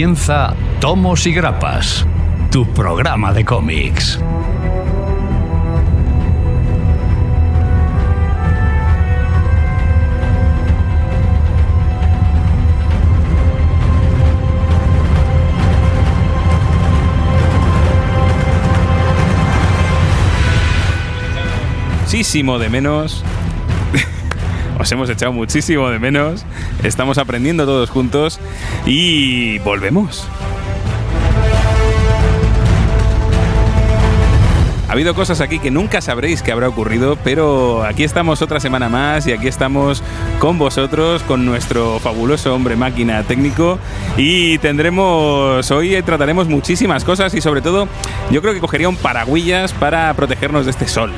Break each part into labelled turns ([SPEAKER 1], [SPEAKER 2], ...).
[SPEAKER 1] Comienza Tomos y Grapas, tu programa de cómics.
[SPEAKER 2] muchísimo de menos. Os hemos echado muchísimo de menos. Estamos aprendiendo todos juntos y volvemos. Ha habido cosas aquí que nunca sabréis que habrá ocurrido, pero aquí estamos otra semana más y aquí estamos con vosotros, con nuestro fabuloso hombre máquina técnico y tendremos, hoy trataremos muchísimas cosas y sobre todo yo creo que cogería un paraguillas para protegernos de este sol.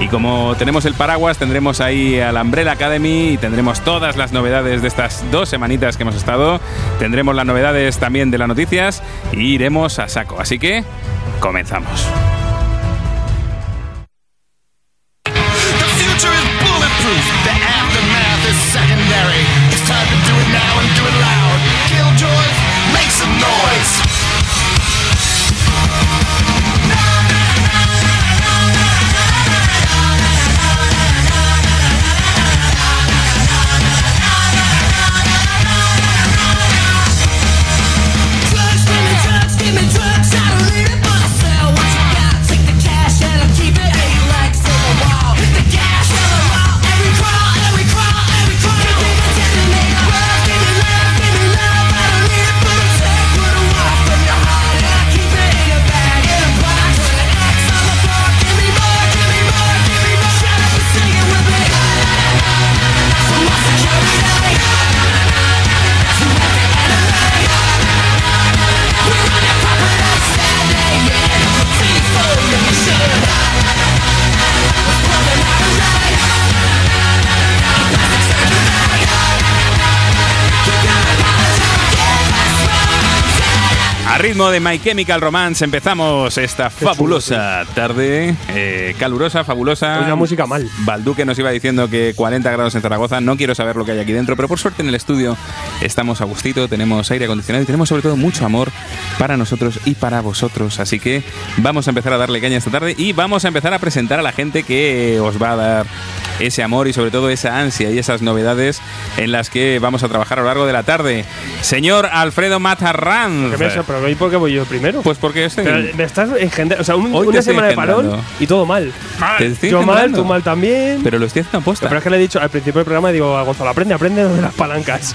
[SPEAKER 2] Y como tenemos el paraguas, tendremos ahí al Umbrella Academy y tendremos todas las novedades de estas dos semanitas que hemos estado. Tendremos las novedades también de las noticias y iremos a saco. Así que comenzamos. Ritmo de My Chemical Romance empezamos esta fabulosa tarde, eh, calurosa, fabulosa.
[SPEAKER 3] Una música mal.
[SPEAKER 2] Balduque nos iba diciendo que 40 grados en Zaragoza, no quiero saber lo que hay aquí dentro, pero por suerte en el estudio estamos a gustito, tenemos aire acondicionado y tenemos sobre todo mucho amor para nosotros y para vosotros. Así que vamos a empezar a darle caña esta tarde y vamos a empezar a presentar a la gente que os va a dar ese amor y sobre todo esa ansia y esas novedades en las que vamos a trabajar a lo largo de la tarde. Señor Alfredo Matarranz.
[SPEAKER 3] ¿Qué me pero ¿y por qué voy yo primero?
[SPEAKER 2] Pues porque estoy...
[SPEAKER 3] Pero me estás engendrando. O sea, un- una semana de parón y todo mal.
[SPEAKER 2] Estoy
[SPEAKER 3] Yo mal, tú mal también.
[SPEAKER 2] Pero lo estoy haciendo aposta.
[SPEAKER 3] Pero es que le he dicho al principio del programa, digo a Gonzalo, aprende, aprende de las palancas.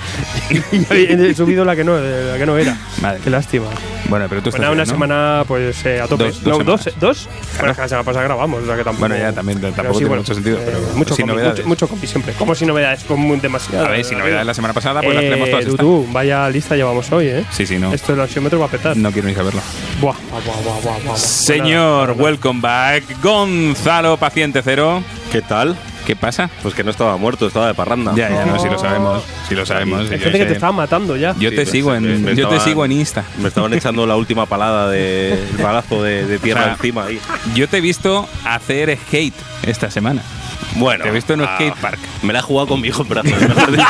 [SPEAKER 3] y he subido la que no, la que no era. Qué lástima.
[SPEAKER 2] Bueno, pero tú
[SPEAKER 3] Pues
[SPEAKER 2] estás bien,
[SPEAKER 3] una
[SPEAKER 2] ¿no?
[SPEAKER 3] semana pues eh, a tope.
[SPEAKER 2] Dos- dos
[SPEAKER 3] no, dos, dos. Bueno, es que la semana pasada grabamos, o sea que tampoco.
[SPEAKER 2] Bueno, ya también, tampoco tiene mucho sentido, pero
[SPEAKER 3] mucho
[SPEAKER 2] sin novedades.
[SPEAKER 3] Mucho, mucho siempre. Como sin novedades, como demasiado.
[SPEAKER 2] A ver, si novedades la semana pasada, pues las
[SPEAKER 3] Eh,
[SPEAKER 2] tenemos todas. esta.
[SPEAKER 3] tú, vaya lista llevamos hoy, ¿eh?
[SPEAKER 2] Sí, sí, no.
[SPEAKER 3] Esto del ansiómetro va a petar.
[SPEAKER 2] No quiero ni saberlo.
[SPEAKER 3] Buah, buah, buah, buah, buah, buah.
[SPEAKER 2] Señor, welcome back. Gonzalo Paciente Cero.
[SPEAKER 4] ¿Qué tal?
[SPEAKER 2] ¿Qué pasa?
[SPEAKER 4] Pues que no estaba muerto, estaba de parranda.
[SPEAKER 2] Ya, ya, no, si lo sabemos. Si lo sabemos.
[SPEAKER 3] Hay gente que te estaba matando ya.
[SPEAKER 2] Yo
[SPEAKER 4] Sí,
[SPEAKER 2] te
[SPEAKER 4] pues,
[SPEAKER 2] sigo
[SPEAKER 4] me-
[SPEAKER 2] en, yo te sigo en Insta.
[SPEAKER 4] Me estaban echando la última palada de el balazo de, de tierra
[SPEAKER 2] O sea,
[SPEAKER 4] encima ahí.
[SPEAKER 2] Yo te he visto hacer skate esta semana.
[SPEAKER 4] Bueno,
[SPEAKER 2] Te he visto en un
[SPEAKER 4] ah,
[SPEAKER 2] skatepark.
[SPEAKER 4] Me la he jugado con mi hijo en brazos, mejor, di-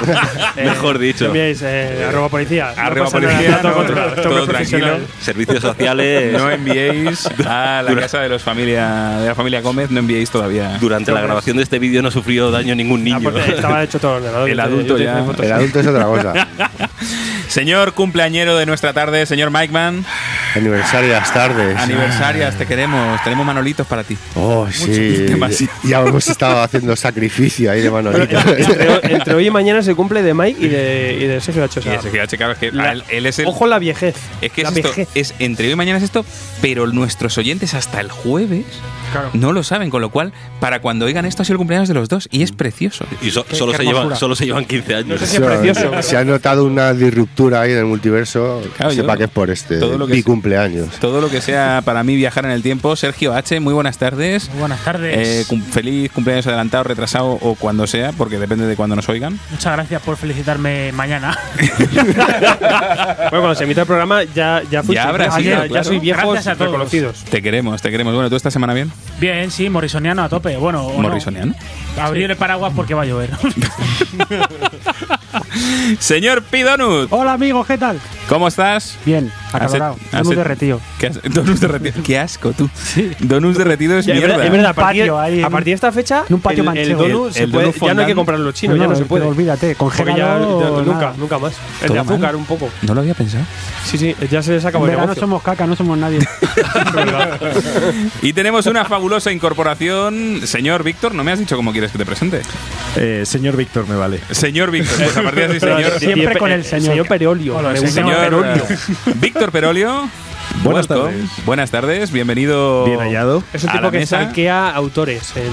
[SPEAKER 3] Eh,
[SPEAKER 4] mejor dicho.
[SPEAKER 3] Enviáis, eh, arroba policía. No pasa nada,
[SPEAKER 2] policía,
[SPEAKER 3] todo
[SPEAKER 2] no,
[SPEAKER 3] controlado,
[SPEAKER 2] todo
[SPEAKER 3] profesional.
[SPEAKER 2] tranquilo.
[SPEAKER 4] Servicios sociales.
[SPEAKER 2] No enviéis a la casa de los familia de la familia Gómez, no enviéis todavía.
[SPEAKER 4] Durante la grabación de este vídeo no sufrió daño ningún
[SPEAKER 3] Ah,
[SPEAKER 4] niño.
[SPEAKER 3] porque estaba hecho todo el ordenador.
[SPEAKER 2] El adulto ya.
[SPEAKER 5] El adulto es otra cosa.
[SPEAKER 2] Señor cumpleañero de nuestra tarde, señor Mike Man.
[SPEAKER 5] Aniversario de las tardes.
[SPEAKER 2] Aniversarias, te queremos. Tenemos manolitos para ti.
[SPEAKER 5] Oh, sí.
[SPEAKER 2] demasiado.
[SPEAKER 5] Ya hemos estado haciendo sacrificio ahí de
[SPEAKER 3] Bueno,
[SPEAKER 5] Manolito.
[SPEAKER 3] entre, entre hoy y mañana se cumple de Mike y de, y de Sergio H. O
[SPEAKER 2] Y
[SPEAKER 3] sea,
[SPEAKER 2] que ya checaba, es que
[SPEAKER 3] la-
[SPEAKER 2] a él, él es el.
[SPEAKER 3] Ojo la viejez.
[SPEAKER 2] es que
[SPEAKER 3] la
[SPEAKER 2] es, esto,
[SPEAKER 3] vejez.
[SPEAKER 2] es entre hoy y mañana es esto, pero nuestros oyentes hasta el jueves
[SPEAKER 3] Claro.
[SPEAKER 2] no lo saben, con lo cual, para cuando oigan esto ha sido el cumpleaños de los dos y es precioso.
[SPEAKER 4] Y so-
[SPEAKER 3] Qué-
[SPEAKER 4] solo,
[SPEAKER 3] qué
[SPEAKER 4] se llevan, solo se llevan 15 años.
[SPEAKER 3] No sé si es precioso.
[SPEAKER 5] Se ha notado una ahí en el multiverso.
[SPEAKER 2] Claro,
[SPEAKER 5] sepa
[SPEAKER 2] yo-
[SPEAKER 5] que es por este
[SPEAKER 2] todo lo que
[SPEAKER 5] mi
[SPEAKER 2] es-
[SPEAKER 5] cumpleaños.
[SPEAKER 2] Todo lo que sea para mí viajar en el tiempo. Sergio H, muy buenas tardes.
[SPEAKER 6] Muy buenas tardes.
[SPEAKER 2] Eh, cum- feliz cumpleaños adelantado, retrasado o cuando sea, porque depende de cuando nos oigan.
[SPEAKER 6] Muchas gracias por felicitarme mañana.
[SPEAKER 3] Bueno, cuando se emita el programa ya, ya fui
[SPEAKER 2] Ya habrá
[SPEAKER 3] ya,
[SPEAKER 2] sido,
[SPEAKER 3] ya
[SPEAKER 2] claro.
[SPEAKER 3] soy viejos
[SPEAKER 6] Gracias a todos.
[SPEAKER 3] reconocidos.
[SPEAKER 2] Te queremos, te queremos. Bueno, ¿tú esta semana bien?
[SPEAKER 6] Bien, sí, morrisoniano a tope. Bueno, o no.
[SPEAKER 2] Morrisoniano.
[SPEAKER 6] Abrir el paraguas porque va a llover.
[SPEAKER 2] Señor Pidonut,
[SPEAKER 7] Hola amigos, ¿qué tal?
[SPEAKER 2] ¿cómo estás?
[SPEAKER 7] Bien, acalorado. Donus derretido.
[SPEAKER 2] ¿Qué, has- Donus derretido. Qué asco, tú. Donus derretido es
[SPEAKER 3] Ya,
[SPEAKER 2] mierda.
[SPEAKER 3] verdad, es verdad, a partir,
[SPEAKER 7] Patio ahí
[SPEAKER 3] a partir de esta fecha,
[SPEAKER 7] en un patio
[SPEAKER 3] el,
[SPEAKER 7] manchego.
[SPEAKER 3] el donut
[SPEAKER 2] El-
[SPEAKER 3] se
[SPEAKER 2] el
[SPEAKER 3] puede-
[SPEAKER 2] donut
[SPEAKER 3] ya no hay que comprarlo los chinos, ya no, se puede.
[SPEAKER 7] Olvídate,
[SPEAKER 3] Porque ya
[SPEAKER 7] congelado.
[SPEAKER 3] nunca,
[SPEAKER 7] nada.
[SPEAKER 3] nunca más. El de azúcar
[SPEAKER 2] mal.
[SPEAKER 3] un poco.
[SPEAKER 2] No lo había pensado.
[SPEAKER 3] Sí, sí, ya se les acabó el negocio.
[SPEAKER 7] somos caca, no somos nadie.
[SPEAKER 2] Y tenemos una fabulosa incorporación. Señor Víctor, ¿no me has dicho cómo quieres que te presente?
[SPEAKER 4] Eh, señor Víctor me vale.
[SPEAKER 2] Señor Víctor, pues a partir de así, señor.
[SPEAKER 7] Siempre con el señor.
[SPEAKER 3] Señor Perolio.
[SPEAKER 6] Hola, señor
[SPEAKER 3] más Perolio.
[SPEAKER 2] eh, Víctor Perolio.
[SPEAKER 4] Buenas
[SPEAKER 2] welcome.
[SPEAKER 4] tardes.
[SPEAKER 2] Buenas tardes, bienvenido.
[SPEAKER 4] Bien hallado.
[SPEAKER 3] Es un tipo que saquea autores en,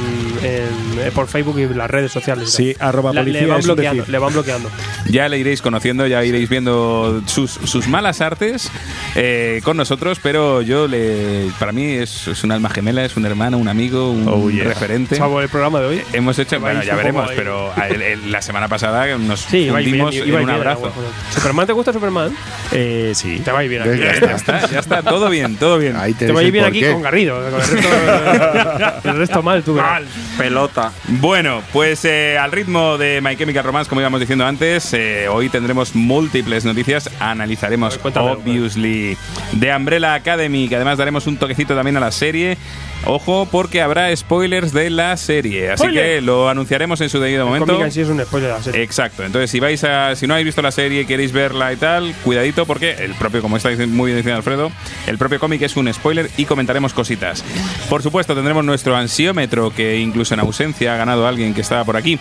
[SPEAKER 3] en- eh, por Facebook y las redes sociales.
[SPEAKER 4] Sí, arroba
[SPEAKER 3] La-
[SPEAKER 4] policía
[SPEAKER 3] le, van
[SPEAKER 4] es
[SPEAKER 3] bloqueando, le van bloqueando.
[SPEAKER 2] Ya le iréis conociendo, ya iréis viendo sus, sus malas artes eh, con nosotros, pero yo le, para mí es, es un alma gemela, es un hermano, un amigo, un
[SPEAKER 4] Oh, yeah.
[SPEAKER 2] referente.
[SPEAKER 3] Salvo el programa de hoy.
[SPEAKER 2] Hemos hecho, bueno, ya veremos,
[SPEAKER 3] ahí.
[SPEAKER 2] pero a- el- el- la semana pasada nos
[SPEAKER 3] Sí, bien,
[SPEAKER 2] en un abrazo.
[SPEAKER 3] ¿Superman te gusta Superman?
[SPEAKER 4] Eh, sí.
[SPEAKER 3] Te va a ir bien aquí.
[SPEAKER 5] Ya
[SPEAKER 2] está, ya está, todo bien, todo bien.
[SPEAKER 5] Ahí
[SPEAKER 3] Te
[SPEAKER 5] el
[SPEAKER 3] bien aquí con Garrido. Con el resto, el resto mal, tú verás.
[SPEAKER 4] Pelota.
[SPEAKER 2] Bueno, pues eh, al ritmo de My Chemical Romance, como íbamos diciendo antes, eh, hoy tendremos múltiples noticias. Analizaremos,
[SPEAKER 3] ver, cuéntame.
[SPEAKER 2] obviously, de Umbrella Academy, que además daremos un toquecito también a la serie. Ojo, porque habrá spoilers de la serie. Así
[SPEAKER 3] ¡Spoiler!
[SPEAKER 2] que lo anunciaremos en su debido momento.
[SPEAKER 3] en sí es un spoiler de la serie.
[SPEAKER 2] Exacto. Entonces, si vais a, si no habéis visto la serie y queréis verla y tal, cuidadito porque el propio, como está muy bien diciendo Alfredo, el propio cómic es un spoiler y comentaremos cositas. Por supuesto, tendremos nuestro ansiómetro que incluso en ausencia ha ganado alguien que estaba por aquí.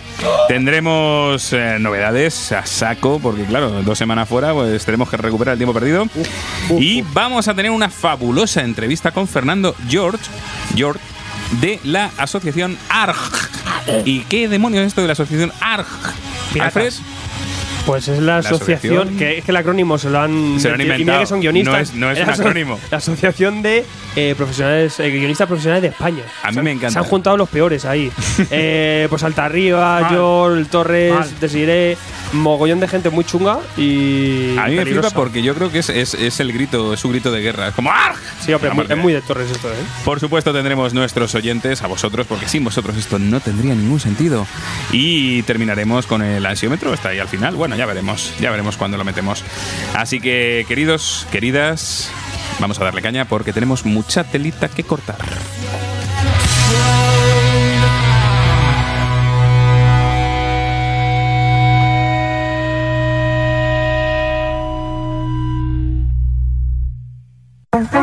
[SPEAKER 2] Tendremos eh, novedades a saco porque claro, dos semanas fuera, pues tenemos que recuperar el tiempo perdido. y vamos a tener una fabulosa entrevista con Fernando George, George de la asociación ARG. ¿Y qué demonios es esto de la asociación ARG? Alfred,
[SPEAKER 3] Pues es la asociación,
[SPEAKER 2] asociación-
[SPEAKER 3] que es que el acrónimo se lo han,
[SPEAKER 2] Se lo han
[SPEAKER 3] y mira
[SPEAKER 2] inventado.
[SPEAKER 3] que son guionistas.
[SPEAKER 2] No es- no es un acrónimo.
[SPEAKER 3] La asociación de eh, profesionales, eh, guionistas profesionales de España.
[SPEAKER 2] A mí
[SPEAKER 3] Se
[SPEAKER 2] me encanta.
[SPEAKER 3] Se han juntado los peores ahí. eh, pues Altarriba. Joel, Torres. Desiré, mogollón de gente muy chunga y.
[SPEAKER 2] a mí me flipa porque yo creo que es, es, es el grito, es su grito de guerra. Es como ARG.
[SPEAKER 3] Sí, hombre,
[SPEAKER 2] A
[SPEAKER 3] muy-
[SPEAKER 2] partir
[SPEAKER 3] es muy de Torres esto, ¿eh?
[SPEAKER 2] Por supuesto tendremos nuestros oyentes, a vosotros, porque sin vosotros esto no tendría ningún sentido. Y terminaremos con el ansiómetro, está ahí al final. Bueno, ya veremos, ya veremos cuándo lo metemos. Así que, queridos, queridas, vamos a darle caña porque tenemos mucha telita que cortar.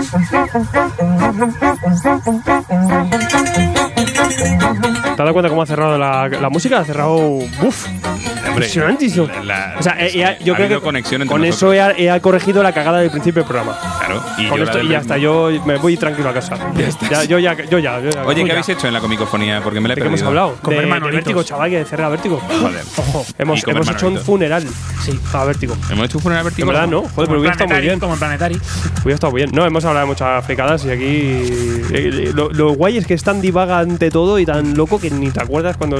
[SPEAKER 3] ¿Te has dado cuenta cómo ha cerrado la, música? Ha cerrado. ¡Buf! Impresionantísimo.
[SPEAKER 2] la- la-
[SPEAKER 3] o sea, eh, eh, yo
[SPEAKER 2] ha
[SPEAKER 3] creo que
[SPEAKER 2] conexión entre
[SPEAKER 3] con
[SPEAKER 2] nosotros.
[SPEAKER 3] eso he, he corregido la cagada del principio del programa.
[SPEAKER 2] Claro, y
[SPEAKER 3] con
[SPEAKER 2] yo
[SPEAKER 3] esto y ya está, yo me voy tranquilo a casa. Ya, yo ya, yo ya. yo ya.
[SPEAKER 2] Oye, ¿qué
[SPEAKER 3] ya.
[SPEAKER 2] habéis hecho en la comicofonía? Porque me la he
[SPEAKER 3] ¿De qué hemos
[SPEAKER 2] perdido.
[SPEAKER 3] hablado?
[SPEAKER 6] Comer
[SPEAKER 3] de, de. Vértigo, chaval, que cerré a Vértigo.
[SPEAKER 2] Joder.
[SPEAKER 3] Ojo, hemos, hemos hecho un funeral. Sí, a Vértigo.
[SPEAKER 2] ¿Hemos hecho un funeral
[SPEAKER 3] De
[SPEAKER 2] vertigo?
[SPEAKER 3] verdad, ¿no? Joder, pero
[SPEAKER 6] Como
[SPEAKER 3] hubiera estado muy bien.
[SPEAKER 6] Como el planetari.
[SPEAKER 3] Hubiera estado bien. No, hemos hablado de muchas fricadas y aquí. eh, lo, lo guay es que es tan divagante todo y tan loco que ni te acuerdas cuando.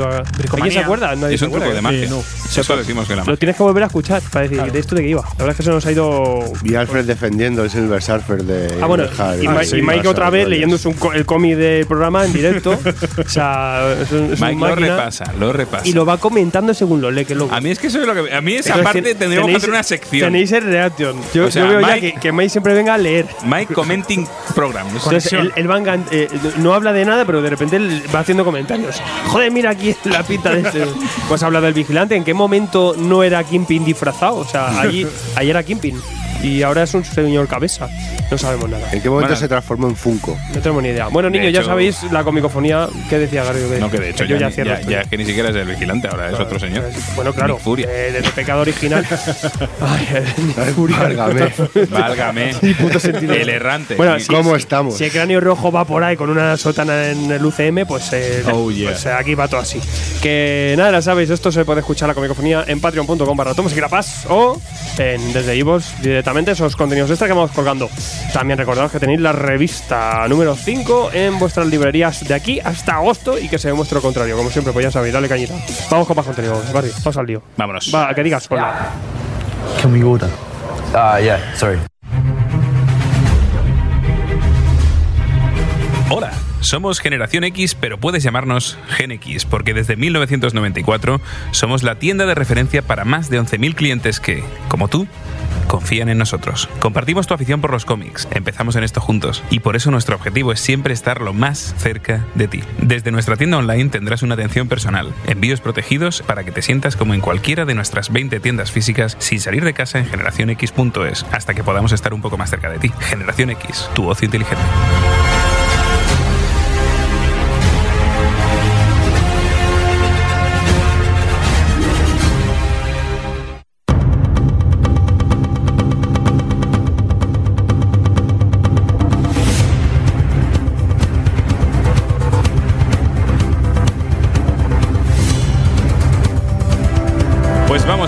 [SPEAKER 3] ¿Alguien se acuerda? Nadie
[SPEAKER 2] Es un truco de magia.
[SPEAKER 3] Sí, no.
[SPEAKER 2] Eso decimos que la
[SPEAKER 3] Lo tienes que volver a escuchar para decir de esto de qué iba. La verdad es que se nos ha ido.
[SPEAKER 5] Y Alfred defendiendo el Silver Surfer de
[SPEAKER 3] Ah, bueno, y,
[SPEAKER 5] Ah,
[SPEAKER 3] Ma-
[SPEAKER 5] sí,
[SPEAKER 3] y Mike otra vez su co- el cómic del programa en directo. o sea, es, un- es un
[SPEAKER 2] Mike lo repasa, lo repasa.
[SPEAKER 3] Y lo va comentando según lo lee, que es loco.
[SPEAKER 2] A mí es que eso es lo que. A mí esa
[SPEAKER 3] Entonces,
[SPEAKER 2] parte
[SPEAKER 3] ten-
[SPEAKER 2] tendríamos que hacer una sección.
[SPEAKER 3] Tenéis el reaction. Yo,
[SPEAKER 2] O sea,
[SPEAKER 3] yo veo ya
[SPEAKER 2] Mike-
[SPEAKER 3] que, que Mike siempre venga a leer.
[SPEAKER 2] Mike Commenting Program.
[SPEAKER 3] Entonces, él, él va eh, no habla de nada, pero de repente él va haciendo comentarios. Joder, mira aquí la pinta de este. Pues habla del vigilante. ¿En qué momento no era Kimpin disfrazado? O sea, allí, ahí era Kimpin. Y ahora es un señor cabeza. No sabemos nada.
[SPEAKER 5] ¿En qué momento
[SPEAKER 2] Bueno.
[SPEAKER 5] se transformó en Funko?
[SPEAKER 3] No tenemos ni idea. Bueno, niños, ya sabéis la comicofonía. ¿Qué decía Garrido?
[SPEAKER 2] No, que de hecho
[SPEAKER 3] yo
[SPEAKER 2] ya,
[SPEAKER 3] ya
[SPEAKER 2] ni-
[SPEAKER 3] cierro
[SPEAKER 2] ya, ya que ni siquiera es el vigilante, ahora es otro señor.
[SPEAKER 3] Bueno, claro.
[SPEAKER 2] Nick Furia.
[SPEAKER 3] eh, pecado original. Ay, eh, Nick Furia.
[SPEAKER 5] Válgame.
[SPEAKER 2] Válgame.
[SPEAKER 3] puto sentido.
[SPEAKER 2] el errante.
[SPEAKER 3] Bueno, sí,
[SPEAKER 5] ¿Cómo
[SPEAKER 3] sí.
[SPEAKER 5] estamos?
[SPEAKER 3] Si el cráneo rojo va por ahí con una sótana en el UCM, pues, eh,
[SPEAKER 4] Oh, yeah.
[SPEAKER 3] pues, eh, aquí va todo así. Que nada, ya sabéis, esto se puede escuchar la comicofonía en patreon.com barra tomos y grapas o en desde Ivos directamente directamente esos contenidos extra que vamos colgando. También recordaos que tenéis la revista número 5 en vuestras librerías de aquí hasta agosto y que se demuestre lo contrario. Como siempre, pues ya sabéis, dale cañita. Vamos con más contenido, Barry, vamos al lío.
[SPEAKER 2] Vámonos.
[SPEAKER 3] Va, que digas, pues nada.
[SPEAKER 8] Can we order? Uh, yeah, sorry.
[SPEAKER 2] Hola, somos Generación X, pero puedes llamarnos Gen X, porque desde 1994 somos la tienda de referencia para más de 11.000 clientes que, como tú, confían en nosotros. Compartimos tu afición por los cómics, empezamos en esto juntos, y por eso nuestro objetivo es siempre estar lo más cerca de ti. Desde nuestra tienda online tendrás una atención personal, envíos protegidos para que te sientas como en cualquiera de nuestras 20 tiendas físicas sin salir de casa en generacionx.es, hasta que podamos estar un poco más cerca de ti. Generación X, tu ocio inteligente.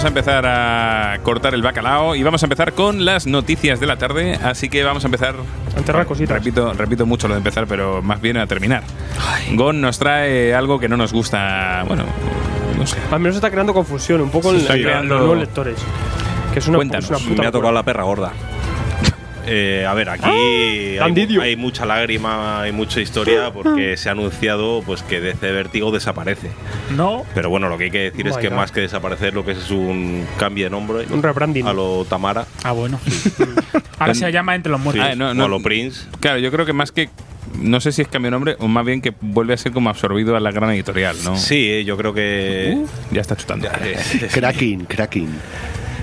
[SPEAKER 2] Vamos a empezar a cortar el bacalao y vamos a empezar con las noticias de la tarde. Así que vamos a empezar.
[SPEAKER 3] A enterrar cositas.
[SPEAKER 2] Repito, repito mucho lo de empezar, pero más bien a terminar. Gon nos trae algo que no nos gusta. Bueno, no sé.
[SPEAKER 3] Al menos está creando confusión un poco
[SPEAKER 4] Sí,
[SPEAKER 3] en,
[SPEAKER 4] creando-
[SPEAKER 3] los nuevos lectores. Que es una,
[SPEAKER 2] Cuéntanos,
[SPEAKER 3] es una puta
[SPEAKER 4] Me ha tocado la perra gorda. Eh, a ver, aquí hay,
[SPEAKER 3] Candidio.
[SPEAKER 4] hay mucha lágrima, hay mucha historia porque se ha anunciado pues que DC Vértigo desaparece.
[SPEAKER 6] No.
[SPEAKER 4] Pero bueno, lo que hay que decir
[SPEAKER 3] Oh
[SPEAKER 4] es
[SPEAKER 3] my
[SPEAKER 4] que
[SPEAKER 3] God.
[SPEAKER 4] más que desaparecer, lo que es es un cambio de nombre.
[SPEAKER 3] Un rebranding.
[SPEAKER 4] A lo Tamara.
[SPEAKER 6] Ah, bueno. Ahora se llama Entre los Muertos.
[SPEAKER 2] Ah, no,
[SPEAKER 4] o
[SPEAKER 2] no.
[SPEAKER 4] a lo Prince.
[SPEAKER 2] Claro, yo creo que más que. No sé si es cambio de nombre o más bien que vuelve a ser como absorbido a la gran editorial, ¿no?
[SPEAKER 4] Sí, eh, yo creo que.
[SPEAKER 2] Uh, ya está chutando.
[SPEAKER 5] Cracking, cracking.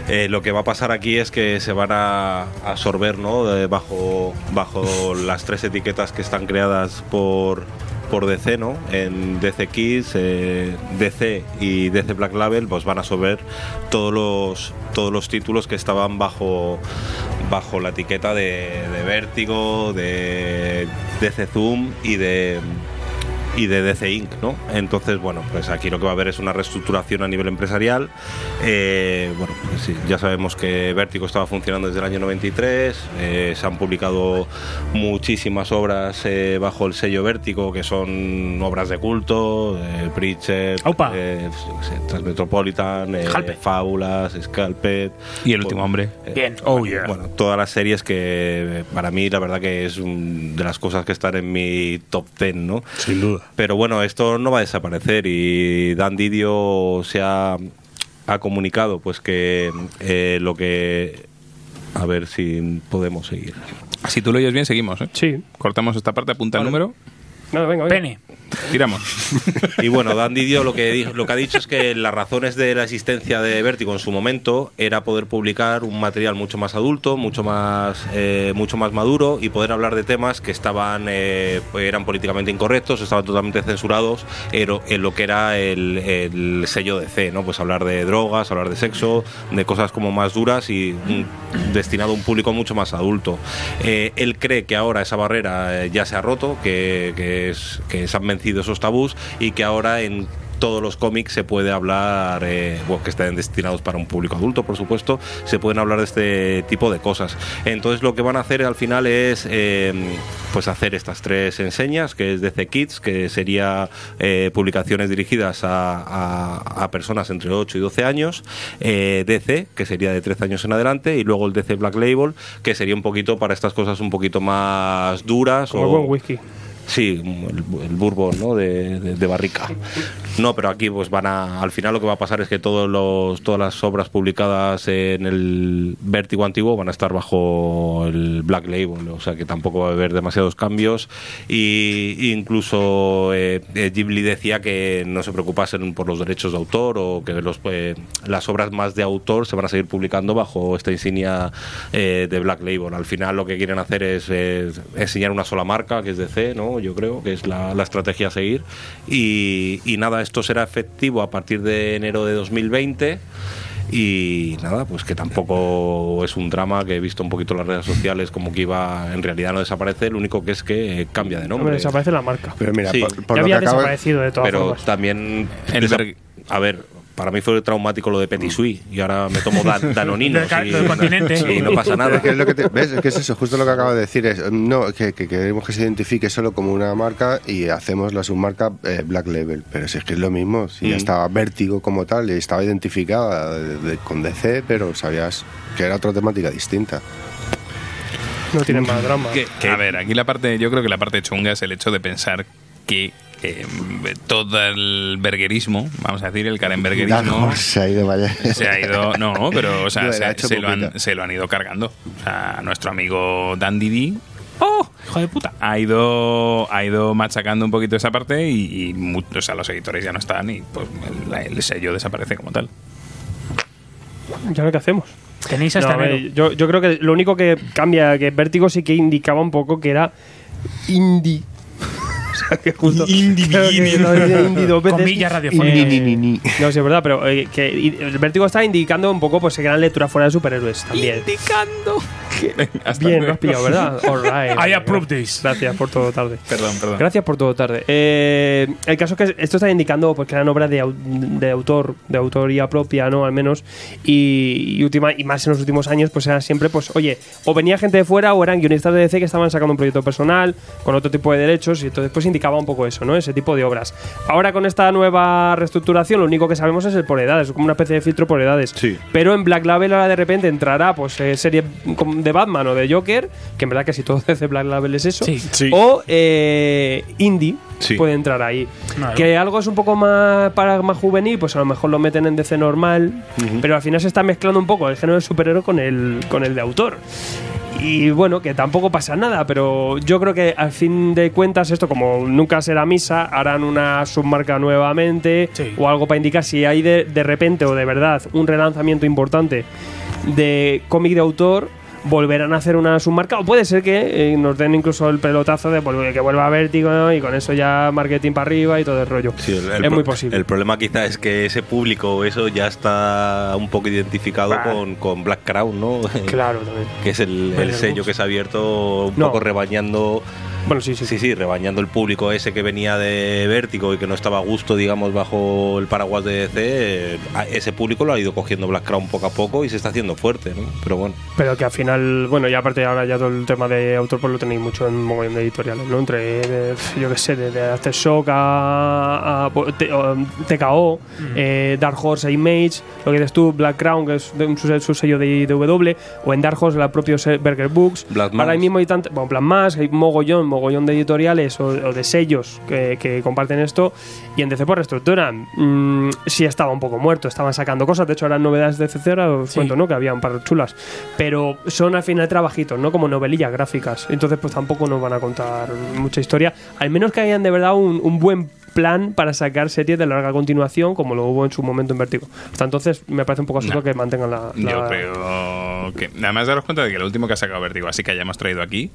[SPEAKER 4] Eh, lo que va a pasar aquí es que se van a absorber ¿no? Bajo, bajo las tres etiquetas que están creadas por, por DC, ¿no? En DC Kids, eh, DC y DC Black Label, pues van a absorber todos los, todos los títulos que estaban bajo, bajo la etiqueta de, de Vértigo, de DC Zoom y de y de DC Inc. ¿no? Entonces, bueno, pues aquí lo que va a haber es una reestructuración a nivel empresarial. Eh, bueno, pues sí, ya sabemos que Vértigo estaba funcionando desde el año 93, eh, se han publicado muchísimas obras eh, bajo el sello Vértigo, que son obras de culto, eh, Preacher, eh, yo qué sé, Transmetropolitan, eh. Fábulas, Scalped.
[SPEAKER 2] Y el último hombre.
[SPEAKER 4] Eh,
[SPEAKER 6] Bien.
[SPEAKER 4] Oh, Bueno, todas las series que para mí la verdad que es un- de las cosas que están en mi top 10, ¿no?
[SPEAKER 5] Sin duda.
[SPEAKER 4] Pero bueno, esto no va a desaparecer y Dan Didio se ha, ha comunicado pues que eh, lo que... A ver si podemos seguir.
[SPEAKER 2] Si tú lo oyes bien, seguimos, ¿eh?
[SPEAKER 3] Sí.
[SPEAKER 2] Cortamos esta parte, apunta el número,
[SPEAKER 3] Nada, venga, venga.
[SPEAKER 6] Pene.
[SPEAKER 2] tiramos.
[SPEAKER 4] Y bueno, Dan Didio lo que, dijo- lo que ha dicho es que las razones de la existencia de Vértigo en su momento era poder publicar un material mucho más adulto, mucho más, eh, mucho más maduro y poder hablar de temas que estaban eh, pues eran políticamente incorrectos, estaban totalmente censurados en, en lo que era el, el sello de C, ¿no? Pues hablar de drogas, hablar de sexo, de cosas como más duras y mm, destinado a un público mucho más adulto. Eh, él cree que ahora esa barrera eh, ya se ha roto, que, que, es, que se han vencido esos tabús y que ahora en todos los cómics se puede hablar, eh, bueno, que estén destinados para un público adulto, por supuesto, se pueden hablar de este tipo de cosas. Entonces lo que van a hacer al final es eh, pues hacer estas tres enseñas, que es DC Kids, que sería eh, publicaciones dirigidas a, a- a personas entre 8 y 12 años, DC, que sería de 13 años en adelante, y luego el DC Black Label, que sería un poquito para estas cosas un poquito más duras.
[SPEAKER 3] Como
[SPEAKER 4] o,
[SPEAKER 3] buen whisky.
[SPEAKER 4] Sí, el, el bourbon, ¿no? De, barrica. No, pero aquí pues van a, al final lo que va a pasar es que todos los, todas las obras publicadas en el Vértigo antiguo van a estar bajo el Black Label, o sea que tampoco va a haber demasiados cambios y incluso eh, eh, Ghibli decía que no se preocupasen por los derechos de autor o que los, eh, las obras más de autor se van a seguir publicando bajo esta insignia eh, de Black Label. Al final lo que quieren hacer es, es enseñar una sola marca, que es DC, ¿no? Yo creo que es la, la estrategia a seguir. Y, y nada, esto será efectivo a partir de enero de 2020. Y nada, pues que tampoco es un drama que he visto un poquito en las redes sociales como que iba, en realidad no desaparece, lo único que es que cambia de
[SPEAKER 3] Hombre,
[SPEAKER 4] nombre.
[SPEAKER 3] desaparece la marca.
[SPEAKER 5] Pero mira,
[SPEAKER 4] Sí.
[SPEAKER 5] por, por
[SPEAKER 3] ya
[SPEAKER 5] lo que
[SPEAKER 3] había desaparecido de todas
[SPEAKER 4] Pero
[SPEAKER 3] formas.
[SPEAKER 4] también,
[SPEAKER 2] El
[SPEAKER 4] a ver, para mí fue traumático lo de Petit Suisse y ahora me tomo dan, danoninos
[SPEAKER 6] Del
[SPEAKER 4] y,
[SPEAKER 6] del continente.
[SPEAKER 4] y no pasa nada.
[SPEAKER 5] Es que es lo que te- ¿Ves? Es que es eso, justo lo que acabo de decir. Es, no, que, que queremos que se identifique solo como una marca y hacemos la submarca eh, Black Label. Pero si es que es lo mismo, si ya
[SPEAKER 4] Mm.
[SPEAKER 5] estaba Vértigo como tal y estaba identificada de- de- con DC, pero sabías que era otra temática distinta.
[SPEAKER 3] No tienen más drama.
[SPEAKER 2] Que, a ver, aquí la parte, yo creo que la parte chunga es el hecho de pensar que eh, todo el bergerismo, vamos a decir, el Karenbergerismo,
[SPEAKER 5] No, se ha ido, vaya.
[SPEAKER 2] se ha ido, no, pero o sea, se, lo han,
[SPEAKER 5] pupita.
[SPEAKER 2] se lo han ido cargando. O sea, nuestro amigo Dandy D, ¡oh!
[SPEAKER 6] Hijo de puta.
[SPEAKER 2] ha ido, ha ido machacando un poquito esa parte y, o sea, los editores ya no están y pues el, el sello desaparece como tal.
[SPEAKER 3] ¿Ya lo que hacemos?
[SPEAKER 6] Tenéis
[SPEAKER 3] No,
[SPEAKER 6] hasta
[SPEAKER 3] ver, yo, yo creo que lo único que cambia, que Vértigo sí que indicaba un poco que era indie. que justo.
[SPEAKER 6] Comillas radiofónicas.
[SPEAKER 5] Ni, ni, ni, ni.
[SPEAKER 3] No, sí, es verdad, pero eh, que y- el Vértigo está indicando un poco pues que gran lectura fuera de superhéroes también.
[SPEAKER 2] Indicando.
[SPEAKER 3] Bien, lo has pillado, ¿verdad? All right.
[SPEAKER 6] I approve this.
[SPEAKER 3] Gracias por todo tarde.
[SPEAKER 2] Perdón, perdón.
[SPEAKER 3] Gracias por todo tarde. Eh, el caso es que esto está indicando pues, que eran obras de, au- de autor, de autoría propia, ¿no? Al menos. Y, y última, y más en los últimos años, pues era siempre, pues, oye, o venía gente de fuera o eran guionistas de DC que estaban sacando un proyecto personal con otro tipo de derechos. Y entonces, pues indicaba un poco eso, ¿no? Ese tipo de obras. Ahora con esta nueva reestructuración, lo único que sabemos es el por edades, es como una especie de filtro por edades.
[SPEAKER 5] Sí.
[SPEAKER 3] Pero en Black Label ahora de repente entrará, pues, eh, serie de Batman o de Joker, que en verdad casi todo DC Black Label es eso.
[SPEAKER 6] Sí.
[SPEAKER 5] Sí.
[SPEAKER 3] O eh, indie
[SPEAKER 5] Sí.
[SPEAKER 3] puede entrar ahí.
[SPEAKER 6] Claro.
[SPEAKER 3] Que algo es un poco más para más juvenil, pues a lo mejor lo meten en DC normal, pero al final se está mezclando un poco el género de superhéroe con el, con el de autor. Y bueno, que tampoco pasa nada, pero yo creo que al fin de cuentas esto como nunca será misa, harán una submarca nuevamente
[SPEAKER 6] Sí.
[SPEAKER 3] o algo para indicar si hay de, de repente o de verdad un relanzamiento importante de cómic de autor, volverán a hacer una submarca o puede ser que eh, nos den incluso el pelotazo de que vuelva a Vértigo ¿no? y con eso ya marketing para arriba y todo el rollo.
[SPEAKER 4] Sí, el- el
[SPEAKER 3] es muy posible.
[SPEAKER 4] El problema quizá es que ese público, eso ya está un poco identificado con, con Black Crown, ¿no?
[SPEAKER 3] Claro, también.
[SPEAKER 4] que es el, sello que se ha abierto un
[SPEAKER 3] No.
[SPEAKER 4] poco rebañando
[SPEAKER 3] Bueno, sí, sí.
[SPEAKER 4] Sí, sí, rebañando el público ese que venía de Vértigo y que no estaba a gusto, digamos, bajo el paraguas de DC, a- ese público lo ha ido cogiendo Black Crown poco a poco y se está haciendo fuerte, ¿no? Pero bueno.
[SPEAKER 3] Pero que al final, bueno, y aparte ahora ya todo el tema de autor pues lo tenéis mucho en mogollón de editoriales, ¿no? Entre, eh, yo qué sé, desde Aftershock a, a T- o, TKO, eh, Dark Horse e Image, lo que dices tú, Black Crown, que es de un su, su sello de IDW, o en Dark Horse el propio se- Burger Books.
[SPEAKER 4] Black
[SPEAKER 3] ahora
[SPEAKER 4] Mass.
[SPEAKER 3] mismo hay tanto, bueno, Plan Más, hay mogollón, mogollón de editoriales o, o de sellos que, que comparten esto, y en DC por reestructuran. Mm, sí estaba un poco muerto, estaban sacando cosas, de hecho eran novedades de DC, ahora os
[SPEAKER 6] Sí.
[SPEAKER 3] cuento, ¿no? Que había un par chulas. Pero son al final trabajitos, ¿no? Como novelillas gráficas. Entonces, pues tampoco nos van a contar mucha historia. Al menos que hayan de verdad un, un buen plan para sacar series de larga continuación, como lo hubo en su momento en Vértigo. Hasta entonces, me parece un poco absurdo
[SPEAKER 2] No.
[SPEAKER 3] que mantengan la. la-
[SPEAKER 2] Yo creo que. Nada más daros cuenta de que lo último que ha sacado Vertigo, así que hayamos traído aquí,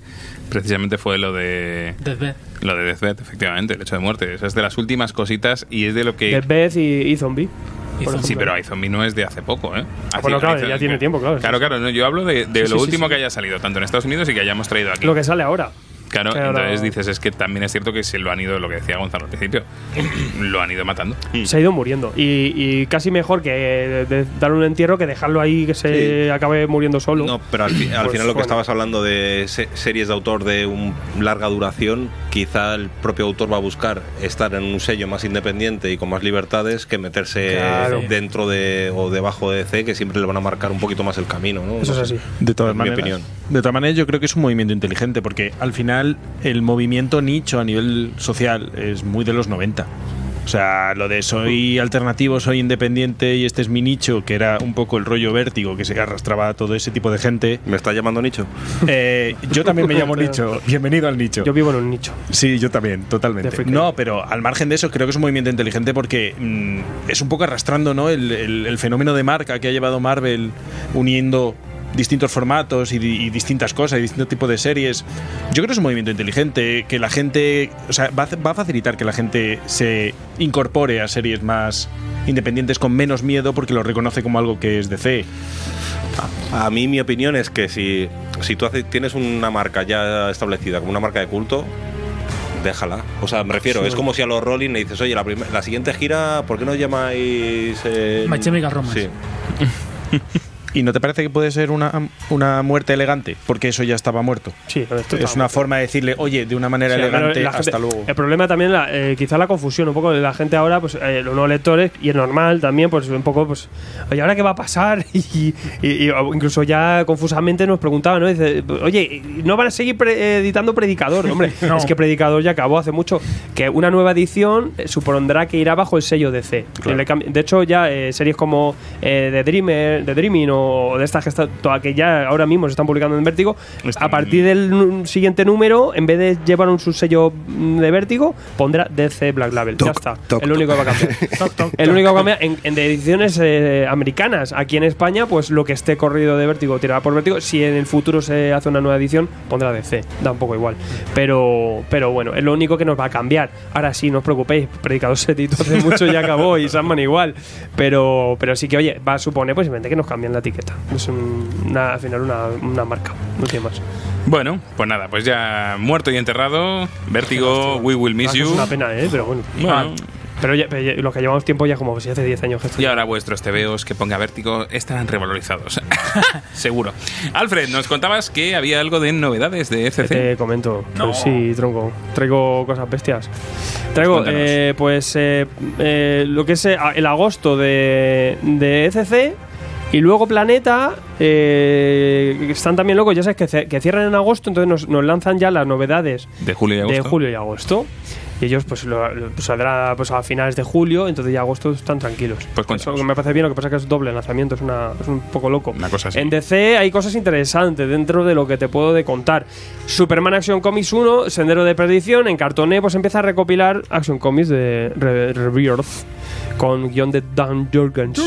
[SPEAKER 2] precisamente fue lo de.
[SPEAKER 6] Deathbed.
[SPEAKER 2] Lo de Deathbed, efectivamente, el hecho de muerte. Esa es de las últimas cositas y es de lo que.
[SPEAKER 3] Deathbed y, y Zombie.
[SPEAKER 2] Sí, pero iZombie no es de hace poco, ¿eh?
[SPEAKER 3] Ah, bueno, claro, ya tiene tiempo, claro.
[SPEAKER 2] Claro, claro, no, yo hablo de, de
[SPEAKER 3] Sí, sí,
[SPEAKER 2] lo
[SPEAKER 3] sí,
[SPEAKER 2] último
[SPEAKER 3] sí.
[SPEAKER 2] que haya salido, tanto en Estados Unidos y que hayamos traído aquí.
[SPEAKER 3] Lo que sale ahora.
[SPEAKER 2] Claro, entonces dices, es que también es cierto que se lo han ido, lo que decía Gonzalo al principio, lo han ido matando.
[SPEAKER 3] Se ha ido muriendo. Y, y casi mejor que de- de darle un entierro que dejarlo ahí que se acabe muriendo solo.
[SPEAKER 4] No, pero al, fi- al
[SPEAKER 3] Pues,
[SPEAKER 4] final lo que
[SPEAKER 3] bueno.
[SPEAKER 4] estabas hablando de se- series de autor de un larga duración, quizá el propio autor va a buscar estar en un sello más independiente y con más libertades que meterse
[SPEAKER 3] Claro.
[SPEAKER 4] dentro de o debajo de DC, que siempre le van a marcar un poquito más el camino, ¿no?
[SPEAKER 3] Eso es así.
[SPEAKER 9] De todas
[SPEAKER 4] En mi
[SPEAKER 9] maneras.
[SPEAKER 4] opinión.
[SPEAKER 9] De todas maneras, yo creo que es un movimiento inteligente, porque al final el movimiento nicho a nivel social es muy de los 90. O sea, lo de soy alternativo, soy independiente y este es mi nicho, que era un poco el rollo vértigo que se arrastraba a todo ese tipo de gente.
[SPEAKER 4] ¿Me está llamando Nicho?
[SPEAKER 9] Eh, yo también me llamo nicho. Bienvenido al nicho.
[SPEAKER 3] Yo vivo en un nicho.
[SPEAKER 9] Sí, yo también, totalmente. No, pero al margen de eso, creo que es un movimiento inteligente porque mm, es un poco arrastrando ¿no? el, el- el fenómeno de marca que ha llevado Marvel uniendo distintos formatos y, y distintas cosas y distintos tipos de series. Yo creo que es un movimiento inteligente, que la gente, o sea, va a, va a facilitar que la gente se incorpore a series más independientes con menos miedo porque lo reconoce como algo que es DC.
[SPEAKER 4] A mí mi opinión es que si, si tú haces- tienes una marca ya establecida como una marca de culto, déjala. O sea, me refiero,
[SPEAKER 6] Sí.
[SPEAKER 4] es como si a los Rolling le dices, oye, la, la siguiente gira, ¿por qué no llamáis. Eh,
[SPEAKER 6] My Chemical Romance.
[SPEAKER 4] Sí.
[SPEAKER 9] ¿Y no te parece que puede ser una, una muerte elegante? Porque eso ya estaba muerto.
[SPEAKER 3] Sí, esto
[SPEAKER 9] Es una forma de decirle, oye, de una manera
[SPEAKER 3] Sí,
[SPEAKER 9] elegante,
[SPEAKER 3] gente-
[SPEAKER 9] hasta luego.
[SPEAKER 3] El problema también, la, eh, quizá la confusión, un poco de la gente ahora, pues eh, los nuevos lectores, y es normal también, pues un poco, pues, oye, ¿ahora qué va a pasar? Y, y- y incluso ya confusamente nos preguntaban, ¿no? Dice, oye, ¿no van a seguir pre- editando Predicador? Hombre,
[SPEAKER 6] No.
[SPEAKER 3] es que Predicador ya acabó hace mucho. Que una nueva edición eh, supondrá que irá bajo el sello DC. Cam- De hecho, ya eh, series como The Dreamer, The Dreaming o de estas que, está, toda- que ya ahora mismo se están publicando en Vértigo,
[SPEAKER 2] Están-
[SPEAKER 3] a partir del siguiente número, en vez de llevar un subsello mm, de Vértigo, pondrá DC Black Label. ya está.
[SPEAKER 5] toc,
[SPEAKER 3] el único que va a cambiar. el único que va a cambiar en, en de ediciones eh, americanas. Aquí en España, pues lo que esté corrido de Vértigo tirará por Vértigo. Si en el futuro se hace una nueva edición, pondrá DC. Da un poco igual. Pero, pero bueno, es lo único que nos va a cambiar. Ahora sí, no os preocupéis. Predicador se editó hace mucho y acabó. Y Sandman igual. Pero, pero sí que, oye, va a suponer pues simplemente que nos cambien la etiqueta. Es un- una, al final una, una marca. No tiene más.
[SPEAKER 2] Bueno, pues nada, pues ya muerto y enterrado. Vértigo, We Will Miss
[SPEAKER 3] Ah,
[SPEAKER 2] You.
[SPEAKER 3] Es una pena, ¿eh? Pero bueno.
[SPEAKER 2] Bueno.
[SPEAKER 3] Pero, ya, pero ya- los que llevamos tiempo ya como si hace 10 años que
[SPEAKER 2] Y ahora vuestros TVOs que ponga vértigo estarán revalorizados. Seguro. Alfred, nos contabas que había algo de novedades de FC.
[SPEAKER 3] te comento. Pues sí, tronco. Traigo cosas bestias. Traigo, eh, pues, eh, eh, lo que es eh, el agosto de, de ECC. Y luego Planeta, eh, están también locos, ya sabes que, que cierran en agosto, entonces nos, nos lanzan ya las novedades
[SPEAKER 2] De julio y
[SPEAKER 3] de
[SPEAKER 2] agosto.
[SPEAKER 3] julio y agosto. Y ellos, pues, lo, lo- pues, saldrá pues, a finales de julio, entonces ya agosto están tranquilos.
[SPEAKER 2] Pues.
[SPEAKER 3] Eso me parece bien, lo que pasa es que es doble lanzamiento, es, una, es un poco loco.
[SPEAKER 2] Una cosa así.
[SPEAKER 3] En DC hay cosas interesantes dentro de lo que te puedo de contar. Superman Action Comics 1, Sendero de Perdición, en cartoné pues empieza a recopilar Action Comics de Re- Rebirth con guion de Dan Jurgens.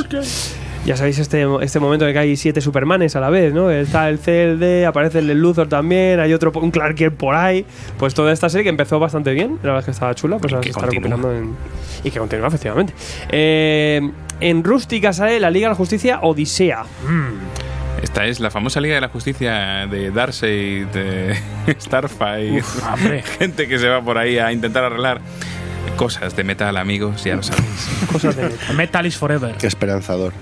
[SPEAKER 3] Ya sabéis este, este momento de que hay siete Supermanes a la vez, ¿no? Está el CLD, aparece el Luthor también, hay otro, un Clark Kent por ahí. Pues toda esta serie que empezó bastante bien, la verdad es que estaba chula, pues ahora
[SPEAKER 2] que
[SPEAKER 3] se está recopilando en- y que continúa, efectivamente. Eh, en Rústica sale la Liga de la Justicia Odisea.
[SPEAKER 2] Esta es la famosa Liga de la Justicia de Darkseid, de Starfire. Gente que se va por ahí a intentar arreglar cosas de metal, amigos, ya lo sabéis.
[SPEAKER 3] Cosas de
[SPEAKER 6] Metal is Forever.
[SPEAKER 5] Qué esperanzador.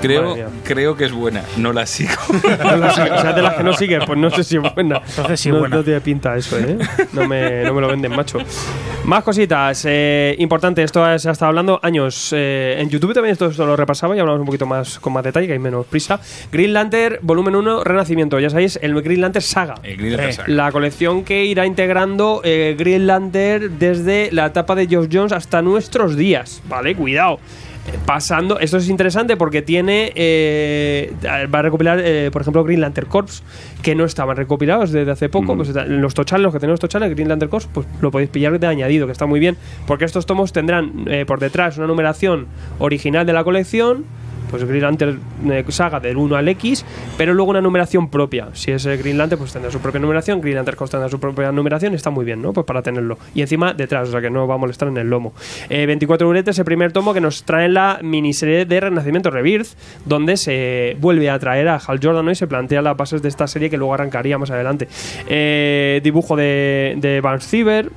[SPEAKER 2] Creo, creo que es buena, no la sigo.
[SPEAKER 3] No la sigue- o sea, de las que no sigues, pues no sé si es buena.
[SPEAKER 6] Entonces sí es
[SPEAKER 3] no,
[SPEAKER 6] buena.
[SPEAKER 3] no tiene pinta eso, ¿eh? No me, no me lo venden, macho. Más cositas. Eh, importante, esto se ha estado hablando años. eh, en YouTube también esto, esto lo repasaba y hablamos un poquito más con más detalle, que hay menos prisa. Green Lantern, volumen 1, Renacimiento. Ya sabéis, el Green Lantern Saga.
[SPEAKER 2] El Green Lantern
[SPEAKER 6] Eh,
[SPEAKER 2] Saga.
[SPEAKER 3] La colección que irá integrando eh, Green Lantern desde la etapa de Geoff Jones hasta nuestros días. ¿Vale? Cuidado. Pasando, esto es interesante porque tiene. eh, va a recopilar, eh, por ejemplo, Green Lantern Corps, que no estaban recopilados desde hace poco. Pues, está- los tochales, los que tenemos tochales, Green Lantern Corps, pues lo podéis pillar de añadido, que está muy bien. Porque estos tomos tendrán eh, por detrás una numeración original de la colección pues Green Lantern eh, saga del 1 al X, pero luego una numeración propia. Si es eh, Green Lantern, pues tendrá su propia numeración, Green Lantern tendrá su propia numeración, está muy bien, ¿no? Pues para tenerlo. Y encima detrás, o sea que no va a molestar en el lomo. Eh, 24 buretes, el primer tomo que nos trae la miniserie de Renacimiento Rebirth, donde se vuelve a traer a Hal Jordan y se plantea las bases de esta serie que luego arrancaría más adelante. Eh, dibujo de, de Van Cieber,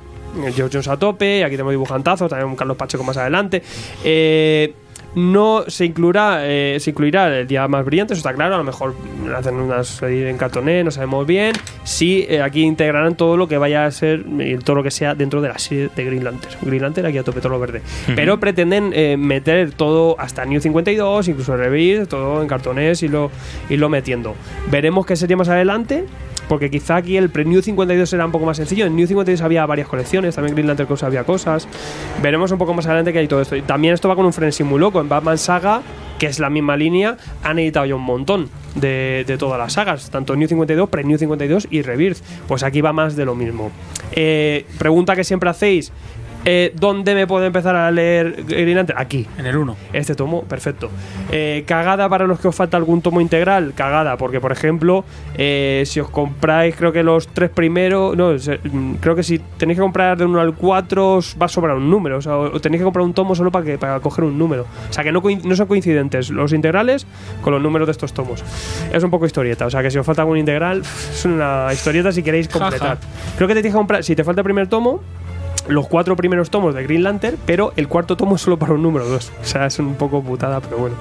[SPEAKER 3] George Jones a tope, aquí tenemos dibujantazos, también un Carlos Pacheco más adelante. Eh, no se incluirá, eh, se incluirá el día más brillante, eso está claro. A lo mejor hacen unas en cartoné, no sabemos bien. Sí, eh, aquí integrarán todo lo que vaya a ser, todo lo que sea dentro de la serie de Green Lantern. Green Lantern aquí a tope todo lo verde. Pero pretenden eh, meter todo hasta New 52, incluso Rebirth, todo en cartonés y lo, y lo metiendo. Veremos qué sería más adelante. Porque quizá aquí el pre-New 52 era un poco más sencillo. En New 52 había varias colecciones, también Green Lantern Corps había cosas. Veremos un poco más adelante que hay todo esto. Y también esto va con un frenzy muy loco. En Batman Saga, que es la misma línea, han editado ya un montón de, de todas las sagas, tanto New 52, pre-New 52 y Rebirth. Pues aquí va más de lo mismo. Eh, pregunta que siempre hacéis. Eh, ¿Dónde me puedo empezar a leer Green Lantern? Aquí.
[SPEAKER 6] En el 1.
[SPEAKER 3] Este tomo, perfecto. Eh, cagada para los que os falta algún tomo integral, cagada, porque por ejemplo, eh, si os compráis, creo que los tres primeros, no, mm, creo que si tenéis que comprar de 1 al 4, os va a sobrar un número, o sea, o tenéis que comprar un tomo solo para, que, para coger un número. O sea, que no, no son coincidentes los integrales con los números de estos tomos. Es un poco historieta, o sea, que si os falta algún integral, es una historieta si queréis completar. Creo que te tienes que comprar, si te falta el primer tomo, los cuatro primeros tomos de Green Lantern, pero el cuarto tomo es solo para un número dos. O sea, es un poco putada, pero bueno.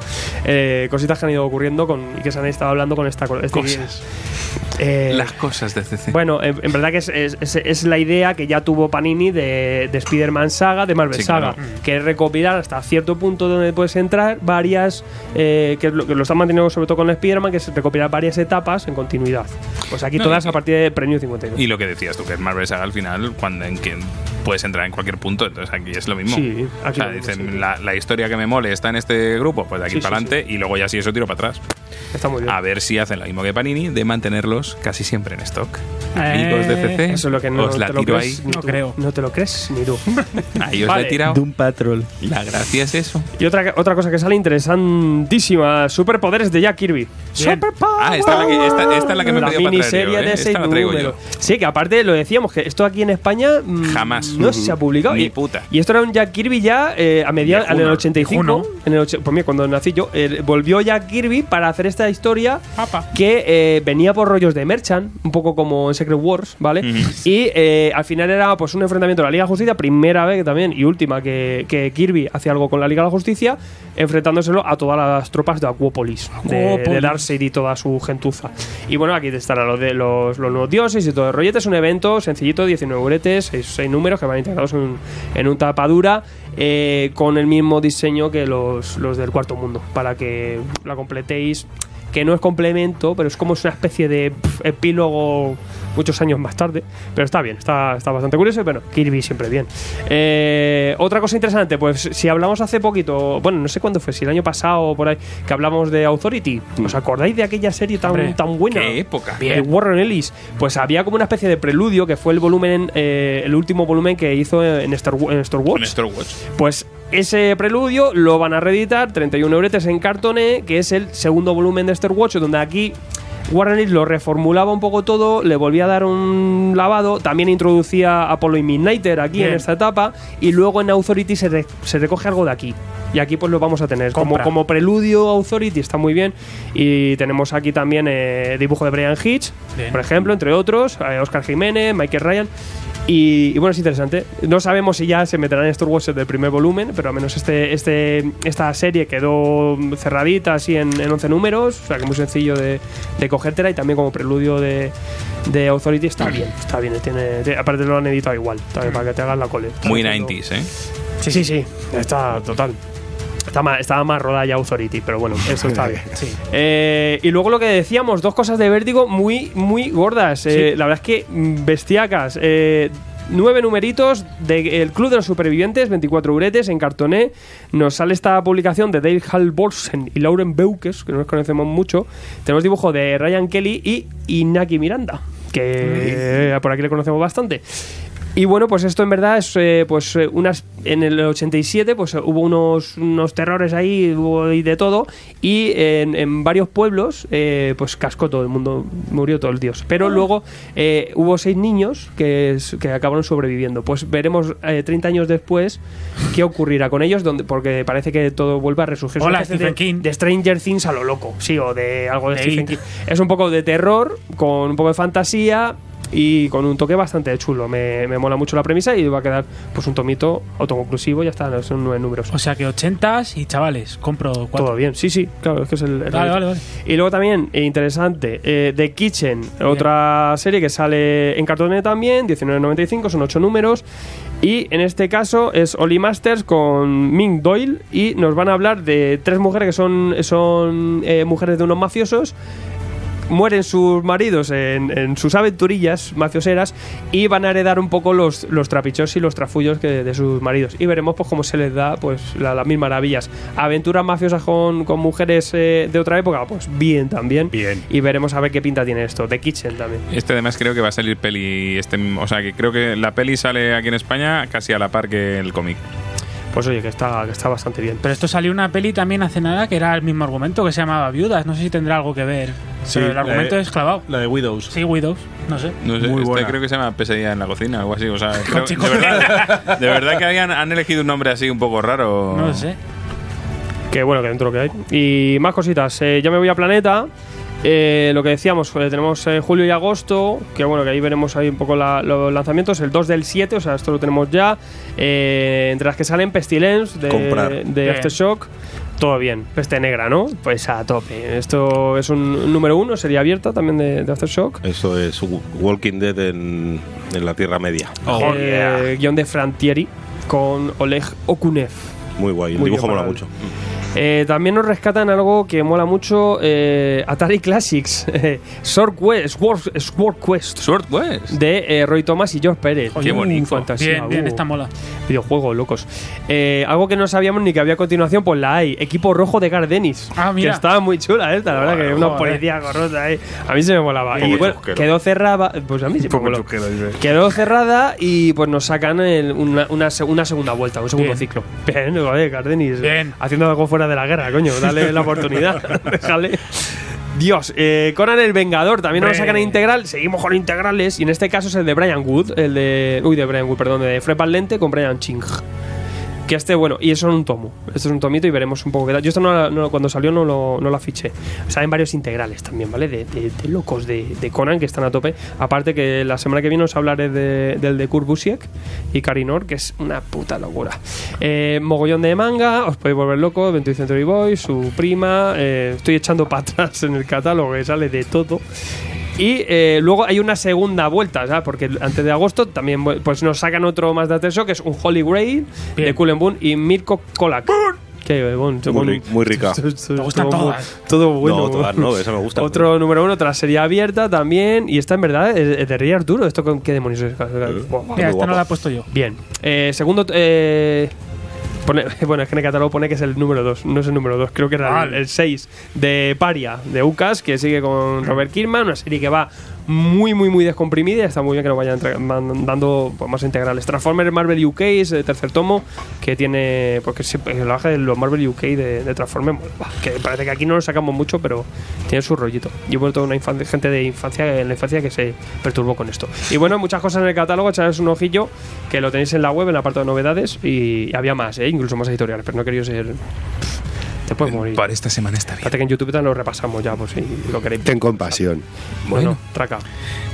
[SPEAKER 3] Eh, cositas que han ido ocurriendo con, y que se han estado hablando con esta este-
[SPEAKER 2] Cosas.
[SPEAKER 3] eh,
[SPEAKER 2] Las cosas de CC.
[SPEAKER 3] bueno, en, en verdad que es, es- es- es la idea que ya tuvo Panini de, de Spider-Man Saga, de Marvel
[SPEAKER 2] Sí,
[SPEAKER 3] Saga,
[SPEAKER 2] claro.
[SPEAKER 3] que es recopilar hasta cierto punto donde puedes entrar varias, eh, que, lo, que lo están manteniendo sobre todo con Spider-Man, que es recopilar varias etapas en continuidad. Pues aquí
[SPEAKER 2] No,
[SPEAKER 3] todas
[SPEAKER 2] y-
[SPEAKER 3] a partir de Premio 52.
[SPEAKER 2] Y lo que decías tú, que es Marvel Saga al final, cuando en que puedes entrar en cualquier punto, entonces aquí es lo mismo.
[SPEAKER 3] Sí, aquí
[SPEAKER 2] o sea,
[SPEAKER 3] lo mismo,
[SPEAKER 2] dicen,
[SPEAKER 3] sí.
[SPEAKER 2] la, la historia que me mole está en este grupo, pues de aquí
[SPEAKER 3] Sí,
[SPEAKER 2] para
[SPEAKER 3] sí,
[SPEAKER 2] adelante, y luego ya si eso tiro para atrás.
[SPEAKER 3] Está muy bien.
[SPEAKER 2] A ver si hacen lo mismo que Panini, de mantenerlos casi siempre en stock.
[SPEAKER 6] Eh,
[SPEAKER 2] Amigos de CC,
[SPEAKER 3] Eso es lo que no
[SPEAKER 2] os la
[SPEAKER 3] te lo
[SPEAKER 2] tiro
[SPEAKER 3] crees
[SPEAKER 2] ahí.
[SPEAKER 3] ni
[SPEAKER 6] No
[SPEAKER 3] tú.
[SPEAKER 6] creo.
[SPEAKER 3] No te lo crees ni tú.
[SPEAKER 2] Ahí os
[SPEAKER 3] Vale.
[SPEAKER 2] la he tirado.
[SPEAKER 9] Doom Patrol.
[SPEAKER 2] La gracia es eso.
[SPEAKER 3] Y otra, otra cosa que sale interesantísima: Superpoderes de Jack Kirby. Superpower.
[SPEAKER 2] Ah, esta es la que, esta, esta es la que me he
[SPEAKER 3] la
[SPEAKER 2] pedido para traer ¿eh?
[SPEAKER 3] de
[SPEAKER 2] Esta
[SPEAKER 3] seis
[SPEAKER 2] la traigo
[SPEAKER 3] números.
[SPEAKER 2] yo.
[SPEAKER 3] Sí, que aparte lo decíamos, que esto aquí en España mm,
[SPEAKER 2] Jamás.
[SPEAKER 3] No se ha publicado.
[SPEAKER 2] Ni
[SPEAKER 3] y,
[SPEAKER 2] puta.
[SPEAKER 3] y esto era un Jack Kirby ya eh, a mediados en el
[SPEAKER 2] Viejuno.
[SPEAKER 3] 85.
[SPEAKER 6] Viejuno.
[SPEAKER 3] En el och- pues mira, cuando nací yo, eh, volvió Jack Kirby para hacer esta historia
[SPEAKER 6] Papa.
[SPEAKER 3] que eh, venía por rollos de Merchant, un poco como en Secret Wars, ¿vale? Y eh, al final era pues un enfrentamiento de la Liga de Justicia, primera vez también y última que, que Kirby hacía algo con la Liga de la Justicia, enfrentándoselo a todas las tropas de Aquópolis, de, Darkseid y toda su gentuza. Y bueno, aquí estarán los, de, los, los nuevos dioses y todo el rollete. Es un evento sencillito, 19 euretes, 6, números que van integrados en, un tapadura. eh, con el mismo diseño que los, los del cuarto mundo, para que la completéis que no es complemento, pero es como una especie de pf, epílogo muchos años más tarde. Pero está bien, está, está bastante curioso. Y bueno, Kirby siempre bien. Eh, otra cosa interesante, pues si hablamos hace poquito, bueno, no sé cuándo fue, si el año pasado o por ahí, que hablamos de Authority. ¿Os acordáis de aquella serie tan,
[SPEAKER 6] Hombre,
[SPEAKER 3] tan buena?
[SPEAKER 2] qué época.
[SPEAKER 3] De Warren Ellis. Pues había como una especie de preludio que fue el volumen, eh, el último volumen que hizo en Star, en Star Wars.
[SPEAKER 2] Con Star Wars.
[SPEAKER 3] Pues ese preludio lo van a reeditar, 31 euretes en cartoné, que es el segundo volumen de Star Watch, donde aquí Warren Ellis lo reformulaba un poco todo, le volvía a dar un lavado, también introducía Apollo y Midnighter aquí
[SPEAKER 6] Bien.
[SPEAKER 3] en esta etapa, y luego en Authority se, re- se recoge algo de aquí. Y aquí pues lo vamos a tener. Como, como preludio Authority está muy bien. Y tenemos aquí también eh, dibujo de Brian Hitch,
[SPEAKER 6] Bien.
[SPEAKER 3] por ejemplo, entre otros, eh, Oscar Jiménez, Michael Ryan. Y, y bueno, es interesante. No sabemos si ya se meterán en Star Wars del primer volumen, pero al menos este, este, esta serie quedó cerradita así en, en 11 números, o sea que muy sencillo de, de cogértela y también como preludio de, de Authority está bien, está bien. Tiene, tiene- aparte lo han editado igual, también para que te hagas la cole.
[SPEAKER 2] Muy
[SPEAKER 3] haciendo-
[SPEAKER 2] 90s, ¿eh?
[SPEAKER 3] Sí, sí, sí, está total. Está más, estaba más rodada ya Authority, pero bueno, eso está bien. Eh, y luego lo que decíamos, dos cosas de vértigo muy, muy gordas. Eh, La verdad es que mm, bestiacas. Eh, Nueve numeritos del Club de los Supervivientes, 24 uretes en cartoné. Nos sale esta publicación de Dave Halvorsen y Lauren Beukes, que no nos conocemos mucho. Tenemos dibujo de Ryan Kelly y Inaki Miranda, que eh, por aquí le conocemos bastante. Y bueno, pues esto en verdad es eh, pues eh, unas en el 87 pues eh, hubo unos, unos terrores ahí hubo y de todo y en, en varios pueblos eh, pues cascó todo el mundo, murió todo el dios. Pero luego eh, hubo seis niños que, que acabaron sobreviviendo. Pues veremos eh, 30 años después qué ocurrirá con ellos donde porque parece que todo vuelve a resurgir.
[SPEAKER 6] Hola, Stephen
[SPEAKER 3] de,
[SPEAKER 6] King.
[SPEAKER 3] de Stranger Things a lo loco, sí, o de algo de
[SPEAKER 6] De
[SPEAKER 3] Stephen. King. Es un poco de terror con un poco de fantasía y con un toque bastante chulo. Me, me mola mucho la premisa y va a quedar pues un tomito autoconclusivo. Ya está, son nueve números.
[SPEAKER 6] O sea que 80s y chavales, compro cuatro.
[SPEAKER 3] Todo bien, sí, sí, claro, es que es el. el
[SPEAKER 6] Vale, vale, vale.
[SPEAKER 3] Y luego también, eh, interesante, eh, The Kitchen, otra serie que sale en cartoné también, 19.95, son ocho números. Y en este caso es Oli Masters con Ming Doyle y nos van a hablar de tres mujeres que son, son eh, mujeres de unos mafiosos mueren sus maridos en, en sus aventurillas mafioseras y van a heredar un poco los, los trapichos y los trafullos que, de sus maridos. Y veremos pues cómo se les da pues la- las mil maravillas. Aventuras mafiosas con, con mujeres eh, de otra época, pues bien también.
[SPEAKER 9] Bien.
[SPEAKER 3] Y veremos a ver qué pinta tiene esto. The Kitchen también.
[SPEAKER 2] Este además creo que va a salir peli, este, o sea que creo que la peli sale aquí en España casi a la par que el cómic.
[SPEAKER 3] Pues oye, que está, que está bastante bien.
[SPEAKER 6] Pero esto salió una peli también hace nada que era el mismo argumento que se llamaba Viudas. No sé si tendrá algo que ver. pero el argumento
[SPEAKER 9] de-
[SPEAKER 6] es clavado.
[SPEAKER 9] La de Widows.
[SPEAKER 6] Sí, Widows. No sé.
[SPEAKER 2] No sé,
[SPEAKER 9] Muy
[SPEAKER 2] este
[SPEAKER 9] buena.
[SPEAKER 2] creo que se llama Pesadilla en la cocina, algo así. O sea, creo- de, verdad, de verdad que habían, han elegido un nombre así un poco raro.
[SPEAKER 6] No sé.
[SPEAKER 3] Que bueno, que dentro que hay. Y más cositas. Eh, ya me voy a Planeta. Eh, lo que decíamos, eh, tenemos eh, julio y agosto, que bueno, que ahí veremos ahí un poco la- los lanzamientos, el 2 del 7, o sea, esto lo tenemos ya. Eh, entre las que salen Pestilence de,
[SPEAKER 4] Comprar.
[SPEAKER 3] de. Aftershock, todo bien. Peste negra, ¿no? Pues a tope. Esto es un número uno, sería abierta también de, de Aftershock.
[SPEAKER 4] Eso es Walking Dead en, en la Tierra Media.
[SPEAKER 9] Oh,
[SPEAKER 3] Eh, Guión de Frantieri con Oleg Okunev.
[SPEAKER 4] Muy guay. El
[SPEAKER 3] Muy
[SPEAKER 4] dibujo mola mucho.
[SPEAKER 3] Eh, también nos rescatan algo que mola mucho: eh, Atari Classics, Sword Quest, Sword, Sword Quest
[SPEAKER 2] Sword West.
[SPEAKER 3] de eh, Roy Thomas y George Pérez.
[SPEAKER 2] Qué bonito.
[SPEAKER 3] fantasía,
[SPEAKER 6] Bien, bien,
[SPEAKER 3] uh,
[SPEAKER 6] esta mola.
[SPEAKER 3] Videojuego, locos. Eh, algo que no sabíamos ni que había a continuación, pues la hay: Equipo Rojo de Gardenis.
[SPEAKER 6] Ah, mira.
[SPEAKER 3] Que estaba muy chula esta, la verdad, que una
[SPEAKER 6] joder.
[SPEAKER 3] policía ahí. A mí se me molaba. Y bueno, quedó cerrada. Pues a mí sí me moló. Quedó cerrada y pues nos sacan el- una, una se- una segunda vuelta, un segundo
[SPEAKER 6] Bien.
[SPEAKER 3] ciclo. Bien, Gardenis.
[SPEAKER 6] Bien.
[SPEAKER 3] Haciendo algo fuera de la guerra, coño. Dale la oportunidad. Déjale. Dios, eh, Conan el Vengador también nos sacan en integral. Seguimos con integrales. Y en este caso es el de Brian Wood. El de. Uy, de Brian Wood, perdón. De Fred Lente con Brian Ching. Que este, bueno, y eso es un tomo. Este es un tomito y veremos un poco qué tal. Yo esto no, cuando salió no lo, no lo fiché. Salen varios integrales también, ¿vale? De, de- locos de, Conan que están a tope. Aparte que la semana que viene os hablaré de- del de Kurt Busiek y Karinor, que es una puta locura. Eh, mogollón de manga, os podéis volver locos. 20th Century Boys, su prima. eh, estoy echando patas en el catálogo que sale de todo. Y eh, luego hay una segunda vuelta, ¿sabes? Porque antes de agosto también pues nos sacan otro más de Attention, que es un Holy Grail de
[SPEAKER 6] Bien.
[SPEAKER 3] Cullen Boon y Mirko Kolak. Que, bueno,
[SPEAKER 4] Muy, muy rica.
[SPEAKER 6] Me gustan todas.
[SPEAKER 3] Todo bueno.
[SPEAKER 4] No, todas no, esa me gusta.
[SPEAKER 3] Otro número uno, otra serie abierta también. Y esta en verdad es, es de Rey Arturo. ¿Esto con qué demonios es? Buah,
[SPEAKER 6] Mira, esta
[SPEAKER 4] guapa.
[SPEAKER 6] no la he puesto yo.
[SPEAKER 3] Bien. Eh, segundo. Eh, pone- bueno, es que en el catálogo pone que es el número 2. No es el número 2, creo que era el- el 6 de Paria, de UCAS, que sigue con Robert Kirkman. Una serie que va muy, muy, muy descomprimida. y Está muy bien que nos vayan dando pues, más integrales. Transformers Marvel UK es el tercer tomo, que tiene. Porque siempre el baje de los Marvel UK de, de Transformers. Que parece que aquí no lo sacamos mucho, pero tiene su rollito. Yo he vuelto una gente de infancia en la infancia que se perturbó con esto. Y bueno, muchas cosas en el catálogo, echarles un ojillo, que lo tenéis en la web, en la parte de novedades, y había más, ¿eh? incluso más editoriales, pero no he ser. Te puedes morir.
[SPEAKER 2] Para esta semana está bien.
[SPEAKER 3] Fíjate que en YouTube también lo repasamos ya, por si lo queréis.
[SPEAKER 5] Ten compasión.
[SPEAKER 3] Bueno, traca.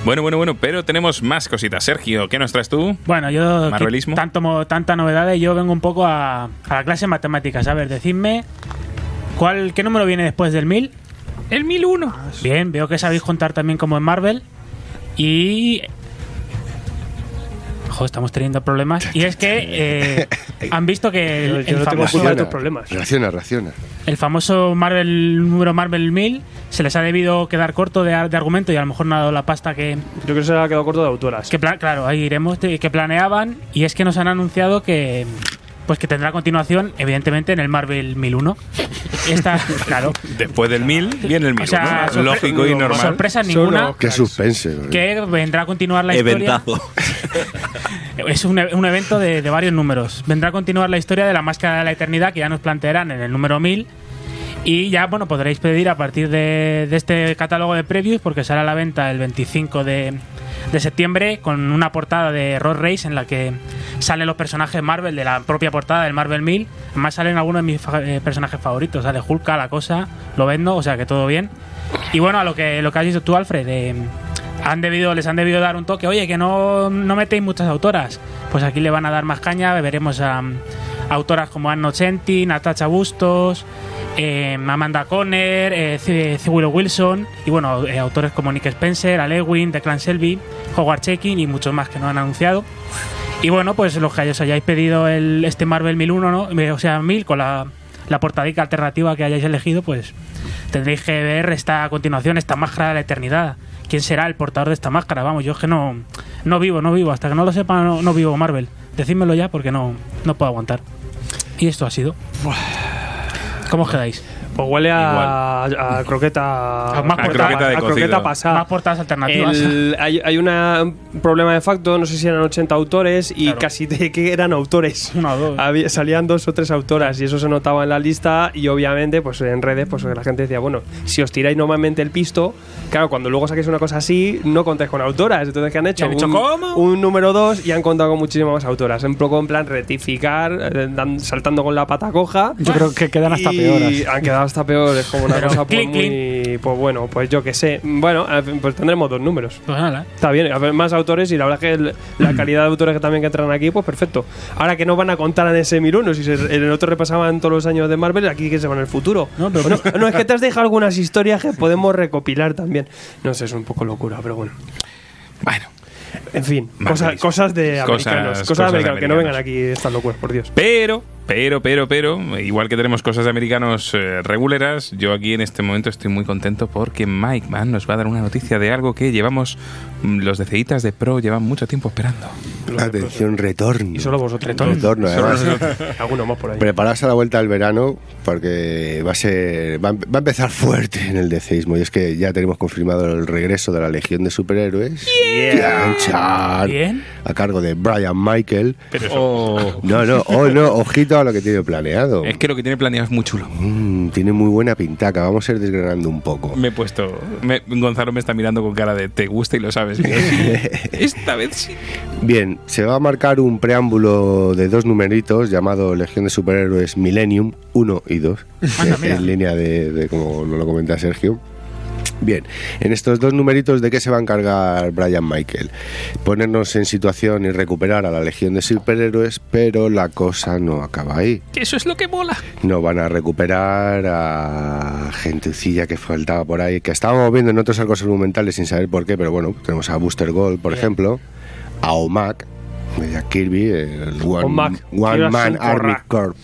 [SPEAKER 2] Bueno, bueno, bueno, pero tenemos más cositas. Sergio, ¿qué nos traes tú?
[SPEAKER 6] Bueno, yo.
[SPEAKER 2] Marvelismo.
[SPEAKER 6] Tanto, tanta novedad, yo vengo un poco a, a la clase de matemáticas. A ver, decidme. ¿cuál, ¿Qué número viene después del 1000?
[SPEAKER 2] El 1001.
[SPEAKER 6] Bien, veo que sabéis contar también como en Marvel. Y. Joder, estamos teniendo problemas. Y es que eh, han visto que el,
[SPEAKER 3] yo
[SPEAKER 6] el famoso,
[SPEAKER 3] tus problemas.
[SPEAKER 5] Reacciona, reacciona.
[SPEAKER 6] el famoso Marvel número Marvel 1000 se les ha debido quedar corto de, de argumento y a lo mejor no ha dado la pasta que,
[SPEAKER 3] Yo creo que se ha quedado corto de autoras.
[SPEAKER 6] que claro, ahí iremos, de- que planeaban y es que nos han anunciado que pues que tendrá continuación evidentemente en el Marvel 1001. Esta, claro,
[SPEAKER 2] Después del 1000 viene el 1000.
[SPEAKER 6] o sea,
[SPEAKER 2] Lógico y normal.
[SPEAKER 6] sorpresa
[SPEAKER 3] Solo-
[SPEAKER 6] ninguna
[SPEAKER 5] Qué suspense. ¿no?
[SPEAKER 6] que vendrá a continuar la historia.
[SPEAKER 4] Eventazo.
[SPEAKER 6] Es un, e- un evento de, de varios números. Vendrá a continuar la historia de la Máscara de la Eternidad que ya nos plantearán en el número 1000. Y ya, bueno, podréis pedir a partir de, este catálogo de previews, porque sale a la venta el 25 de, de septiembre, con una portada de Road Race en la que salen los personajes Marvel de la propia portada del Marvel 1000. Además, salen algunos de mis eh, personajes favoritos. Sale Hulk, la cosa, lo vendo, o sea que todo bien. Y bueno, a lo que, lo que has dicho tú, Alfred, de, han debido, les han debido dar un toque, oye, que no, no metéis muchas autoras. Pues aquí le van a dar más caña, veremos a, autoras como Anne Nocenti, Natasha Bustos, eh, Amanda Conner, eh. Willow Wilson, y bueno, eh, autores como Nick Spencer, Alewin, Declan Selby, Howard Checking y muchos más que no han anunciado. Y bueno, pues los que os hayáis pedido el, este Marvel 1001, ¿no? Eh, o sea, 1000 con la la portadica alternativa que hayáis elegido, pues tendréis que ver esta continuación, esta máscara de la eternidad. ¿Quién será el portador de esta máscara? Vamos, yo es que no, no vivo, no vivo. Hasta que no lo sepa, no, no vivo Marvel. Decídmelo ya porque no, no puedo aguantar. Y esto ha sido. ¿Cómo os?
[SPEAKER 3] Pues huele a, a croqueta.
[SPEAKER 6] A más
[SPEAKER 3] a
[SPEAKER 6] croqueta
[SPEAKER 2] de
[SPEAKER 3] a croqueta pasada.
[SPEAKER 6] Más portadas alternativas.
[SPEAKER 3] El- hay, hay una- un problema de facto, no sé si eran 80 autores y
[SPEAKER 6] Claro.
[SPEAKER 3] casi de que eran autores.
[SPEAKER 6] Una o dos.
[SPEAKER 3] Había- salían dos o tres autoras y eso se notaba en la lista y obviamente pues en redes pues la gente decía, bueno, si os tiráis normalmente el pisto, claro, cuando luego saquéis una cosa así, no contáis con autoras. Entonces, ¿qué han hecho?
[SPEAKER 6] ¿Han hecho
[SPEAKER 3] un,
[SPEAKER 6] cómo?
[SPEAKER 3] un número dos y han contado con muchísimas más autoras. En poco en plan rectificar, eh, saltando con la pata coja.
[SPEAKER 7] Yo creo que quedan hasta
[SPEAKER 3] y
[SPEAKER 7] peores.
[SPEAKER 3] Han quedado hasta peores, como una
[SPEAKER 6] Pero
[SPEAKER 3] cosa pues,
[SPEAKER 6] clic,
[SPEAKER 3] muy. Pues bueno, pues yo que sé. Bueno, pues tendremos dos números.
[SPEAKER 6] Pues nada.
[SPEAKER 3] Está bien, a ver, más autores y la verdad que el- la calidad de autores que también que entran aquí, pues perfecto. Ahora que no van a contar en ese 1001, si se, en el otro repasaban todos los años de Marvel, aquí que se va en el futuro.
[SPEAKER 6] No, pero-
[SPEAKER 3] Bueno, no, es que te has dejado algunas historias que podemos recopilar también. No sé, es un poco locura, pero bueno.
[SPEAKER 2] Bueno.
[SPEAKER 3] En fin, cosas, cosas de
[SPEAKER 2] Cosas-
[SPEAKER 3] americanos. Cosas,
[SPEAKER 2] cosas
[SPEAKER 3] de
[SPEAKER 2] de
[SPEAKER 3] americanos, que no vengan
[SPEAKER 2] americanos.
[SPEAKER 3] aquí estas locuras, por Dios.
[SPEAKER 2] Pero, pero, pero, pero, igual que tenemos cosas de americanos eh, reguleras, yo aquí en este momento estoy muy contento porque Mike Mann nos va a dar una noticia de algo que llevamos, mm, los DCitas de Pro llevan mucho tiempo esperando.
[SPEAKER 5] Atención, retorno.
[SPEAKER 3] Y solo vosotros.
[SPEAKER 5] Retorno, además.
[SPEAKER 3] Alguno más por ahí.
[SPEAKER 5] Preparaos a la vuelta del verano porque va a ser va a, va a empezar fuerte en el decismo y es que ya tenemos confirmado el regreso de la Legión de Superhéroes chan,
[SPEAKER 6] Bien.
[SPEAKER 5] a cargo de Brian Michael
[SPEAKER 2] Oh,
[SPEAKER 5] no no oh no ojito a lo que tiene planeado
[SPEAKER 2] es que lo que tiene planeado es muy chulo.
[SPEAKER 5] Mm, tiene muy buena pintaca vamos a ir desgranando un poco
[SPEAKER 2] Me he puesto. me- Gonzalo me está mirando con cara de te gusta y lo sabes. bien". Esta vez sí.
[SPEAKER 5] Bien, se va a marcar un preámbulo de dos numeritos llamado Legión de Superhéroes Millennium 1 y 2,
[SPEAKER 6] Anda,
[SPEAKER 5] en- línea de, de como nos lo comenta Sergio. Bien, en estos dos numeritos, ¿de qué se va a encargar Brian Michael? Ponernos en situación y recuperar a la Legión de Superhéroes, pero la cosa no acaba ahí.
[SPEAKER 2] Que eso es lo que mola.
[SPEAKER 5] No van a recuperar a gentecilla que faltaba por ahí, que estábamos viendo en otros arcos argumentales sin saber por qué, pero bueno, tenemos a Booster Gold, por ejemplo, a OMAC, de Kirby, el One, Man Army. Corps.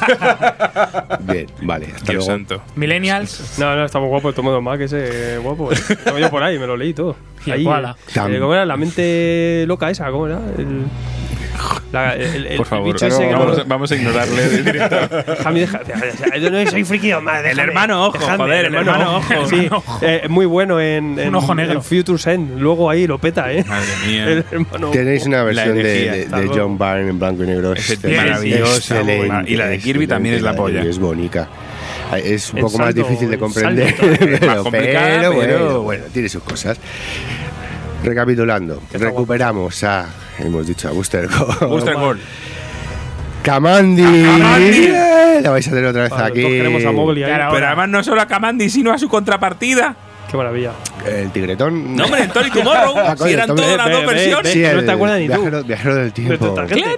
[SPEAKER 5] Bien, vale, hasta
[SPEAKER 2] Dios
[SPEAKER 5] luego.
[SPEAKER 2] santo.
[SPEAKER 6] Millennials.
[SPEAKER 3] No, no, estamos guapos, tomo más que ese guapo. eh. Estaba yo por ahí, me lo leí todo.
[SPEAKER 6] Y el
[SPEAKER 3] Ahí,
[SPEAKER 6] koala.
[SPEAKER 3] eh,
[SPEAKER 5] Tam-
[SPEAKER 3] ¿Cómo era? La mente loca esa, ¿cómo era? El, la- el, el
[SPEAKER 2] Por favor,
[SPEAKER 3] bicho ese que
[SPEAKER 2] vamos, a ignorarle del.
[SPEAKER 3] Déjame, yo no soy friki, más.
[SPEAKER 2] El hermano ojo, joder, el hermano ojo.
[SPEAKER 3] Sí, eh, muy bueno en, en,
[SPEAKER 6] Un ojo negro.
[SPEAKER 3] en Future End. Luego ahí lo peta, ¿eh?
[SPEAKER 2] Madre mía.
[SPEAKER 3] El hermano
[SPEAKER 5] Tenéis una versión de. John Byrne en blanco y negro.
[SPEAKER 2] Es maravillosa, y la de Kirby también es la polla.
[SPEAKER 5] Es bonita. Es un
[SPEAKER 3] El
[SPEAKER 5] poco más difícil de comprender,
[SPEAKER 3] salto.
[SPEAKER 5] pero,
[SPEAKER 2] Más complicada,
[SPEAKER 5] pero bueno,
[SPEAKER 2] pero-
[SPEAKER 5] bueno, tiene sus cosas. Recapitulando, recuperamos a, hemos dicho a Booster Gold.
[SPEAKER 2] Booster Gold.
[SPEAKER 5] Kamandi.
[SPEAKER 2] Kamandi.
[SPEAKER 5] Eh, La vais a tener otra vez
[SPEAKER 3] Vale,
[SPEAKER 5] aquí.
[SPEAKER 3] todos queremos a Mowgli ahí.
[SPEAKER 6] Claro.
[SPEAKER 2] Pero además no solo a Kamandi, sino a su contrapartida.
[SPEAKER 3] Qué maravilla.
[SPEAKER 5] El tigretón.
[SPEAKER 2] No, hombre, en Tony Tomorrow.
[SPEAKER 5] Ah,
[SPEAKER 2] si
[SPEAKER 5] coño,
[SPEAKER 2] eran
[SPEAKER 5] Tommy-
[SPEAKER 2] todas las
[SPEAKER 3] ve,
[SPEAKER 2] dos
[SPEAKER 3] ve,
[SPEAKER 2] versiones.
[SPEAKER 3] ve.
[SPEAKER 5] Sí,
[SPEAKER 3] no
[SPEAKER 5] el
[SPEAKER 3] te acuerdas ni tú.
[SPEAKER 5] viajero, viajero del
[SPEAKER 3] De
[SPEAKER 5] tiempo.
[SPEAKER 3] tu tarjeta.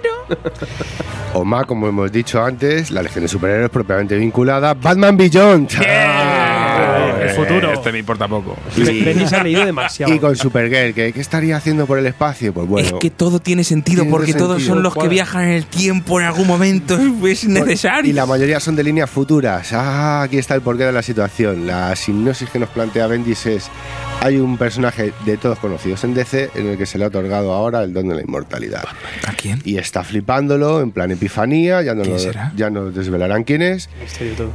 [SPEAKER 5] Oma, como hemos dicho antes, la Legión de Superhéroes propiamente vinculada. Batman Beyond. Ah,
[SPEAKER 6] futuro.
[SPEAKER 2] Este me importa poco.
[SPEAKER 3] Se ha leído demasiado.
[SPEAKER 5] Y con Supergirl, ¿qué, qué estaría haciendo por el espacio? Pues bueno.
[SPEAKER 2] es que todo tiene sentido
[SPEAKER 5] Tiene
[SPEAKER 2] porque
[SPEAKER 5] todo
[SPEAKER 2] todos
[SPEAKER 5] sentido.
[SPEAKER 2] son los que
[SPEAKER 3] Cuadra.
[SPEAKER 2] viajan en el tiempo en algún momento. Es necesario.
[SPEAKER 5] Y la mayoría son de líneas futuras. Ah, aquí está el porqué de la situación. La sinopsis que nos plantea Bendis es: hay un personaje de todos conocidos en DC en el que se le ha otorgado ahora el don de la inmortalidad.
[SPEAKER 2] ¿A quién?
[SPEAKER 5] Y está flipándolo en plan epifanía, ya, no ya nos desvelarán quién es.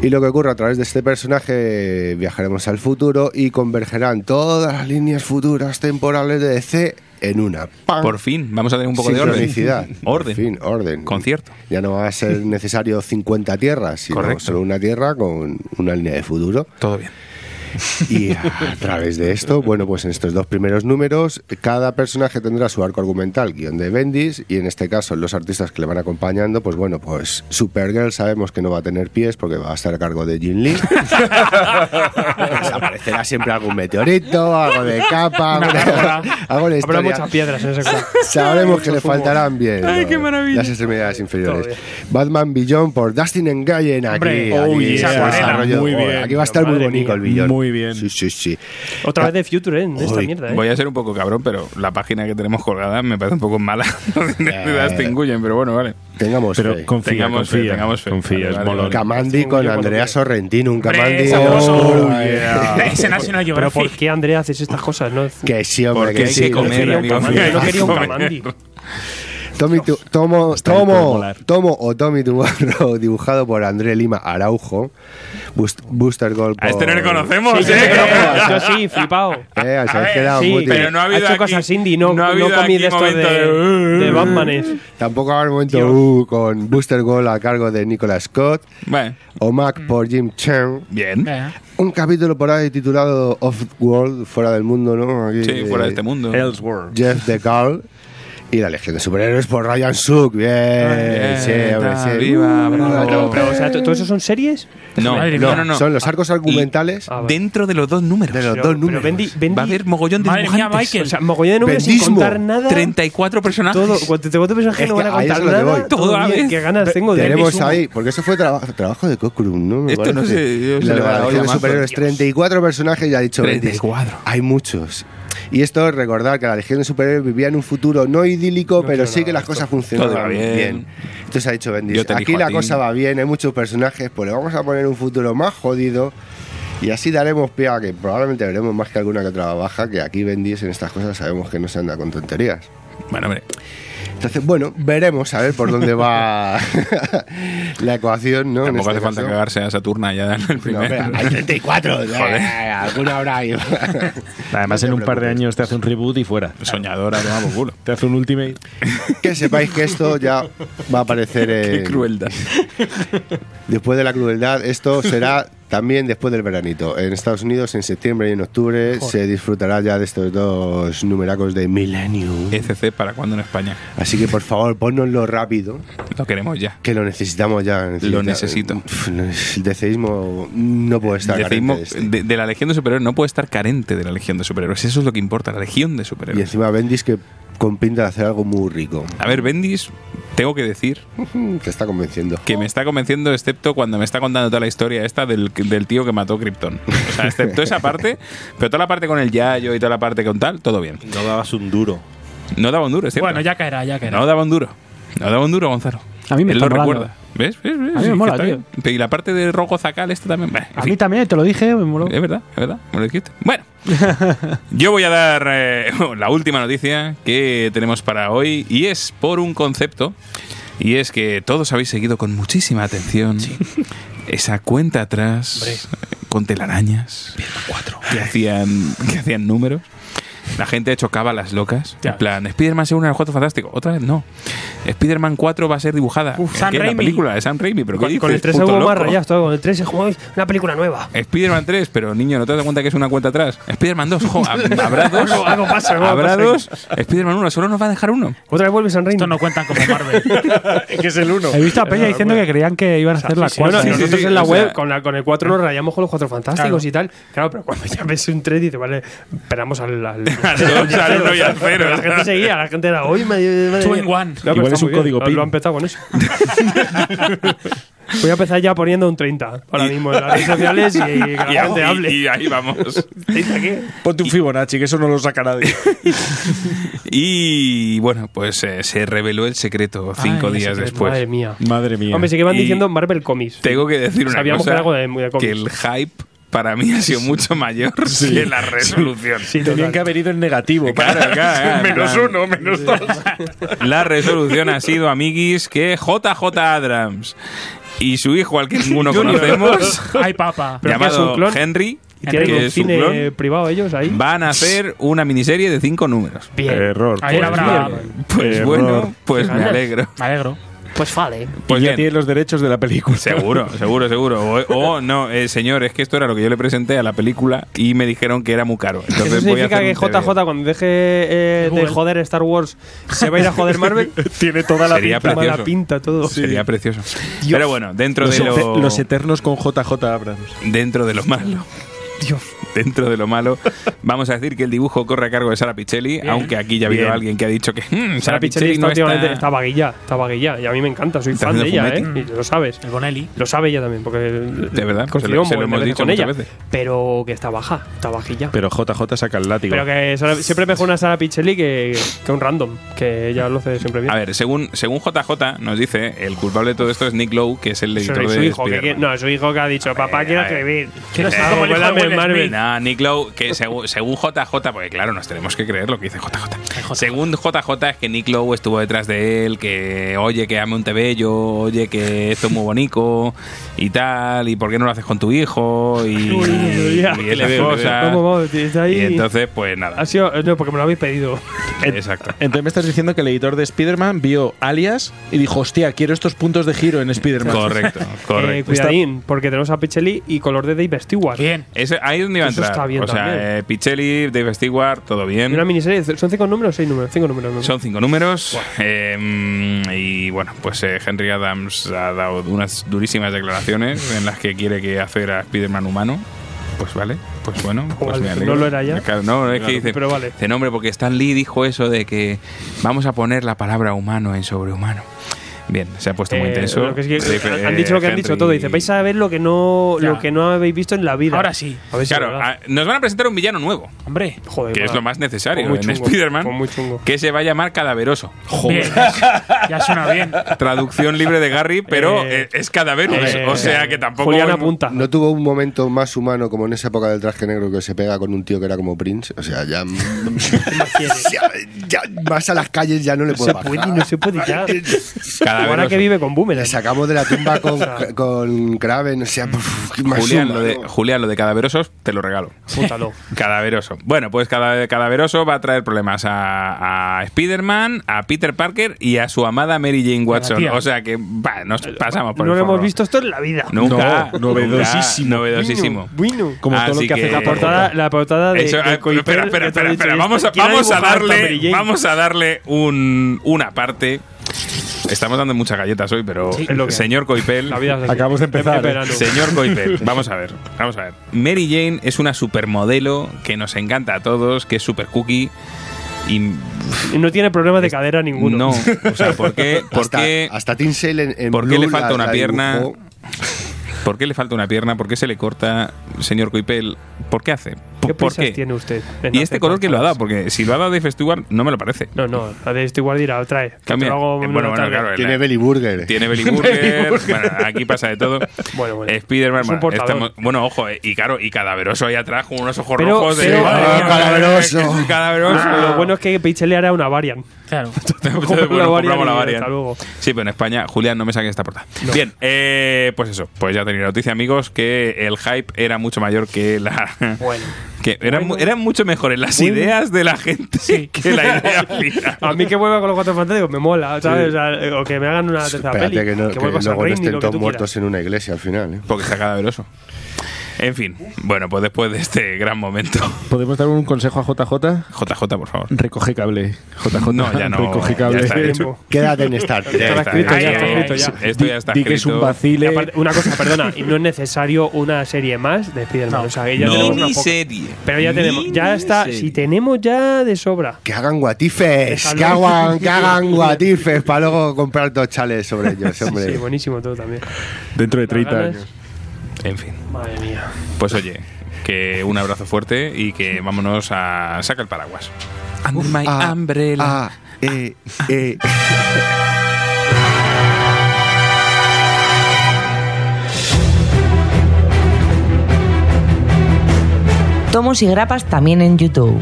[SPEAKER 5] Y lo que ocurre a través de este personaje, viajaremos al futuro y convergerán todas las líneas futuras temporales de DC en una. ¡Pam!
[SPEAKER 2] Por fin, vamos a tener un poco de orden. Orden.
[SPEAKER 5] Por fin, orden.
[SPEAKER 2] Concierto.
[SPEAKER 5] Ya no va a ser necesario 50 tierras, sino
[SPEAKER 2] Correcto.
[SPEAKER 5] solo una tierra con una línea de futuro.
[SPEAKER 2] Todo bien.
[SPEAKER 5] Y a través de esto, bueno, pues en estos dos primeros números, cada personaje tendrá su arco argumental, guion de Bendis, y en este caso los artistas que le van acompañando, pues bueno, pues Supergirl sabemos que no va a tener pies porque va a estar a cargo de Jin Lee. Aparecerá siempre algún meteorito, algo de capa,
[SPEAKER 6] Una
[SPEAKER 5] algo de
[SPEAKER 3] Habrá muchas piedras en ese cuadro.
[SPEAKER 5] Sabremos que le faltarán bien
[SPEAKER 2] Ay, qué
[SPEAKER 5] ¿no?
[SPEAKER 2] maravilla.
[SPEAKER 5] las extremidades inferiores. Batman Beyond por Dustin Engayen aquí.
[SPEAKER 6] Hombre,
[SPEAKER 5] aquí,
[SPEAKER 6] oh,
[SPEAKER 5] ese
[SPEAKER 6] yeah.
[SPEAKER 5] desarrollo.
[SPEAKER 2] Muy
[SPEAKER 5] Joder,
[SPEAKER 2] bien.
[SPEAKER 5] Aquí va a estar muy bonito el Beyond.
[SPEAKER 9] Muy bien.
[SPEAKER 5] Sí, sí, sí.
[SPEAKER 3] Otra vez de Future, ¿eh? En esta mierda, ¿eh?
[SPEAKER 2] Voy a ser un poco cabrón, pero la página que tenemos colgada me parece un poco mala. Las te engullen, pero bueno, vale.
[SPEAKER 5] Tengamos
[SPEAKER 9] Pero
[SPEAKER 5] fe.
[SPEAKER 9] confía,
[SPEAKER 2] Tengamos fe,
[SPEAKER 9] confía,
[SPEAKER 2] tengamos fe.
[SPEAKER 9] confía,
[SPEAKER 2] Vale,
[SPEAKER 9] es
[SPEAKER 2] vale.
[SPEAKER 5] Camandi con Andrea Sorrentino, un Camandi. Oh,
[SPEAKER 6] Ese National
[SPEAKER 3] Pero
[SPEAKER 6] Geographic.
[SPEAKER 3] ¿por qué, Andrea, haces estas cosas? No,
[SPEAKER 5] Que sí, hombre,
[SPEAKER 2] Porque
[SPEAKER 5] que
[SPEAKER 2] hay
[SPEAKER 5] sí.
[SPEAKER 2] que comer, amigo
[SPEAKER 3] no quería un. Camandi.
[SPEAKER 5] Tommy tu- tomo,
[SPEAKER 9] por
[SPEAKER 5] tomo, tomo o Tommy Tubarro, dibujado por André Lima Araujo. Boost- Booster Gold.
[SPEAKER 2] A este no le
[SPEAKER 5] por-
[SPEAKER 2] conocemos,
[SPEAKER 3] Sí, yo,
[SPEAKER 2] ¿eh?
[SPEAKER 3] yo sí, flipado.
[SPEAKER 5] Eh,
[SPEAKER 6] ver,
[SPEAKER 5] quedado
[SPEAKER 3] Sí,
[SPEAKER 5] muy
[SPEAKER 2] pero no ha habido
[SPEAKER 3] hecho
[SPEAKER 2] aquí-
[SPEAKER 3] cosas indie, no,
[SPEAKER 2] no ha
[SPEAKER 3] no, comí de estos de,
[SPEAKER 2] de-
[SPEAKER 3] de Batmanes.
[SPEAKER 5] Tampoco haber momento uh, con Booster Gold a cargo de Nicolas Scott.
[SPEAKER 2] Bueno,
[SPEAKER 5] O Mac por Jim Chen.
[SPEAKER 2] bien.
[SPEAKER 6] Eh,
[SPEAKER 5] Un capítulo por ahí titulado Off World, fuera del mundo, ¿no? Aquí,
[SPEAKER 2] Sí, fuera de este mundo.
[SPEAKER 9] Elseworld.
[SPEAKER 5] Jeff de Carl. Y la Legión de Superhéroes por Ryan Suk. Bien,
[SPEAKER 2] Bien,
[SPEAKER 5] sí, hombre,
[SPEAKER 2] está,
[SPEAKER 5] sí.
[SPEAKER 2] viva,
[SPEAKER 5] Uh,
[SPEAKER 2] bravo.
[SPEAKER 3] Pero, pero, o sea, ¿todo eso son series?
[SPEAKER 2] No, no, no, no.
[SPEAKER 5] Son los arcos argumentales
[SPEAKER 3] Ah, vale.
[SPEAKER 2] Dentro de los dos números.
[SPEAKER 5] de los
[SPEAKER 3] Pero-
[SPEAKER 5] dos números.
[SPEAKER 3] Bendy- Bendy-
[SPEAKER 2] Va a haber mogollón de
[SPEAKER 6] Madre mía,
[SPEAKER 2] dibujantes.
[SPEAKER 6] Michael.
[SPEAKER 3] O sea, mogollón de números sin
[SPEAKER 5] Bendismo.
[SPEAKER 3] contar nada.
[SPEAKER 2] 34 personajes.
[SPEAKER 3] Todo, cuando te cuento personajes
[SPEAKER 5] Es
[SPEAKER 3] no
[SPEAKER 5] que
[SPEAKER 3] van a contar nada.
[SPEAKER 5] voy.
[SPEAKER 3] Todo
[SPEAKER 2] Todo a
[SPEAKER 3] bien, qué ganas tengo de
[SPEAKER 5] Tenemos
[SPEAKER 3] Bendy
[SPEAKER 5] ahí, porque eso fue traba- trabajo de Cockrum, ¿no? Me
[SPEAKER 2] Esto no sé, yo se
[SPEAKER 5] La
[SPEAKER 2] la
[SPEAKER 5] Legión de. Superhéroes, 34 personajes y ha dicho
[SPEAKER 2] 34.
[SPEAKER 5] Bendis, Hay muchos. Y esto es recordar que la Legión de Superhéroes vivía en un futuro no idílico, pero sí que las cosas funcionaban
[SPEAKER 2] bien.
[SPEAKER 5] bien. Entonces ha dicho Bendis, aquí la cosa va bien, hay muchos personajes, pues le vamos a poner un futuro más jodido. Y así daremos pie a que probablemente veremos más que alguna que otra baja, que aquí Bendis en estas cosas sabemos que no se anda con tonterías.
[SPEAKER 2] Bueno, hombre.
[SPEAKER 5] Entonces, bueno, veremos a ver por dónde va la ecuación, ¿no?
[SPEAKER 2] Tampoco
[SPEAKER 5] este
[SPEAKER 2] hace falta
[SPEAKER 5] caso.
[SPEAKER 2] cagarse a Saturna ya en el
[SPEAKER 5] No,
[SPEAKER 2] primer.
[SPEAKER 5] hombre, hay 34, eh, alguna hora hay.
[SPEAKER 9] Además, en un par de años te hace un reboot y fuera.
[SPEAKER 2] Soñadora, por culo.
[SPEAKER 9] Te hace un ultimate.
[SPEAKER 5] que sepáis que esto ya va a aparecer
[SPEAKER 2] Qué
[SPEAKER 5] en-
[SPEAKER 2] crueldad.
[SPEAKER 5] después de la crueldad. Esto será también después del veranito. En Estados Unidos, en septiembre y en octubre, se disfrutará ya de estos dos numeracos de Millennium.
[SPEAKER 2] ECC para cuando en España.
[SPEAKER 5] Así que por favor, ponnoslo rápido,
[SPEAKER 2] Lo queremos ya.
[SPEAKER 5] que lo necesitamos ya. Necesita-
[SPEAKER 2] Lo necesito.
[SPEAKER 5] El decismo no puede estar
[SPEAKER 2] Decimos,
[SPEAKER 5] carente de este.
[SPEAKER 2] de, de la Legión de Superhéroes no puede estar carente de la Legión de Superhéroes. Eso es lo que importa, la Legión de
[SPEAKER 5] Y
[SPEAKER 2] Superhéroes.
[SPEAKER 5] encima Bendis que con pinta de hacer algo muy rico.
[SPEAKER 2] A ver, Bendis, tengo que decir
[SPEAKER 5] Te está convenciendo.
[SPEAKER 2] que me está convenciendo, excepto cuando me está contando toda la historia esta del, del tío que mató Krypton. O sea, excepto esa parte, pero toda la parte con el Yayo y toda la parte con tal, todo bien.
[SPEAKER 4] No dabas un duro.
[SPEAKER 2] No daba un duro, es cierto.
[SPEAKER 6] Bueno, ya caerá, ya caerá.
[SPEAKER 2] No daba un duro. No daba un duro, Gonzalo.
[SPEAKER 7] A mí me
[SPEAKER 2] Él
[SPEAKER 7] está
[SPEAKER 2] lo
[SPEAKER 7] molando.
[SPEAKER 2] recuerda. ¿Ves? ¿Ves? ¿Ves?
[SPEAKER 7] A mí me mola, tío.
[SPEAKER 2] bien. Y la parte de Rojo Zacal, esto también.
[SPEAKER 7] A
[SPEAKER 2] fin.
[SPEAKER 7] mí también, te lo dije, me moló.
[SPEAKER 2] Es verdad, es verdad, me lo dijiste. Bueno, yo voy a dar eh, la última noticia que tenemos para hoy y es por un concepto y es que todos habéis seguido con muchísima atención esa cuenta atrás eh, con telarañas que hacían que hacían números. La gente ha hecho cábalas locas.
[SPEAKER 6] Ya.
[SPEAKER 2] En plan, Spider-Man se une al Cuatro Fantástico. Otra vez no. Spider-Man 4 va a ser dibujada.
[SPEAKER 6] Uf,
[SPEAKER 2] ¿En
[SPEAKER 6] Sam
[SPEAKER 2] qué? La
[SPEAKER 6] Raimi.
[SPEAKER 2] película de Sam Raimi. ¿Pero qué
[SPEAKER 3] Con, con el 3
[SPEAKER 2] puto
[SPEAKER 3] algo más
[SPEAKER 2] loco?
[SPEAKER 3] todo. Con el 3 es como una película nueva.
[SPEAKER 2] Spider-Man 3, pero niño, ¿no te das cuenta que es una cuenta atrás? Spider-Man 2, jo, hab- habrá dos.
[SPEAKER 3] Algo- algo pasa, algo
[SPEAKER 2] habrá
[SPEAKER 3] pasa
[SPEAKER 2] dos. Spider-Man 1, solo nos va a dejar uno.
[SPEAKER 3] Otra vez vuelve San Raimi.
[SPEAKER 6] Esto no cuentan como Marvel.
[SPEAKER 9] que es el uno.
[SPEAKER 7] He visto a Peña diciendo que creían que iban a hacer la
[SPEAKER 3] Sí, bueno,
[SPEAKER 7] cuarta.
[SPEAKER 2] sí,
[SPEAKER 3] nosotros
[SPEAKER 2] sí,
[SPEAKER 3] en la
[SPEAKER 2] o
[SPEAKER 3] web
[SPEAKER 2] sea-
[SPEAKER 3] con, la, con el 4 nos rayamos con los 4 fantásticos
[SPEAKER 6] Claro.
[SPEAKER 3] y tal. Claro, pero cuando ya ves un 3 dices, vale, esperamos al. al,
[SPEAKER 2] al uno y al cero.
[SPEAKER 3] La gente seguía, la gente era, hoy madre, madre
[SPEAKER 6] Two
[SPEAKER 3] mía".
[SPEAKER 6] in one.
[SPEAKER 9] Igual es un
[SPEAKER 3] muy
[SPEAKER 9] código
[SPEAKER 3] lo-
[SPEAKER 9] PIN.
[SPEAKER 3] Lo ha empezado con eso. Voy a empezar ya poniendo un 30 ahora mismo en las redes sociales y, y que la
[SPEAKER 2] Y,
[SPEAKER 3] gente
[SPEAKER 2] y-
[SPEAKER 3] hable.
[SPEAKER 2] y ahí vamos.
[SPEAKER 3] ¿30 qué?
[SPEAKER 9] Ponte un Fibonacci, que eso no lo saca nadie.
[SPEAKER 2] Y bueno, pues eh, se reveló el secreto cinco
[SPEAKER 6] Ay,
[SPEAKER 2] días
[SPEAKER 6] secreto,
[SPEAKER 2] después.
[SPEAKER 3] Madre mía.
[SPEAKER 9] Madre mía.
[SPEAKER 3] Hombre, sí que van diciendo Marvel Comics.
[SPEAKER 2] Tengo que decir una
[SPEAKER 3] Sabíamos
[SPEAKER 2] cosa.
[SPEAKER 3] que era algo de, de cómics.
[SPEAKER 2] que el hype para mí ha sido mucho mayor que la resolución.
[SPEAKER 3] Sí,
[SPEAKER 9] Tenían
[SPEAKER 3] total.
[SPEAKER 9] que haber ido en negativo.
[SPEAKER 2] Claro, claro, claro,
[SPEAKER 9] menos
[SPEAKER 2] claro.
[SPEAKER 9] uno, menos dos.
[SPEAKER 2] La resolución ha sido, amiguis, que JJ Abrams y su hijo, al que ninguno conocemos,
[SPEAKER 6] Ay, papa.
[SPEAKER 3] Pero
[SPEAKER 2] llamado
[SPEAKER 3] clon.
[SPEAKER 2] Henry,
[SPEAKER 3] Y tienen
[SPEAKER 2] que
[SPEAKER 3] un cine
[SPEAKER 2] clon,
[SPEAKER 3] privado ellos ahí.
[SPEAKER 2] van a hacer una miniserie de cinco números.
[SPEAKER 3] Bien.
[SPEAKER 9] Error.
[SPEAKER 6] Ahí era
[SPEAKER 9] Pues bien.
[SPEAKER 2] Pues
[SPEAKER 9] Error.
[SPEAKER 2] bueno, pues me alegro.
[SPEAKER 6] Me alegro.
[SPEAKER 3] Pues vale.
[SPEAKER 2] Pues
[SPEAKER 9] y ya tiene los derechos de la película.
[SPEAKER 2] Seguro, seguro, seguro. O, o no, eh, señor, es que esto era lo que yo le presenté a la película y me dijeron que era muy caro. Entonces
[SPEAKER 3] ¿Eso
[SPEAKER 2] voy a
[SPEAKER 3] significa
[SPEAKER 2] hacer
[SPEAKER 3] que. JJ cuando deje eh, de joder Star Wars se va a ir a joder Marvel?
[SPEAKER 9] tiene toda la
[SPEAKER 2] Sería
[SPEAKER 9] pinta.
[SPEAKER 2] precioso.
[SPEAKER 3] Mala pinta todo.
[SPEAKER 2] Sería precioso. Pero bueno, dentro
[SPEAKER 9] Los,
[SPEAKER 2] de lo
[SPEAKER 9] los eternos con JJ Abrams.
[SPEAKER 2] dentro de lo malo.
[SPEAKER 3] Dios.
[SPEAKER 2] dentro de lo malo, vamos a decir que el dibujo corre a cargo de Sara Pichelli,
[SPEAKER 3] Bien.
[SPEAKER 2] aunque aquí ya ha habido
[SPEAKER 9] Bien.
[SPEAKER 2] alguien que ha dicho que "Mm,
[SPEAKER 3] Sara Pichelli está
[SPEAKER 2] no está-
[SPEAKER 3] está vaguilla, está vaguilla. Y a mí me encanta, soy
[SPEAKER 2] Está
[SPEAKER 3] fan de ella, ¿eh? Y lo sabes.
[SPEAKER 6] El Bonelli.
[SPEAKER 3] Lo sabe ella también, porque
[SPEAKER 2] De verdad, se lo, se lo hemos dicho
[SPEAKER 3] con
[SPEAKER 2] muchas
[SPEAKER 3] ella.
[SPEAKER 2] veces.
[SPEAKER 3] Pero que está baja, está vajilla.
[SPEAKER 9] Pero JJ saca el látigo.
[SPEAKER 3] Pero que Sara- siempre mejor una Sara Pichelli que, que un random, que ella lo hace siempre bien.
[SPEAKER 2] A ver, según, según JJ nos dice, el culpable de todo esto es Nick Lowe, que es el
[SPEAKER 3] Su-
[SPEAKER 2] editor
[SPEAKER 3] su
[SPEAKER 2] de
[SPEAKER 3] hijo, que, no, su hijo que ha dicho, papá, quiero
[SPEAKER 2] a ver.
[SPEAKER 3] escribir.
[SPEAKER 6] Quiero ser
[SPEAKER 3] Eh,
[SPEAKER 6] como el hijo
[SPEAKER 3] Marvel.
[SPEAKER 6] Smith.
[SPEAKER 2] Nah, Nick Lowe, que según, según JJ, porque claro, nos tenemos que creer lo que dice JJ. Según JJ es que Nick Lowe estuvo detrás de él, que oye, que ame un tebello, oye, que esto es muy bonito y tal, y por qué no lo haces con tu hijo y,
[SPEAKER 3] Uy,
[SPEAKER 2] y esas cosas. Entonces, pues nada.
[SPEAKER 3] Ha sido, no, porque me lo habéis pedido.
[SPEAKER 2] Exacto.
[SPEAKER 9] Entonces me estás diciendo que el editor de Spider-Man vio Alias y dijo, hostia, quiero estos puntos de giro en Spider-Man.
[SPEAKER 2] Correcto,
[SPEAKER 3] Eh,
[SPEAKER 2] correcto.
[SPEAKER 3] cuidadín, porque tenemos a Pichelli y color de Dave Stewart.
[SPEAKER 6] Bien.
[SPEAKER 2] Ese- ahí es donde iba a entrar.
[SPEAKER 3] está bien
[SPEAKER 2] o sea, eh, Pichelli, Dave Stewart, todo
[SPEAKER 3] Y
[SPEAKER 2] bien.
[SPEAKER 3] una miniserie, ¿son cinco números o seis números? Cinco números. ¿no?
[SPEAKER 2] Son cinco números. eh, y bueno, pues eh, Henry Adams ha dado unas durísimas declaraciones en las que quiere que hacer a Spider-Man humano. Pues vale, pues bueno. Pues
[SPEAKER 3] Vale,
[SPEAKER 2] me
[SPEAKER 3] no lo era ya.
[SPEAKER 2] No, es que dice,
[SPEAKER 3] pero vale.
[SPEAKER 2] dice, no, hombre, porque Stan Lee dijo eso de que vamos a poner la palabra humano en sobrehumano. Bien, se ha puesto muy
[SPEAKER 3] Eh,
[SPEAKER 2] intenso.
[SPEAKER 3] lo que es que
[SPEAKER 2] Dave,
[SPEAKER 3] han
[SPEAKER 2] eh,
[SPEAKER 3] dicho lo que han dicho todo. Dice, vais a ver lo que no,
[SPEAKER 6] Ya.
[SPEAKER 3] lo que no habéis visto en la vida.
[SPEAKER 6] Ahora sí.
[SPEAKER 3] A ver si es
[SPEAKER 2] Claro,
[SPEAKER 3] verdad.
[SPEAKER 2] a- nos van a presentar un villano nuevo,
[SPEAKER 6] Hombre.
[SPEAKER 3] Joder,
[SPEAKER 2] que es lo más necesario
[SPEAKER 3] muy
[SPEAKER 2] en
[SPEAKER 3] chungo,
[SPEAKER 2] Spider-Man,
[SPEAKER 3] muy chungo.
[SPEAKER 2] que se va a llamar Cadaveroso.
[SPEAKER 6] Bien. ya suena bien.
[SPEAKER 2] Traducción libre de Gary, pero
[SPEAKER 3] Eh,
[SPEAKER 2] eh, es Cadaverus.
[SPEAKER 3] eh,
[SPEAKER 2] o sea que tampoco.
[SPEAKER 3] Julián
[SPEAKER 2] es-
[SPEAKER 3] apunta.
[SPEAKER 5] No tuvo un momento más humano como en esa época del traje negro que se pega con un tío que era como Prince. O sea, ya. ya, ya más a las calles ya no le
[SPEAKER 3] No
[SPEAKER 5] puedo
[SPEAKER 3] se puede, no se puede ya. Ahora que vive con
[SPEAKER 5] Le
[SPEAKER 3] Boomerang.
[SPEAKER 5] sacamos de la tumba con, con Kraven. O sea, más
[SPEAKER 2] Julián, lo de,
[SPEAKER 5] humano.
[SPEAKER 2] Julián, lo de cadaverosos, te lo regalo.
[SPEAKER 3] Apúntalo.
[SPEAKER 2] Cadaveroso. Bueno, pues cada, Cadaveroso va a traer problemas a, a Spider-Man, a Peter Parker y a su amada Mary Jane Watson. O sea que bah, nos pasamos por
[SPEAKER 3] no
[SPEAKER 2] el
[SPEAKER 3] lo hemos visto esto en la vida.
[SPEAKER 2] Nunca.
[SPEAKER 9] No, novedosísimo.
[SPEAKER 2] Nunca, novedosísimo.
[SPEAKER 3] Bueno.
[SPEAKER 9] Como todo
[SPEAKER 2] Así
[SPEAKER 9] lo que, hace
[SPEAKER 2] que-
[SPEAKER 3] La portada, la portada de,
[SPEAKER 2] Eso,
[SPEAKER 3] de
[SPEAKER 2] eh,
[SPEAKER 3] Coipel,
[SPEAKER 2] espera, espera, espera,
[SPEAKER 3] dicho,
[SPEAKER 2] espera,
[SPEAKER 3] ¿y
[SPEAKER 2] Vamos a, vamos a darle, vamos a darle un, una parte. Estamos dando muchas galletas hoy, pero señor Coipel.
[SPEAKER 9] Acabamos de empezar, ¿eh?
[SPEAKER 2] Señor Coipel, vamos a ver, vamos a ver. Mary Jane es una supermodelo que nos encanta a todos, que es super cookie y
[SPEAKER 3] no tiene problema de cadera ninguno.
[SPEAKER 2] no, o sea, ¿por qué, por
[SPEAKER 5] hasta,
[SPEAKER 2] qué,
[SPEAKER 5] hasta Tim Sale en, en
[SPEAKER 2] por qué le falta
[SPEAKER 5] la-
[SPEAKER 2] una
[SPEAKER 5] la
[SPEAKER 2] pierna?
[SPEAKER 5] dibujó.
[SPEAKER 2] ¿Por qué le falta una pierna? ¿Por qué se le corta, señor Coipel? ¿Por qué hace?
[SPEAKER 3] ¿Qué
[SPEAKER 2] ¿Por qué?
[SPEAKER 3] tiene usted?
[SPEAKER 2] ¿Y este color quién lo ha dado? Porque si lo ha dado Dave Stewart, no me lo parece.
[SPEAKER 3] No, no, la de Stewart dirá, trae. que
[SPEAKER 2] Cambia.
[SPEAKER 3] hago
[SPEAKER 2] Eh, bueno, bueno, claro,
[SPEAKER 5] Tiene
[SPEAKER 2] la-
[SPEAKER 5] Belly Burger.
[SPEAKER 2] Tiene Belly Burger. bueno, aquí pasa de todo.
[SPEAKER 3] Bueno, bueno.
[SPEAKER 2] Spider-Man,
[SPEAKER 3] Es un
[SPEAKER 2] bueno,
[SPEAKER 3] portador.
[SPEAKER 2] estamos- bueno, ojo, eh, y claro, y cadaveroso ahí atrás con unos ojos
[SPEAKER 3] Pero-
[SPEAKER 2] rojos. de-
[SPEAKER 3] pero-
[SPEAKER 2] Madre
[SPEAKER 5] Ah, cadaveroso.
[SPEAKER 2] que es cadaveroso.
[SPEAKER 3] Lo bueno es que Pichelli hará una variant.
[SPEAKER 6] Claro.
[SPEAKER 2] Bueno,
[SPEAKER 3] la variant hasta luego.
[SPEAKER 2] Sí, pero en España, Julián, no me saques esta portada. Bien, eh, pues eso, pues ya noticia, amigos, que el hype era mucho mayor que la.
[SPEAKER 3] Bueno.
[SPEAKER 2] Que eran,
[SPEAKER 3] Bueno.
[SPEAKER 2] eran mucho mejores las
[SPEAKER 3] Bueno.
[SPEAKER 2] ideas de la gente que la idea final.
[SPEAKER 3] A mí que vuelva con los cuatro fantásticos me mola, ¿sabes? O, sea, o que me hagan una tercera
[SPEAKER 5] Espérate
[SPEAKER 3] peli.
[SPEAKER 5] que, no, que
[SPEAKER 3] vuelva a Sam
[SPEAKER 5] luego no estén
[SPEAKER 3] que
[SPEAKER 5] todos muertos en una iglesia al final. ¿eh?
[SPEAKER 2] Porque está cadaveroso. En fin, bueno, pues después de este gran momento.
[SPEAKER 9] ¿Podemos dar un consejo a JJ?
[SPEAKER 2] JJ, por favor.
[SPEAKER 9] Recoge cable. JJ,
[SPEAKER 2] No, ya no.
[SPEAKER 9] Recoge
[SPEAKER 2] ya
[SPEAKER 9] cable.
[SPEAKER 2] está.
[SPEAKER 5] Quédate en.
[SPEAKER 2] Ya
[SPEAKER 3] Está escrito, escrito,
[SPEAKER 2] hecho.
[SPEAKER 3] ya.
[SPEAKER 2] Esto ya está
[SPEAKER 9] que es un
[SPEAKER 2] escrito.
[SPEAKER 9] Vacile.
[SPEAKER 3] aparte, una cosa, perdona, y no es necesario una serie más de Spider-Man. O sea, que ya tenemos una poca.
[SPEAKER 2] Miniserie.
[SPEAKER 3] Pero ya tenemos, ya está, si tenemos ya de sobra.
[SPEAKER 5] Que hagan guatifes, que hagan, que hagan guatifes para luego comprar dos chales sobre ellos, hombre.
[SPEAKER 3] Sí, buenísimo todo también.
[SPEAKER 9] Dentro de 30
[SPEAKER 3] ganas.
[SPEAKER 9] años.
[SPEAKER 2] En fin.
[SPEAKER 3] Madre mía.
[SPEAKER 2] Pues oye, que un abrazo fuerte y que vámonos a. Saca el paraguas. Under my
[SPEAKER 5] Ah,
[SPEAKER 2] umbrella.
[SPEAKER 5] ah, eh, eh.
[SPEAKER 10] Tomos y grapas también en YouTube.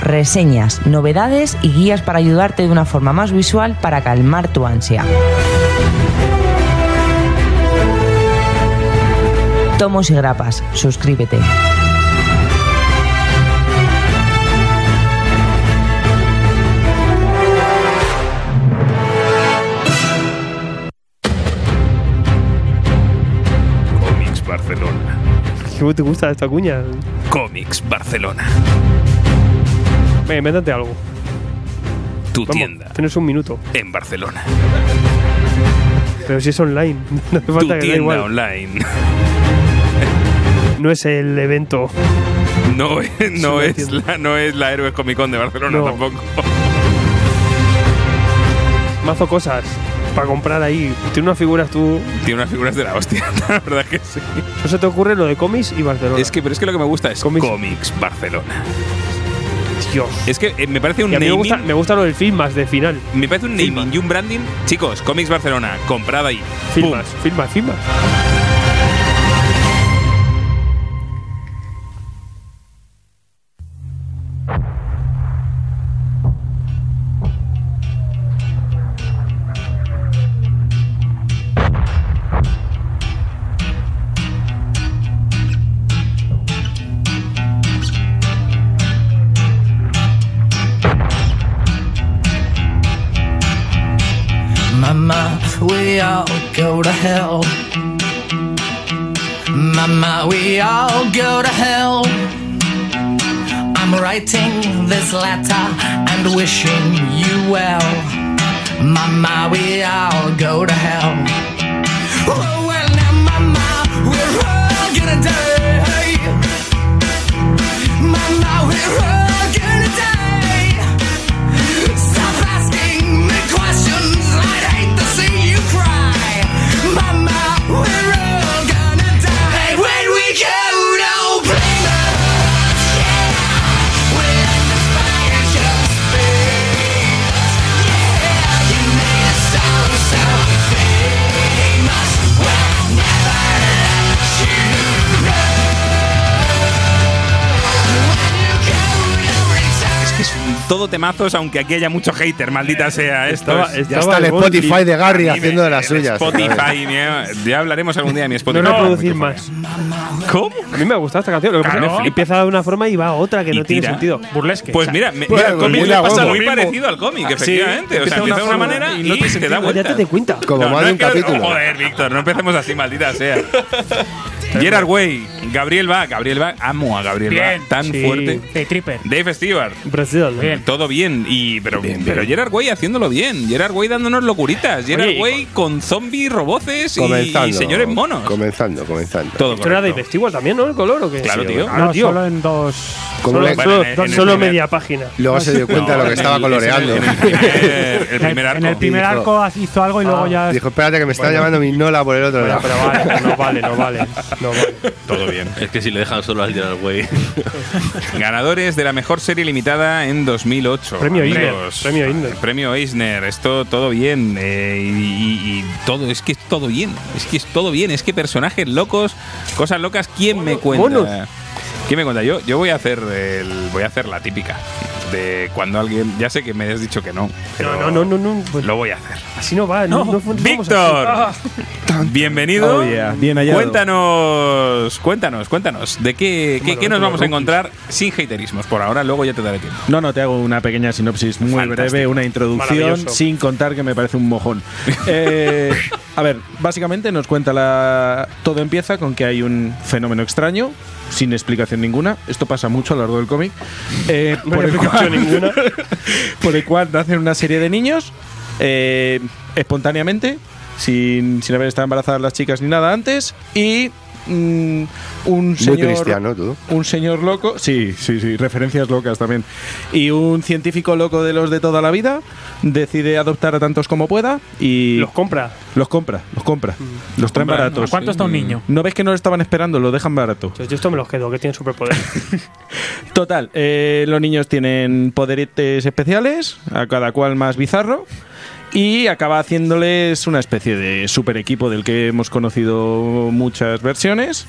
[SPEAKER 10] Reseñas, novedades y guías para ayudarte de una forma más visual para calmar tu ansia. Tomos y grapas, suscríbete.
[SPEAKER 2] Comics Barcelona.
[SPEAKER 3] ¿Cómo te gusta esta cuña?
[SPEAKER 2] Comics Barcelona.
[SPEAKER 3] Venga, invéntate algo.
[SPEAKER 2] Tu
[SPEAKER 3] Vamos,
[SPEAKER 2] tienda
[SPEAKER 3] tienes un minuto.
[SPEAKER 2] en Barcelona.
[SPEAKER 3] Pero si es online, no hace
[SPEAKER 2] Tu
[SPEAKER 3] falta que da
[SPEAKER 2] tienda
[SPEAKER 3] igual.
[SPEAKER 2] online.
[SPEAKER 3] No es el evento.
[SPEAKER 2] No, es- no, es la, no es la Héroes Comic Con de Barcelona
[SPEAKER 3] No.
[SPEAKER 2] tampoco.
[SPEAKER 3] Mazo cosas para comprar ahí. Tiene unas figuras tú.
[SPEAKER 2] Tiene unas figuras de la hostia, la verdad que sí.
[SPEAKER 3] No se te ocurre lo de cómics y Barcelona.
[SPEAKER 2] Es que, pero es que lo que me gusta es
[SPEAKER 3] Comics.
[SPEAKER 2] Comics, Barcelona.
[SPEAKER 3] Dios.
[SPEAKER 2] Es que eh, me parece un
[SPEAKER 3] Y a mí me
[SPEAKER 2] naming,
[SPEAKER 3] gusta, me gusta lo del film más de final.
[SPEAKER 2] me parece un naming y un branding. Chicos, Comics Barcelona, comprad ahí. ¡Pum!
[SPEAKER 3] Filmas, filmas,
[SPEAKER 11] writing this
[SPEAKER 2] todo temazos, aunque aquí haya mucho hater, maldita sea. Esto
[SPEAKER 3] Estaba-
[SPEAKER 2] es-
[SPEAKER 5] Ya está el Spotify de Gary haciendo de las suyas.
[SPEAKER 2] Spotify, mi- ya hablaremos algún día de mi
[SPEAKER 3] No
[SPEAKER 2] Spotify.
[SPEAKER 3] reproducir más.
[SPEAKER 2] ¿Cómo?
[SPEAKER 3] A mí me gusta esta canción. Lo que pasa es
[SPEAKER 2] Claro.
[SPEAKER 3] que empieza de una forma y va a otra que
[SPEAKER 2] Y
[SPEAKER 3] no tiene
[SPEAKER 2] tira.
[SPEAKER 3] sentido.
[SPEAKER 6] Burlesque.
[SPEAKER 2] Pues mira, me-
[SPEAKER 5] Pues,
[SPEAKER 2] mira, el
[SPEAKER 5] pues
[SPEAKER 2] cómic
[SPEAKER 5] muy
[SPEAKER 2] le pasa muy parecido al cómic,
[SPEAKER 9] Sí,
[SPEAKER 2] efectivamente. o sea,
[SPEAKER 9] empieza de
[SPEAKER 2] de
[SPEAKER 9] una
[SPEAKER 2] manera
[SPEAKER 9] y
[SPEAKER 2] y,
[SPEAKER 9] no tiene
[SPEAKER 2] te da vuelta.
[SPEAKER 3] Ya te cuenta.
[SPEAKER 5] Como más
[SPEAKER 2] no
[SPEAKER 5] de
[SPEAKER 2] es
[SPEAKER 5] un capítulo.
[SPEAKER 2] Joder, Víctor, no empecemos así, maldita sea. Gerard Way, Gabriel va, Gabriel va, amo a Gabriel
[SPEAKER 6] Bien,
[SPEAKER 2] va, tan
[SPEAKER 3] sí.
[SPEAKER 2] fuerte.
[SPEAKER 6] De Tripper.
[SPEAKER 2] Dave Stewart,
[SPEAKER 3] Brasil.
[SPEAKER 6] Bien.
[SPEAKER 2] todo bien, y pero, pero Gerard Way haciéndolo bien. Gerard Way dándonos locuritas. Gerard
[SPEAKER 3] Oye, y
[SPEAKER 2] Way con zombies, roboces y,
[SPEAKER 5] Comenzando.
[SPEAKER 2] y señores monos.
[SPEAKER 5] Comenzando, comenzando.
[SPEAKER 2] todo
[SPEAKER 3] Esto era de
[SPEAKER 2] correcto.
[SPEAKER 3] Stewart también, ¿no? El color o qué?
[SPEAKER 2] Claro, tío.
[SPEAKER 7] No,
[SPEAKER 3] tío.
[SPEAKER 7] solo en dos.
[SPEAKER 5] Como
[SPEAKER 3] Solo,
[SPEAKER 2] Bueno,
[SPEAKER 3] solo-
[SPEAKER 2] en el- en el
[SPEAKER 3] solo
[SPEAKER 2] primer-
[SPEAKER 3] media página.
[SPEAKER 5] Luego se dio cuenta de lo que
[SPEAKER 2] en
[SPEAKER 5] estaba
[SPEAKER 2] el-
[SPEAKER 5] coloreando.
[SPEAKER 2] En el, primer, el primer arco.
[SPEAKER 6] En el primer
[SPEAKER 5] Dijo-
[SPEAKER 6] arco hizo algo y luego ya.
[SPEAKER 5] Dijo, espérate que me está llamando mi Nola por el otro
[SPEAKER 3] Bueno,
[SPEAKER 5] lado.
[SPEAKER 3] pero vale, no vale, no vale. No vale.
[SPEAKER 2] Todo bien.
[SPEAKER 4] Es que si le dejan solo al Gerard Way.
[SPEAKER 2] Ganadores de la mejor serie limitada en 2008.
[SPEAKER 3] Premio. Eisner, premio Eisner.
[SPEAKER 2] Premio Eisner. Esto todo bien. eh, y, y- y todo, es que es todo bien. Es que es todo bien. Es que personajes locos, cosas locas. ¿Quién me cuenta? ¿Quién me cuenta? Yo, yo voy a hacer el, voy a hacer la típica. De cuando alguien. Ya sé que me has dicho que no. Pero
[SPEAKER 3] No, no, no, no. no, pues
[SPEAKER 2] Lo voy a hacer.
[SPEAKER 3] así no va. No, no, no.
[SPEAKER 2] Víctor, bienvenido.
[SPEAKER 9] Oh, yeah, bien hallado.
[SPEAKER 2] Cuéntanos, cuéntanos, cuéntanos. ¿De qué, qué, qué nos vamos a encontrar sin haterismos por ahora? Luego ya te daré tiempo.
[SPEAKER 9] No, no, te hago una pequeña sinopsis muy
[SPEAKER 2] Fantástico.
[SPEAKER 9] breve, una introducción, sin contar que me parece un mojón. Eh, a ver, básicamente nos cuenta la. Todo empieza con que hay un fenómeno extraño, sin explicación ninguna. Esto pasa mucho a lo largo del cómic. eh,
[SPEAKER 3] No
[SPEAKER 9] por, el
[SPEAKER 3] explicación
[SPEAKER 9] cual,
[SPEAKER 3] ninguna.
[SPEAKER 9] por el cual nacen una serie de niños eh, espontáneamente, sin, sin haber estado embarazadas las chicas ni nada antes, y mm, un
[SPEAKER 5] Muy
[SPEAKER 9] señor
[SPEAKER 5] cristiano, tú.
[SPEAKER 9] un señor loco, sí, sí, sí, referencias locas también. Y un científico loco de los de toda la vida decide adoptar a tantos como pueda y
[SPEAKER 3] Los compra.
[SPEAKER 9] los compra, los compra, los traen
[SPEAKER 2] compra.
[SPEAKER 9] baratos.
[SPEAKER 6] ¿A cuánto está un niño?
[SPEAKER 9] ¿No ves que no lo estaban esperando? Lo dejan barato.
[SPEAKER 3] Yo, yo esto me los quedo, que tienen superpoder.
[SPEAKER 9] Total, eh, los niños tienen poderetes especiales, a cada cual más bizarro. Y acaba haciéndoles una especie de super equipo del que hemos conocido muchas versiones.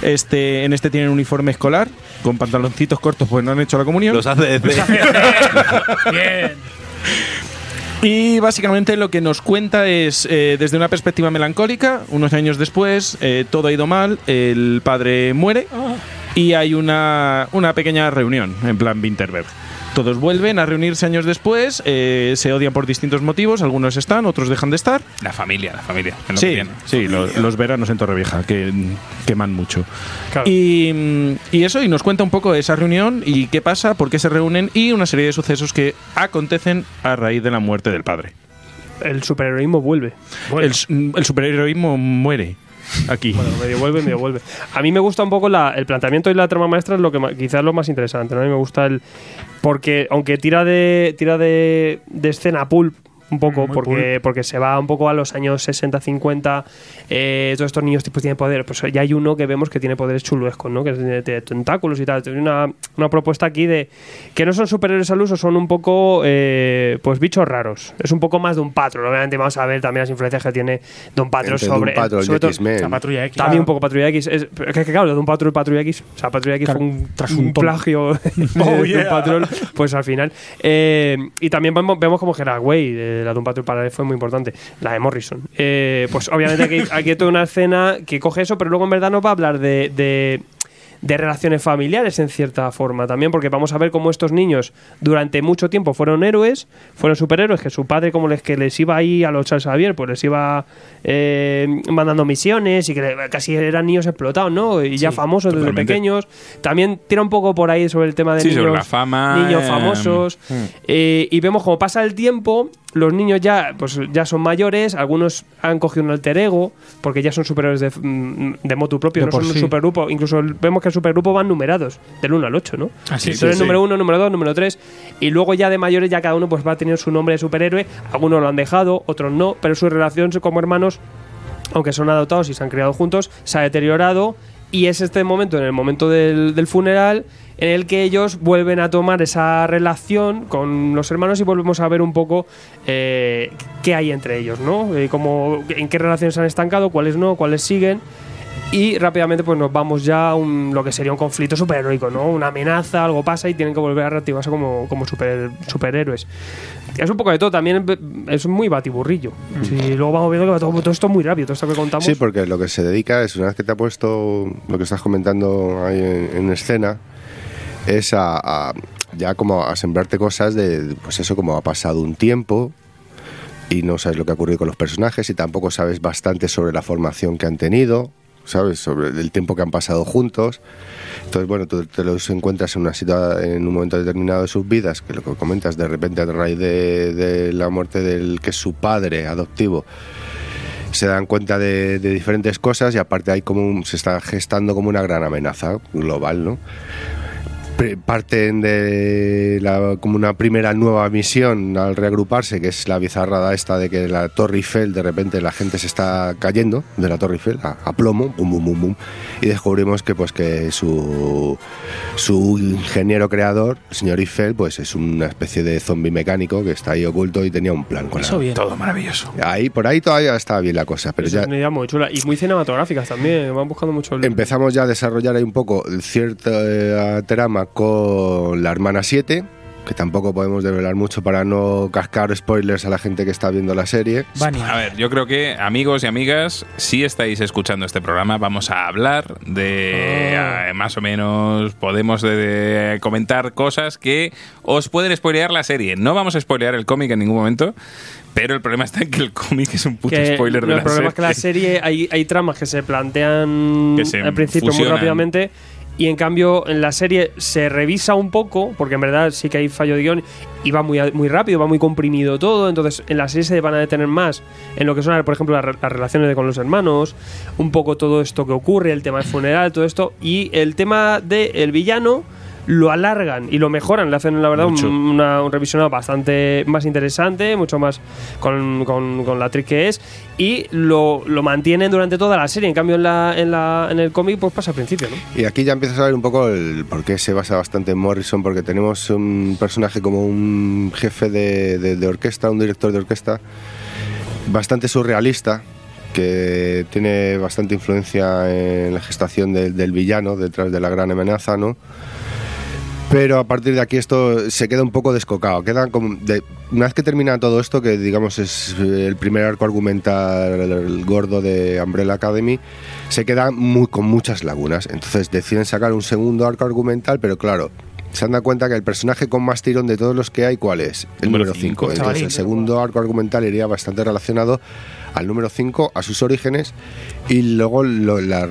[SPEAKER 9] Este, en este tienen uniforme escolar, con pantaloncitos cortos, pues no han hecho la comunión.
[SPEAKER 4] Los hace de
[SPEAKER 6] Bien.
[SPEAKER 9] Y básicamente lo que nos cuenta es, eh, desde una perspectiva melancólica, unos años después, eh, todo ha ido mal, el padre muere y hay una, una pequeña reunión, en plan Winterberg. Todos vuelven a reunirse años después, eh, se odian por distintos motivos, algunos están, otros dejan de estar.
[SPEAKER 2] La familia, la familia. lo que
[SPEAKER 9] Sí, sí, lo- los veranos en Torrevieja, que queman mucho.
[SPEAKER 3] Claro.
[SPEAKER 9] Y, y eso, y nos cuenta un poco esa reunión y qué pasa, por qué se reúnen y una serie de sucesos que acontecen a raíz de la muerte del padre.
[SPEAKER 3] El superheroísmo vuelve.
[SPEAKER 9] El, el superheroísmo muere. Aquí.
[SPEAKER 3] Bueno, medio vuelve, medio vuelve. A mí me gusta un poco la- el planteamiento y la trama maestra, es lo que quizás lo más interesante. A mí me gusta el. Porque, aunque tira de, tira de, de escena pulp un poco,
[SPEAKER 6] Muy
[SPEAKER 3] porque, porque se va un poco a los años 60-50, eh, todos estos niños tipos tienen poder. Pues ya hay uno que vemos que tiene poderes chuluescos, ¿no? Que de tentáculos y tal. Tiene una, una propuesta aquí de que no son superhéroes al uso, son un poco eh, pues bichos raros. Es un poco más de un patrón. Obviamente vamos a ver también las influencias que tiene Don
[SPEAKER 5] Doom
[SPEAKER 3] sobre,
[SPEAKER 5] Patrol
[SPEAKER 3] sobre todo-
[SPEAKER 5] X-Men.
[SPEAKER 6] La patrulla X.
[SPEAKER 3] también un poco Patrulla X. Es, que, que claro, de un Patrol Patrulla X. O sea, Patrulla X
[SPEAKER 7] Claro,
[SPEAKER 3] fue un,
[SPEAKER 7] tras
[SPEAKER 3] un plagio de,
[SPEAKER 9] Oh,
[SPEAKER 3] de
[SPEAKER 9] yeah.
[SPEAKER 3] Doom Patrol. Pues al final. Eh, y también vemos, vemos como Gerard Way, de la Doom Patrol para él fue muy importante. La de Morrison. Eh, pues obviamente aquí, aquí hay toda una escena que coge eso, pero luego en verdad nos va a hablar de- de de relaciones familiares en cierta forma también, porque vamos a ver cómo estos niños durante mucho tiempo fueron héroes, fueron superhéroes, que su padre como les que les iba ahí a los Charles Xavier, pues les iba eh, mandando misiones y que casi eran niños explotados, ¿no? Y ya famosos desde pequeños. También tira un poco por ahí sobre el tema de
[SPEAKER 2] Sí,
[SPEAKER 3] niños,
[SPEAKER 2] sobre la fama,
[SPEAKER 3] niños
[SPEAKER 2] eh,
[SPEAKER 3] famosos. Eh, y vemos cómo pasa el tiempo, los niños ya, pues, ya son mayores, algunos han cogido un alter ego, porque ya son superhéroes de, mm, de motu propio,
[SPEAKER 7] De
[SPEAKER 3] no son un
[SPEAKER 7] sí.
[SPEAKER 3] supergrupo. Incluso vemos que el supergrupo van numerados, del 1 al 8, ¿no?
[SPEAKER 6] Así es.
[SPEAKER 3] Entonces,
[SPEAKER 9] sí.
[SPEAKER 3] número 1, número 2, número 3. Y luego ya de mayores, ya cada uno pues va a tener su nombre de superhéroe. Algunos lo han dejado, otros no, pero su relación como hermanos aunque son adoptados y se han criado juntos, se ha deteriorado y es este momento, en el momento del, del funeral, en el que ellos vuelven a tomar esa relación con los hermanos y volvemos a ver un poco eh, qué hay entre ellos, ¿no? Eh, cómo- en qué relaciones se han estancado, cuáles no, cuáles siguen. Y rápidamente pues nos vamos ya a un- lo que sería un conflicto superheroico, ¿no? Una amenaza, algo pasa y tienen que volver a reactivarse como, como super- superhéroes. Es un poco de todo, también es muy batiburrillo. Sí, luego vamos viendo que va todo, todo esto muy rápido, todo esto que contamos.
[SPEAKER 5] Sí, porque lo que se dedica es, una vez que te ha puesto lo que estás comentando ahí en, en escena, es a, ya como a sembrarte cosas de, pues eso, como ha pasado un tiempo y no sabes lo que ha ocurrido con los personajes y tampoco sabes bastante sobre la formación que han tenido, ¿sabes? Sobre el tiempo que han pasado juntos. Entonces, bueno, tú te los encuentras en una situa- en un momento determinado de sus vidas, que lo que comentas, de repente a raíz de, la muerte del que es su padre adoptivo, se dan cuenta de, diferentes cosas y aparte hay como se está gestando como una gran amenaza global, ¿no? Parten de la- como una primera nueva misión al reagruparse, que es la bizarrada esta de que la Torre Eiffel, de repente la gente se está cayendo de la Torre Eiffel a, a plomo, bum, bum, bum, bum, y descubrimos que pues que su, su ingeniero creador, el señor Eiffel, pues es una especie de zombie mecánico que está ahí oculto y tenía un plan con
[SPEAKER 6] Eso
[SPEAKER 5] la-
[SPEAKER 6] bien.
[SPEAKER 2] Todo maravilloso.
[SPEAKER 5] Ahí, por ahí todavía está bien la cosa, pero ya
[SPEAKER 3] es una idea muy chula y muy cinematográficas también. Van buscando mucho el-
[SPEAKER 5] empezamos ya a desarrollar ahí un poco cierta eh, trama con la hermana 7, que tampoco podemos develar mucho para no cascar spoilers a la gente que está viendo la serie.
[SPEAKER 6] Vania.
[SPEAKER 2] A ver, yo creo que amigos y amigas, si estáis escuchando este programa, vamos a hablar de eh, más o menos podemos de- de comentar cosas que os pueden spoilear la serie. No vamos a spoilear el cómic en ningún momento, pero el problema está en que el cómic es un puto
[SPEAKER 3] que
[SPEAKER 2] spoiler de
[SPEAKER 3] el
[SPEAKER 2] la
[SPEAKER 3] problema
[SPEAKER 2] serie.
[SPEAKER 3] es que la serie hay, hay tramas que se plantean
[SPEAKER 2] Que se
[SPEAKER 3] al principio muy
[SPEAKER 2] fusionan.
[SPEAKER 3] rápidamente y en cambio en la serie se revisa un poco porque en verdad sí que hay fallo de guion y va muy, muy rápido, va muy comprimido todo. Entonces en la serie se van a detener más en lo que son por ejemplo las, re- las relaciones de con los hermanos un poco todo esto que ocurre el tema del funeral, todo esto y el tema del villano lo alargan y lo mejoran, le hacen la verdad un, una- un revisionado bastante más interesante, mucho más con, con, con la actriz que es, y lo, lo mantienen durante toda la serie. En cambio, en, la, en, la, en el cómic, pues pasa al principio, ¿no?
[SPEAKER 5] Y aquí ya empiezas a ver un poco el por qué se basa bastante en Morrison, porque tenemos un personaje como un jefe de, de- de orquesta, un director de orquesta, bastante surrealista, que tiene bastante influencia en la gestación del- del villano detrás de la gran amenaza, ¿no? Pero a partir de aquí esto se queda un poco descocado. Queda como de- una vez que termina todo esto, que digamos es eh, el primer arco argumental el gordo de Umbrella Academy, se queda muy, con muchas lagunas. Entonces deciden sacar un segundo arco argumental, pero claro, se han dado cuenta que el personaje con más tirón de todos los que hay, ¿cuál es? El
[SPEAKER 2] Número
[SPEAKER 5] número
[SPEAKER 2] cinco,
[SPEAKER 5] 5. Entonces el segundo arco argumental iría bastante relacionado al número 5, a sus orígenes, y luego lo- la,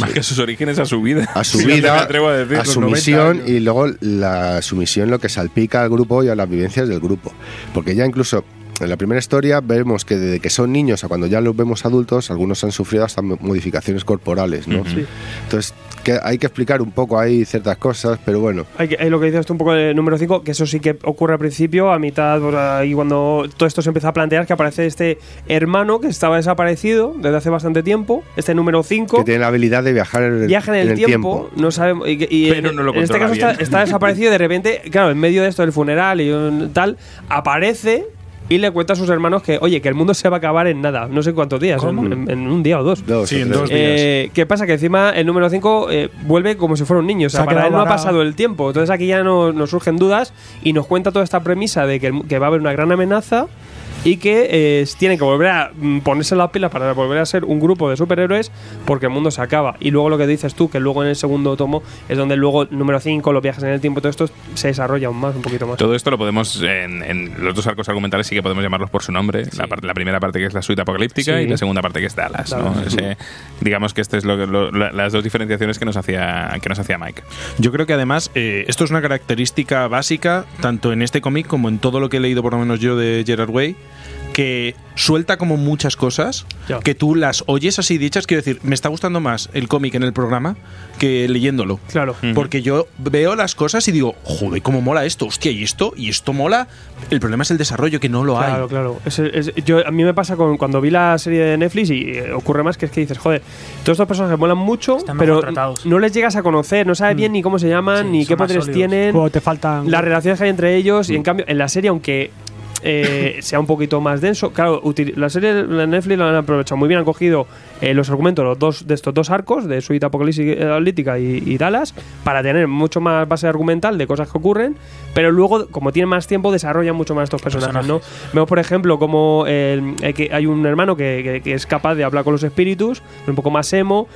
[SPEAKER 2] Más que a sus orígenes, a su vida.
[SPEAKER 5] a su
[SPEAKER 2] Si
[SPEAKER 5] vida,
[SPEAKER 2] a decir.
[SPEAKER 5] a su
[SPEAKER 9] 90
[SPEAKER 5] misión y luego la su misión lo que salpica al grupo y a las vivencias del grupo. Porque ya incluso en la primera historia vemos que desde que son niños a cuando ya los vemos adultos, algunos han sufrido hasta mo- modificaciones corporales, ¿no?
[SPEAKER 3] Sí.
[SPEAKER 5] Entonces, que hay que explicar un poco ahí ciertas cosas, pero bueno.
[SPEAKER 3] Hay, que- hay lo que dices tú un poco del número 5, que eso sí que ocurre al principio, a mitad, pues, ahí cuando todo esto se empieza a plantear, que aparece este hermano que estaba desaparecido desde hace bastante tiempo, este número 5.
[SPEAKER 5] Que tiene la habilidad de viajar en el,
[SPEAKER 3] Viaja en el, tiempo, no sabemos. Y, y
[SPEAKER 2] Pero
[SPEAKER 3] en,
[SPEAKER 2] no lo
[SPEAKER 3] en este caso está, está desaparecido y de repente, claro, en medio de esto del funeral y un tal, aparece y le cuenta a sus hermanos que, oye, que el mundo se va a acabar en nada, no sé cuántos días, en, en- en un día o dos.
[SPEAKER 5] Dos
[SPEAKER 9] Sí, en dos días.
[SPEAKER 3] Eh, ¿Qué pasa? Que encima el número 5 vuelve como si fuera un niño. O sea,
[SPEAKER 7] Se
[SPEAKER 3] para él no ha pasado el tiempo. Entonces aquí ya no- nos surgen dudas y nos cuenta toda esta premisa de que, el- que va a haber una gran amenaza y que eh, tienen que volver a mm, ponerse las pilas para volver a ser un grupo de superhéroes porque el mundo se acaba. Y luego lo que dices tú, que luego en el segundo tomo es donde luego número 5, los viajes en el tiempo, todo esto se desarrolla aún más, un poquito más.
[SPEAKER 2] Todo esto lo podemos, en, en los dos arcos argumentales sí que podemos llamarlos por su nombre. La, parte- la primera parte que es la suite apocalíptica
[SPEAKER 3] Sí.
[SPEAKER 2] y la segunda parte que es Dallas. ¿no? Ese- digamos que esto es lo, lo- las dos diferenciaciones que nos hacía, que nos hacía Mike.
[SPEAKER 9] Yo creo que además eh, esto es una característica básica tanto en este cómic como en todo lo que he leído por lo menos yo de Gerard Way que suelta como muchas cosas
[SPEAKER 3] Ya.
[SPEAKER 9] que tú las oyes así dichas quiero decir me está gustando más el cómic en el programa que leyéndolo
[SPEAKER 3] Claro.
[SPEAKER 9] porque yo veo las cosas y digo joder cómo mola esto hostia y esto y esto mola el problema es el desarrollo que no lo hay
[SPEAKER 3] Claro, claro. Es- es- yo, a mí me pasa con, cuando vi la serie de Netflix y eh, ocurre más que es que dices, joder, todos estos personajes molan mucho,
[SPEAKER 6] Están
[SPEAKER 3] pero no les llegas a conocer, no sabes bien ni cómo se llaman,
[SPEAKER 6] Sí,
[SPEAKER 3] ni qué poderes
[SPEAKER 6] sólidos.
[SPEAKER 3] tienen,
[SPEAKER 7] O te faltan.
[SPEAKER 3] las relaciones que hay entre ellos, y en cambio, en la serie, aunque eh, sea un poquito más denso, claro, la serie de Netflix la han aprovechado muy bien, han cogido eh, los argumentos los dos, de estos dos arcos, de Suite Apocalíptica y, y Dallas, para tener mucho más base argumental de cosas que ocurren, pero luego, como tienen más tiempo, desarrollan mucho más estos personajes, ¿no? Vemos, por ejemplo, como eh, que hay un hermano que, que- que es capaz de hablar con los espíritus, un poco más emo.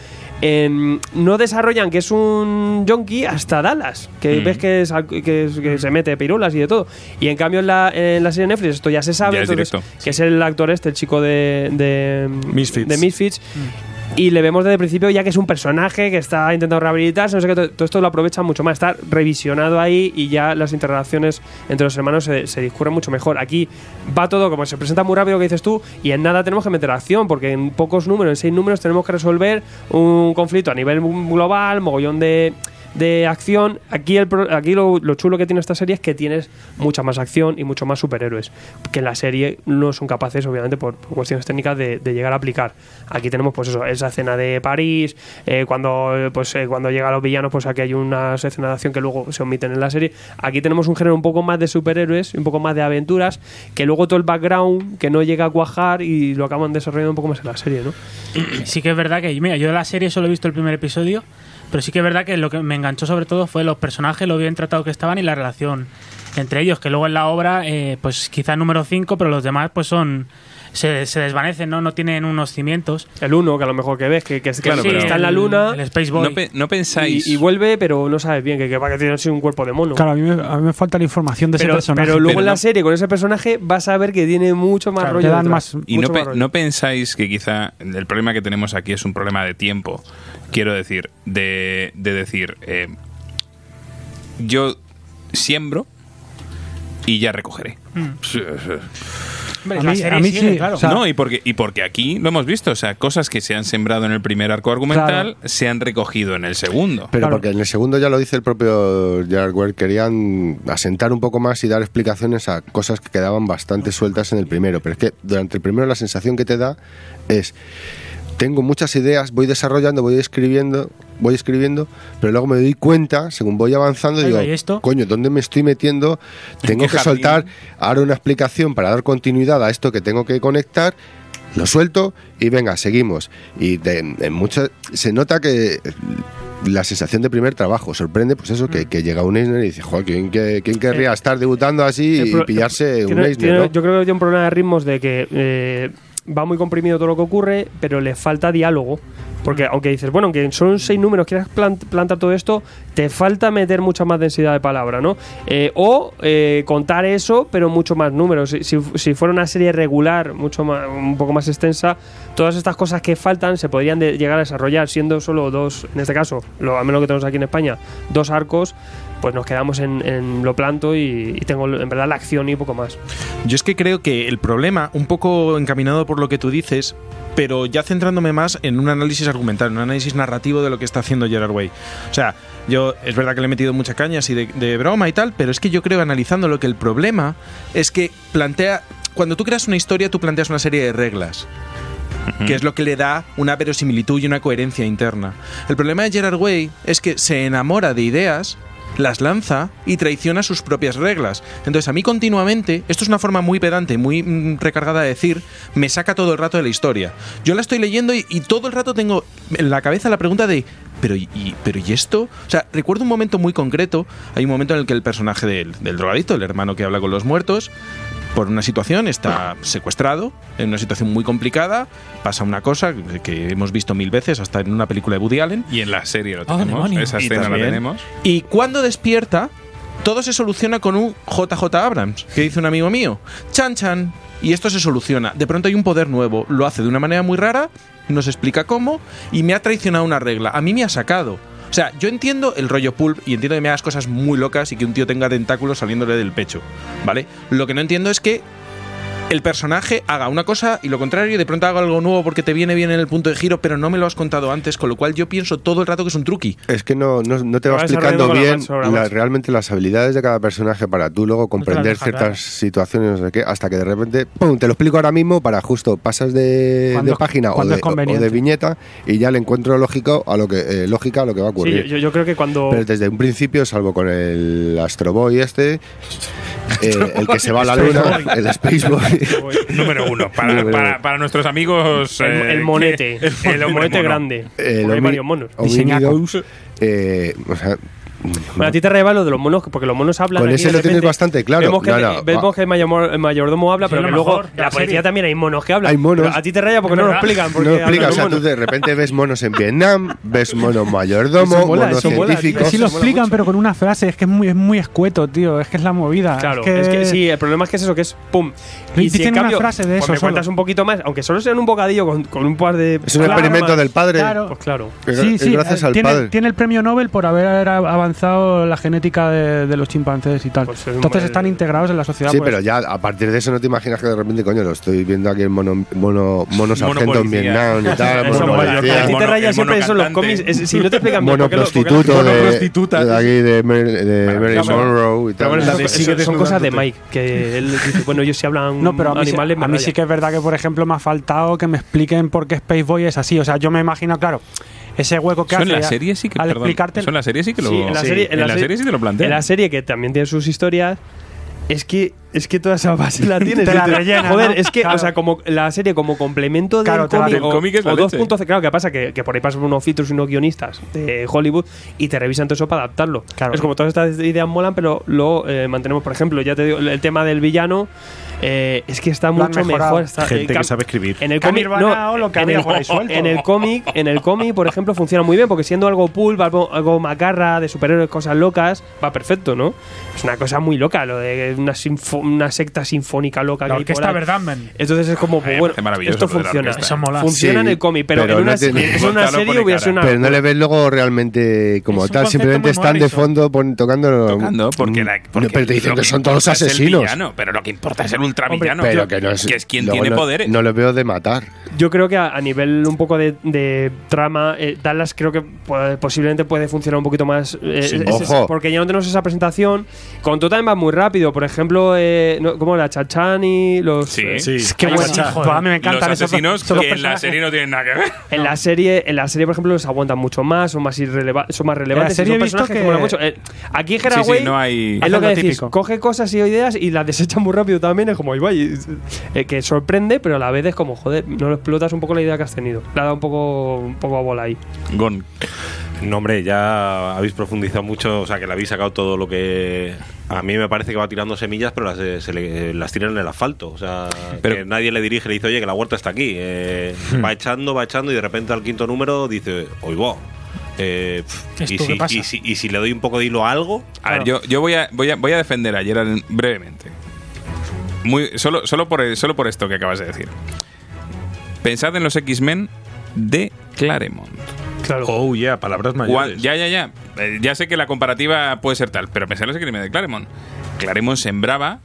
[SPEAKER 3] Em, no desarrollan que es un junkie hasta Dallas, que
[SPEAKER 2] Mm.
[SPEAKER 3] ves que, es al- que, es- que se mete pirulas y de todo. Y en cambio en la, en la serie de Netflix esto ya se sabe,
[SPEAKER 2] Ya es
[SPEAKER 3] entonces, que es el actor este, el chico de, de
[SPEAKER 9] Misfits.
[SPEAKER 3] de Misfits. Y le vemos desde el principio ya que es un personaje que está intentando rehabilitarse, no sé qué, todo, esto lo aprovechan mucho más, está revisionado ahí y ya las interrelaciones entre los hermanos se, se discurren mucho mejor. Aquí va todo como se presenta muy rápido, que dices tú, y en nada tenemos que meter acción, porque en pocos números, en seis números, tenemos que resolver un conflicto a nivel global, mogollón de, de acción. Aquí, el, aquí lo, lo chulo que tiene esta serie es que tienes mucha más acción y mucho más superhéroes, que en la serie no son capaces, obviamente, por, cuestiones técnicas, de, de llegar a aplicar. Aquí tenemos, pues eso, esa escena de París, eh, cuando pues eh, cuando llegan los villanos, pues aquí hay unas escenas de acción que luego se omiten en la serie. Aquí tenemos un género un poco más de superhéroes, un poco más de aventuras, que luego todo el background que no llega a cuajar y lo acaban desarrollando un poco más en la serie, ¿no?
[SPEAKER 6] Sí que es verdad que, mira, yo de la serie solo he visto el primer episodio, pero sí que es verdad que lo que me enganchó sobre todo fue los personajes, lo bien tratados que estaban y la relación entre ellos, que luego en la obra, eh, pues quizá número 5, pero los demás pues son... Se, se desvanecen, ¿no? No tienen unos cimientos.
[SPEAKER 3] El uno, que a lo mejor que ves, que, que, que
[SPEAKER 2] Claro,
[SPEAKER 3] sí,
[SPEAKER 2] pero-
[SPEAKER 3] está en la luna
[SPEAKER 6] El Space Boy.
[SPEAKER 2] No, pe- no pensáis.
[SPEAKER 3] y, y vuelve, pero no sabes bien que, que va a tener un cuerpo de mono.
[SPEAKER 7] Claro, a mí, me, a mí me falta la información de
[SPEAKER 3] pero,
[SPEAKER 7] ese personaje.
[SPEAKER 3] pero luego
[SPEAKER 2] Pero
[SPEAKER 3] en la
[SPEAKER 2] no-
[SPEAKER 3] serie con ese personaje vas a ver que tiene mucho más
[SPEAKER 7] Claro,
[SPEAKER 3] rollo.
[SPEAKER 7] te dan más-
[SPEAKER 2] Y no,
[SPEAKER 3] Mucho
[SPEAKER 2] pe-
[SPEAKER 3] más rollo.
[SPEAKER 2] no pensáis que quizá el problema que tenemos aquí es un problema de tiempo. Quiero decir, de, de decir, eh, yo siembro y ya recogeré. Sí, sí.
[SPEAKER 6] Hombre,
[SPEAKER 7] A
[SPEAKER 6] la
[SPEAKER 7] mí-
[SPEAKER 6] serie
[SPEAKER 7] a mí
[SPEAKER 6] sigue,
[SPEAKER 7] sí,
[SPEAKER 6] claro.
[SPEAKER 7] o sea-
[SPEAKER 2] no, y porque, y porque aquí lo hemos visto, o sea, cosas que se han sembrado en el primer arco argumental se han recogido en el segundo.
[SPEAKER 5] Pero
[SPEAKER 7] Claro.
[SPEAKER 5] porque en el segundo ya lo dice el propio Gerard Way, querían asentar un poco más y dar explicaciones a cosas que quedaban bastante sueltas en el primero. Pero es que durante el primero la sensación que te da es tengo muchas ideas, voy desarrollando, voy escribiendo, voy escribiendo, pero luego me doy cuenta, según voy avanzando, digo, coño, ¿dónde me estoy metiendo? Tengo que
[SPEAKER 2] jardín?
[SPEAKER 5] soltar ahora una explicación para dar continuidad a esto que tengo que conectar. Lo suelto y venga, seguimos. Y de- en muchas se nota que la sensación de primer trabajo sorprende, pues eso,
[SPEAKER 3] Mm.
[SPEAKER 5] que, que llega un Eisner y dice, joder, ¿quién, que- quién querría estar debutando así y
[SPEAKER 3] pro-
[SPEAKER 5] pillarse un
[SPEAKER 3] tiene-
[SPEAKER 5] Eisner?
[SPEAKER 3] tiene-
[SPEAKER 5] ¿no?
[SPEAKER 3] Yo creo que tiene un problema de ritmos de que eh, va muy comprimido todo lo que ocurre, pero le falta diálogo. Porque aunque dices, bueno, aunque son seis números, quieras plan- plantar todo esto, te falta meter mucha más densidad de palabra, ¿no? Eh, o eh, contar eso, pero mucho más números. Si, si- si fuera una serie regular, mucho más, un poco más extensa, todas estas cosas que faltan se podrían de- llegar a desarrollar siendo solo dos, en este caso, lo, al menos lo que tenemos aquí en España, dos arcos pues nos quedamos en, en lo planto y, y tengo en verdad la acción y poco más.
[SPEAKER 9] Yo es que creo que el problema, un poco encaminado por lo que tú dices, pero ya centrándome más en un análisis argumental, un análisis narrativo de lo que está haciendo Gerard Way. O sea, yo es verdad que le he metido mucha caña así de, de broma y tal, pero es que yo creo analizando lo que el problema es que plantea, cuando tú creas una historia, tú planteas una serie de reglas que es lo que le da una verosimilitud y una coherencia interna. El problema de Gerard Way es que se enamora de ideas, las lanza y traiciona sus propias reglas. Entonces a mí continuamente, esto es una forma muy pedante, muy mm, recargada de decir, me saca todo el rato de la historia. Yo la estoy leyendo y, todo el rato tengo en la cabeza la pregunta de, pero y, pero ¿y esto? O sea, recuerdo un momento muy concreto, hay un momento en el que el personaje del, del el hermano que habla con los muertos, por una situación está secuestrado, en una situación muy complicada, pasa una cosa que- hemos visto mil veces, hasta en una película de Woody Allen.
[SPEAKER 2] Y en la serie lo
[SPEAKER 6] Oh,
[SPEAKER 2] tenemos. Esa
[SPEAKER 9] Y
[SPEAKER 2] escena la tenemos.
[SPEAKER 9] Y cuando despierta, todo se soluciona con un JJ Abrams, que dice un amigo mío. Chan chan. Y esto se soluciona. De pronto hay un poder nuevo. Lo hace de una manera muy rara, no se explica cómo, y me ha traicionado una regla. A mí me ha sacado. O sea, yo entiendo el rollo pulp y entiendo que me hagas cosas muy locas y que un tío tenga tentáculos saliéndole del pecho. ¿Vale? Lo que no entiendo es que el personaje haga una cosa y lo contrario y de pronto haga algo nuevo porque te viene bien en el punto de giro, pero no me lo has contado antes, con lo cual yo pienso todo el rato que es un truqui.
[SPEAKER 5] Es que no, no, no te va explicando bien
[SPEAKER 3] la
[SPEAKER 5] la- realmente las habilidades de cada personaje para tú luego comprender ciertas situaciones, no sé qué, hasta que de repente, ¡pum! Te lo explico ahora mismo para justo pasas de,
[SPEAKER 7] Cuando
[SPEAKER 5] de
[SPEAKER 7] es-
[SPEAKER 5] página o de, o viñeta y ya le encuentro lógico a lo que, eh, lógica a lo que va a
[SPEAKER 3] Sí,
[SPEAKER 5] ocurrir.
[SPEAKER 3] yo, yo creo que cuando.
[SPEAKER 5] Pero desde un principio, salvo con el Astro Boy este, eh, el que se va a la luna, el Space Boy.
[SPEAKER 2] Número uno. Para,
[SPEAKER 5] Número
[SPEAKER 2] para, nuestros amigos.
[SPEAKER 3] el,
[SPEAKER 2] eh,
[SPEAKER 3] el monete.
[SPEAKER 2] que-
[SPEAKER 3] el, monete
[SPEAKER 2] mono.
[SPEAKER 3] grande. Porque hay varios monos.
[SPEAKER 5] Eh, o sea,
[SPEAKER 3] Bueno, a ti te reba lo de los monos, porque los monos hablan.
[SPEAKER 5] Con
[SPEAKER 3] aquí
[SPEAKER 5] ese lo tienes bastante claro.
[SPEAKER 3] Vemos que,
[SPEAKER 5] No, no,
[SPEAKER 3] vemos que el, mayor- el mayordomo habla,
[SPEAKER 6] Sí,
[SPEAKER 3] pero que luego en
[SPEAKER 6] la
[SPEAKER 3] policía
[SPEAKER 6] serie.
[SPEAKER 3] también hay monos que hablan.
[SPEAKER 5] Hay monos.
[SPEAKER 3] Pero a ti te raya porque no lo explican. Porque
[SPEAKER 5] no lo explica,
[SPEAKER 3] hablan
[SPEAKER 5] o sea, tú de repente ves monos en Vietnam, ves monos mayordomo,
[SPEAKER 3] Eso mola,
[SPEAKER 5] monos científicos.
[SPEAKER 7] Sí lo explican, pero con una frase. Es que es muy, es muy escueto, tío. Es que es la movida.
[SPEAKER 3] Claro,
[SPEAKER 7] es que,
[SPEAKER 3] es que sí, el problema es que es eso, que es pum.
[SPEAKER 7] Y
[SPEAKER 3] si en
[SPEAKER 7] una
[SPEAKER 3] cambio,
[SPEAKER 7] frase de
[SPEAKER 3] pues
[SPEAKER 7] eso
[SPEAKER 3] me
[SPEAKER 7] solo.
[SPEAKER 3] cuentas un poquito más, aunque solo sea en un bocadillo con, con un par de.
[SPEAKER 5] Es un experimento del padre.
[SPEAKER 7] Claro.
[SPEAKER 3] Pues claro.
[SPEAKER 7] Sí, sí,
[SPEAKER 5] gracias
[SPEAKER 7] eh,
[SPEAKER 5] al padre.
[SPEAKER 7] tiene el premio Nobel por haber avanzado la genética de, de los chimpancés y tal.
[SPEAKER 3] Pues
[SPEAKER 7] Entonces están integrados en la sociedad.
[SPEAKER 5] Sí,
[SPEAKER 7] por
[SPEAKER 5] pero ya a partir de eso no te imaginas que de repente, coño, lo estoy viendo aquí en mono, mono, mono sargento en. Vietnam y tal,
[SPEAKER 3] Eso
[SPEAKER 5] mono
[SPEAKER 3] A ti te
[SPEAKER 2] mono-
[SPEAKER 3] raya
[SPEAKER 2] el
[SPEAKER 3] siempre eso los cómics. es- si no te explican bien
[SPEAKER 5] mono prostituto
[SPEAKER 9] mono
[SPEAKER 5] de,
[SPEAKER 9] prostituta.
[SPEAKER 5] de aquí de, Mer- de Marilyn
[SPEAKER 9] pero-
[SPEAKER 5] Monroe y tal.
[SPEAKER 3] son cosas de. Mike. Que él dice, bueno, ellos sí hablan
[SPEAKER 7] No, pero a mí, a mí sí que es verdad que, por ejemplo, me ha faltado que me expliquen por qué Space Boy es así. O sea, yo me imagino, claro, ese hueco que
[SPEAKER 2] Eso
[SPEAKER 7] hace.
[SPEAKER 2] en la serie sí que.
[SPEAKER 7] al
[SPEAKER 2] perdón,
[SPEAKER 7] explicarte.
[SPEAKER 2] eso en la serie sí que lo.
[SPEAKER 3] Sí, en la
[SPEAKER 9] Sí,
[SPEAKER 3] serie,
[SPEAKER 2] en la
[SPEAKER 3] se-
[SPEAKER 2] serie sí te lo plantean.
[SPEAKER 3] En la serie que también tiene sus historias. Es que, es que toda esa base la tienes.
[SPEAKER 7] Te la rellena,
[SPEAKER 3] Joder,
[SPEAKER 7] ¿no?
[SPEAKER 3] es que,
[SPEAKER 7] Claro.
[SPEAKER 3] o sea, como la serie como complemento
[SPEAKER 7] Claro,
[SPEAKER 3] del
[SPEAKER 7] te la
[SPEAKER 3] cómic,
[SPEAKER 2] cómic es la
[SPEAKER 3] o
[SPEAKER 2] leche.
[SPEAKER 3] 2.0, claro, que pasa que, que por ahí pasan unos filtros y unos guionistas de Hollywood y te revisan todo eso para adaptarlo.
[SPEAKER 7] Claro.
[SPEAKER 3] Es como todas estas ideas molan, pero lo eh, mantenemos, por ejemplo, ya te digo, el tema del villano eh, es que está mucho mejor. Está,
[SPEAKER 9] Gente
[SPEAKER 3] eh,
[SPEAKER 9] que sabe escribir.
[SPEAKER 3] En el cómic, no,
[SPEAKER 7] o lo que
[SPEAKER 3] en
[SPEAKER 7] había
[SPEAKER 3] el,
[SPEAKER 7] por ahí suelto.
[SPEAKER 3] en el cómic, en el cómic, por ejemplo, funciona muy bien porque siendo algo pulp, algo, algo macarra, de superhéroes, cosas locas, va perfecto, ¿no? Es una cosa muy loca, lo de una, sinfo- una secta sinfónica loca
[SPEAKER 7] La
[SPEAKER 3] que
[SPEAKER 7] orquesta
[SPEAKER 3] ahí.
[SPEAKER 7] Verdammen.
[SPEAKER 3] Entonces es como,
[SPEAKER 2] me
[SPEAKER 3] bueno, esto funciona.
[SPEAKER 7] Eso mola.
[SPEAKER 3] Funciona
[SPEAKER 5] Sí,
[SPEAKER 3] en el cómic, pero,
[SPEAKER 5] pero
[SPEAKER 3] en una,
[SPEAKER 5] no tiene-
[SPEAKER 3] en una serie hubiera sido una.
[SPEAKER 5] Pero no le ves luego realmente como
[SPEAKER 7] Es
[SPEAKER 5] tal, simplemente están de fondo tocando.
[SPEAKER 2] Tocando, porque, la, porque
[SPEAKER 5] pero te dicen que son todos
[SPEAKER 2] es
[SPEAKER 5] asesinos.
[SPEAKER 2] pero lo que importa es el ultravillano.
[SPEAKER 5] Pero
[SPEAKER 2] tío,
[SPEAKER 5] que no es.
[SPEAKER 2] que es quien tiene
[SPEAKER 5] no-
[SPEAKER 2] poderes.
[SPEAKER 5] No lo veo de matar.
[SPEAKER 3] Yo creo que a, a nivel un poco de, de trama, eh, Dallas creo que puede- posiblemente puede funcionar un poquito más. eh,
[SPEAKER 5] Sí,
[SPEAKER 3] es- es-
[SPEAKER 5] ojo.
[SPEAKER 3] porque ya no tenemos esa presentación. Con todo también va muy rápido. Por ejemplo, eh, no- como la Chachan y los.
[SPEAKER 2] Sí.
[SPEAKER 3] eh,
[SPEAKER 9] Sí.
[SPEAKER 7] Qué
[SPEAKER 3] Ahí
[SPEAKER 7] bueno. Joder, a mí me
[SPEAKER 2] Los
[SPEAKER 7] encantan dos-
[SPEAKER 2] asesinos
[SPEAKER 7] esos
[SPEAKER 2] que en la serie no tienen nada que ver.
[SPEAKER 3] En la serie, en la serie, por ejemplo, los aguantan mucho más, son más irreleva- son más relevantes. y
[SPEAKER 7] serie
[SPEAKER 3] son
[SPEAKER 7] he visto que-
[SPEAKER 3] molan mucho. Eh, aquí
[SPEAKER 2] Sí,
[SPEAKER 3] Gerard
[SPEAKER 2] sí,
[SPEAKER 3] Way
[SPEAKER 2] no hay.
[SPEAKER 3] es lo que decís,
[SPEAKER 7] típico.
[SPEAKER 3] coge cosas y ideas y las desecha muy rápido también. Es como, igual, que sorprende, pero a la vez es como, joder, no lo explotas un poco la idea que has tenido. Le ha dado un poco, un poco a bola ahí.
[SPEAKER 2] Gon.
[SPEAKER 4] No, hombre, ya habéis profundizado mucho, o sea, que le habéis sacado todo lo que. A mí me parece que va tirando semillas, pero las, eh, se le- las tira en el asfalto. O sea,
[SPEAKER 2] Pero-
[SPEAKER 4] que nadie le dirige, le dice, oye, que la huerta está aquí. Eh, va echando, va echando, y de repente al quinto número dice, oigo. Eh, pf,
[SPEAKER 6] ¿Esto
[SPEAKER 4] y, si, y, si, y si le doy un poco de hilo a algo,
[SPEAKER 2] A ver, yo, yo voy, a, voy, a, voy a defender a Gerard brevemente. Muy, solo, solo, por, solo por esto que acabas de decir. Pensad en los X-Men de Claremont.
[SPEAKER 9] Oh, yeah, palabras mayores.
[SPEAKER 2] ya, ya, ya. Eh, ya sé que la comparativa puede ser tal, pero pensaros el crimen de Claremont. Claremont sembraba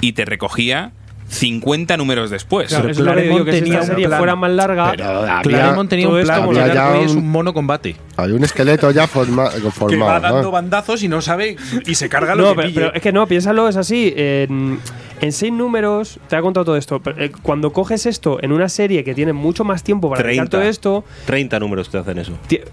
[SPEAKER 2] y te recogía 50 números después.
[SPEAKER 3] Claro, es lo que si
[SPEAKER 9] tenía un
[SPEAKER 3] serie
[SPEAKER 9] plan.
[SPEAKER 3] fuera más larga,
[SPEAKER 5] Pero había-
[SPEAKER 9] Claremont tenía un
[SPEAKER 3] esto
[SPEAKER 9] plan.
[SPEAKER 3] como
[SPEAKER 5] había ya
[SPEAKER 9] Gray es
[SPEAKER 5] un-
[SPEAKER 9] un mono combate.
[SPEAKER 5] Hay un esqueleto ya forma,
[SPEAKER 9] Que va
[SPEAKER 5] formado.
[SPEAKER 9] dando
[SPEAKER 5] ¿no?
[SPEAKER 9] bandazos y no sabe y se carga lo
[SPEAKER 3] No,
[SPEAKER 9] que
[SPEAKER 3] pero,
[SPEAKER 9] pille.
[SPEAKER 3] pero es que no, piénsalo, es así. En, en seis números te ha contado todo esto. pero, eh, cuando coges esto en una serie que tiene mucho más tiempo para explicar
[SPEAKER 4] 30.
[SPEAKER 3] todo esto,
[SPEAKER 4] 30 números te hacen eso.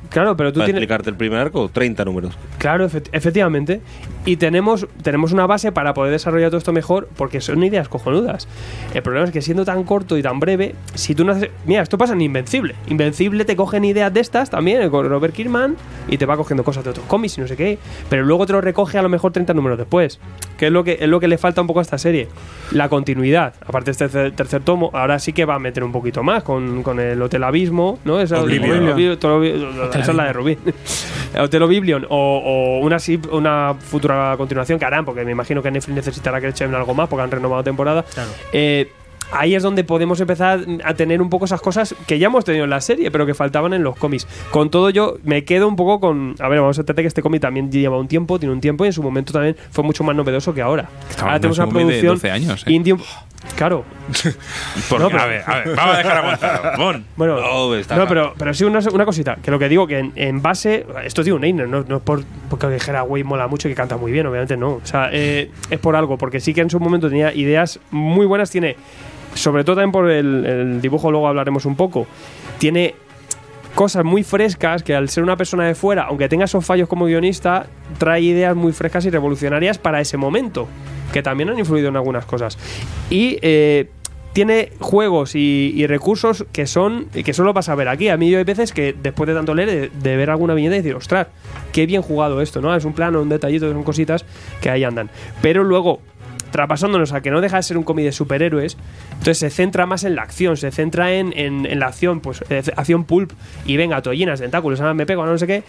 [SPEAKER 3] claro, pero tú
[SPEAKER 4] Para
[SPEAKER 3] tienes.
[SPEAKER 4] explicarte el primer arco, 30 números.
[SPEAKER 3] Claro, efect- efectivamente. Y tenemos, tenemos una base para poder desarrollar todo esto mejor porque son ideas cojonudas. El problema es que siendo tan corto y tan breve, si tú no haces. Mira, esto pasa en Invencible. Invencible te cogen ideas de estas también, con Robert Kirkman, y te va cogiendo cosas de otros cómics y no sé qué. Pero luego te lo recoge a lo mejor 30 números después. Que es lo que, es lo que le falta un poco a esta serie. La continuidad. Aparte de este tercer, tomo, ahora sí que va a meter un poquito más con, con el Hotel Abismo, ¿no? Esa,
[SPEAKER 9] Oblivion.
[SPEAKER 3] Esa es la de Rubí. Hotel Oblivion o, o una, sí- una futura continuación que harán, porque me imagino que Netflix necesitará que le echen algo más porque han renovado temporada. Eh, ahí es donde podemos empezar a tener un poco esas cosas que ya hemos tenido en la serie, pero que faltaban en los cómics. Con todo yo me quedo un poco con... A ver, vamos a entender que este cómic también lleva un tiempo, tiene un tiempo y en su momento también fue mucho más novedoso que ahora.
[SPEAKER 2] Estamos
[SPEAKER 3] ahora tenemos una
[SPEAKER 2] de de
[SPEAKER 3] producción
[SPEAKER 2] 12 años, ¿eh?
[SPEAKER 3] indie... Claro.
[SPEAKER 2] Porque-
[SPEAKER 3] No, pero-
[SPEAKER 2] a ver, a ver, vamos a dejar a Gonzalo. Mon.
[SPEAKER 3] Bueno,
[SPEAKER 4] Oh,
[SPEAKER 3] no, pero, pero sí una, una cosita, que lo que digo, que en, en base, esto digo un Einer, no, no es por, porque dijera, güey, mola mucho y que canta muy bien, obviamente no. O sea, eh, es por algo, porque sí que en su momento tenía ideas muy buenas, tiene, sobre todo también por el, dibujo, luego hablaremos un poco, tiene cosas muy frescas que al ser una persona de fuera, aunque tenga esos fallos como guionista, trae ideas muy frescas y revolucionarias para ese momento, que también han influido en algunas cosas. Y eh, tiene juegos y, y recursos que son que solo vas a ver aquí. A mí yo hay veces que después de tanto leer, de, de ver alguna viñeta y decir, ostras, qué bien jugado esto, ¿no? Es un plano, un detallito, son cositas que ahí andan. Pero luego, traspasándonos a que no deja de ser un cómic de superhéroes, entonces se centra más en la acción, se centra en, en- la acción, pues eh, acción pulp y venga, tollinas, tentáculos, me pego, no sé qué.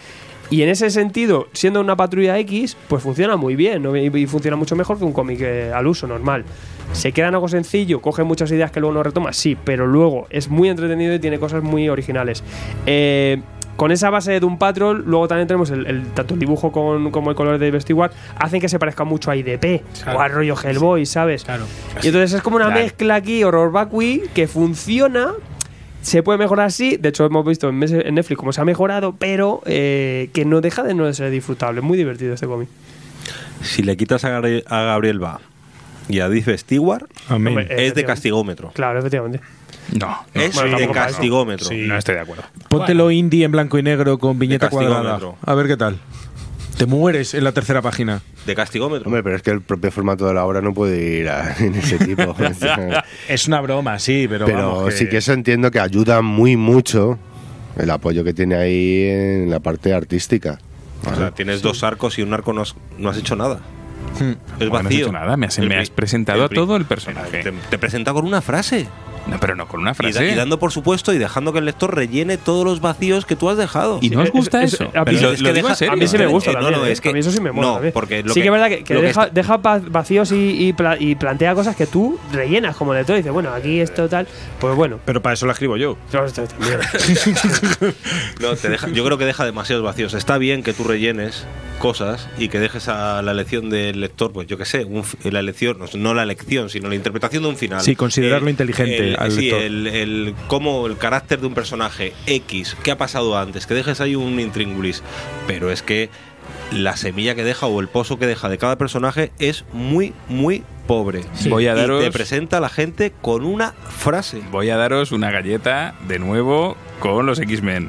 [SPEAKER 3] Y en ese sentido, siendo una patrulla X, pues funciona muy bien ¿no? y, y funciona mucho mejor que un cómic eh, al uso normal. Se queda en algo sencillo, coge muchas ideas que luego no retoma, sí, pero luego es muy entretenido y tiene cosas muy originales. Eh, con esa base de Doom Patrol, luego también tenemos el, el- tanto el dibujo con, como el color de Stewart, hacen que se parezca mucho a IDP o al rollo Hellboy, ¿sabes? Y entonces es como una
[SPEAKER 2] Claro.
[SPEAKER 3] mezcla aquí, horror vacui, que funciona. Se puede mejorar así, de hecho hemos visto en Netflix cómo se ha mejorado, pero eh, que no deja de no ser disfrutable. Muy divertido este cómic.
[SPEAKER 4] Si le quitas a Gabriel Va y a Diff Stewart,
[SPEAKER 9] Amén.
[SPEAKER 3] Hombre,
[SPEAKER 4] es de castigómetro.
[SPEAKER 3] Claro, efectivamente.
[SPEAKER 2] No,
[SPEAKER 4] Es
[SPEAKER 3] Bueno,
[SPEAKER 4] de castigómetro.
[SPEAKER 9] Sí.
[SPEAKER 2] no estoy de acuerdo.
[SPEAKER 9] Póntelo indie en blanco y negro con viñeta cuadrada. A ver qué tal. Te mueres en la tercera página.
[SPEAKER 4] De castigómetro.
[SPEAKER 5] Hombre, pero es que el propio formato de la obra no puede ir a- en ese tipo.
[SPEAKER 9] Es una broma, sí, pero,
[SPEAKER 5] pero
[SPEAKER 9] vamos,
[SPEAKER 5] sí que eso entiendo que ayuda muy mucho el apoyo que tiene ahí en la parte artística.
[SPEAKER 4] O sea, tienes dos arcos y un arco no has, no has hecho nada. Es
[SPEAKER 2] Como que no has
[SPEAKER 4] vacío.
[SPEAKER 2] hecho nada, me has- me presentado a todo el personaje.
[SPEAKER 4] Te, te presenta con una frase.
[SPEAKER 2] No, pero no con una
[SPEAKER 4] Y, da-
[SPEAKER 2] frase.
[SPEAKER 4] y dando por supuesto y dejando que el lector rellene todos los vacíos que tú has dejado.
[SPEAKER 2] ¿Y no os gusta
[SPEAKER 3] es-
[SPEAKER 2] eso?
[SPEAKER 3] a mí
[SPEAKER 2] lo-
[SPEAKER 3] es que deja-. A mí sí me gusta
[SPEAKER 4] Eh, no,
[SPEAKER 3] también.
[SPEAKER 4] no,
[SPEAKER 3] ¿eh?
[SPEAKER 4] es que-
[SPEAKER 3] a mí eso sí me mola.
[SPEAKER 4] no,
[SPEAKER 3] también.
[SPEAKER 4] porque lo
[SPEAKER 3] sí que,
[SPEAKER 4] que-
[SPEAKER 3] es verdad que, que
[SPEAKER 4] lo que
[SPEAKER 3] deja,
[SPEAKER 4] está-
[SPEAKER 3] deja pa- vacíos y, y pla- y plantea cosas que tú rellenas como lector y dices, bueno, aquí esto tal. Pues bueno.
[SPEAKER 9] Pero para eso la escribo yo.
[SPEAKER 4] No, te deja- yo creo que deja demasiados vacíos. Está bien que tú rellenes cosas y que dejes a la elección del lector, pues yo qué sé, un la elección, no, no la elección, sino la interpretación de un final.
[SPEAKER 9] Sí, considerarlo inteligente
[SPEAKER 4] el-
[SPEAKER 9] al
[SPEAKER 4] sí, el, el- cómo el carácter de un personaje X, qué ha pasado antes, que dejes ahí un intríngulis. Pero es que la semilla que deja o el pozo que deja de cada personaje es muy, muy pobre.
[SPEAKER 2] Voy a
[SPEAKER 4] Y
[SPEAKER 2] daros-
[SPEAKER 4] te presenta a la gente con una frase.
[SPEAKER 2] Voy a daros una galleta de nuevo con los X-Men.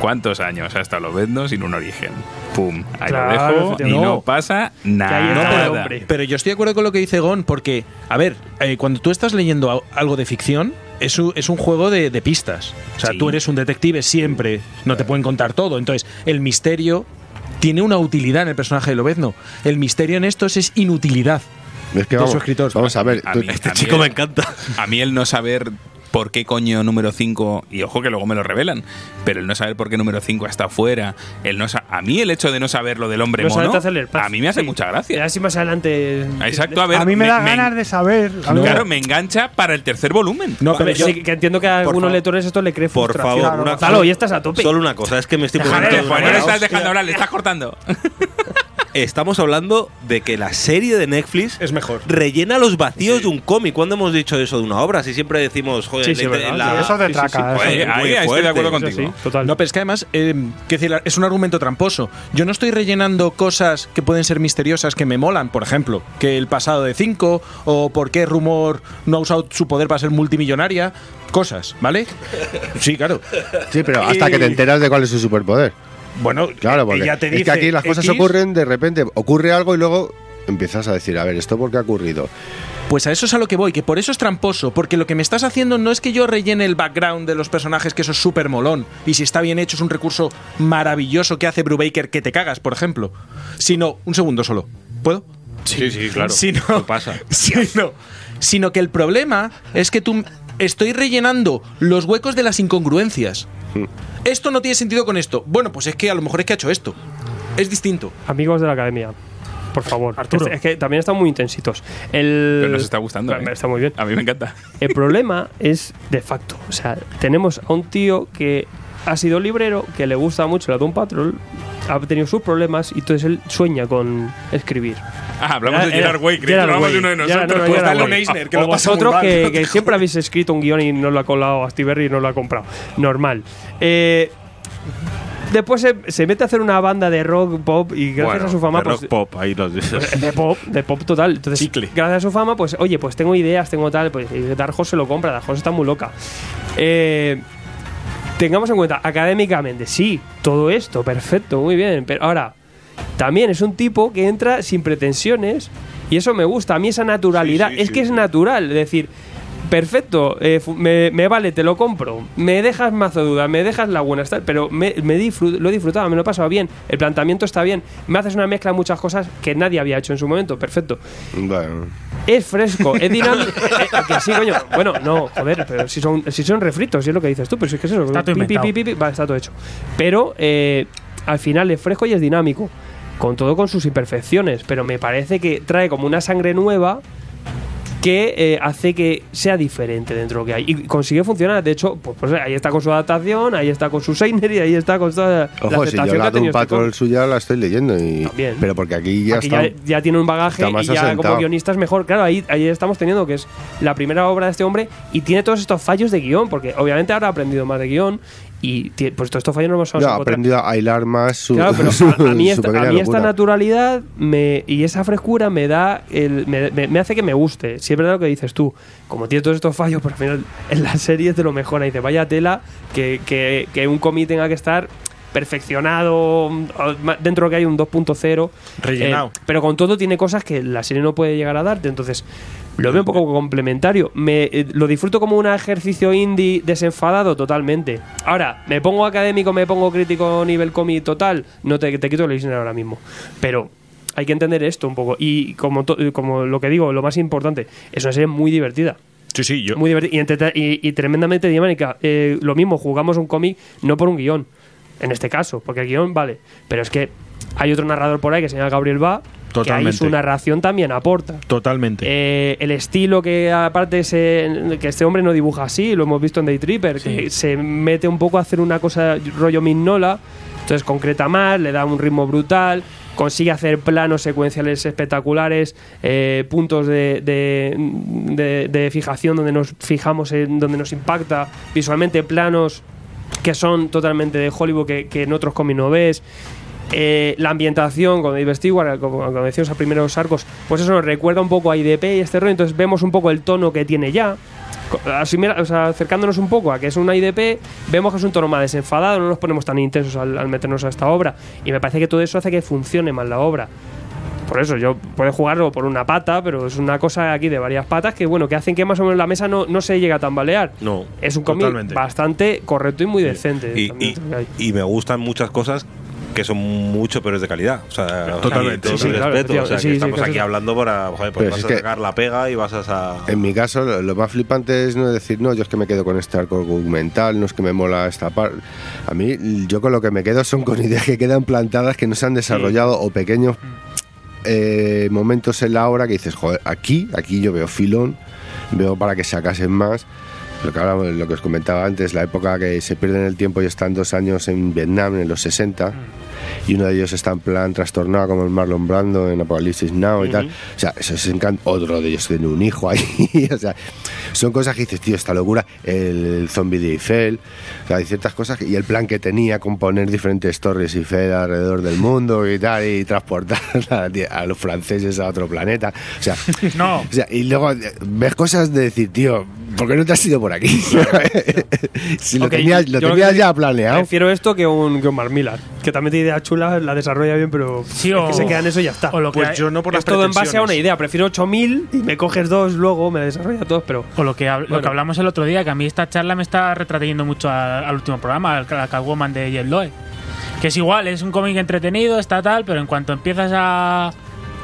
[SPEAKER 2] ¿Cuántos años ha estado Lobezno sin un origen? Pum, ahí
[SPEAKER 3] Claro,
[SPEAKER 2] lo dejo y no
[SPEAKER 9] No.
[SPEAKER 2] pasa nada.
[SPEAKER 3] hombre.
[SPEAKER 9] Pero yo estoy de acuerdo con lo que dice Gon, porque, a ver, eh, cuando tú estás leyendo algo de ficción, es un, es un juego de, de pistas. O sea,
[SPEAKER 2] Sí.
[SPEAKER 9] tú eres un detective siempre, no te pueden contar todo. Entonces, el misterio tiene una utilidad en el personaje de Lobezno. El misterio en estos es inutilidad.
[SPEAKER 5] Es que
[SPEAKER 9] De
[SPEAKER 5] vamos,
[SPEAKER 9] su escritor.
[SPEAKER 5] vamos a ver.
[SPEAKER 2] A
[SPEAKER 5] tú-
[SPEAKER 2] mí-
[SPEAKER 4] Este
[SPEAKER 2] a
[SPEAKER 4] chico
[SPEAKER 2] el-
[SPEAKER 4] me encanta.
[SPEAKER 2] A mí el no saber por qué coño número 5, y ojo que luego me lo revelan, pero el no saber por qué número 5 está fuera, el no a mí el hecho de no saber lo del hombre
[SPEAKER 3] No
[SPEAKER 2] mono,
[SPEAKER 3] hacerle el paz.
[SPEAKER 2] a mí me hace
[SPEAKER 3] Sí.
[SPEAKER 2] mucha gracia.
[SPEAKER 3] Y así más adelante.
[SPEAKER 2] Exacto, a ver.
[SPEAKER 7] a mí me, da
[SPEAKER 2] me-
[SPEAKER 7] ganas de saber.
[SPEAKER 2] Claro, me engancha para el tercer volumen.
[SPEAKER 9] No, pero yo-
[SPEAKER 3] sí, que entiendo que a algunos
[SPEAKER 4] favor.
[SPEAKER 3] lectores esto le cree
[SPEAKER 4] Por favor, una
[SPEAKER 3] Gonzalo, y estás a tope.
[SPEAKER 4] Solo una cosa, es que me estoy poniendo
[SPEAKER 2] no le estás dejando hablar, le estás cortando.
[SPEAKER 4] Estamos hablando de que la serie de Netflix
[SPEAKER 9] Es mejor.
[SPEAKER 4] rellena los vacíos de un cómic. ¿Cuándo hemos dicho eso de una obra? Si siempre decimos, joder,
[SPEAKER 3] Sí, sí,
[SPEAKER 4] la-
[SPEAKER 7] Eso de
[SPEAKER 3] sí, sí,
[SPEAKER 7] traca.
[SPEAKER 3] sí.
[SPEAKER 7] eso
[SPEAKER 2] Oye,
[SPEAKER 7] de-
[SPEAKER 2] ahí, ahí estoy de
[SPEAKER 4] fuerte.
[SPEAKER 2] acuerdo contigo.
[SPEAKER 3] sí, total.
[SPEAKER 9] No, pero es que además, eh, es un argumento tramposo. Yo no estoy rellenando cosas que pueden ser misteriosas que me molan, por ejemplo, que el pasado de 5 o por qué Rumor no ha usado su poder para ser multimillonaria. Cosas, ¿vale? Sí, claro.
[SPEAKER 5] Sí, pero hasta
[SPEAKER 9] Y-
[SPEAKER 5] que te enteras de cuál es su superpoder.
[SPEAKER 9] Bueno,
[SPEAKER 5] Claro, porque
[SPEAKER 9] ella te
[SPEAKER 5] es que aquí las cosas
[SPEAKER 9] X,
[SPEAKER 5] ocurren de repente, ocurre algo y luego empiezas a decir, a ver, ¿esto por qué ha ocurrido?
[SPEAKER 9] Pues a eso es a lo que voy, que por eso es tramposo, porque lo que me estás haciendo no es que yo rellene el background de los personajes, que eso es súper molón, y si está bien hecho es un recurso maravilloso que hace Brubaker que te cagas, por ejemplo, sino, un segundo solo, ¿puedo?
[SPEAKER 4] Sí, sí, claro.
[SPEAKER 9] Sino,
[SPEAKER 4] ¿Qué pasa?
[SPEAKER 9] Sino, sino que el problema es que tú estoy rellenando los huecos de las incongruencias. Esto no tiene sentido con esto. Bueno, pues es que a lo mejor es que ha hecho esto. Es distinto.
[SPEAKER 3] Amigos de la academia, por favor.
[SPEAKER 7] Arturo.
[SPEAKER 3] Es, es que también están muy intensitos. El,
[SPEAKER 2] Pero nos está gustando.
[SPEAKER 3] Bueno,
[SPEAKER 2] ¿eh?
[SPEAKER 3] Está muy bien.
[SPEAKER 2] A mí me encanta.
[SPEAKER 3] El problema es de facto. O sea, tenemos a un tío que ha sido librero, que le gusta mucho la Doom Patrol, ha tenido sus problemas y entonces él sueña con escribir.
[SPEAKER 2] Ah, hablamos de
[SPEAKER 3] Era-
[SPEAKER 2] Gerard Way, que hablamos de uno de
[SPEAKER 3] Gerard-
[SPEAKER 2] nosotros.
[SPEAKER 3] no, no,
[SPEAKER 2] Pues
[SPEAKER 3] Gerard
[SPEAKER 2] dale
[SPEAKER 3] Way.
[SPEAKER 2] un Eisner, que
[SPEAKER 3] o
[SPEAKER 2] lo
[SPEAKER 3] vosotros
[SPEAKER 2] mal.
[SPEAKER 3] que, que siempre habéis escrito un guion y no lo ha colado a Steve Berry y no lo ha comprado. Normal. Eh, después se, se mete a hacer una banda de rock pop y gracias
[SPEAKER 4] Bueno,
[SPEAKER 3] a su fama
[SPEAKER 4] de
[SPEAKER 3] pues,
[SPEAKER 4] rock pop, ahí los dices.
[SPEAKER 3] de pop, de pop total. Entonces,
[SPEAKER 9] Chicle.
[SPEAKER 3] gracias a su fama, pues, oye, pues tengo ideas, tengo tal, pues y Dark Horse se lo compra, Dark Horse está muy loca. Eh, tengamos en cuenta, académicamente, sí, todo esto, perfecto, muy bien, pero ahora, también es un tipo que entra sin pretensiones y eso me gusta, a mí esa naturalidad,
[SPEAKER 4] Sí, sí,
[SPEAKER 3] es
[SPEAKER 4] sí,
[SPEAKER 3] que es natural, es decir, perfecto, eh, me, me vale, te lo compro, me dejas mazo duda, me dejas la buena, está- pero me, me disfrut- lo he disfrutado, me lo he pasado bien, el planteamiento está bien, me haces una mezcla de muchas cosas que nadie había hecho en su momento, perfecto.
[SPEAKER 5] Bueno,
[SPEAKER 3] Es fresco, es dinámico. eh, que sí, coño. Bueno, no, joder, pero si son, si son refritos, si es lo que dices tú, pero si es que es eso.
[SPEAKER 6] Está todo
[SPEAKER 3] pi, pi,
[SPEAKER 6] inventado.
[SPEAKER 3] pi, pi, pi, vale, está todo hecho. Pero eh, al final es fresco y es dinámico. Con todo con sus imperfecciones. Pero me parece que trae como una sangre nueva que eh, hace que sea diferente dentro de lo que hay. Y consigue funcionar. De hecho, pues, pues ahí está con su adaptación, ahí está con su Seiner y ahí está con toda la
[SPEAKER 5] ojo, si yo
[SPEAKER 3] que
[SPEAKER 5] la
[SPEAKER 3] ha tenido este
[SPEAKER 5] Patrol
[SPEAKER 3] cómic.
[SPEAKER 5] suya la estoy leyendo y
[SPEAKER 3] También.
[SPEAKER 5] pero porque aquí ya
[SPEAKER 3] Aquí
[SPEAKER 5] está
[SPEAKER 3] ya, ya tiene un bagaje y ya
[SPEAKER 5] asentado.
[SPEAKER 3] como guionista es mejor. Claro, ahí, ahí estamos teniendo que es la primera obra de este hombre y tiene todos estos fallos de guion, porque obviamente ahora ha aprendido más de guion y pues todos estos fallos no los vamos
[SPEAKER 5] ya
[SPEAKER 3] a
[SPEAKER 5] aprendido a hilar más su,
[SPEAKER 3] Claro, pero
[SPEAKER 5] su-
[SPEAKER 3] a, a mí, esta, a mí esta naturalidad me, y esa frescura me da el, me, me- me hace que me guste. Si es verdad lo que dices tú, como tiene todos estos fallos, pero al final en la serie es de lo mejor. Ahí dice, vaya tela que, que, que un cómic tenga que estar perfeccionado dentro de lo que hay un 2.0
[SPEAKER 9] Rellenado.
[SPEAKER 3] eh, pero con todo tiene cosas que la serie no puede llegar a darte entonces lo veo un poco complementario. Me eh, lo disfruto como un ejercicio indie desenfadado totalmente. Ahora me pongo académico me pongo crítico nivel cómic total no te, te quito el Eisner ahora mismo. Pero hay que entender esto un poco. Y como, to- como lo que digo lo más importante es una serie muy divertida.
[SPEAKER 9] Sí, sí, yo.
[SPEAKER 3] muy divertida y, entrete- y- y tremendamente dinámica. Eh, lo mismo, jugamos un cómic no por un guion, en este caso, porque el guion vale, pero es que hay otro narrador por ahí que se llama Gabriel Va, que ahí
[SPEAKER 9] Totalmente.
[SPEAKER 3] su narración también aporta.
[SPEAKER 9] Totalmente.
[SPEAKER 3] Eh, el estilo que aparte se, que este hombre no dibuja así, lo hemos visto en Day Tripper, que se mete un poco a hacer una cosa rollo Mignola, entonces concreta más, le da un ritmo brutal, consigue hacer planos secuenciales espectaculares, eh, puntos de, de- de- de fijación donde nos fijamos en donde nos impacta visualmente, planos que son totalmente de Hollywood que, que en otros cómics no ves. Eh, la ambientación con David Stewart, como, como decíamos a primeros arcos, pues eso nos recuerda un poco a IDP y este rollo, entonces vemos un poco el tono que tiene ya. Asimila- o sea, acercándonos un poco a que es una IDP, vemos que es un tono más desenfadado, no nos ponemos tan intensos al, al meternos a esta obra. Y me parece que todo eso hace que funcione más la obra. Por eso, yo puedo jugarlo por una pata, pero es una cosa aquí de varias patas que, bueno, que hacen que más o menos la mesa no, no se llegue a tambalear.
[SPEAKER 4] No.
[SPEAKER 3] Es un cómic bastante correcto y muy decente.
[SPEAKER 4] Y, y- y me gustan muchas cosas que son mucho peores de calidad. O sea,
[SPEAKER 9] Totalmente.
[SPEAKER 4] todo
[SPEAKER 9] Sí, claro,
[SPEAKER 4] respeto. O sea,
[SPEAKER 9] sí,
[SPEAKER 4] que
[SPEAKER 9] sí,
[SPEAKER 4] estamos aquí hablando para. Joder, pues vas
[SPEAKER 5] es
[SPEAKER 4] a
[SPEAKER 5] que-
[SPEAKER 4] sacar la pega y vas a.
[SPEAKER 5] En mi caso, lo, lo más flipante es no decir, no, yo es que me quedo con este arco argumental, no es que me mola esta parte. A mí, yo con lo que me quedo son con ideas que quedan plantadas, que no se han desarrollado, o pequeños eh, momentos en la obra que dices, joder, aquí, aquí yo veo filón, veo para que sacasen más. Lo que, hablamos, lo que os comentaba antes, la época que se pierden el tiempo y están dos años en Vietnam, en los 60, y uno de ellos está en plan trastornado como el Marlon Brando en Apocalipsis Now y tal. O sea, eso es. Otro de ellos tiene un hijo ahí. o sea, son cosas que dices, tío, esta locura. El zombie de Eiffel. O sea, hay ciertas cosas. que- y el plan que tenía con poner diferentes torres Eiffel alrededor del mundo y tal, y transportar a, a los franceses a otro planeta. O sea,
[SPEAKER 6] No.
[SPEAKER 5] o sea, y luego eh, ves cosas de decir, tío, ¿por qué no te has ido por aquí? si lo
[SPEAKER 3] Ok,
[SPEAKER 5] tenías, lo
[SPEAKER 3] yo
[SPEAKER 5] tenías
[SPEAKER 3] que
[SPEAKER 5] ya planeado.
[SPEAKER 3] Prefiero esto que un, que un que también tiene ideas chulas, la desarrolla bien, pero es
[SPEAKER 6] o-
[SPEAKER 3] que se queda en eso y ya está.
[SPEAKER 6] o lo que
[SPEAKER 9] Pues
[SPEAKER 6] hay-
[SPEAKER 9] yo no por las
[SPEAKER 3] es todo en base a una idea. Prefiero 8000 y me coges dos luego, me desarrolla dos, pero.
[SPEAKER 6] O lo que, lo que hablamos el otro día, que a mí esta charla me está retrayendo mucho al, al último programa, al al Catwoman de Jet Loe. Que es igual, es un cómic entretenido, está tal, pero en cuanto empiezas a,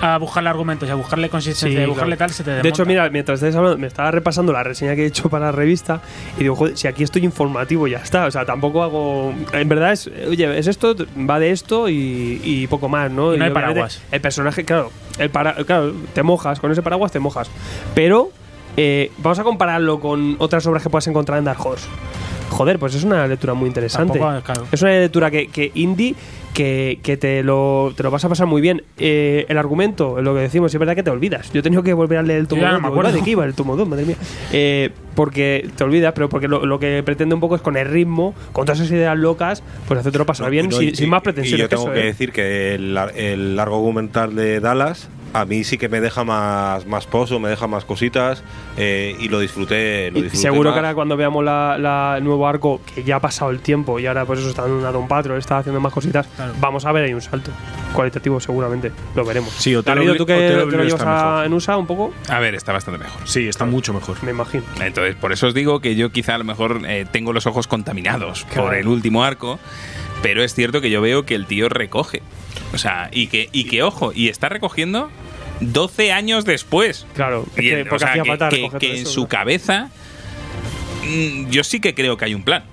[SPEAKER 6] a buscarle argumentos, y a buscarle consistencia,
[SPEAKER 3] Sí,
[SPEAKER 6] a buscarle
[SPEAKER 3] claro.
[SPEAKER 6] tal, se te
[SPEAKER 3] De
[SPEAKER 6] desmonta.
[SPEAKER 3] hecho, mira, mientras estáis hablando, me estaba repasando la reseña que he hecho para la revista y digo, joder, si aquí estoy informativo, ya está. O sea, tampoco hago. En verdad es, oye, es esto, va de esto y, y poco más, ¿no?
[SPEAKER 6] Y no hay paraguas.
[SPEAKER 3] El personaje, claro, el para, claro, te mojas, con ese paraguas te mojas. Pero eh, vamos a compararlo con otras obras que puedas encontrar en Dark Horse. Joder, pues es una lectura muy interesante.
[SPEAKER 6] Tampoco, claro.
[SPEAKER 3] Es una lectura que, que indie que, que te, lo, te lo vas a pasar muy bien. Eh, el argumento, lo que decimos, es verdad que te olvidas. Yo he tenido que volver a leer el tomo
[SPEAKER 6] Yo ya no
[SPEAKER 3] 2.
[SPEAKER 6] me acuerdo.
[SPEAKER 3] ¿De qué iba el tomo 2? Madre mía. Eh, porque te olvidas, pero porque lo, lo que pretende un poco es con el ritmo, con todas esas ideas locas, pues hacértelo pasar bien
[SPEAKER 4] No,
[SPEAKER 3] sin,
[SPEAKER 4] y-
[SPEAKER 3] sin más pretensiones.
[SPEAKER 4] Y yo tengo
[SPEAKER 3] eso,
[SPEAKER 4] que
[SPEAKER 3] ¿eh?
[SPEAKER 4] decir que el largo documental de Dallas a mí sí que me deja más, más pozo, me deja más cositas eh, y lo disfruté. Lo
[SPEAKER 3] Y
[SPEAKER 4] disfruté
[SPEAKER 3] seguro
[SPEAKER 4] más.
[SPEAKER 3] que ahora cuando veamos la, la- el nuevo arco, que ya ha pasado el tiempo y ahora pues eso está en una Don Patrol, está haciendo más cositas, vamos a ver ahí un salto cualitativo seguramente, lo veremos.
[SPEAKER 9] Sí, Obli-
[SPEAKER 3] ¿tú que, lo llevas a- en USA un poco?
[SPEAKER 2] A ver, está bastante mejor.
[SPEAKER 9] Sí, está mucho mejor.
[SPEAKER 3] Me imagino.
[SPEAKER 2] Entonces, por eso os digo que yo quizá a lo mejor eh, tengo los ojos contaminados
[SPEAKER 3] Claro.
[SPEAKER 2] por el último arco, pero es cierto que yo veo que el tío recoge. O sea, y que, y que ojo, y está recogiendo 12 años después.
[SPEAKER 3] Claro, es que
[SPEAKER 2] en-
[SPEAKER 3] porque
[SPEAKER 2] o sea,
[SPEAKER 3] hacía
[SPEAKER 2] que,
[SPEAKER 3] falta
[SPEAKER 2] que-
[SPEAKER 3] recoger
[SPEAKER 2] que
[SPEAKER 3] todo
[SPEAKER 2] en su cabeza mm, yo sí que creo que hay un plan.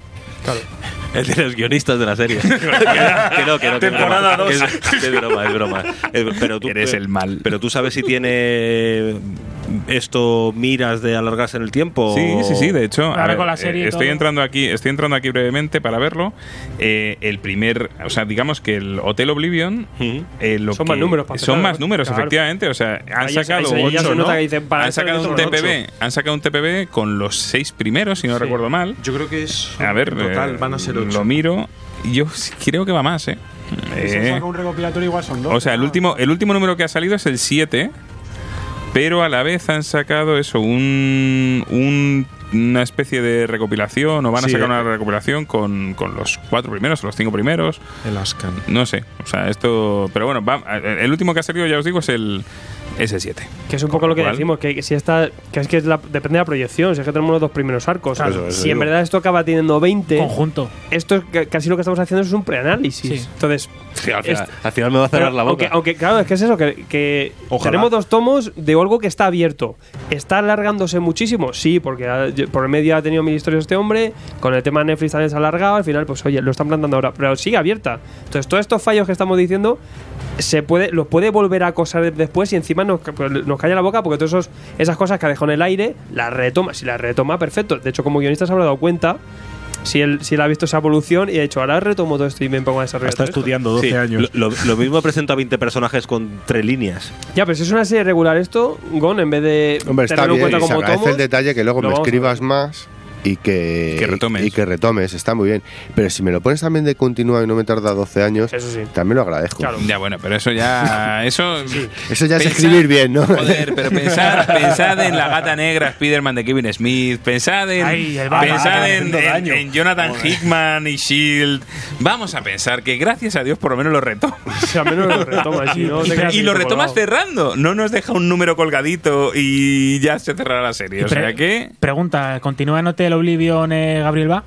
[SPEAKER 3] Claro.
[SPEAKER 4] El de los guionistas de la serie. que no, que no, que
[SPEAKER 9] Temporada
[SPEAKER 4] broma,
[SPEAKER 9] dos.
[SPEAKER 4] que es, que es broma, es broma. Pero tú,
[SPEAKER 2] Eres el mal.
[SPEAKER 4] Pero tú sabes si tiene esto miras de alargarse en el tiempo.
[SPEAKER 2] Sí, sí, sí. De hecho,
[SPEAKER 6] Ahora
[SPEAKER 2] a ver,
[SPEAKER 6] con la serie
[SPEAKER 2] eh,
[SPEAKER 6] y
[SPEAKER 2] estoy
[SPEAKER 6] todo.
[SPEAKER 2] entrando aquí, estoy entrando aquí brevemente para verlo. Eh, el primer, o sea, digamos que el Hotel Oblivion, eh, lo
[SPEAKER 3] Son
[SPEAKER 2] que-
[SPEAKER 3] más números para
[SPEAKER 2] son más números,
[SPEAKER 3] Claro.
[SPEAKER 2] efectivamente. O sea, han
[SPEAKER 3] Ahí
[SPEAKER 2] sacado
[SPEAKER 3] ahí
[SPEAKER 2] ocho, ¿no?
[SPEAKER 3] que dicen, para
[SPEAKER 2] han sacado un TPB, han sacado un TPB con los seis primeros, si no
[SPEAKER 3] Sí.
[SPEAKER 2] recuerdo mal.
[SPEAKER 9] Yo creo que es.
[SPEAKER 2] A ver,
[SPEAKER 9] total
[SPEAKER 2] eh,
[SPEAKER 9] van a ser
[SPEAKER 2] lo
[SPEAKER 9] ocho.
[SPEAKER 2] miro. Yo creo que va más, ¿eh?
[SPEAKER 7] Si
[SPEAKER 2] Eh,
[SPEAKER 7] saca un recopilatorio igual son dos.
[SPEAKER 2] o sea, el último, el último número que ha salido es el 7, pero a la vez han sacado eso, un, un- una especie de recopilación, o van a sacar
[SPEAKER 9] eh.
[SPEAKER 2] una recopilación con, con los cuatro primeros, o los cinco primeros.
[SPEAKER 9] El Ascan.
[SPEAKER 2] No sé, o sea, esto. Pero bueno, va- el último que ha salido, ya os digo, es el, es el 7.
[SPEAKER 3] Que es un poco lo que decimos, que, si está, que es que es la- depende de la proyección, si es que tenemos los dos primeros arcos.
[SPEAKER 5] Claro, eso, eso
[SPEAKER 3] si en verdad esto acaba teniendo 20,
[SPEAKER 6] Conjunto.
[SPEAKER 3] esto es ca- casi lo que estamos haciendo es un preanálisis.
[SPEAKER 6] Sí.
[SPEAKER 3] Entonces,
[SPEAKER 4] Sí, al, final, al final me va a cerrar
[SPEAKER 3] Pero,
[SPEAKER 4] la boca.
[SPEAKER 3] Aunque, aunque, claro, es que es eso, que, tenemos dos tomos de algo que está abierto. ¿Está alargándose muchísimo? Sí, porque ha- por el medio ha tenido mil historias este hombre, con el tema de Netflix también se ha alargado, al final, pues oye, lo están plantando ahora, pero sigue abierta. Entonces, todos estos fallos que estamos diciendo, se puede, los puede volver a acosar después y encima nos, pues, nos calla la boca porque todas esos- esas cosas que ha dejado en el aire, las retoma. Si las retoma, perfecto. De hecho, como guionista se habrá dado cuenta. Si él, si él ha visto esa evolución y ha dicho, ahora retomo todo esto y me pongo a desarrollar
[SPEAKER 9] Está
[SPEAKER 3] todo esto".
[SPEAKER 9] estudiando 12
[SPEAKER 4] Sí,
[SPEAKER 9] años.
[SPEAKER 4] Lo, lo- mismo presenta 20 personajes con tres líneas.
[SPEAKER 3] Ya, pero si es una serie regular esto, Gon, en vez de
[SPEAKER 5] Hombre, está
[SPEAKER 3] tenerlo en
[SPEAKER 5] bien.
[SPEAKER 3] cuenta
[SPEAKER 5] Se
[SPEAKER 3] como
[SPEAKER 5] agradece
[SPEAKER 3] tomos,
[SPEAKER 5] el detalle que luego me escribas más y que,
[SPEAKER 2] Que retomes.
[SPEAKER 5] y que retomes. Está muy bien. Pero si me lo pones también de continuo y no me tarda 12 años,
[SPEAKER 3] Eso sí.
[SPEAKER 5] también lo agradezco.
[SPEAKER 3] Claro.
[SPEAKER 2] Ya, bueno, pero eso ya. Eso.
[SPEAKER 5] Eso ya es escribir bien, ¿no?
[SPEAKER 2] Joder, pero pensad, pensad en la gata negra Spider-Man de Kevin Smith, pensad en,
[SPEAKER 6] Ay,
[SPEAKER 2] pensad en, Jonathan Hickman y Shield. Vamos a pensar que gracias a Dios por lo menos lo retoma.
[SPEAKER 3] Si al menos lo retomas, si no te
[SPEAKER 2] y lo retomas
[SPEAKER 3] colgado.
[SPEAKER 2] cerrando, no nos deja un número colgadito y ya se cerrará la serie. O sea que.
[SPEAKER 6] Pregunta, ¿continúa en Hotel Oblivion eh, Gabriel Va?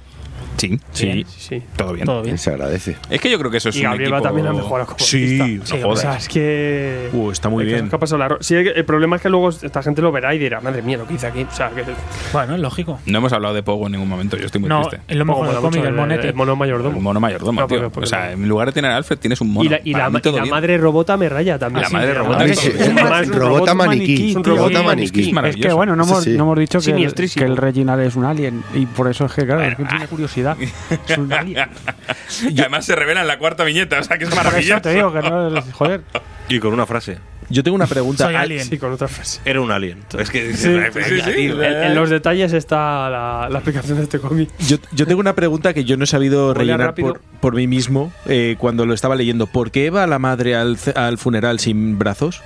[SPEAKER 2] Sí,
[SPEAKER 9] Sí.
[SPEAKER 3] Sí.
[SPEAKER 2] todo bien.
[SPEAKER 6] Todo bien.
[SPEAKER 5] Se agradece.
[SPEAKER 2] Es que yo creo que eso es
[SPEAKER 3] Y
[SPEAKER 2] un
[SPEAKER 3] Gabriel va
[SPEAKER 2] equipo...
[SPEAKER 3] también a mejorar como
[SPEAKER 9] Sí, no
[SPEAKER 3] O sea, es que.
[SPEAKER 9] Uh, está muy
[SPEAKER 3] es
[SPEAKER 9] bien.
[SPEAKER 3] que ha pasado la ro- Sí, el problema es que luego esta gente lo verá y dirá, madre mía, lo que hice aquí. O sea, que.
[SPEAKER 6] Bueno, es lógico.
[SPEAKER 2] No hemos hablado de Pogo en ningún momento, yo estoy muy
[SPEAKER 6] No,
[SPEAKER 2] triste.
[SPEAKER 6] es lo mejor
[SPEAKER 3] mola
[SPEAKER 6] del
[SPEAKER 3] mucho
[SPEAKER 6] cómic, el monete.
[SPEAKER 3] El mono
[SPEAKER 2] El
[SPEAKER 3] mayordomo.
[SPEAKER 2] mono mayordomo,
[SPEAKER 3] No,
[SPEAKER 2] tío.
[SPEAKER 3] porque- porque
[SPEAKER 2] o sea, en lugar de tener a Alfred, tienes un mono.
[SPEAKER 3] y la, y y madre robota me raya también.
[SPEAKER 2] La madre robota
[SPEAKER 3] sí,
[SPEAKER 5] maniquí.
[SPEAKER 3] Es un
[SPEAKER 5] Robot
[SPEAKER 3] robot
[SPEAKER 5] maniquí.
[SPEAKER 7] Es que
[SPEAKER 2] maravilloso.
[SPEAKER 7] bueno, no hemos,
[SPEAKER 5] sí.
[SPEAKER 7] dicho que el, el Reginald es un alien y por eso es que, claro, es que tiene Es un alien.
[SPEAKER 2] Y además se revela en la cuarta viñeta, o sea que es
[SPEAKER 7] Por eso
[SPEAKER 2] maravilloso.
[SPEAKER 7] te digo que no. Joder.
[SPEAKER 4] Y con una frase.
[SPEAKER 9] Yo tengo una pregunta.
[SPEAKER 6] Soy alien.
[SPEAKER 3] Sí, con otra frase.
[SPEAKER 4] Era un alien. Es que
[SPEAKER 2] sí, sí, sí.
[SPEAKER 3] En, en los detalles está la, la explicación de este cómic.
[SPEAKER 9] Yo, yo tengo una pregunta que yo no he sabido rellenar por, por mí mismo eh, cuando lo estaba leyendo. ¿Por qué va la madre al funeral sin brazos?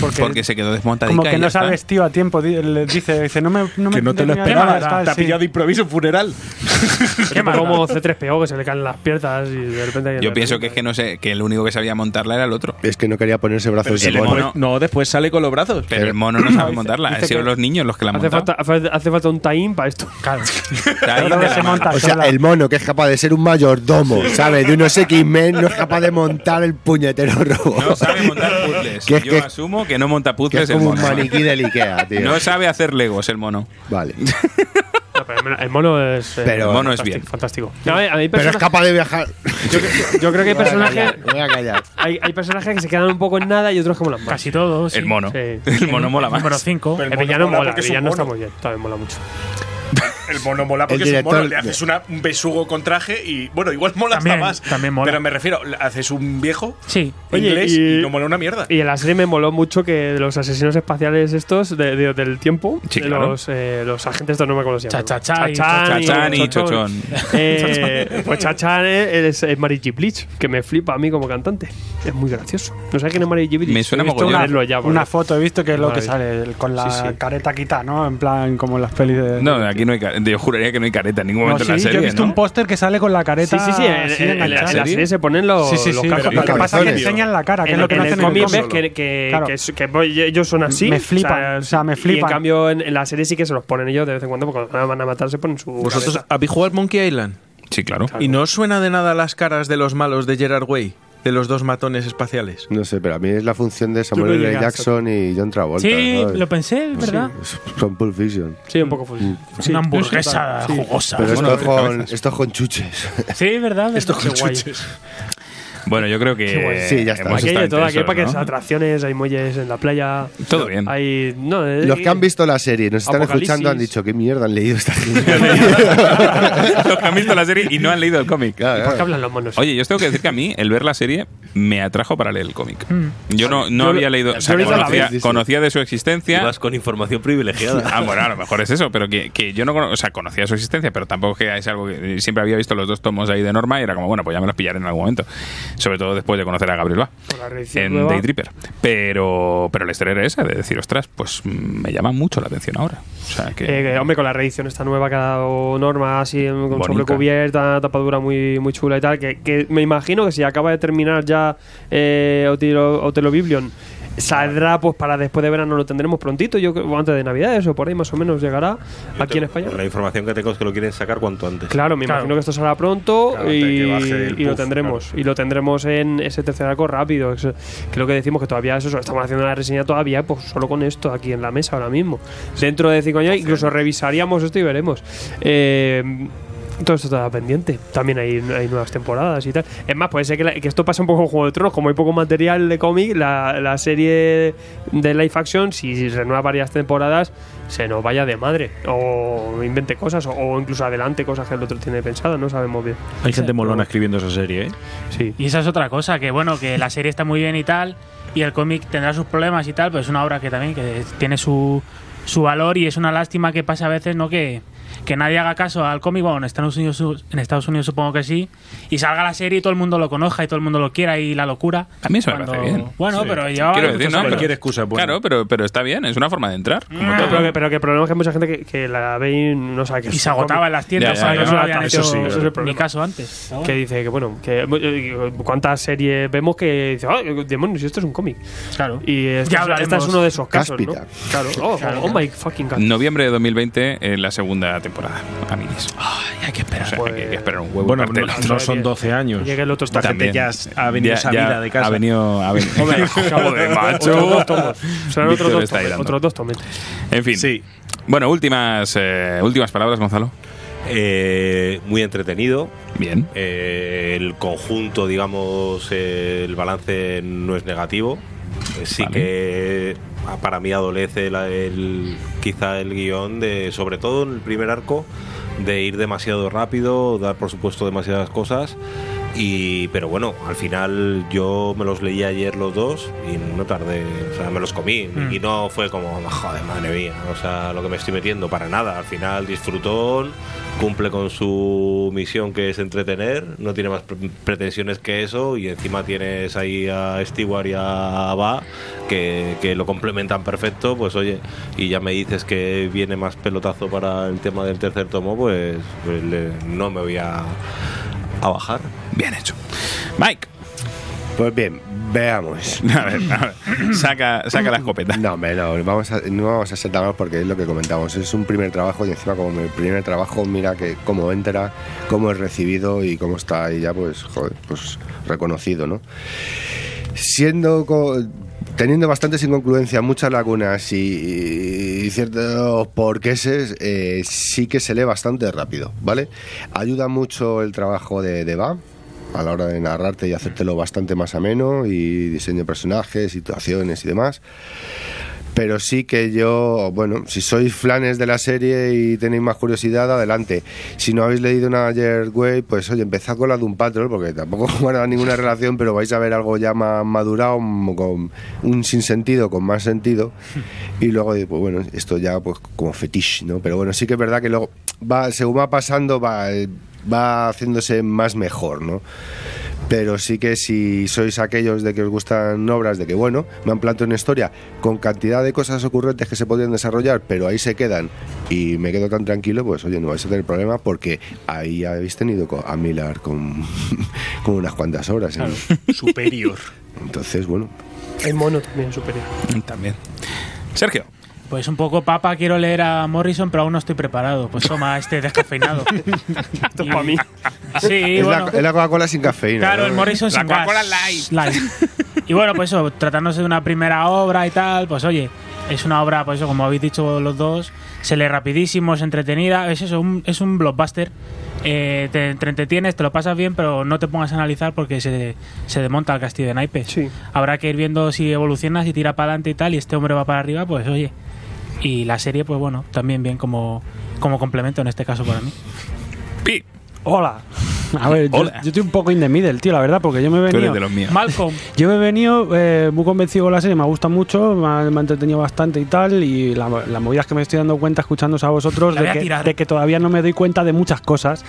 [SPEAKER 7] Porque,
[SPEAKER 2] Porque se quedó desmontadica
[SPEAKER 7] como que
[SPEAKER 2] y
[SPEAKER 7] no
[SPEAKER 2] está.
[SPEAKER 7] vestido a tiempo. Le dice, dice no me, no me
[SPEAKER 9] que no te lo
[SPEAKER 7] nada, tal,
[SPEAKER 9] te ha pillado de improviso un funeral.
[SPEAKER 3] Qué como C3PO que se le caen las piernas y de repente.
[SPEAKER 2] Yo pienso que es que no sé, que el único que sabía montarla era el otro.
[SPEAKER 5] Es que no quería ponerse brazos de
[SPEAKER 2] el
[SPEAKER 5] mono.
[SPEAKER 9] No, después sale con los brazos.
[SPEAKER 2] Pero el mono no sabe montarla, han sido los niños los que la han
[SPEAKER 3] Hace
[SPEAKER 2] montado.
[SPEAKER 3] falta, hace, falta un tie para esto.
[SPEAKER 7] Claro.
[SPEAKER 2] Está
[SPEAKER 5] O sea,
[SPEAKER 7] sola.
[SPEAKER 5] el mono que es capaz de ser un mayordomo, ¿sabes? De unos X-Men, no es capaz de montar el puñetero robot.
[SPEAKER 2] No sabe montar puzzles.
[SPEAKER 5] Que es
[SPEAKER 2] Yo
[SPEAKER 5] que-
[SPEAKER 2] asumo que no monta puzzles
[SPEAKER 5] es
[SPEAKER 2] el
[SPEAKER 5] como un
[SPEAKER 2] mono.
[SPEAKER 5] maniquí del Ikea, tío.
[SPEAKER 2] No sabe hacer legos el mono.
[SPEAKER 5] Vale.
[SPEAKER 3] No, pero el mono es. eh,
[SPEAKER 5] Pero-
[SPEAKER 2] El mono es
[SPEAKER 3] fantástico,
[SPEAKER 2] bien.
[SPEAKER 3] Fantástico. No, a mí- a mí
[SPEAKER 5] Pero es capaz de viajar.
[SPEAKER 3] yo, creo- yo creo que hay personajes.
[SPEAKER 5] me voy a callar.
[SPEAKER 3] Hay, hay personajes que se quedan un poco en nada y otros que molan más.
[SPEAKER 6] Casi todos.
[SPEAKER 2] El mono.
[SPEAKER 3] Sí.
[SPEAKER 2] El mono mola más.
[SPEAKER 6] Número 5.
[SPEAKER 3] El villano
[SPEAKER 9] mola
[SPEAKER 3] mola,
[SPEAKER 9] porque
[SPEAKER 3] el
[SPEAKER 9] es un
[SPEAKER 3] villano está
[SPEAKER 9] mono.
[SPEAKER 3] muy bien, también mola mucho.
[SPEAKER 9] El mono mola porque
[SPEAKER 5] El
[SPEAKER 9] es un mono.
[SPEAKER 5] director
[SPEAKER 9] Le haces
[SPEAKER 5] de-
[SPEAKER 9] una- un besugo con traje y, bueno, igual mola
[SPEAKER 6] También-
[SPEAKER 9] hasta más.
[SPEAKER 6] también mola.
[SPEAKER 9] Pero me refiero, haces un viejo
[SPEAKER 6] Sí.
[SPEAKER 3] Oye,
[SPEAKER 9] inglés
[SPEAKER 3] y-
[SPEAKER 9] y, no mola una mierda.
[SPEAKER 3] Y en la serie me moló mucho que los asesinos espaciales estos de- de- del tiempo,
[SPEAKER 2] Sí,
[SPEAKER 3] de
[SPEAKER 2] claro.
[SPEAKER 3] los, eh, los agentes estos no me.
[SPEAKER 6] Cha-cha-cha y
[SPEAKER 3] Chachán
[SPEAKER 2] y Chochón.
[SPEAKER 3] Eh, pues Chachán es, es Mary J. Blige, que me flipa a mí como cantante. Es muy gracioso. No sé quién es Mary J. Blige.
[SPEAKER 2] Me suena
[SPEAKER 3] verlo ya,
[SPEAKER 7] Una foto he visto que es lo que sale con la
[SPEAKER 3] Sí, sí.
[SPEAKER 7] careta quitada, ¿no? En plan, como en las pelis de.
[SPEAKER 2] No, aquí no hay careta. Yo juraría que no hay careta en ningún
[SPEAKER 7] No,
[SPEAKER 2] momento
[SPEAKER 7] sí,
[SPEAKER 2] en la serie.
[SPEAKER 7] yo he visto
[SPEAKER 2] ¿no?
[SPEAKER 7] un póster que sale con la careta.
[SPEAKER 3] Sí, sí, sí. En, en- en la, en la serie se ponen los,
[SPEAKER 7] Sí, sí,
[SPEAKER 3] los.
[SPEAKER 7] Lo que pasa es que enseñan la cara, que
[SPEAKER 3] en,
[SPEAKER 7] es lo que
[SPEAKER 3] en
[SPEAKER 7] no hacen en el
[SPEAKER 3] ves que, que,
[SPEAKER 7] Claro.
[SPEAKER 3] que es- que ellos son así.
[SPEAKER 7] Me flipan, o sea, me
[SPEAKER 3] Y en
[SPEAKER 7] flipan.
[SPEAKER 3] cambio en, en la serie sí que se los ponen ellos de vez en cuando porque cuando van a matar se ponen su
[SPEAKER 9] ¿Vosotros habéis jugado al Monkey Island?
[SPEAKER 2] Sí, claro.
[SPEAKER 9] ¿Y no os suena de nada las caras de los malos de Gerard Way? De los dos matones espaciales.
[SPEAKER 5] No sé, pero a mí es la función de Samuel L. Jackson y John Travolta.
[SPEAKER 6] Sí, lo pensé, ¿verdad?
[SPEAKER 5] Sí, son Pulp Fiction.
[SPEAKER 3] Sí, un poco fue. Sí,
[SPEAKER 6] Una hamburguesa
[SPEAKER 3] sí.
[SPEAKER 6] jugosa.
[SPEAKER 5] Pero esto, con, esto es con chuches.
[SPEAKER 6] Sí, ¿verdad?
[SPEAKER 9] Esto
[SPEAKER 6] ¿verdad?
[SPEAKER 9] con chuches.
[SPEAKER 2] Bueno, yo creo que.
[SPEAKER 5] Sí, ya está.
[SPEAKER 2] hemos
[SPEAKER 3] Aquí hay de todo, aquí hay parques,
[SPEAKER 2] ¿no?
[SPEAKER 3] atracciones, hay muelles en la playa.
[SPEAKER 2] Todo bien.
[SPEAKER 3] Hay. No, eh,
[SPEAKER 5] Los que han visto la serie y nos están escuchando han dicho, ¿qué mierda han leído esta
[SPEAKER 2] Los que han visto la serie y no han leído el cómic.
[SPEAKER 5] Claro,
[SPEAKER 3] ¿Por qué
[SPEAKER 5] claro.
[SPEAKER 3] hablan los monos?
[SPEAKER 2] Oye, yo os tengo que decir que a mí el ver la serie me atrajo para leer el cómic. Yo no, no
[SPEAKER 3] Yo-
[SPEAKER 2] había leído, o sea, conocía,
[SPEAKER 5] vez.
[SPEAKER 2] conocía de su existencia.
[SPEAKER 4] Ibas con información privilegiada.
[SPEAKER 2] Ah, bueno, a lo mejor es eso, pero que, que yo no o sea, conocía su existencia, pero tampoco que es algo que siempre había visto los dos tomos ahí de Norma y era como, bueno, pues ya me los pillaré en algún momento. Sobre todo después de conocer a Gabriel
[SPEAKER 3] reedición
[SPEAKER 2] en. Day Tripper. Pero, pero la historia era esa, de decir, ostras, pues mm, me llama mucho la atención ahora. O sea, que.
[SPEAKER 3] Eh, que, hombre, con la reedición esta nueva que ha dado Norma, así con
[SPEAKER 2] Bonita.
[SPEAKER 3] sobrecubierta, tapadura muy, muy chula y tal, que, que me imagino que si acaba de terminar ya eh, Otelo, Otelo Biblion, saldrá pues para después de verano, lo tendremos prontito, yo creo, o antes de Navidades o por ahí más o menos llegará aquí en España.
[SPEAKER 4] La información que tengo es que lo quieren sacar cuanto antes.
[SPEAKER 3] Claro, me
[SPEAKER 6] Claro.
[SPEAKER 3] imagino que esto saldrá pronto
[SPEAKER 9] Claro,
[SPEAKER 3] y, lo tendremos. Y lo tendremos en ese tercer arco rápido. Que es lo que decimos que todavía eso, estamos haciendo la reseña todavía pues solo con esto aquí en la mesa ahora mismo. Dentro de cinco años incluso revisaríamos esto y veremos. Eh, todo esto está pendiente. También hay, hay nuevas temporadas y tal. Es más, puede ser que, la- que esto pase un poco con Juego de Tronos. Como hay poco material de cómic, la, la serie de live action, si renueva varias temporadas, se nos vaya de madre. O invente cosas, o, o incluso adelante cosas que el otro tiene pensadas. No sabemos bien.
[SPEAKER 9] Hay gente molona escribiendo esa serie, ¿eh?
[SPEAKER 3] Sí.
[SPEAKER 6] Y esa es otra cosa, que bueno, que la serie está muy bien y tal, y el cómic tendrá sus problemas y tal, pero es una obra que también que tiene su, su valor y es una lástima que pasa a veces, ¿no? Que, que nadie haga caso al cómic, bueno, en Estados, Unidos, en Estados Unidos supongo que sí, y salga la serie y todo el mundo lo conozca y todo el mundo lo quiera y la locura.
[SPEAKER 2] A mí eso me
[SPEAKER 6] Cuando-
[SPEAKER 2] parece bien.
[SPEAKER 6] Bueno, pero llevaba
[SPEAKER 2] Quiero
[SPEAKER 6] muchos
[SPEAKER 2] decir, ¿no?
[SPEAKER 9] Cualquier excusa es buena.
[SPEAKER 2] Claro, pero, pero está bien, es una forma de entrar. como
[SPEAKER 3] Pero, pero que, pero que el problema es que hay mucha gente que, que la ve y no sabe que
[SPEAKER 6] Y se agotaba en las tiendas,
[SPEAKER 2] Ya, ya, ya.
[SPEAKER 6] que no
[SPEAKER 3] Eso sí, ese es el problema.
[SPEAKER 6] caso antes.
[SPEAKER 3] Que dice que, bueno, que eh, cuántas series vemos que dice, ah, demonios, esto es un cómic.
[SPEAKER 6] Claro.
[SPEAKER 3] Y este,
[SPEAKER 6] Ya
[SPEAKER 3] es- este
[SPEAKER 6] hablaremos.
[SPEAKER 3] es uno de esos casos, ¿no? Claro. Oh, oh, oh my fucking god.
[SPEAKER 2] Noviembre de 2020, eh, la segunda primera temporada a minis.
[SPEAKER 6] hay que esperar.
[SPEAKER 2] O sea, que, hay que esperar un huevo.
[SPEAKER 9] Bueno, no,
[SPEAKER 2] el-
[SPEAKER 9] no son 12 años.
[SPEAKER 3] Llega el otro
[SPEAKER 9] Esta gente
[SPEAKER 2] También.
[SPEAKER 9] ya ha venido
[SPEAKER 2] Ya-
[SPEAKER 9] sabida
[SPEAKER 2] ya
[SPEAKER 9] de casa.
[SPEAKER 2] Ha venido. Ha venido.
[SPEAKER 3] Joder,
[SPEAKER 2] Joder, macho.
[SPEAKER 3] Otros dos tomos. Serán otros dos, tomes- otros dos.
[SPEAKER 2] En fin.
[SPEAKER 9] Sí.
[SPEAKER 2] Bueno, últimas, eh, últimas palabras, Gonzalo.
[SPEAKER 4] Eh, muy entretenido.
[SPEAKER 2] Bien.
[SPEAKER 4] Eh, el conjunto, digamos, eh, el balance no es negativo. Sí
[SPEAKER 2] Vale.
[SPEAKER 4] que ah, para mí adolece la- el, quizá el guion de, sobre todo en el primer arco, de ir demasiado rápido, dar por supuesto demasiadas cosas. Y, pero bueno, al final yo me los leí ayer los dos y no tardé, o sea, me los comí
[SPEAKER 6] Mm.
[SPEAKER 4] y no fue como, joder, madre mía, o sea, lo que me estoy metiendo para nada. Al final disfrutón, cumple con su misión que es entretener, no tiene más pre- pretensiones que eso y encima tienes ahí a Stewart y a Va que, que lo complementan perfecto, pues oye, y ya me dices que viene más pelotazo para el tema del tercer tomo, pues, pues le- no me voy a, a bajar.
[SPEAKER 2] Bien hecho. Mike.
[SPEAKER 5] Pues bien, veamos.
[SPEAKER 2] A ver, a ver. Saca, saca la escopeta.
[SPEAKER 5] No, hombre, no, vamos a, no vamos a ser tan porque es lo que comentamos. Es un primer trabajo y encima como mi primer trabajo, mira que cómo entra, cómo es recibido y cómo está ahí ya, pues, joder, pues reconocido, ¿no? Siendo... co- Teniendo bastantes incongruencias, muchas lagunas y, ciertos porqueses, eh, sí que se lee bastante rápido, ¿vale? Ayuda mucho el trabajo de, de a la hora de narrarte y hacértelo bastante más ameno y diseño de personajes, situaciones y demás. Pero sí que yo, bueno, si sois flanes de la serie y tenéis más curiosidad, adelante. Si no habéis leído una Ayer Way, pues oye, empezad con la de un Patrol, porque tampoco guarda ninguna relación, pero vais a ver algo ya más madurado, con un sinsentido, con más sentido. Y luego, pues bueno, esto ya pues como fetiche, ¿no? Pero bueno, sí que es verdad que luego, va, según va pasando, va, eh, va haciéndose más mejor, ¿no? Pero sí que si sois aquellos de que os gustan obras de que bueno, me han planteado una historia con cantidad de cosas ocurrentes que se podrían desarrollar, pero ahí se quedan y me quedo tan tranquilo, pues oye, no vais a tener problema porque ahí habéis tenido a Millar con, con unas cuantas obras. ¿eh?
[SPEAKER 9] Superior.
[SPEAKER 5] Entonces, bueno,
[SPEAKER 3] El mono también superior.
[SPEAKER 2] También. Sergio.
[SPEAKER 6] Pues un poco papa, quiero leer a Morrison, pero aún no estoy preparado. Pues toma este descafeinado.
[SPEAKER 3] Esto es para mí.
[SPEAKER 6] Sí,
[SPEAKER 5] es,
[SPEAKER 6] bueno.
[SPEAKER 5] la, es la Coca-Cola sin cafeína.
[SPEAKER 6] Claro,
[SPEAKER 5] ¿no?
[SPEAKER 6] el Morrison sin gas. Light. Y bueno, pues eso, tratándose de una primera obra y tal, pues oye, es una obra, pues eso, como habéis dicho los dos, se lee rapidísimo, es entretenida, es eso, un- es un blockbuster. Eh, te, te entretienes, te lo pasas bien, pero no te pongas a analizar porque se, se desmonta el castillo de naipes.
[SPEAKER 3] Sí.
[SPEAKER 6] Habrá que ir viendo si evoluciona, si tira para adelante y tal, y este hombre va para arriba, pues oye. Y la serie, pues bueno, también bien como, como complemento en este caso para mí.
[SPEAKER 2] Pi.
[SPEAKER 7] Hola. A ver, yo,
[SPEAKER 2] Hola.
[SPEAKER 7] yo estoy un poco in the middle, tío, la verdad, porque yo me he
[SPEAKER 2] Tú eres
[SPEAKER 7] venido.
[SPEAKER 2] de los míos.
[SPEAKER 6] Malcolm.
[SPEAKER 7] Yo me he venido eh, muy convencido con la serie, me gusta mucho, me ha, me ha entretenido bastante y tal, y la, la movida es que me estoy dando cuenta escuchándoos a vosotros
[SPEAKER 6] a
[SPEAKER 7] de que todavía no me doy cuenta de muchas cosas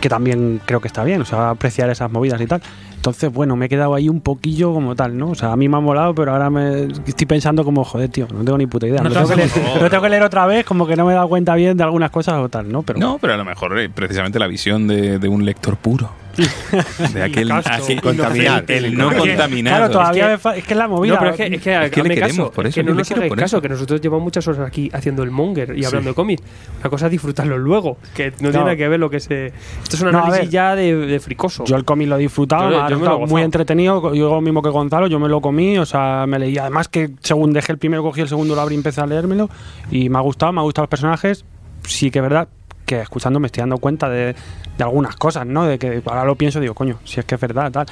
[SPEAKER 7] que también creo que está bien, o sea, apreciar esas movidas y tal. Entonces, bueno, me he quedado ahí un poquillo como tal, ¿no? O sea, a mí me ha molado, pero ahora me estoy pensando como, joder, tío, no tengo ni puta idea.
[SPEAKER 6] No
[SPEAKER 7] lo, tengo que leer, lo tengo que leer otra vez, como que no me he dado cuenta bien de algunas cosas o tal, ¿no? Pero
[SPEAKER 2] No, pero a lo mejor eh, precisamente la visión de, de un lector puro. De aquel,
[SPEAKER 3] casto,
[SPEAKER 2] aquel-
[SPEAKER 5] contaminado.
[SPEAKER 2] El no contaminado.
[SPEAKER 7] Claro, todavía
[SPEAKER 3] Es que-
[SPEAKER 7] es que es la movida.
[SPEAKER 3] No, pero es que, es que,
[SPEAKER 2] Es que le queremos
[SPEAKER 3] caso,
[SPEAKER 2] por
[SPEAKER 3] es
[SPEAKER 2] eso,
[SPEAKER 3] que no
[SPEAKER 2] le
[SPEAKER 3] nos
[SPEAKER 2] quiero
[SPEAKER 3] hagáis
[SPEAKER 2] por
[SPEAKER 3] caso,
[SPEAKER 2] eso.
[SPEAKER 3] que nosotros llevamos muchas horas aquí haciendo el monger y hablando de cómics. Una cosa es disfrutarlo luego, que no tiene
[SPEAKER 7] Claro.
[SPEAKER 3] nada que ver lo que se... Esto es un
[SPEAKER 7] No,
[SPEAKER 3] análisis
[SPEAKER 7] ver.
[SPEAKER 3] ya de, de fricoso.
[SPEAKER 7] Yo el cómic lo he disfrutado,
[SPEAKER 3] Yo-
[SPEAKER 7] me ha
[SPEAKER 3] yo me lo
[SPEAKER 7] muy entretenido. Yo mismo que Gonzalo, yo me lo comí, o sea, me leí. Además que según dejé el primero, cogí el segundo, lo abrí y empecé a leérmelo. Y me ha gustado, me ha gustado los personajes. Sí que es verdad que escuchando me estoy dando cuenta de, de algunas cosas, ¿no? De que ahora lo pienso y digo, coño, si es que es verdad, tal.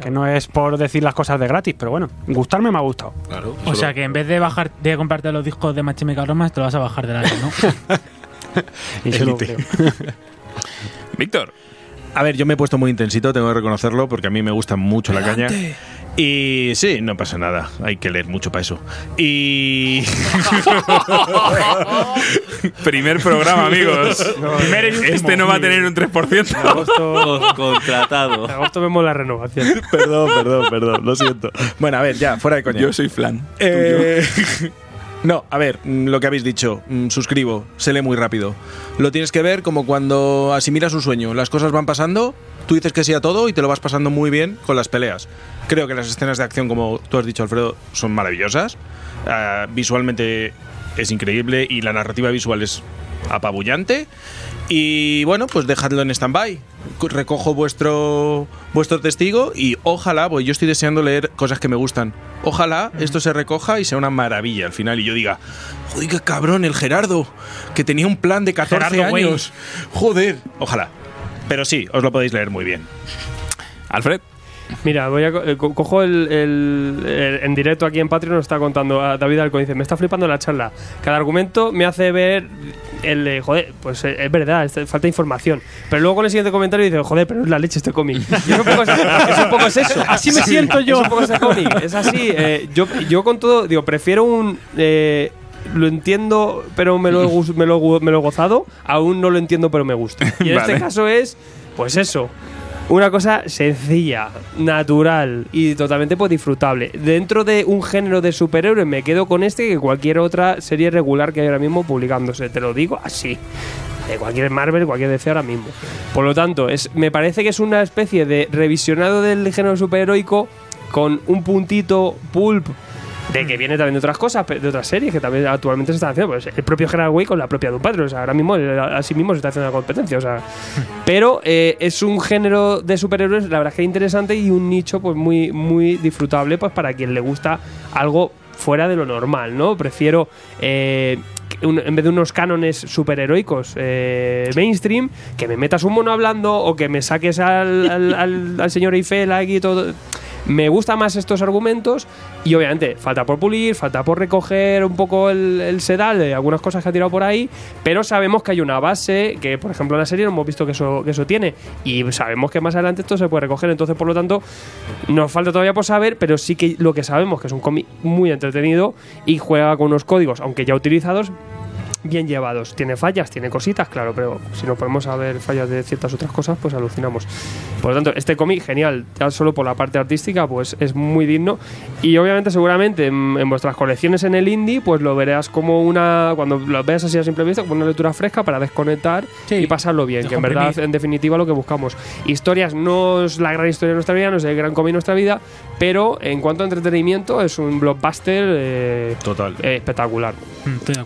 [SPEAKER 7] Que no es por decir las cosas de gratis, pero bueno, gustarme me ha gustado.
[SPEAKER 4] Claro.
[SPEAKER 6] O sea que en vez de bajar de comprarte los discos de Machimica Romas, te lo vas a bajar de la ¿no?
[SPEAKER 7] Y lo creo.
[SPEAKER 2] Víctor.
[SPEAKER 9] A ver, yo me he puesto muy intensito, tengo que reconocerlo, porque a mí me gusta mucho la caña. Y sí, no pasa nada, hay que leer mucho para eso. Y.
[SPEAKER 2] Primer programa, amigos.
[SPEAKER 6] Y último.
[SPEAKER 2] Este no va a tener un 3%.
[SPEAKER 3] agosto,
[SPEAKER 4] Contratado.
[SPEAKER 3] en agosto vemos la renovación.
[SPEAKER 9] perdón, perdón, perdón, lo siento. Bueno, a ver, ya, fuera de coña.
[SPEAKER 2] Yo soy flan.
[SPEAKER 9] Eh, no, a ver, mm, lo que habéis dicho, mm, suscribo, se lee muy rápido. Lo tienes que ver como cuando asimilas un sueño, las cosas van pasando, tú dices que sí a todo y te lo vas pasando muy bien con las peleas. Creo que las escenas de acción, como tú has dicho, Alfredo, son maravillosas. Ah, visualmente es increíble y la narrativa visual es apabullante. Y bueno, pues dejadlo en stand-by. Recojo vuestro, vuestro testigo y ojalá, pues yo estoy deseando leer cosas que me gustan. Ojalá esto se recoja y sea una maravilla al final. Y yo diga, joder, qué cabrón, el Gerardo, que tenía un plan de 14
[SPEAKER 6] Gerardo Way.
[SPEAKER 9] años. Joder, ojalá. Pero sí, os lo podéis leer muy bien.
[SPEAKER 2] Alfred.
[SPEAKER 3] Mira, voy a co- eh, co- cojo el, el- el- en directo aquí en Patreon nos está contando a David Alcón dice, me está flipando la charla. Cada argumento me hace ver el de, joder, pues eh, es verdad, es- falta información. Pero luego en el siguiente comentario dice, joder, pero es la leche este cómic. Y es un poco, es, es un poco es eso.
[SPEAKER 7] Así me siento yo.
[SPEAKER 3] Es un poco ese cómic. Es así. eh, yo, yo con todo, digo, prefiero un eh, lo entiendo, pero me lo, he me, lo, me lo he gozado. Aún no lo entiendo, pero me gusta. Y en
[SPEAKER 2] Vale.
[SPEAKER 3] este caso es, pues eso. Una cosa sencilla, natural y totalmente pues, disfrutable. Dentro de un género de superhéroes me quedo con este que cualquier otra serie regular que hay ahora mismo publicándose. Te lo digo así. De cualquier Marvel, cualquier DC ahora mismo. Por lo tanto, es, me parece que es una especie de revisionado del género superheroico con un puntito pulp de que viene también de otras cosas, de otras series que también actualmente se están haciendo. Pues el propio Gerard Way con la propia Doom Patrol. O sea, ahora mismo, eh, a sí mismo se está haciendo la competencia. O sea, pero eh, es un género de superhéroes, la verdad es que interesante y un nicho pues muy, muy disfrutable pues para quien le gusta algo fuera de lo normal, ¿no? Prefiero eh, un- en vez de unos cánones superheroicos eh, mainstream, que me metas un mono hablando o que me saques al, al, al- al señor Eiffel aquí y todo. Me gustan más estos argumentos y obviamente falta por pulir, falta por recoger un poco el, sedal de algunas cosas que ha tirado por ahí, pero sabemos que hay una base que, por ejemplo, en la serie hemos visto que eso, que eso tiene. Y sabemos que más adelante esto se puede recoger, entonces por lo tanto nos falta todavía por saber, pero sí que lo que sabemos que es un cómic muy entretenido y juega con unos códigos, aunque ya utilizados, bien llevados. Tiene fallas, tiene cositas, claro, pero si no podemos saber fallas de ciertas otras cosas, pues alucinamos. Por lo tanto, este cómic, genial, ya solo por la parte artística, pues es muy digno. Y obviamente, seguramente en, en vuestras colecciones en el indie, pues lo verás como una, cuando lo veas así a simple vista, como una lectura fresca para desconectar y pasarlo bien, que en verdad, en definitiva, lo que buscamos. Historias no es la gran historia de nuestra vida, no es el gran cómic de nuestra vida, pero en cuanto a entretenimiento, es un blockbuster eh,
[SPEAKER 9] Total.
[SPEAKER 3] eh, espectacular.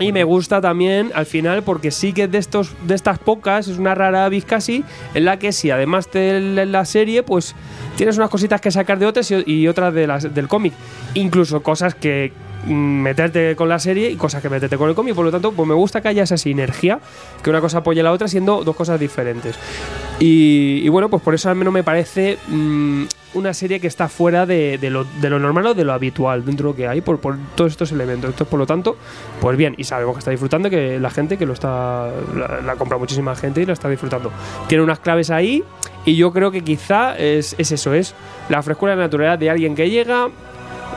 [SPEAKER 3] Y me gusta también al final porque sí que de estos de estas pocas es una rara avis casi en la que si además de la serie pues tienes unas cositas que sacar de otras y, y otras de las del cómic, incluso cosas que meterte con la serie y cosas que meterte con el cómic, por lo tanto, pues me gusta que haya esa sinergia, que una cosa apoye a la otra siendo dos cosas diferentes. Y, bueno, pues por eso al menos me parece mm, una serie que está fuera de, lo, de lo normal o de lo habitual dentro de lo que hay por, todos estos elementos. Entonces, por lo tanto, pues bien, y sabemos que está disfrutando, que la gente que lo está, la, compra muchísima gente y la está disfrutando. Tiene unas claves ahí y yo creo que quizá es, es eso, es la frescura y la naturalidad de alguien que llega,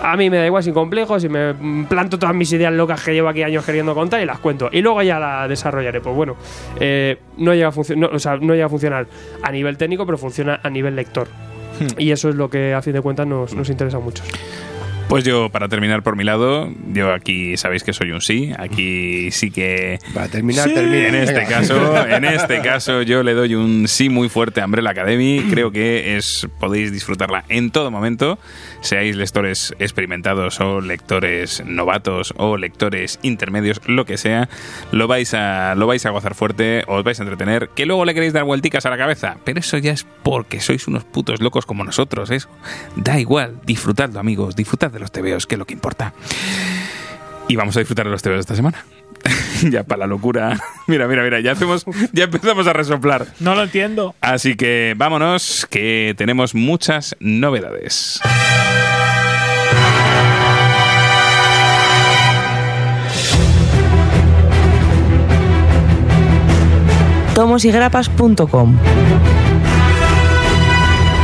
[SPEAKER 3] a mí me da igual sin complejos y me planto todas mis ideas locas que llevo aquí años queriendo contar y las cuento. Y luego ya la desarrollaré. Pues bueno, eh, no, llega a no, o sea, no llega a funcionar a nivel técnico, pero funciona a nivel lector. Y eso es lo que a fin de cuentas nos, nos interesa mucho.
[SPEAKER 2] Pues yo, para terminar por mi lado, yo aquí sabéis que soy un sí. Aquí sí que.
[SPEAKER 5] Para terminar, termina.
[SPEAKER 2] En este
[SPEAKER 5] Venga.
[SPEAKER 2] caso, en este caso, yo le doy un sí muy fuerte a Umbrella Academy. Creo que es podéis disfrutarla en todo momento, seáis lectores experimentados o lectores novatos o lectores intermedios, lo que sea, lo vais a lo vais a gozar fuerte, os vais a entretener. Que luego le queréis dar vuelticas a la cabeza, pero eso ya es porque sois unos putos locos como nosotros, eso. Da igual, disfrutadlo, amigos, disfrutad de los tebeos, que es lo que importa. Y vamos a disfrutar de los tebeos de esta semana. ya para la locura. Mira, mira, mira, ya hacemos, ya empezamos a resoplar.
[SPEAKER 6] No lo entiendo.
[SPEAKER 2] Así que vámonos, que tenemos muchas novedades.
[SPEAKER 10] tomosygrapas.com.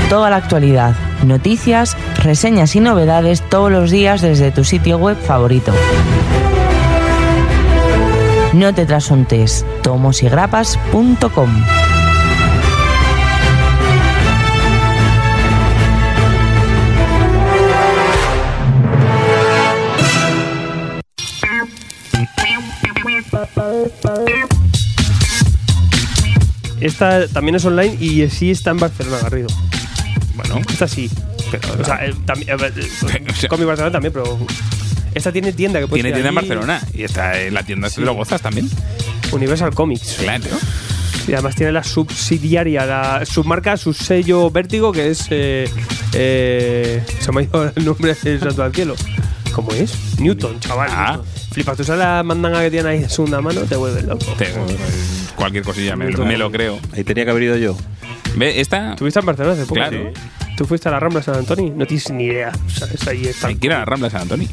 [SPEAKER 10] Toda la actualidad, noticias, reseñas y novedades todos los días desde tu sitio web favorito. No te trasuntes, tomosygrapas.com.
[SPEAKER 3] Esta también es online y sí está en Barcelona, Garrido.
[SPEAKER 2] Bueno,
[SPEAKER 3] Esta sí.
[SPEAKER 2] pero
[SPEAKER 3] O sea, eh, también, eh,
[SPEAKER 2] O sea-
[SPEAKER 3] con mi Barcelona también, pero esta tiene tienda que puedes
[SPEAKER 2] tiene
[SPEAKER 3] ir
[SPEAKER 2] tienda en. Barcelona y está en la tienda
[SPEAKER 3] Sí.
[SPEAKER 2] de lo gozas también.
[SPEAKER 3] Universal Comics.
[SPEAKER 2] Claro.
[SPEAKER 3] Y además tiene la subsidiaria, la submarca, su sello vértigo, que es. Eh, eh, se me ha ido el nombre del santo al cielo. ¿Cómo es? Newton, chaval.
[SPEAKER 2] Ah.
[SPEAKER 3] Newton. Flipa, tú sabes la mandanga que tiene ahí de segunda mano, te vuelves loco.
[SPEAKER 2] Te- cualquier cosilla, me, me lo creo.
[SPEAKER 4] Ahí tenía que haber ido yo.
[SPEAKER 2] Ve, esta.
[SPEAKER 3] ¿Tuviste en Barcelona hace poco?
[SPEAKER 2] Claro.
[SPEAKER 3] ¿no? ¿Tú fuiste a la Rambla de San Antonio? No tienes ni idea. O sea, es ahí está.
[SPEAKER 2] Hay que ir a la Rambla de San Antonio.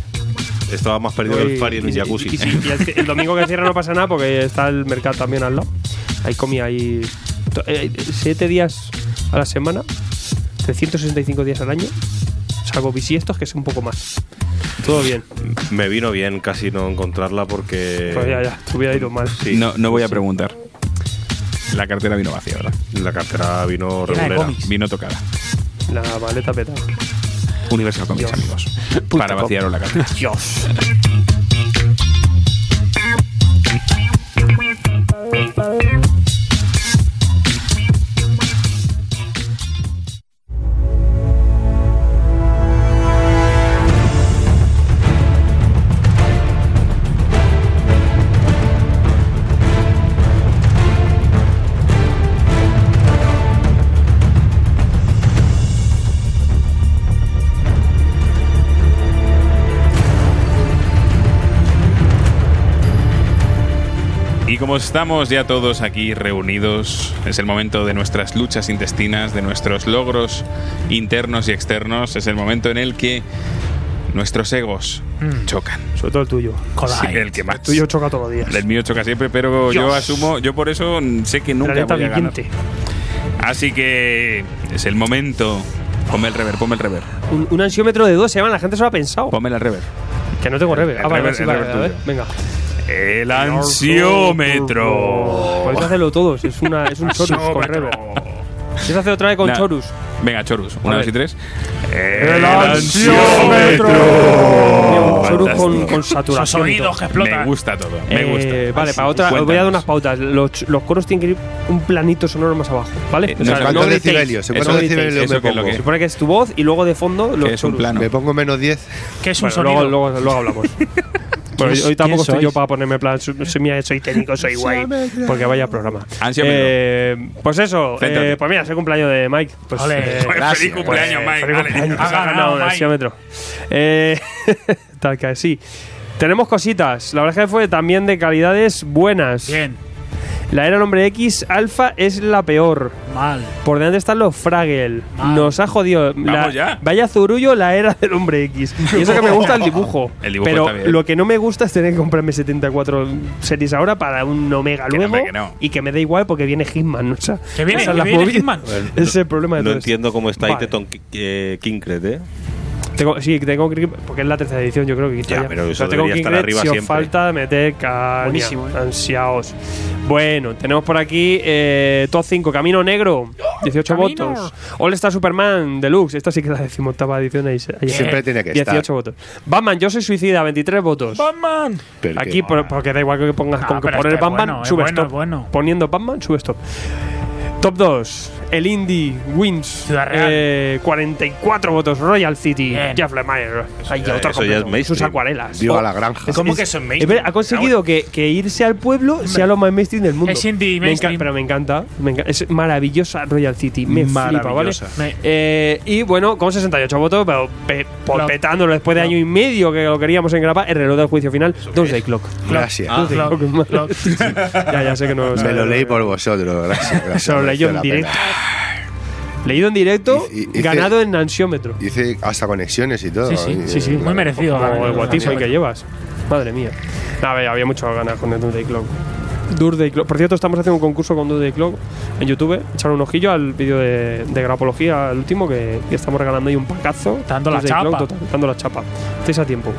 [SPEAKER 4] Estaba más perdido que el Fari en un
[SPEAKER 3] Y- y-
[SPEAKER 4] jacuzzi.
[SPEAKER 3] y- y- y el, el domingo que cierra no pasa nada porque está el mercado también al lado. Ahí comí ahí eh, siete días a la semana, 365 días al año, salvo bisiestos que es un poco más. Todo bien.
[SPEAKER 4] Me vino bien casi no encontrarla porque.
[SPEAKER 3] Pues ya, ya, te hubiera ido mal.
[SPEAKER 4] Sí.
[SPEAKER 2] No, no voy a preguntar. La cartera vino vacía, ¿verdad?
[SPEAKER 4] La cartera vino regulera.
[SPEAKER 2] Vino tocada.
[SPEAKER 3] La maleta peta.
[SPEAKER 2] Universal Comics,
[SPEAKER 3] Dios.
[SPEAKER 2] amigos.
[SPEAKER 3] Punto
[SPEAKER 2] Para vaciaros la cartera.
[SPEAKER 3] Dios.
[SPEAKER 2] Y como estamos ya todos aquí reunidos, es el momento de nuestras luchas intestinas, de nuestros logros internos y externos, es el momento en el que nuestros egos chocan.
[SPEAKER 3] Sobre todo el tuyo.
[SPEAKER 2] Sí, el que más.
[SPEAKER 3] El tuyo choca todos los días.
[SPEAKER 2] El mío choca siempre, pero yo
[SPEAKER 3] Dios.
[SPEAKER 2] asumo, yo por eso sé que nunca voy a ganar.
[SPEAKER 3] viviente.
[SPEAKER 2] Así que es el momento. Ponme el rever, ponme el rever.
[SPEAKER 3] Un, un ansiómetro de dos semanas, la gente se lo ha pensado.
[SPEAKER 2] Ponme el rever.
[SPEAKER 3] Que no tengo rever.
[SPEAKER 2] el
[SPEAKER 3] Ah, vale, sí,
[SPEAKER 2] el
[SPEAKER 3] vale,
[SPEAKER 2] rever
[SPEAKER 3] a ver,
[SPEAKER 2] tuyo.
[SPEAKER 3] venga.
[SPEAKER 2] El ansiómetro.
[SPEAKER 3] Podéis hacerlo todos, es, una, es un chorus con rever. ¿Quieres hacer otra vez con
[SPEAKER 2] Nah.
[SPEAKER 3] chorus?
[SPEAKER 2] Venga, chorus. Una,
[SPEAKER 3] ver.
[SPEAKER 2] dos y tres.
[SPEAKER 3] El
[SPEAKER 2] ansiómetro.
[SPEAKER 3] Un chorus con, con saturación.
[SPEAKER 6] Esos sonidos
[SPEAKER 3] y todo.
[SPEAKER 6] que explotan.
[SPEAKER 2] Me gusta todo. Me
[SPEAKER 3] Eh,
[SPEAKER 2] gusta.
[SPEAKER 3] Vale, para otra, os voy a dar unas pautas. Los, los coros tienen que ir un planito sonoro más abajo, ¿vale?
[SPEAKER 2] Eh,
[SPEAKER 3] O sea,
[SPEAKER 2] no,
[SPEAKER 5] ¿Cuántos
[SPEAKER 3] gritéis.
[SPEAKER 5] decibelios? ¿En
[SPEAKER 2] Eso
[SPEAKER 5] cuántos decibelios
[SPEAKER 2] eso
[SPEAKER 5] me
[SPEAKER 2] que es lo
[SPEAKER 5] pongo?
[SPEAKER 2] que-
[SPEAKER 3] Se supone que es tu voz y luego de fondo los
[SPEAKER 2] Que es un
[SPEAKER 3] chorus.
[SPEAKER 2] plano.
[SPEAKER 5] Me pongo menos 10.
[SPEAKER 6] ¿Qué es un
[SPEAKER 3] Bueno,
[SPEAKER 6] sonido?
[SPEAKER 3] luego, luego, luego hablamos. Bueno,
[SPEAKER 6] ¿Quién-
[SPEAKER 3] hoy tampoco estoy yo para ponerme plan, soy, soy, mía, soy técnico, soy guay, porque vaya programa.
[SPEAKER 2] Ansiómetro.
[SPEAKER 3] Eh, pues eso, eh, pues mira, es el cumpleaños de Mike. Pues,
[SPEAKER 6] Ole.
[SPEAKER 3] eh,
[SPEAKER 2] Pues feliz cumpleaños,
[SPEAKER 3] pues,
[SPEAKER 2] Mike.
[SPEAKER 3] feliz
[SPEAKER 2] vale.
[SPEAKER 3] cumpleaños,
[SPEAKER 6] Ha ganado,
[SPEAKER 3] ansiómetro. Eh, tal que sí. Tenemos cositas. La verdad es que fue también de calidades buenas.
[SPEAKER 6] Bien,
[SPEAKER 3] La era del hombre X alfa es la peor.
[SPEAKER 6] mal.
[SPEAKER 3] Por delante están los Fraggle.
[SPEAKER 6] Mal.
[SPEAKER 3] Nos ha jodido. La-
[SPEAKER 2] Vamos ya.
[SPEAKER 3] Vaya zurullo la era del hombre X. Y eso que me gusta el dibujo.
[SPEAKER 2] El dibujo
[SPEAKER 3] Pero
[SPEAKER 2] está bien.
[SPEAKER 3] lo que no me gusta es tener que comprarme 74 series ahora para un Omega
[SPEAKER 2] Que
[SPEAKER 3] luego.
[SPEAKER 2] que no.
[SPEAKER 3] Y que me da igual porque viene Hitman. O sea,
[SPEAKER 6] ¿Que viene?
[SPEAKER 3] esa es
[SPEAKER 6] ¿Que
[SPEAKER 3] la
[SPEAKER 6] viene. Hitman?
[SPEAKER 3] Ese es el problema de
[SPEAKER 4] No
[SPEAKER 3] todo esto.
[SPEAKER 4] entiendo cómo está ahí
[SPEAKER 3] Vale.
[SPEAKER 4] Teton eh, Kinkred, ¿eh?
[SPEAKER 3] Tengo, sí, tengo que porque es la tercera edición, yo creo que quizá
[SPEAKER 4] Ya, pero eso
[SPEAKER 3] tengo
[SPEAKER 4] debería
[SPEAKER 3] que
[SPEAKER 4] estar arriba
[SPEAKER 3] si os
[SPEAKER 4] siempre.
[SPEAKER 3] falta meter.
[SPEAKER 7] Buenísimo, ¿eh?
[SPEAKER 3] Ansiaos. Bueno, tenemos por aquí eh, top 5, Camino Negro, 18
[SPEAKER 6] Camino.
[SPEAKER 3] votos. All Star Superman Deluxe, esta sí que es la decimoctava edición. Ahí, ahí-
[SPEAKER 5] Siempre tiene que
[SPEAKER 3] 18
[SPEAKER 5] estar.
[SPEAKER 3] votos. Batman, Yo soy suicida, 23 votos.
[SPEAKER 6] Batman.
[SPEAKER 5] Pero
[SPEAKER 3] Aquí, por- porque da igual que pongas
[SPEAKER 6] No,
[SPEAKER 3] con que
[SPEAKER 6] pero
[SPEAKER 3] poner
[SPEAKER 6] este es
[SPEAKER 3] Batman,
[SPEAKER 6] bueno, es
[SPEAKER 3] subes
[SPEAKER 6] bueno,
[SPEAKER 3] top.
[SPEAKER 6] bueno.
[SPEAKER 3] Poniendo Batman, subes top. Top 2, el Indie Wins,
[SPEAKER 6] Ciudad Real.
[SPEAKER 3] eh, 44 votos. Royal City,
[SPEAKER 6] Bien.
[SPEAKER 3] Jeff Lemire. Ahí,
[SPEAKER 4] ya-
[SPEAKER 3] otro
[SPEAKER 4] eso ya es.
[SPEAKER 3] Sus acuarelas.
[SPEAKER 5] Viva
[SPEAKER 3] Oh,
[SPEAKER 5] la granja.
[SPEAKER 6] ¿Cómo que eso es mainstream?
[SPEAKER 3] ha conseguido que, que irse al pueblo sea lo más mainstream del mundo.
[SPEAKER 6] Es indie
[SPEAKER 3] Me
[SPEAKER 6] mainstream.
[SPEAKER 3] enca- pero me encanta, me enca- Es maravillosa Royal City. Me flipa, ¿vale?
[SPEAKER 9] Maravillosa.
[SPEAKER 6] Me-
[SPEAKER 3] Eh, y bueno, con 68 votos, pero pe- por petándolo después de año y medio que lo queríamos engrapar, el reloj del juicio final, Doomsday Clock.
[SPEAKER 5] Gracias.
[SPEAKER 4] Ah,
[SPEAKER 6] Clock,
[SPEAKER 3] Clock. ya, ya sé que no
[SPEAKER 5] Me lo leí por vosotros. Gracias. gracias,
[SPEAKER 3] En directo. Leído en directo,
[SPEAKER 5] Y- y- hice-
[SPEAKER 3] ganado en ansiómetro.
[SPEAKER 5] Hice hasta conexiones y todo.
[SPEAKER 6] Sí, sí,
[SPEAKER 5] Y-
[SPEAKER 6] sí, sí,
[SPEAKER 5] y-
[SPEAKER 6] muy merecido.
[SPEAKER 3] Como el guatizo ahí que llevas. Madre mía. A ver, había muchas ganas con el Doomsday Clock. Doomsday Clock. Por cierto, estamos haciendo un concurso con Doomsday Clock en YouTube. Echar un ojillo al vídeo de, de grapología, el último, que, que estamos regalando ahí un pacazo.
[SPEAKER 6] Dando la
[SPEAKER 3] Clock,
[SPEAKER 6] chapa.
[SPEAKER 3] total, dando la chapa. Estáis a tiempo.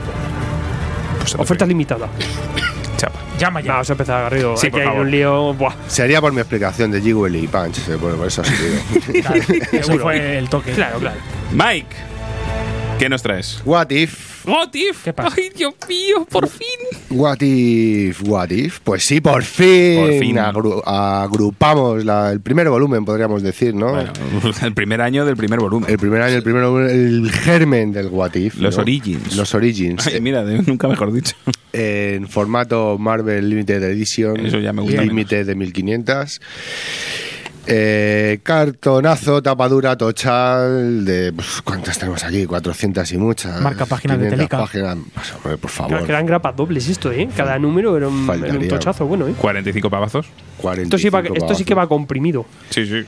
[SPEAKER 3] Oferta limitada.
[SPEAKER 2] Chapa.
[SPEAKER 6] Llama ya.
[SPEAKER 3] No, se empezado Garrido.
[SPEAKER 2] Sí,
[SPEAKER 3] Hay
[SPEAKER 2] por
[SPEAKER 3] que ir
[SPEAKER 2] favor.
[SPEAKER 3] un lío. Buah.
[SPEAKER 5] Sería por mi explicación de Jiggle y Punch. eh, Por, por eso ha
[SPEAKER 6] fue el toque.
[SPEAKER 3] Claro, claro.
[SPEAKER 2] Mike, ¿qué nos traes?
[SPEAKER 5] What if
[SPEAKER 2] What if?
[SPEAKER 6] ¿Qué pasa?
[SPEAKER 2] Ay, Dios mío, por fin.
[SPEAKER 5] What if, what if. Pues sí, por fin,
[SPEAKER 2] Por fin.
[SPEAKER 5] agru- agrupamos la- el primer volumen, podríamos decir, ¿no?
[SPEAKER 2] Bueno, el primer año del primer volumen.
[SPEAKER 5] El primer año, el primer volumen, el germen del what if.
[SPEAKER 2] Los
[SPEAKER 5] ¿no?
[SPEAKER 2] origins.
[SPEAKER 5] Los origins.
[SPEAKER 2] Ay, mira, nunca mejor dicho.
[SPEAKER 5] en formato Marvel Limited Edition.
[SPEAKER 2] Eso ya me gusta
[SPEAKER 5] Limited de 1500. Eh, cartonazo, tapadura, tochal, de. pues, ¿Cuántas tenemos aquí? 400 y muchas.
[SPEAKER 6] Marca páginas de
[SPEAKER 5] 500
[SPEAKER 6] Telica.
[SPEAKER 5] páginas. Pues, por
[SPEAKER 3] Claro,
[SPEAKER 5] favor.
[SPEAKER 3] que eran grapas dobles esto, ¿eh? Cada número era un, era un tochazo bueno, ¿eh?
[SPEAKER 2] 45 pavazos.
[SPEAKER 5] 45
[SPEAKER 3] Esto sí, va, esto sí que va comprimido.
[SPEAKER 2] Sí, sí.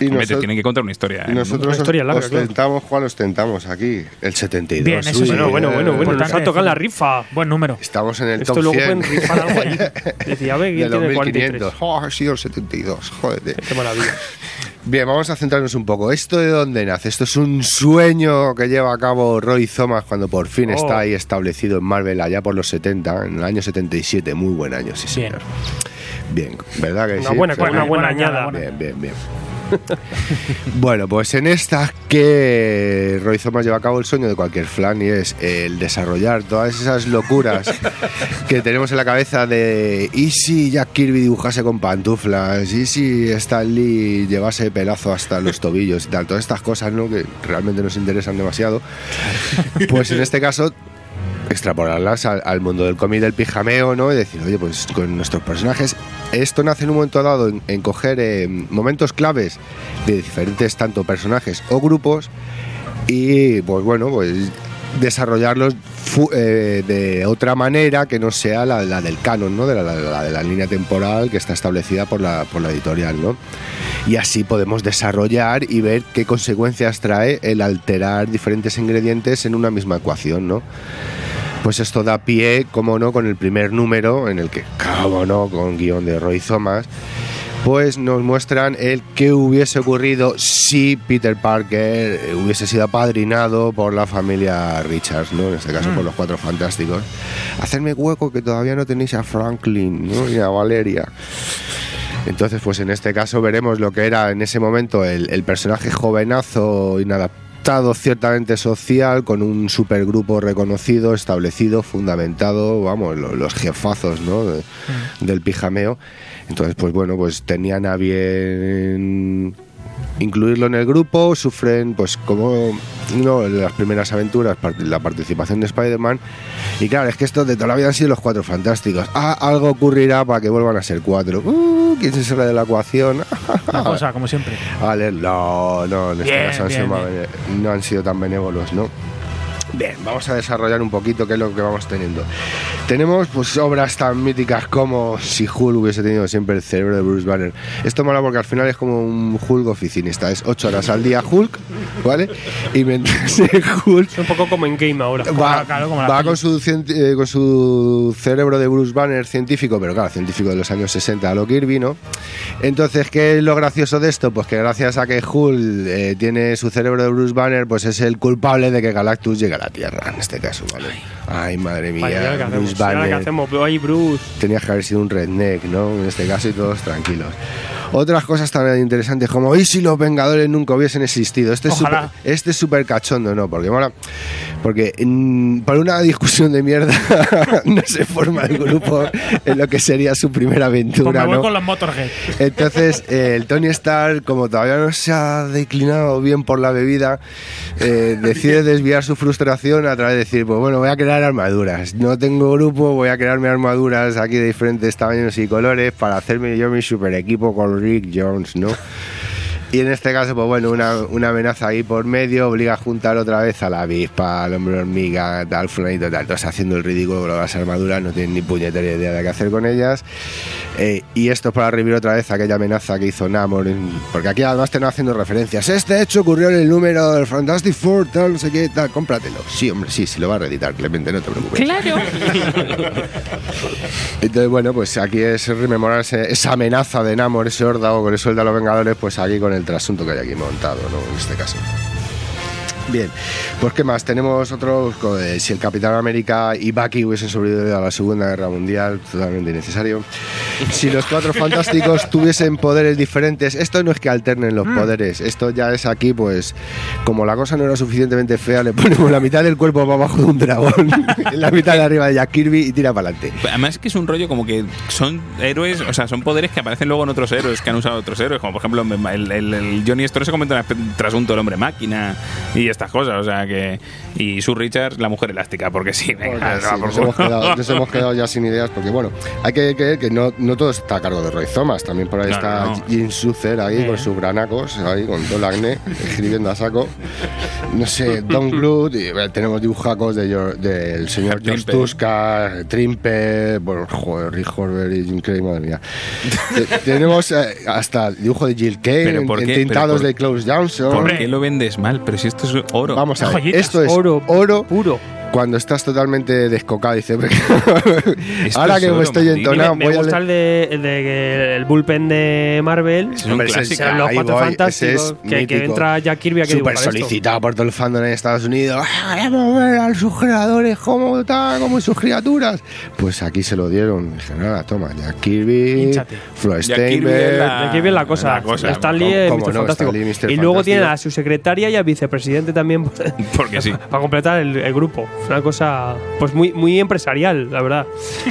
[SPEAKER 5] Y
[SPEAKER 2] Hombre, te
[SPEAKER 5] nosotros-
[SPEAKER 2] tienen que contar una historia.
[SPEAKER 5] Y
[SPEAKER 2] ¿eh?
[SPEAKER 5] nosotros
[SPEAKER 3] Una historia larga,
[SPEAKER 5] ostentamos, ¿cuál ostentamos aquí? El 72.
[SPEAKER 6] Bien, eso sí.
[SPEAKER 3] Bueno, bueno,
[SPEAKER 5] eh,
[SPEAKER 3] bueno, bueno. Nos ha tocado la rifa.
[SPEAKER 6] Buen número.
[SPEAKER 5] Estamos en el
[SPEAKER 3] Esto
[SPEAKER 5] top
[SPEAKER 3] luego
[SPEAKER 5] 100.
[SPEAKER 3] pueden rifar algo ahí. Decía, a ver,
[SPEAKER 5] de
[SPEAKER 3] ¿quién tiene 43?
[SPEAKER 5] 2500. Oh, ha sido el 72. Joder.
[SPEAKER 3] Qué maravilla.
[SPEAKER 5] Bien, vamos a centrarnos un poco. ¿Esto de dónde nace? Esto es un sueño que lleva a cabo Roy Thomas cuando por fin
[SPEAKER 3] Oh.
[SPEAKER 5] está ahí establecido en Marvel allá por los 70, en el año 77. Muy buen año, sí,
[SPEAKER 6] Bien.
[SPEAKER 5] señor. Bien, ¿verdad que
[SPEAKER 3] Una
[SPEAKER 5] sí?
[SPEAKER 3] buena, una buena añada,
[SPEAKER 5] Bien, bien, bien. bueno, pues en esta que Roy Thomas lleva a cabo el sueño de cualquier flan y es el desarrollar todas esas locuras que tenemos en la cabeza de ¿y si Jack Kirby dibujase con pantuflas? ¿y si Stan Lee llevase pelazo hasta los tobillos y tal? Todas estas cosas ¿no? que realmente nos interesan demasiado. Pues en este caso extrapolarlas al, mundo del cómic del pijameo, ¿no? Y decir, oye, pues con nuestros personajes, esto nace en un momento dado en, coger eh, momentos claves de diferentes tanto personajes o grupos y, pues bueno, pues desarrollarlos eh, de otra manera que no sea la, la del canon, ¿no? De la- la de la línea temporal que está establecida por la, por la editorial, ¿no? Y así podemos desarrollar y ver qué consecuencias trae el alterar diferentes ingredientes en una misma ecuación, ¿no? Pues esto da pie, como no, con el primer número, en el que, como no, con guion de Roy Thomas, pues nos muestran el qué hubiese ocurrido si Peter Parker hubiese sido apadrinado por la familia Richards, ¿no? En este caso por los cuatro fantásticos. Hacerme hueco que todavía no tenéis a Franklin, ¿no? Y a Valeria. Entonces, pues en este caso veremos lo que era en ese momento el, el personaje jovenazo, inadaptado, ciertamente social, con un supergrupo reconocido, establecido, fundamentado, vamos, lo- los jefazos ¿no? de- del pijameo. Entonces, pues bueno, pues tenían a bien incluirlo en el grupo, sufren pues como no las primeras aventuras la participación de Spider-Man y claro, es que estos de toda la vida han sido los cuatro fantásticos. Ah, algo ocurrirá para que vuelvan a ser cuatro. Uh, ¿Quién se sale de la ecuación?
[SPEAKER 6] Una cosa, como siempre.
[SPEAKER 5] Vale, no, no, en este
[SPEAKER 6] Bien,
[SPEAKER 5] caso han
[SPEAKER 6] bien,
[SPEAKER 5] sido más
[SPEAKER 6] bien.
[SPEAKER 5] bene- no han sido tan benévolos, ¿no? Bien, vamos a desarrollar un poquito qué es lo que vamos teniendo. Tenemos pues obras tan míticas como si Hulk hubiese tenido siempre el cerebro de Bruce Banner. Esto mola porque al final es como un Hulk oficinista, es 8 horas al día Hulk, ¿vale? Y mientras el Hulk
[SPEAKER 3] Es un poco como en Game ahora.
[SPEAKER 5] va,
[SPEAKER 6] claro, como la
[SPEAKER 5] va
[SPEAKER 6] peli.
[SPEAKER 5] con, su, eh, con su cerebro de Bruce Banner científico, pero claro, científico de los años 60 a lo Kirby, ¿no? Entonces, ¿qué es lo gracioso de esto? Pues que gracias a que Hulk eh, tiene su cerebro de Bruce Banner, pues es el culpable de que Galactus llegue a la Tierra, en este caso, ¿vale? Ay, madre mía,
[SPEAKER 3] Vale, ¿y ahora qué
[SPEAKER 5] Bruce
[SPEAKER 3] hacemos? ¿Y ahora qué
[SPEAKER 5] Banner.
[SPEAKER 3] hacemos? Pero ahí Bruce.
[SPEAKER 5] Tenías que haber sido un redneck, ¿no? En este caso y todos tranquilos. Otras cosas también interesantes como ¿y si los Vengadores nunca hubiesen existido? Este es
[SPEAKER 6] Ojalá.
[SPEAKER 5] súper este es súper cachondo, ¿no? Porque mola, porque mm, por una discusión de mierda no se forma el grupo en lo que sería su primera
[SPEAKER 6] Pues me
[SPEAKER 5] aventura, ¿no?
[SPEAKER 6] con los Motorhead.
[SPEAKER 5] Entonces, eh, el Tony Stark, como todavía no se ha declinado bien por la bebida, eh, decide desviar su frustración a través de decir, pues bueno, voy a crear armaduras. No tengo grupo, voy a crearme armaduras aquí de diferentes tamaños y colores para hacerme yo mi super equipo con Rick Jones, ¿no? Y en este caso, pues bueno, una, una amenaza ahí por medio obliga a juntar otra vez a la avispa, al hombre hormiga, tal, fulanito, tal. Entonces haciendo el ridículo con las armaduras, no tienen ni puñetera idea de qué hacer con ellas. Eh, y esto es para revivir otra vez aquella amenaza que hizo Namor, porque aquí además te haciendo referencias. Este hecho ocurrió en el número del Fantastic Four, tal, no sé qué, tal, cómpratelo. Sí, hombre, sí, sí lo va a reeditar, Clemente, no te preocupes.
[SPEAKER 6] Claro.
[SPEAKER 5] Entonces, bueno, pues aquí es rememorarse esa amenaza de Namor, ese órdago que le suelta a los Vengadores, pues aquí con el trasunto que hay aquí montado, ¿no? En este caso. Bien, pues ¿qué más? Tenemos otros, co- eh, si el Capitán América y Bucky hubiesen sobrevivido a la Segunda Guerra Mundial, totalmente innecesario. Si los Cuatro Fantásticos tuviesen poderes diferentes, esto no es que alternen los poderes, esto ya es aquí, pues, como la cosa no era suficientemente fea, le ponemos la mitad del cuerpo para abajo de un dragón, la mitad de arriba de Jack Kirby y tira para adelante.
[SPEAKER 2] Además es que es un rollo como que son héroes, o sea, son poderes que aparecen luego en otros héroes que han usado otros héroes, como por ejemplo el, el- el Johnny Storm se comenta en el trasunto del hombre máquina y estas cosas, o sea que y Sue Richards la mujer elástica, porque sí, venga,
[SPEAKER 5] Porque
[SPEAKER 2] va
[SPEAKER 5] sí,
[SPEAKER 2] por
[SPEAKER 5] nos, hemos quedado, nos hemos quedado ya sin ideas porque bueno hay que creer que no, no todo está a cargo de Roy Thomas también por ahí
[SPEAKER 2] Claro,
[SPEAKER 5] está
[SPEAKER 2] no.
[SPEAKER 5] Jim Suther ahí con sus granacos ahí con todo el acné escribiendo a saco no sé Don y, bueno, tenemos dibujacos de del señor George
[SPEAKER 2] Trimpe.
[SPEAKER 5] Tuska Trimpe bueno joder Rick Horber y Jim Carrey madre mía Te- tenemos eh, hasta el dibujo de Jill Kane tintados de Klaus Johnson
[SPEAKER 2] ¿Por qué lo vendes mal? Pero si esto es oro.
[SPEAKER 5] Vamos a ver,
[SPEAKER 6] Joyitas.
[SPEAKER 5] esto es
[SPEAKER 3] Oro
[SPEAKER 5] oro,
[SPEAKER 3] puro.
[SPEAKER 5] Cuando estás totalmente descocado. Dice, ahora que
[SPEAKER 2] oro,
[SPEAKER 5] estoy entonado,
[SPEAKER 3] me
[SPEAKER 5] voy a
[SPEAKER 3] gusta
[SPEAKER 5] leer-
[SPEAKER 3] el de, el de que el bullpen de Marvel.
[SPEAKER 2] Es un
[SPEAKER 5] Hombre, ese-
[SPEAKER 2] clásico.
[SPEAKER 3] Los
[SPEAKER 5] ahí
[SPEAKER 3] cuatro
[SPEAKER 5] voy,
[SPEAKER 3] fantásticos.
[SPEAKER 5] es
[SPEAKER 3] Que, que entra Jack Kirby aquí a
[SPEAKER 5] Súper
[SPEAKER 3] esto.
[SPEAKER 5] solicitado por todo el fandom en Estados Unidos. ¡Ah, Queremos ver a sus creadores como tal, como sus criaturas. Pues aquí se lo dieron. Dije, nada, toma, Jack Kirby. Flo
[SPEAKER 2] Jack Kirby es
[SPEAKER 5] Steinberg.
[SPEAKER 2] la-
[SPEAKER 3] Aquí viene la cosa.
[SPEAKER 2] la cosa,
[SPEAKER 3] Stan
[SPEAKER 5] ¿cómo-
[SPEAKER 3] Lee es
[SPEAKER 5] cómo
[SPEAKER 3] Mr.
[SPEAKER 5] no?
[SPEAKER 3] Fantástico.
[SPEAKER 5] Stan Lee, Mr.
[SPEAKER 3] Y luego
[SPEAKER 5] Fantástico.
[SPEAKER 3] tiene a su secretaria y al vicepresidente también
[SPEAKER 2] Porque sí.
[SPEAKER 3] para completar el, el grupo. Es una cosa pues muy, muy empresarial, la verdad.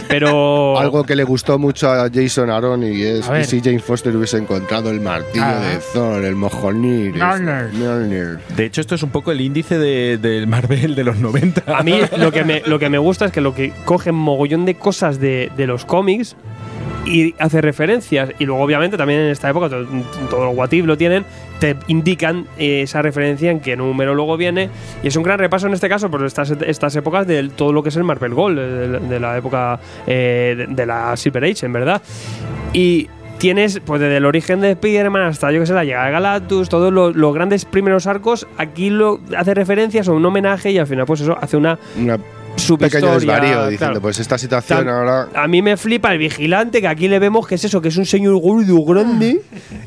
[SPEAKER 3] Pero
[SPEAKER 5] Algo que le gustó mucho a Jason Aaron y es que si Jane Foster hubiese encontrado el martillo
[SPEAKER 6] Ah.
[SPEAKER 5] de Thor, el mojonir.
[SPEAKER 6] Mjolnir.
[SPEAKER 9] De hecho, esto es un poco el índice de- del Marvel de los 90.
[SPEAKER 3] a mí lo que, me, lo que me gusta es que lo que cogen mogollón de cosas de, de los cómics y hace referencias. Y luego, obviamente, también en esta época, to- todos los What If lo tienen, te indican eh, esa referencia en qué número luego viene. Y es un gran repaso en este caso por estas, estas épocas de todo lo que es el Marvel Gold, de, de la época eh, de, la Silver Age, en verdad. Y tienes, pues desde el origen de Spider-Man hasta, yo que sé, la llegada de Galactus, todos los, grandes primeros arcos, aquí lo hace referencias o un homenaje y al final, pues eso, hace Una
[SPEAKER 5] pequeño desvarío diciendo,
[SPEAKER 3] claro.
[SPEAKER 5] pues esta situación
[SPEAKER 3] Tan-
[SPEAKER 5] ahora
[SPEAKER 3] A mí me flipa el vigilante, que aquí le vemos que es eso, que es un señor gordo grande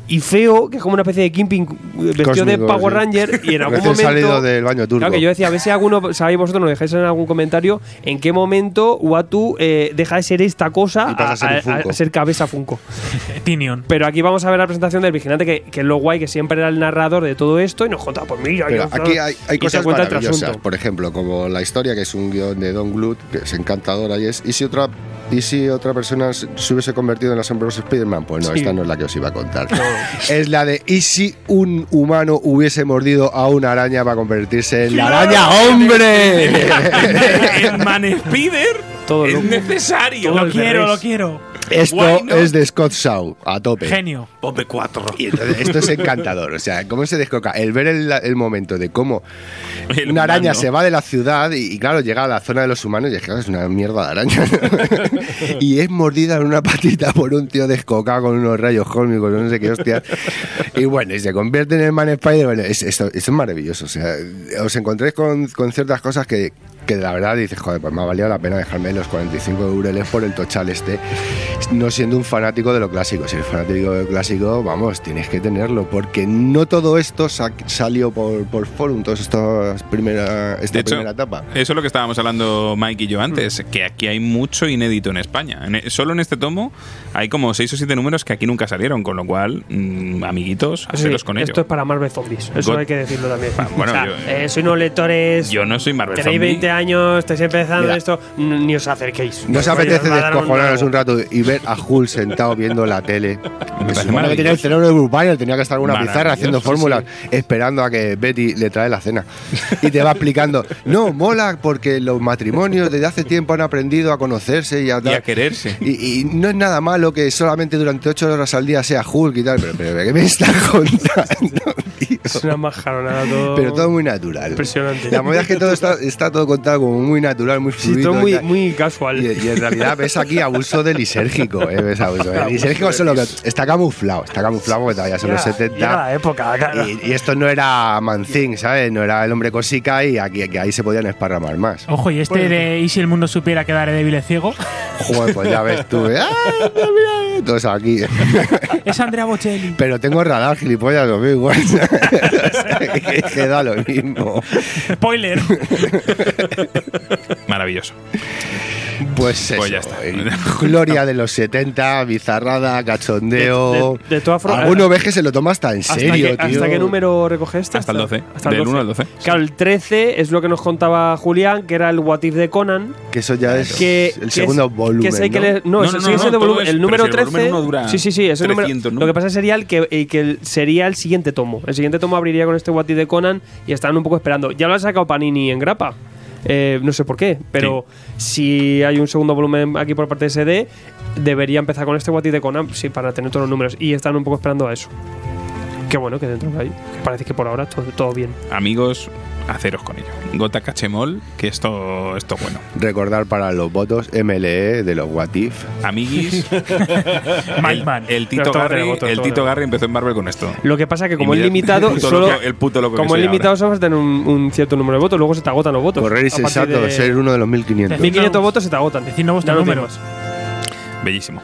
[SPEAKER 3] y feo, que es como una especie de Kimping vestido de
[SPEAKER 5] Cósmico,
[SPEAKER 3] Power
[SPEAKER 5] sí.
[SPEAKER 3] Ranger y en algún momento...
[SPEAKER 5] salido del baño turco.
[SPEAKER 3] Claro, que yo decía, a ver si alguno, sabéis vosotros, nos dejáis en algún comentario en qué momento Watu eh, deja de ser esta cosa
[SPEAKER 5] pasa a ser
[SPEAKER 3] a, a- a ser cabeza Funko.
[SPEAKER 6] Tinion.
[SPEAKER 3] Pero aquí vamos a ver la presentación del vigilante, que, que es lo guay, que siempre era el narrador de todo esto y nos cuenta, pues mira,
[SPEAKER 5] Pero aquí hay, hay cosas maravillosas. Por ejemplo, como la historia, que es un guion de Don Glut, que es encantadora y es. ¿Y si otra, y si otra persona se se hubiese convertido en la asombrosa Spider-Man? Pues no,
[SPEAKER 3] Sí.
[SPEAKER 5] esta no es la que os iba a contar. Es la de ¿y si un humano hubiese mordido a una araña para convertirse en la araña hombre?
[SPEAKER 2] el Man Spider
[SPEAKER 3] Todo
[SPEAKER 2] es
[SPEAKER 3] loco.
[SPEAKER 2] necesario.
[SPEAKER 3] Todo
[SPEAKER 6] Lo quiero, lo quiero.
[SPEAKER 5] Esto es de Scott Shaw, a tope.
[SPEAKER 6] Genio.
[SPEAKER 4] Pompe 4.
[SPEAKER 5] Y entonces esto es encantador. O sea, cómo se descoca. El ver el, el momento de cómo
[SPEAKER 2] El
[SPEAKER 5] una araña
[SPEAKER 2] humano.
[SPEAKER 5] se va de la ciudad y, y, claro, llega a la zona de los humanos y es que es una mierda de araña. y es mordida en una patita por un tío descocado con unos rayos cósmicos, no sé qué hostia. Y bueno, y se convierte en el Man Spider. Bueno, es, esto, esto es maravilloso. O sea, os encontréis con, con ciertas cosas que, que la verdad dices, joder, pues me ha valido la pena dejarme los 45 euros por el tochal este, no siendo un fanático de lo clásico. Si eres fanático de lo clásico, vamos, tienes que tenerlo, porque no todo esto sa- salió por, por Forum, toda esta primera, esta
[SPEAKER 2] De hecho,
[SPEAKER 5] primera etapa.
[SPEAKER 2] Eso es lo que estábamos hablando Mike y yo antes, que aquí hay mucho inédito en España. En e- solo en este tomo hay como seis o siete números que aquí nunca salieron, con lo cual, mm, amiguitos,
[SPEAKER 3] Sí,
[SPEAKER 2] haceros con ello.
[SPEAKER 3] Esto es para Marvel Zombies, eso
[SPEAKER 2] God-
[SPEAKER 3] hay que decirlo también.
[SPEAKER 2] bueno,
[SPEAKER 3] O sea,
[SPEAKER 2] yo-
[SPEAKER 3] eh, sois unos lectores.
[SPEAKER 2] Yo no soy Marvel
[SPEAKER 3] Tenéis
[SPEAKER 2] Zombie.
[SPEAKER 3] 20 años, estáis empezando
[SPEAKER 5] Mira.
[SPEAKER 3] esto, ni os acerquéis.
[SPEAKER 5] ¿No os apetece descojonaros un rato y ver a Hulk sentado viendo la tele?
[SPEAKER 2] Parece
[SPEAKER 5] supone que tenía el cerebro de Bruce tenía que estar en una pizarra haciendo
[SPEAKER 2] sí,
[SPEAKER 5] fórmulas, esperando a que Betty le trae la cena. Y te va explicando, no, mola porque los matrimonios desde hace tiempo han aprendido a conocerse y a,
[SPEAKER 2] Y a quererse.
[SPEAKER 5] Y, y no es nada malo que solamente durante ocho horas al día sea Hulk y tal, pero, pero ¿qué me estás contando? Tío?
[SPEAKER 3] Es una majaronada todo.
[SPEAKER 5] Pero todo muy natural.
[SPEAKER 3] Impresionante.
[SPEAKER 5] La movida es que todo está, está todo contado como muy natural, muy
[SPEAKER 3] Sí,
[SPEAKER 5] fluido.
[SPEAKER 3] todo muy, muy casual.
[SPEAKER 5] Y, y en realidad ves aquí abuso del lisérgico, ¿eh? Ves abuso. El lisérgico solo que está camuflado, está camuflado porque todavía son los
[SPEAKER 3] Llega-
[SPEAKER 5] 70.
[SPEAKER 3] llega la época, claro.
[SPEAKER 5] Y, y esto no era Mancing, ¿sabes? No era el hombre cosica y aquí que ahí se podían esparramar más.
[SPEAKER 6] Ojo, y este de ¿y si el mundo supiera que Daredevil es ciego?
[SPEAKER 5] Joder, pues ya ves tú. ¿eh? ¡Ay, mira, ¡eh! Todos aquí.
[SPEAKER 6] Es Andrea Bocelli.
[SPEAKER 5] Pero tengo radar, gilipollas, lo veo igual. que, que da lo mismo.
[SPEAKER 6] Spoiler.
[SPEAKER 2] Maravilloso.
[SPEAKER 5] Pues eso.
[SPEAKER 2] Pues ya está.
[SPEAKER 5] Gloria de los 70, bizarrada, cachondeo.
[SPEAKER 3] De- de- de todas formas-
[SPEAKER 5] Alguno ves que se lo toma hasta en
[SPEAKER 3] ¿Hasta
[SPEAKER 5] serio,
[SPEAKER 3] qué,
[SPEAKER 5] tío.
[SPEAKER 3] ¿Hasta qué número recoge este?
[SPEAKER 2] Hasta el 12.
[SPEAKER 3] hasta el
[SPEAKER 2] Del 1 al 12.
[SPEAKER 3] Claro, el 13 es lo que nos contaba Julián, que era el What If de Conan.
[SPEAKER 5] Que eso ya es
[SPEAKER 3] Que,
[SPEAKER 5] el
[SPEAKER 3] que
[SPEAKER 5] segundo
[SPEAKER 3] es-
[SPEAKER 5] volumen.
[SPEAKER 3] que ese hay que
[SPEAKER 5] ¿no?
[SPEAKER 3] leer- no,
[SPEAKER 2] No, no,
[SPEAKER 3] sigue
[SPEAKER 2] no,
[SPEAKER 3] siendo
[SPEAKER 2] todo
[SPEAKER 3] volumen.
[SPEAKER 2] es-
[SPEAKER 3] el número
[SPEAKER 2] si el
[SPEAKER 3] 13.
[SPEAKER 2] volumen uno dura
[SPEAKER 3] sí, sí, sí. ese número-
[SPEAKER 2] 300
[SPEAKER 3] lo que pasa sería el que, el que el- sería el siguiente tomo. El siguiente tomo abriría con este What If de Conan y están un poco esperando. Ya lo ha sacado Panini en grapa. Eh, no sé por qué, pero si hay un segundo volumen aquí por parte de SD, debería empezar con este What de Conan sí, para tener todos los números. Y están un poco esperando a eso. Qué bueno que dentro que Parece que por ahora todo, todo bien.
[SPEAKER 2] Amigos, haceros con ello. Gota Cachemol, que esto, esto es bueno.
[SPEAKER 5] Recordar para los votos MLE de los What If.
[SPEAKER 2] Amiguis,
[SPEAKER 6] Madman.
[SPEAKER 2] el Tito Garry,
[SPEAKER 3] votos,
[SPEAKER 2] el Tito Garry empezó en Marvel con esto.
[SPEAKER 3] Lo que pasa es que como es limitado,
[SPEAKER 2] el
[SPEAKER 3] solo,
[SPEAKER 2] loco- el puto loco
[SPEAKER 3] como es limitado solo vas a tener un, un cierto número de votos, luego se te agotan los votos.
[SPEAKER 5] Correr y
[SPEAKER 3] A partir
[SPEAKER 5] sensato,
[SPEAKER 3] de
[SPEAKER 5] ser uno de los 1500.
[SPEAKER 3] 1500 votos se te agotan. Ya no
[SPEAKER 6] números.
[SPEAKER 2] Bellísimo.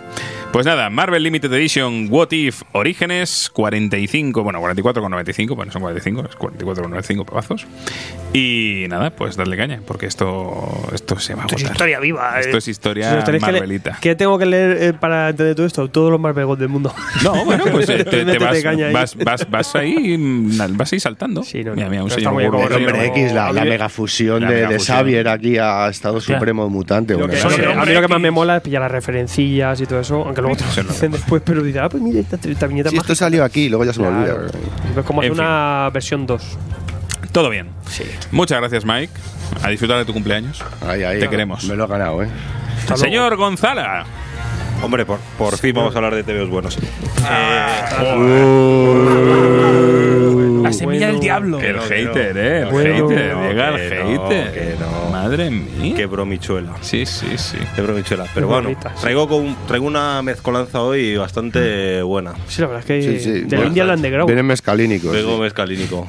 [SPEAKER 2] Pues nada, Marvel Limited Edition What If Orígenes 45, bueno, 44,95, bueno, son 45, es 44,95 pavazos. Y nada, pues darle caña, porque esto esto se va a
[SPEAKER 3] Esto es historia viva.
[SPEAKER 2] Esto
[SPEAKER 3] eh.
[SPEAKER 2] es historia
[SPEAKER 3] os tenéis que
[SPEAKER 2] Marvelita.
[SPEAKER 3] ¿Qué tengo que leer eh, para entender todo esto? Todos los Marvel Gods del mundo.
[SPEAKER 2] No, bueno, pues eh, te, te vas,
[SPEAKER 3] ahí.
[SPEAKER 2] vas, vas, vas ahí mm, vas ahí saltando.
[SPEAKER 3] Sí, no, no.
[SPEAKER 2] Mira, mira, un señor
[SPEAKER 3] muy
[SPEAKER 2] señor
[SPEAKER 5] Hombre. X, la, la megafusión
[SPEAKER 2] La
[SPEAKER 5] de, de. Xavier aquí a Estado
[SPEAKER 6] Claro.
[SPEAKER 5] Supremo Mutante.
[SPEAKER 3] Lo
[SPEAKER 5] bueno,
[SPEAKER 3] que, mí-
[SPEAKER 5] es-
[SPEAKER 3] a mí lo que más me mola es pillar las referencillas y todo eso, aunque luego te lo dicen después, pero dices, ah, pues mira, esta, esta viñeta
[SPEAKER 5] Si esto salió aquí, luego ya se me olvida.
[SPEAKER 3] Es como hacer
[SPEAKER 2] En fin.
[SPEAKER 3] una versión 2.
[SPEAKER 2] Todo bien.
[SPEAKER 3] Sí.
[SPEAKER 2] Muchas gracias, Mike. A disfrutar de tu cumpleaños.
[SPEAKER 5] Ahí, ahí.
[SPEAKER 2] Te queremos.
[SPEAKER 5] Me lo he ganado, ¿eh?
[SPEAKER 2] Señor Gonzala.
[SPEAKER 4] Hombre, por, por fin vamos a hablar de TVOs buenos.
[SPEAKER 6] La semilla del diablo.
[SPEAKER 2] El
[SPEAKER 4] no,
[SPEAKER 2] hater, eh. El
[SPEAKER 3] Bueno.
[SPEAKER 2] hater.
[SPEAKER 4] No,
[SPEAKER 2] Llega el hater.
[SPEAKER 4] que no.
[SPEAKER 2] Madre mía.
[SPEAKER 4] Qué bromichuela.
[SPEAKER 2] Sí, sí, sí.
[SPEAKER 4] Qué bromichuela. Pero
[SPEAKER 3] Qué
[SPEAKER 4] bueno, traigo, con, traigo una mezcolanza hoy bastante buena.
[SPEAKER 3] Sí, la verdad es que
[SPEAKER 5] Sí, sí.
[SPEAKER 3] del
[SPEAKER 5] Bueno,
[SPEAKER 3] Indian Underground.
[SPEAKER 5] Vienen mezcalínicos.
[SPEAKER 4] Vengo
[SPEAKER 5] sí.
[SPEAKER 4] mezcalínico.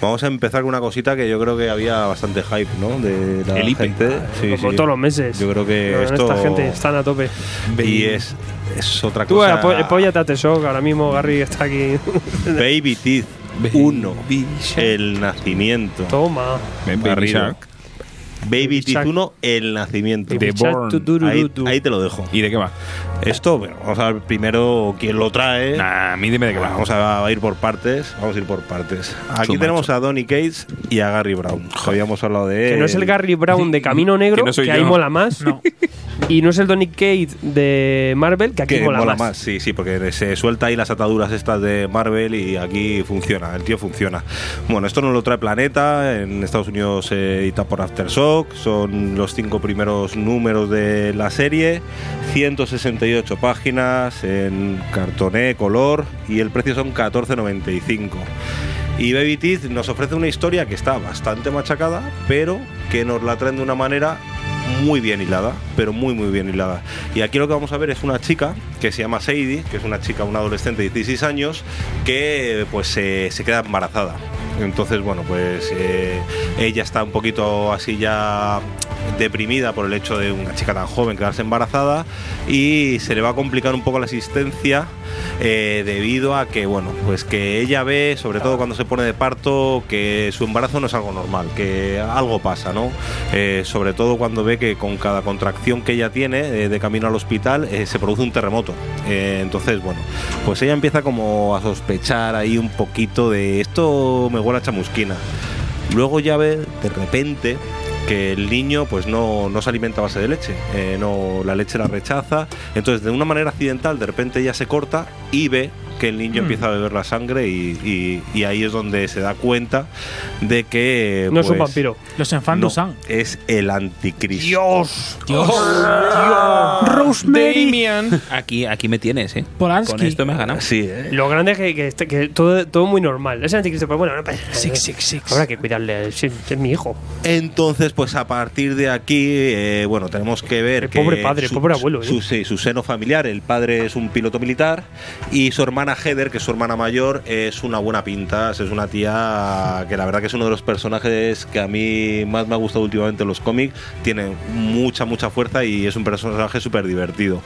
[SPEAKER 4] Vamos a empezar con una cosita que yo creo que había bastante hype, ¿no? De la
[SPEAKER 2] El
[SPEAKER 4] gente. Sí,
[SPEAKER 3] como
[SPEAKER 4] sí.
[SPEAKER 3] todos los meses.
[SPEAKER 4] Yo creo que
[SPEAKER 3] Pero
[SPEAKER 4] esto.
[SPEAKER 3] Esta gente están a tope.
[SPEAKER 4] Y es, es otra
[SPEAKER 3] Tú,
[SPEAKER 4] cosa.
[SPEAKER 3] apo- apóyate a Tesok, ahora mismo Gary está aquí.
[SPEAKER 4] Baby Teeth 1. El nacimiento.
[SPEAKER 3] Toma.
[SPEAKER 2] Baby. Shark.
[SPEAKER 4] Baby. 1, el nacimiento.
[SPEAKER 2] The Born.
[SPEAKER 4] Ahí, ahí te lo dejo.
[SPEAKER 2] ¿Y de qué va?
[SPEAKER 4] Esto, bueno, vamos a ver primero quién lo trae.
[SPEAKER 2] Nah, a mí dime de qué va.
[SPEAKER 4] Vamos a ir por partes. Vamos a ir por partes. Aquí
[SPEAKER 2] Su
[SPEAKER 4] tenemos
[SPEAKER 2] macho.
[SPEAKER 4] a Donny Cates y a Gary Brown. Habíamos hablado de
[SPEAKER 3] Que
[SPEAKER 4] él.
[SPEAKER 3] no es el Gary Brown de Camino Negro,
[SPEAKER 2] Que
[SPEAKER 3] que,
[SPEAKER 2] no soy
[SPEAKER 3] ahí
[SPEAKER 2] yo.
[SPEAKER 3] mola más.
[SPEAKER 6] No.
[SPEAKER 3] Y no es el Donny Cade de Marvel, que aquí
[SPEAKER 4] que
[SPEAKER 3] mola,
[SPEAKER 4] mola
[SPEAKER 3] más.
[SPEAKER 4] más. Sí, sí, porque se suelta ahí las ataduras estas de Marvel y aquí funciona, el tío funciona. Bueno, esto nos lo trae Planeta, en Estados Unidos se edita por Aftershock, son los cinco primeros números de la serie, 168 páginas en cartoné, color y el precio son 14.95. Y Baby Teeth nos ofrece una historia que está bastante machacada, pero que nos la traen de una manera muy bien hilada, pero muy muy bien hilada. Y aquí lo que vamos a ver es una chica que se llama Sadie, que es una chica, una adolescente de 16 años, que pues se, queda embarazada. Entonces, bueno, pues eh, ella está un poquito así ya deprimida por el hecho de una chica tan joven quedarse embarazada y se le va a complicar un poco la existencia eh, debido a que, bueno, pues que ella ve, sobre todo cuando se pone de parto, que su embarazo no es algo normal, que algo pasa, ¿no? Eh, sobre todo cuando ve que con cada contracción que ella tiene eh, de camino al hospital se produce un terremoto. Entonces, bueno, pues ella empieza como a sospechar ahí un poquito de esto me huele a chamusquina. Luego ya ve de repente que el niño pues no, no se alimenta a base de leche, eh, no, la leche la rechaza, entonces de una manera accidental de repente ella se corta y ve que el niño
[SPEAKER 6] Mm.
[SPEAKER 4] empieza a beber la sangre y, y- y ahí es donde se da cuenta de que
[SPEAKER 3] No es un
[SPEAKER 4] pues,
[SPEAKER 3] vampiro.
[SPEAKER 6] Los enfants
[SPEAKER 4] no, es el anticristo.
[SPEAKER 3] Dios.
[SPEAKER 6] Dios.
[SPEAKER 3] Rosemary.
[SPEAKER 2] Aquí, aquí me tienes, ¿eh?
[SPEAKER 6] Polanski.
[SPEAKER 2] Con esto me has ganado.
[SPEAKER 4] Sí, ¿eh?
[SPEAKER 3] Lo grande es que, que, este- que todo, todo muy normal. Es el anticristo, pero bueno, no pasa nada.
[SPEAKER 6] Six, six, six.
[SPEAKER 3] Habrá que cuidarle. Es, es mi hijo.
[SPEAKER 4] Entonces, pues a partir de aquí, eh, bueno, tenemos que ver
[SPEAKER 3] El
[SPEAKER 4] que
[SPEAKER 3] pobre padre, el pobre abuelo, ¿eh?
[SPEAKER 4] Su, sí, su seno familiar, el padre es un piloto militar y su hermana hermana Heather, que es su hermana mayor, es una buena pinta, es una tía que la verdad que es uno de los personajes que a mí más me ha gustado últimamente en los cómics, tiene mucha, mucha fuerza y es un personaje súper divertido.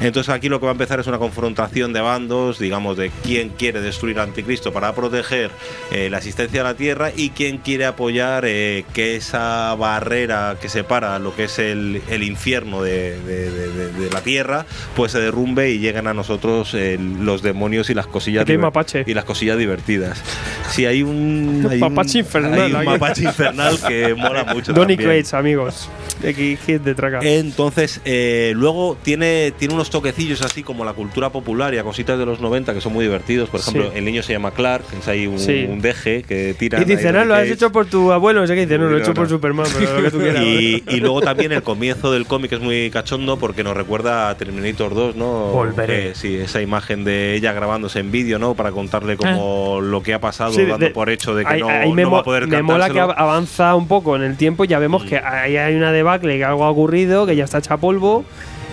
[SPEAKER 4] Entonces aquí lo que va a empezar es una confrontación de bandos, digamos, de quién quiere destruir al anticristo para proteger eh, la existencia de la Tierra y quién quiere apoyar eh, que esa barrera que separa lo que es el, infierno de, la Tierra, pues se derrumbe y lleguen a nosotros eh, los demonios y las cosillas
[SPEAKER 3] hay mapache.
[SPEAKER 4] y las cosillas divertidas. Sí, hay un hay un-
[SPEAKER 3] Mapache infernal,
[SPEAKER 4] hay un mapache infernal que mola mucho.
[SPEAKER 3] Donny. Crates, amigos. X hit de traca.
[SPEAKER 4] Entonces, eh, luego tiene, tiene unos toquecillos así como la cultura popular y a cositas de los 90 que son muy divertidos. Por ejemplo,
[SPEAKER 3] Sí.
[SPEAKER 4] el niño se llama Clark, es ahí un,
[SPEAKER 3] Sí.
[SPEAKER 4] un deje que tira.
[SPEAKER 3] Y dice, no, lo has hecho por tu abuelo. No sé qué dice, no, lo he hecho por Superman, pero lo que tú quieras.
[SPEAKER 4] Y, y luego también el comienzo del cómic es muy cachondo porque nos recuerda a Terminator 2, ¿no?
[SPEAKER 3] Volveré.
[SPEAKER 4] Eh, sí, esa imagen de ella grabándose en vídeo, ¿no? Para contarle como lo que ha pasado,
[SPEAKER 3] Sí,
[SPEAKER 4] dando
[SPEAKER 3] de-
[SPEAKER 4] por hecho de que no, va a poder
[SPEAKER 3] me mola que avanza un poco en el tiempo y ya vemos que ahí hay una que algo ha ocurrido, que ya está hecha polvo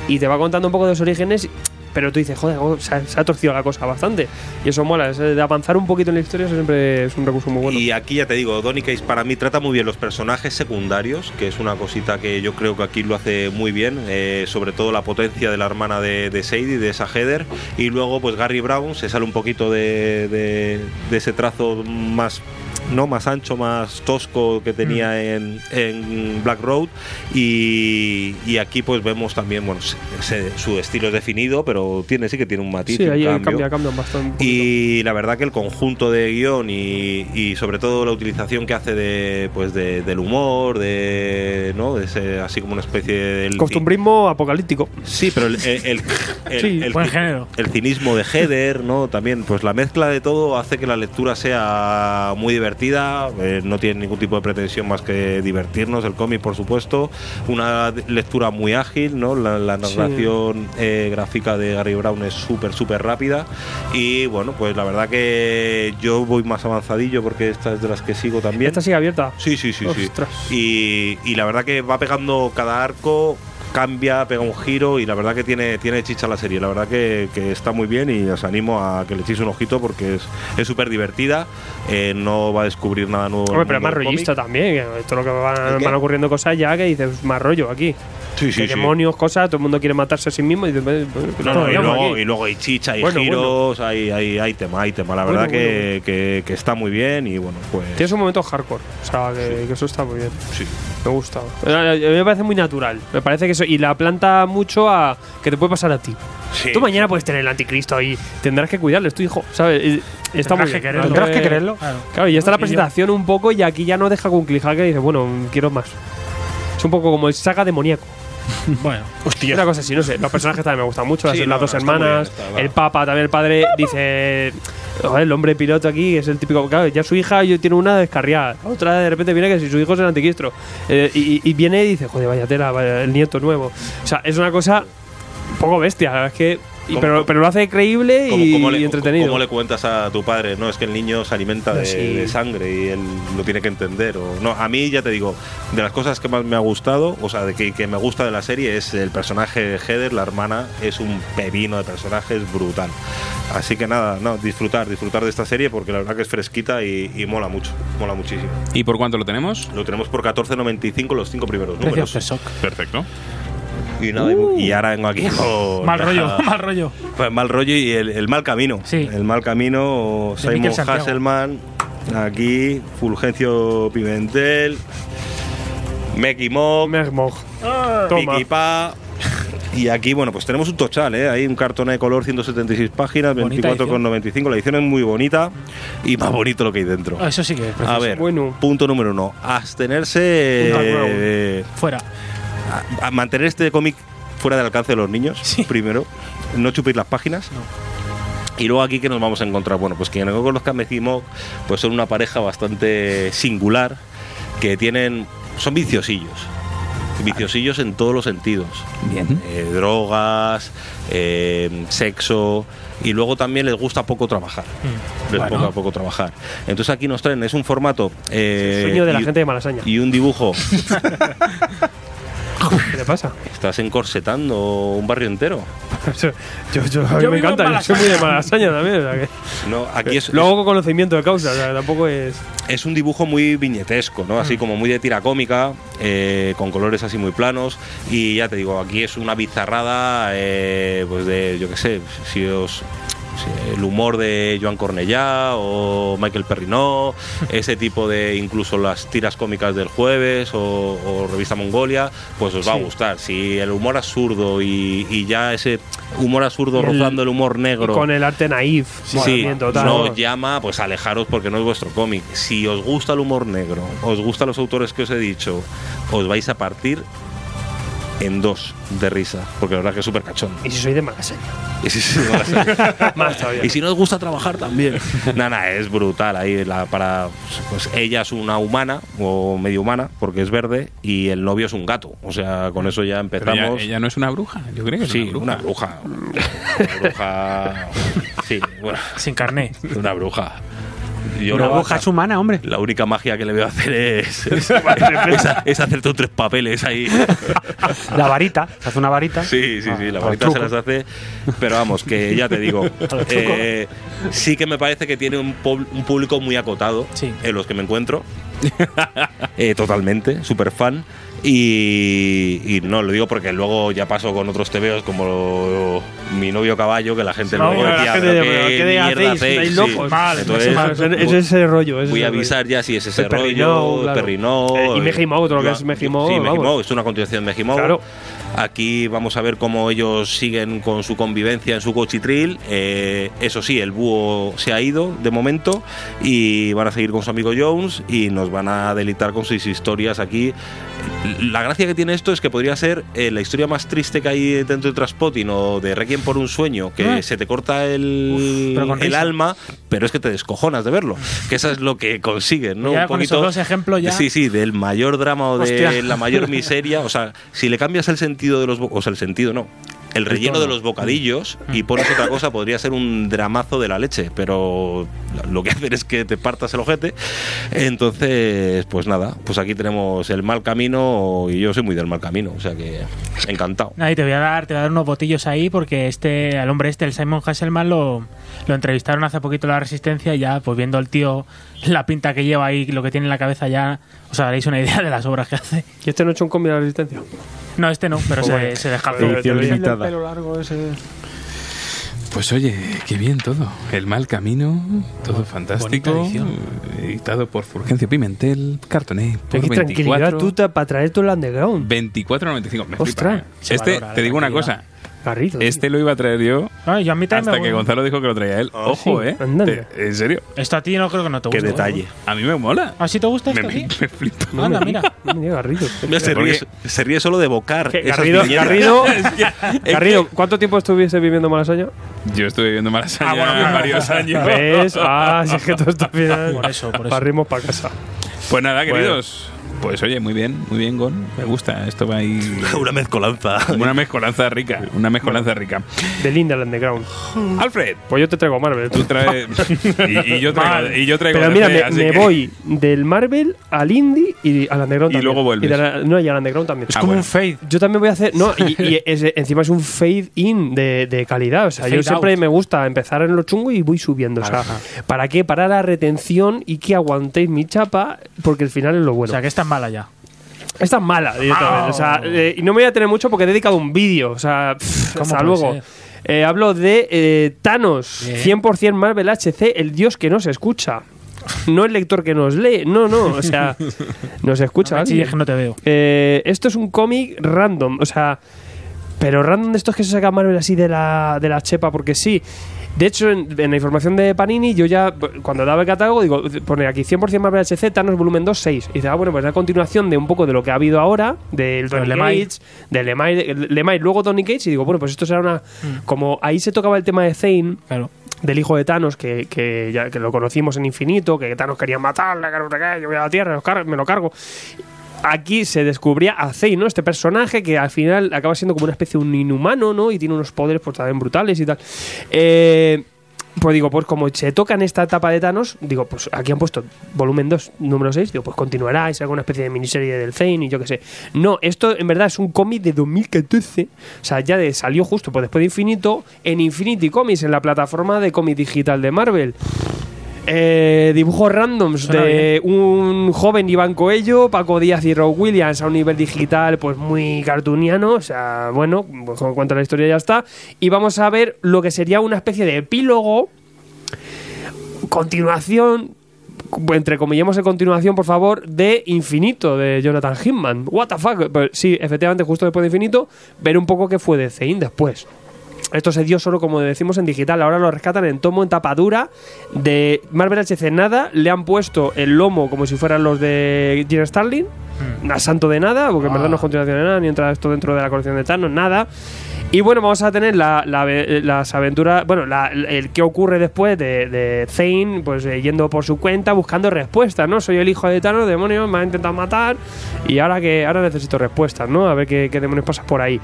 [SPEAKER 3] y te va contando un poco de los orígenes. Pero tú dices, joder, se ha, torcido la cosa bastante. Y eso mola, de avanzar un poquito en la historia siempre es un recurso muy bueno.
[SPEAKER 4] Y aquí ya te digo, Donny Case para mí trata muy bien los personajes secundarios, que es una cosita que yo creo que aquí lo hace muy bien, eh, sobre todo la potencia de la hermana de, de Sadie, de esa Heather, y luego pues Gary Brown se sale un poquito de ese trazo más no más ancho, más tosco que tenía en, en Black Road y, y aquí pues vemos también bueno se- se- su estilo es definido, pero tiene sí que tiene un matiz,
[SPEAKER 3] sí, ahí cambia, cambia bastante.
[SPEAKER 4] Y la verdad que el conjunto de guion y, y sobre todo la utilización que hace de pues de- del humor, de no, de ese- así como una especie de
[SPEAKER 3] Costumbrismo apocalíptico.
[SPEAKER 4] Sí, pero el, el, el- el-
[SPEAKER 3] Sí,
[SPEAKER 4] el-
[SPEAKER 3] buen género.
[SPEAKER 4] el cinismo de Heather, ¿no? También, pues la mezcla de todo hace que la lectura sea muy divertida. Eh, no tiene ningún tipo de pretensión más que divertirnos. El cómic, por supuesto. Una lectura muy ágil, ¿no? La, la
[SPEAKER 3] Sí.
[SPEAKER 4] narración eh, gráfica de Gary Brown es súper, súper rápida. Y bueno, pues la verdad que yo voy más avanzadillo porque esta es de las que sigo también.
[SPEAKER 3] ¿Esta sigue abierta?
[SPEAKER 4] Sí, sí, sí, sí. Y la verdad que va pegando cada arco, cambia, pega un giro y la verdad que tiene, tiene chicha la serie. La verdad que, que está muy bien y os animo a que le echéis un ojito porque es es súper divertida. eh, no va a descubrir nada nuevo.
[SPEAKER 3] Hombre, pero es más rollista
[SPEAKER 4] cómic.
[SPEAKER 3] también. que Esto lo que
[SPEAKER 4] ¿El
[SPEAKER 3] van, van ocurriendo cosas ya que dices, más rollo aquí.
[SPEAKER 4] Sí, sí,
[SPEAKER 3] demonios, cosas, todo el mundo quiere matarse a sí mismo y dices, "Pues, pues,
[SPEAKER 4] No, no, y, luego,
[SPEAKER 3] aquí".
[SPEAKER 4] y luego hay chicha, hay
[SPEAKER 3] Bueno,
[SPEAKER 4] giros, Hay, hay, hay tema, hay tema. La
[SPEAKER 3] Bueno,
[SPEAKER 4] verdad que,
[SPEAKER 3] bueno.
[SPEAKER 4] que- que está muy bien y bueno, pues.
[SPEAKER 3] Tienes un momento hardcore. O sea, que, que eso está muy bien.
[SPEAKER 4] Sí.
[SPEAKER 3] Me gusta. A mí me parece muy natural. Me parece que eso. Y la planta mucho a que te puede pasar a ti.
[SPEAKER 4] Sí.
[SPEAKER 3] Tú mañana puedes tener el anticristo ahí. Tendrás que cuidarle, es tu hijo, ¿sabes? Y Está
[SPEAKER 6] Tendrás
[SPEAKER 3] muy
[SPEAKER 6] que
[SPEAKER 3] bien.
[SPEAKER 6] quererlo.
[SPEAKER 7] Tendrás que quererlo.
[SPEAKER 3] Claro, y ya está la
[SPEAKER 6] Y
[SPEAKER 3] presentación un poco y aquí ya no deja con clijar que dice, bueno, quiero más. Es un poco como el saga demoníaco.
[SPEAKER 6] Bueno,
[SPEAKER 9] Hostia.
[SPEAKER 3] Una cosa así, no sé. Los personajes también me gustan mucho. las,
[SPEAKER 4] Sí,
[SPEAKER 3] las
[SPEAKER 4] no,
[SPEAKER 3] dos
[SPEAKER 4] no,
[SPEAKER 3] hermanas.
[SPEAKER 4] está,
[SPEAKER 3] el papa, también el padre, dice. "Joder, el hombre piloto aquí es el típico. Claro, ya su hija yo tiene una descarriada. Otra de repente viene que si su hijo es el antiquistro. Eh, y, y viene y dice, joder, vaya tela, vaya, el nieto nuevo. O sea, es una cosa un poco bestia. La verdad es que. Y-
[SPEAKER 4] ¿Cómo-
[SPEAKER 3] pero, pero lo hace creíble
[SPEAKER 4] ¿Cómo,
[SPEAKER 3] y,
[SPEAKER 4] cómo le,
[SPEAKER 3] y entretenido.
[SPEAKER 4] cómo le cuentas a tu padre? No, es que el niño se alimenta de,
[SPEAKER 3] Sí.
[SPEAKER 4] de sangre y él lo tiene que entender. O, no, a mí, ya te digo, de las cosas que más me ha gustado, o sea, de que, que me gusta de la serie, es el personaje de Heather, la hermana, es un pepino de personajes brutal. Así que nada, no, disfrutar, disfrutar de esta serie porque la verdad que es fresquita y, y mola mucho, mola muchísimo.
[SPEAKER 2] ¿Y por cuánto lo tenemos?
[SPEAKER 4] Lo tenemos por 14.95 los cinco primeros
[SPEAKER 6] precio
[SPEAKER 4] números.
[SPEAKER 2] Perfecto.
[SPEAKER 4] Y, nada, y- y ahora vengo aquí con
[SPEAKER 6] Mal rollo,
[SPEAKER 4] la-
[SPEAKER 6] mal rollo.
[SPEAKER 4] pues mal rollo y el, el mal camino.
[SPEAKER 6] Sí.
[SPEAKER 4] El mal camino,
[SPEAKER 6] De
[SPEAKER 4] Simon
[SPEAKER 6] Miquel Santiago.
[SPEAKER 4] Hasselman, aquí, Fulgencio Pimentel, Meki Mok,
[SPEAKER 3] Mermog. Toma.
[SPEAKER 4] Piki Pa. Y aquí, bueno, pues tenemos un tochal, ¿eh? Hay un cartón de color, 176 páginas,
[SPEAKER 6] Bonita
[SPEAKER 4] 24,95. La edición es muy bonita y más bonito lo que hay dentro.
[SPEAKER 6] Ah, Eso sí que es
[SPEAKER 4] A ver,
[SPEAKER 3] Bueno.
[SPEAKER 4] punto número uno. Abstenerse. Eh,
[SPEAKER 6] Fuera.
[SPEAKER 4] A, a mantener este cómic fuera del alcance de los niños,
[SPEAKER 6] Sí.
[SPEAKER 4] primero. No chupir las páginas. Y luego aquí que nos vamos a encontrar, bueno, pues quienes no conozcan Mekimok, pues son una pareja bastante singular, que tienen, son viciosillos, viciosillos en todos los sentidos.
[SPEAKER 2] Bien.
[SPEAKER 4] Eh, drogas, eh, sexo, y luego también les gusta poco trabajar. Les
[SPEAKER 6] Bueno.
[SPEAKER 4] gusta poco trabajar. Entonces aquí nos traen, es un formato... eh,
[SPEAKER 3] Sueño de la
[SPEAKER 4] y-
[SPEAKER 3] gente de Malasaña.
[SPEAKER 4] Y un dibujo.
[SPEAKER 3] ¿Qué le pasa?
[SPEAKER 4] Estás encorsetando un barrio entero.
[SPEAKER 3] yo, yo- a mí
[SPEAKER 6] Yo
[SPEAKER 3] me encanta, yo soy muy de malasaña también. o sea que-
[SPEAKER 4] No, aquí es,
[SPEAKER 3] Luego con conocimiento de causa, o sea, tampoco es.
[SPEAKER 4] es un dibujo muy viñetesco, ¿no? Así como muy de tira cómica, eh, con colores así muy planos. Y ya te digo, aquí es una bizarrada, eh, pues de, yo qué sé, si os. El humor de Joan Cornellá o Michael Perrinó, ese tipo de incluso las tiras cómicas del jueves o, o revista Mongolia, pues os va a
[SPEAKER 3] Sí.
[SPEAKER 4] gustar. Si el humor absurdo y, y ya ese humor absurdo
[SPEAKER 3] el-
[SPEAKER 4] rozando el humor negro,
[SPEAKER 3] Con el arte naif.
[SPEAKER 4] Sí,
[SPEAKER 3] total.
[SPEAKER 4] no llama, pues alejaros porque no es vuestro cómic. Si os gusta el humor negro, os gustan los autores que os he dicho, os vais a partir en dos de risa, porque la verdad que es súper cachón.
[SPEAKER 3] Y si soy de malasaña.
[SPEAKER 4] Y si,
[SPEAKER 3] Más todavía.
[SPEAKER 4] y si no os gusta trabajar también. Nada, es brutal ahí la, para pues ella es una humana o medio humana porque es verde y el novio es un gato. O sea, con eso ya empezamos.
[SPEAKER 2] ella, ella no es una bruja, yo creo que es
[SPEAKER 4] sí,
[SPEAKER 2] una bruja.
[SPEAKER 4] una bruja. Una bruja. Sí, bueno,
[SPEAKER 6] Sin carné.
[SPEAKER 4] una bruja. Yo
[SPEAKER 7] Una
[SPEAKER 4] la-
[SPEAKER 7] es humana, hombre.
[SPEAKER 4] La única magia que le veo hacer es, es, es- es hacerte un tres papeles ahí.
[SPEAKER 7] La varita. Se hace una varita.
[SPEAKER 4] Sí, sí, sí, la
[SPEAKER 7] Ah,
[SPEAKER 4] varita
[SPEAKER 7] al
[SPEAKER 4] se las hace. Pero vamos, que ya te digo, eh, sí que me parece que tiene un, un público muy acotado
[SPEAKER 6] Sí.
[SPEAKER 4] en los que me encuentro. Eh, totalmente, súper fan. Y, y no, lo digo porque luego ya paso con otros tebeos como mi novio caballo, que la gente
[SPEAKER 3] No,
[SPEAKER 4] luego decía, "¿Pero
[SPEAKER 3] de-
[SPEAKER 4] qué
[SPEAKER 3] ¿pero qué
[SPEAKER 4] mierda
[SPEAKER 3] hacéis?
[SPEAKER 4] hacéis?".
[SPEAKER 3] ¿Estáis
[SPEAKER 4] Sí.
[SPEAKER 3] locos?
[SPEAKER 6] Vale,
[SPEAKER 4] Entonces,
[SPEAKER 3] Es, es ese rollo. es
[SPEAKER 4] Voy a
[SPEAKER 3] rollo.
[SPEAKER 4] avisar ya si es ese
[SPEAKER 3] El Perrinó,
[SPEAKER 4] rollo,
[SPEAKER 3] claro.
[SPEAKER 4] Perrinó.
[SPEAKER 3] Eh, y Mejimau, todo lo que es Mejimau,
[SPEAKER 4] Sí,
[SPEAKER 3] vamos.
[SPEAKER 4] Mejimau, es una continuación de Mejimau.
[SPEAKER 3] Claro.
[SPEAKER 4] Aquí vamos a ver cómo ellos siguen con su convivencia en su cochitril. Eh, eso sí, el búho se ha ido de momento y van a seguir con su amigo Jones y nos van a delitar con sus historias aquí. La gracia que tiene esto es que podría ser eh, la historia más triste que hay dentro de Transpotting o de Requiem por un sueño, que
[SPEAKER 6] Ah.
[SPEAKER 4] se te corta el,
[SPEAKER 6] Uf,
[SPEAKER 4] el alma, pero es que te descojonas de verlo. Que eso es lo que consiguen, ¿no?
[SPEAKER 6] Ya
[SPEAKER 4] un
[SPEAKER 6] con
[SPEAKER 4] poquito,
[SPEAKER 6] esos dos ejemplos ya-
[SPEAKER 4] Sí, sí, del mayor drama o de
[SPEAKER 6] Hostia.
[SPEAKER 4] la mayor miseria. O sea, si le cambias el sentido de los. O sea, el sentido no. El relleno de los bocadillos y pones otra cosa, podría ser un dramazo de la leche, pero lo que hacen es que te partas el ojete. Entonces, pues nada, pues aquí tenemos el mal camino y yo soy muy del mal camino, o sea que encantado.
[SPEAKER 6] Ahí te voy a dar, te voy a dar unos botillos ahí porque este, al hombre este, el Simon Hasselman, lo, lo entrevistaron hace poquito la Resistencia y ya, pues viendo el tío, la pinta que lleva ahí, lo que tiene en la cabeza ya, os haréis una idea de las obras que hace.
[SPEAKER 3] ¿Y este no ha hecho un cómic de la resistencia?
[SPEAKER 6] No, este no, pero se, se.
[SPEAKER 3] Joder,
[SPEAKER 9] Edición limitada.
[SPEAKER 7] pelo largo ese.
[SPEAKER 2] Pues oye, qué bien todo. El mal camino, todo fantástico. Editado por Fulgencio Pimentel, cartoné. Por
[SPEAKER 3] Qué tranquilidad
[SPEAKER 2] 24,
[SPEAKER 3] tú te- para traer todo el underground.
[SPEAKER 2] 24.95. Me
[SPEAKER 3] Ostras.
[SPEAKER 2] ¿eh? Este,
[SPEAKER 6] valora
[SPEAKER 2] te digo una
[SPEAKER 6] tranquilidad.
[SPEAKER 2] cosa.
[SPEAKER 3] Garrido. tío.
[SPEAKER 2] Este lo iba a traer yo
[SPEAKER 6] Ay, yo a mí también
[SPEAKER 2] hasta
[SPEAKER 6] me
[SPEAKER 2] que. Gonzalo dijo que lo traía él. Ojo,
[SPEAKER 3] sí,
[SPEAKER 2] ¿eh? Te- En serio.
[SPEAKER 6] Esto a ti no creo que no te
[SPEAKER 4] Qué
[SPEAKER 6] guste.
[SPEAKER 4] detalle.
[SPEAKER 2] A mí me mola.
[SPEAKER 6] ¿Ah, sí te gusta
[SPEAKER 2] Me,
[SPEAKER 6] esto? sí?
[SPEAKER 2] me flipa.
[SPEAKER 3] No
[SPEAKER 6] Anda,
[SPEAKER 3] me-
[SPEAKER 6] mira.
[SPEAKER 3] me Garrido.
[SPEAKER 4] Se, ríe, se ríe solo de evocar.
[SPEAKER 3] ¿Qué,
[SPEAKER 4] esas
[SPEAKER 3] Garrido. Garrido, Garrido, ¿cuánto tiempo estuviste viviendo en Malasaña?
[SPEAKER 2] Yo estuve viviendo Malasaña
[SPEAKER 6] Ah, bueno,
[SPEAKER 2] varios años.
[SPEAKER 3] ¿Ves? Ah, si es que todo está final.
[SPEAKER 6] Por eso, por eso.
[SPEAKER 3] Parrimos para casa.
[SPEAKER 2] Pues nada, queridos. Pues oye, muy bien, muy bien, Gon. Me gusta. Esto va ahí.
[SPEAKER 4] Una mezcolanza.
[SPEAKER 2] Una mezcolanza rica. Una mezcolanza rica.
[SPEAKER 3] De Linda Underground.
[SPEAKER 2] Alfred,
[SPEAKER 3] Pues yo te traigo Marvel.
[SPEAKER 2] tú traes. y, y yo traigo. Y yo traigo
[SPEAKER 3] Pero mira,
[SPEAKER 2] DC,
[SPEAKER 3] me,
[SPEAKER 2] así
[SPEAKER 3] me
[SPEAKER 2] que-
[SPEAKER 3] voy del Marvel al indie y al Underground
[SPEAKER 2] Y
[SPEAKER 3] también.
[SPEAKER 2] luego vuelves.
[SPEAKER 3] de la- no, y al Underground también.
[SPEAKER 2] Es como bueno. un
[SPEAKER 7] fade.
[SPEAKER 3] Yo también voy a hacer. No, y, y es- encima es un fade in de, de calidad. O sea,
[SPEAKER 6] Fade
[SPEAKER 3] yo siempre
[SPEAKER 6] out.
[SPEAKER 3] me gusta empezar en lo chungo y voy subiendo. O sea, ¿para qué? Para la retención y que aguantéis mi chapa, porque el final es lo
[SPEAKER 6] O
[SPEAKER 3] bueno.
[SPEAKER 6] sea, que esta es mala ya.
[SPEAKER 3] Esta es mala, directamente. O sea, eh, y no me voy a tener mucho porque he dedicado un vídeo. O sea, pff,
[SPEAKER 6] ¿Cómo
[SPEAKER 3] hasta luego. Eh, hablo de eh, Thanos,
[SPEAKER 6] Bien.
[SPEAKER 3] 100% Marvel HC, el dios que no se escucha. No el lector que nos lee, no, no, o sea, nos escucha.
[SPEAKER 6] No
[SPEAKER 3] alguien.
[SPEAKER 6] chilles que no te veo.
[SPEAKER 3] Eh, esto es un cómic random, o sea, pero random de estos que se saca Marvel así de la, de la chepa, porque sí. De hecho, en, en la información de Panini, yo ya, cuando daba el catálogo, digo, pone aquí 100% Marvel HC, Thanos volumen 2, 6. Y dice, ah, bueno, pues es la continuación de un poco de lo que ha habido ahora, del Tony
[SPEAKER 6] Lemay.
[SPEAKER 3] Cage, del Lemay, Lemay, luego Tony Cage, y digo, bueno, pues esto será una. Como ahí se tocaba el tema de Zane,
[SPEAKER 6] Claro.
[SPEAKER 3] del hijo de Thanos, que, que, ya, que lo conocimos en Infinito, que Thanos quería matarle, que no sé qué, yo voy a la Tierra, me lo cargo. Aquí se descubría a Zane, ¿no? Este personaje que al final acaba siendo como una especie de un inhumano, ¿no? Y tiene unos poderes pues también brutales y tal. Eh, pues digo, pues como se toca en esta etapa de Thanos, digo, pues aquí han puesto volumen 2, número 6, digo, pues continuará, es alguna especie de miniserie del Zane y yo qué sé. No, esto en verdad es un cómic de 2014, o sea, ya salió justo pues, después de Infinito, en Infinity Comics, en la plataforma de cómic digital de Marvel. Eh, dibujos randoms
[SPEAKER 7] Suena
[SPEAKER 3] de un joven Iván Coello, Paco Díaz y Rob Williams a un nivel digital pues muy cartooniano, o sea, bueno, pues como cuenta la historia ya está. Y vamos a ver lo que sería una especie de epílogo, continuación, entre comillemos en continuación, por favor, de Infinito, de Jonathan Hickman. What the fuck? Pues sí, efectivamente, justo después de Infinito, ver un poco qué fue de Zane después. Esto se dio solo, como decimos, en digital. Ahora lo rescatan en tomo, en tapadura. De Marvel HC nada. Le han puesto el lomo como si fueran los de Gene Starling. A santo de nada, porque en verdad no es continuación de nada, ni entra esto dentro de la colección de Thanos, nada. Y bueno, vamos a tener la- la ave- las aventuras, bueno, la- el que ocurre después de, de Zane, pues eh, yendo por su cuenta, buscando respuestas, ¿no? Soy el hijo de Thanos, demonios, me ha intentado matar y ahora que ahora necesito respuestas, ¿no? A ver qué, qué demonios pasa por ahí.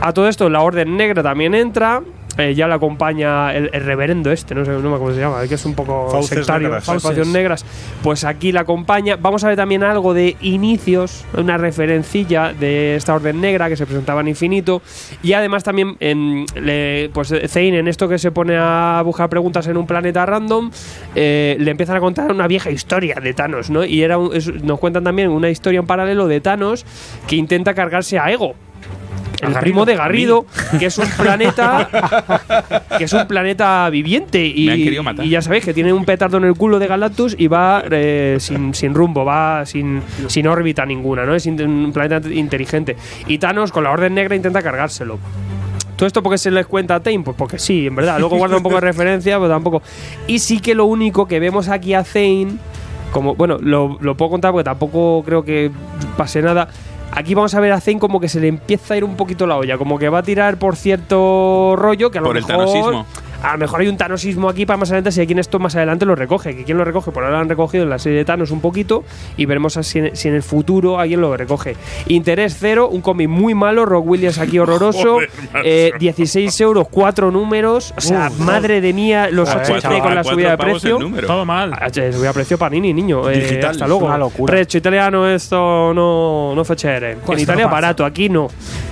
[SPEAKER 3] A todo esto, la Orden Negra también entra. eh, ya la acompaña el, el reverendo este, no sé no cómo se llama, que es un poco
[SPEAKER 9] Fauces
[SPEAKER 3] sectario,
[SPEAKER 9] negras.
[SPEAKER 3] negras. Pues aquí la acompaña. Vamos a ver también algo de inicios, una referencilla de esta orden negra que se presentaba en Infinito. Y además también, en, le- pues Zane, en esto que se pone a buscar preguntas en un planeta random, eh, le empiezan a contar una vieja historia de Thanos, ¿no? Y era un- es- nos cuentan también una historia en paralelo de Thanos que intenta cargarse a Ego. El
[SPEAKER 6] Garrido.
[SPEAKER 3] primo de Garrido, que es un planeta que es un planeta viviente y, ya sabéis que tiene un petardo en el culo de Galactus y va eh, sin, sin rumbo, va sin, sin órbita ninguna, ¿no? Es un planeta inteligente. Y Thanos con la Orden Negra intenta cargárselo. Todo esto porque se les cuenta a Tain, pues porque sí, en verdad. Luego guarda un poco de referencia, pero tampoco. Y sí que lo único que vemos aquí a Zane, como, bueno, lo, lo puedo contar porque tampoco creo que pase nada. Aquí vamos a ver a Zane como que se le empieza a ir un poquito la olla, como que va a tirar por cierto rollo que a lo
[SPEAKER 2] Por el
[SPEAKER 3] mejor.
[SPEAKER 2] tanosismo.
[SPEAKER 3] A lo mejor hay un tanosismo aquí para más adelante si alguien esto más adelante lo recoge. Que quien lo recoge, por ahora lo han recogido en la serie de Thanos un poquito y veremos si en, si en el futuro alguien lo recoge. Interés cero, un cómic muy malo, Rock Williams aquí horroroso,
[SPEAKER 2] Joder, macho.
[SPEAKER 3] eh, 16 euros, cuatro números, o sea,
[SPEAKER 6] Uf,
[SPEAKER 3] madre de mía, los
[SPEAKER 6] Joder,
[SPEAKER 3] 80
[SPEAKER 6] chaval,
[SPEAKER 3] con la subida de precio.
[SPEAKER 6] Todo mal.
[SPEAKER 3] Subida de precio Panini, niño. Eh,
[SPEAKER 9] Digital,
[SPEAKER 3] hasta luego.
[SPEAKER 7] una locura.
[SPEAKER 3] Precio italiano, esto no, no facere. En
[SPEAKER 6] Cuesta
[SPEAKER 3] Italia barato, aquí no.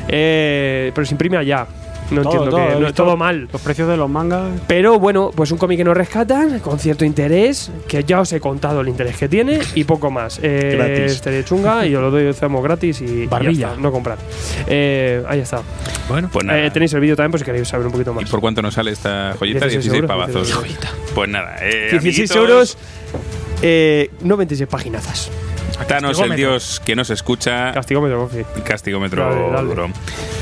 [SPEAKER 3] Eh, pero se imprime allá. No
[SPEAKER 7] Todo,
[SPEAKER 3] entiendo
[SPEAKER 7] todo,
[SPEAKER 3] que no,
[SPEAKER 7] visto
[SPEAKER 3] todo mal.
[SPEAKER 7] Los precios de los mangas.
[SPEAKER 3] Pero bueno, pues un cómic que nos rescatan con cierto interés, que ya os he contado el interés que tiene y poco más. Eh,
[SPEAKER 9] Gratis.
[SPEAKER 3] Este chunga y os lo doy hacemos gratis y, y
[SPEAKER 6] Barbilla.
[SPEAKER 3] está, no comprar. Eh, ahí está.
[SPEAKER 2] Bueno, pues nada.
[SPEAKER 3] Eh, tenéis el vídeo también por si queréis saber un poquito
[SPEAKER 2] ¿Y
[SPEAKER 3] más.
[SPEAKER 2] por cuánto nos sale esta joyita?
[SPEAKER 3] 16
[SPEAKER 2] 16,
[SPEAKER 3] euros,
[SPEAKER 2] pavazos.
[SPEAKER 3] 16
[SPEAKER 2] Pues nada, eh,
[SPEAKER 3] 16
[SPEAKER 2] amiguitos,
[SPEAKER 3] euros, eh, no 26 paginazas.
[SPEAKER 2] Thanos, el dios que nos escucha.
[SPEAKER 3] Castigómetro, Gofi.
[SPEAKER 2] Castigómetro
[SPEAKER 3] Dale, dale.
[SPEAKER 2] duro.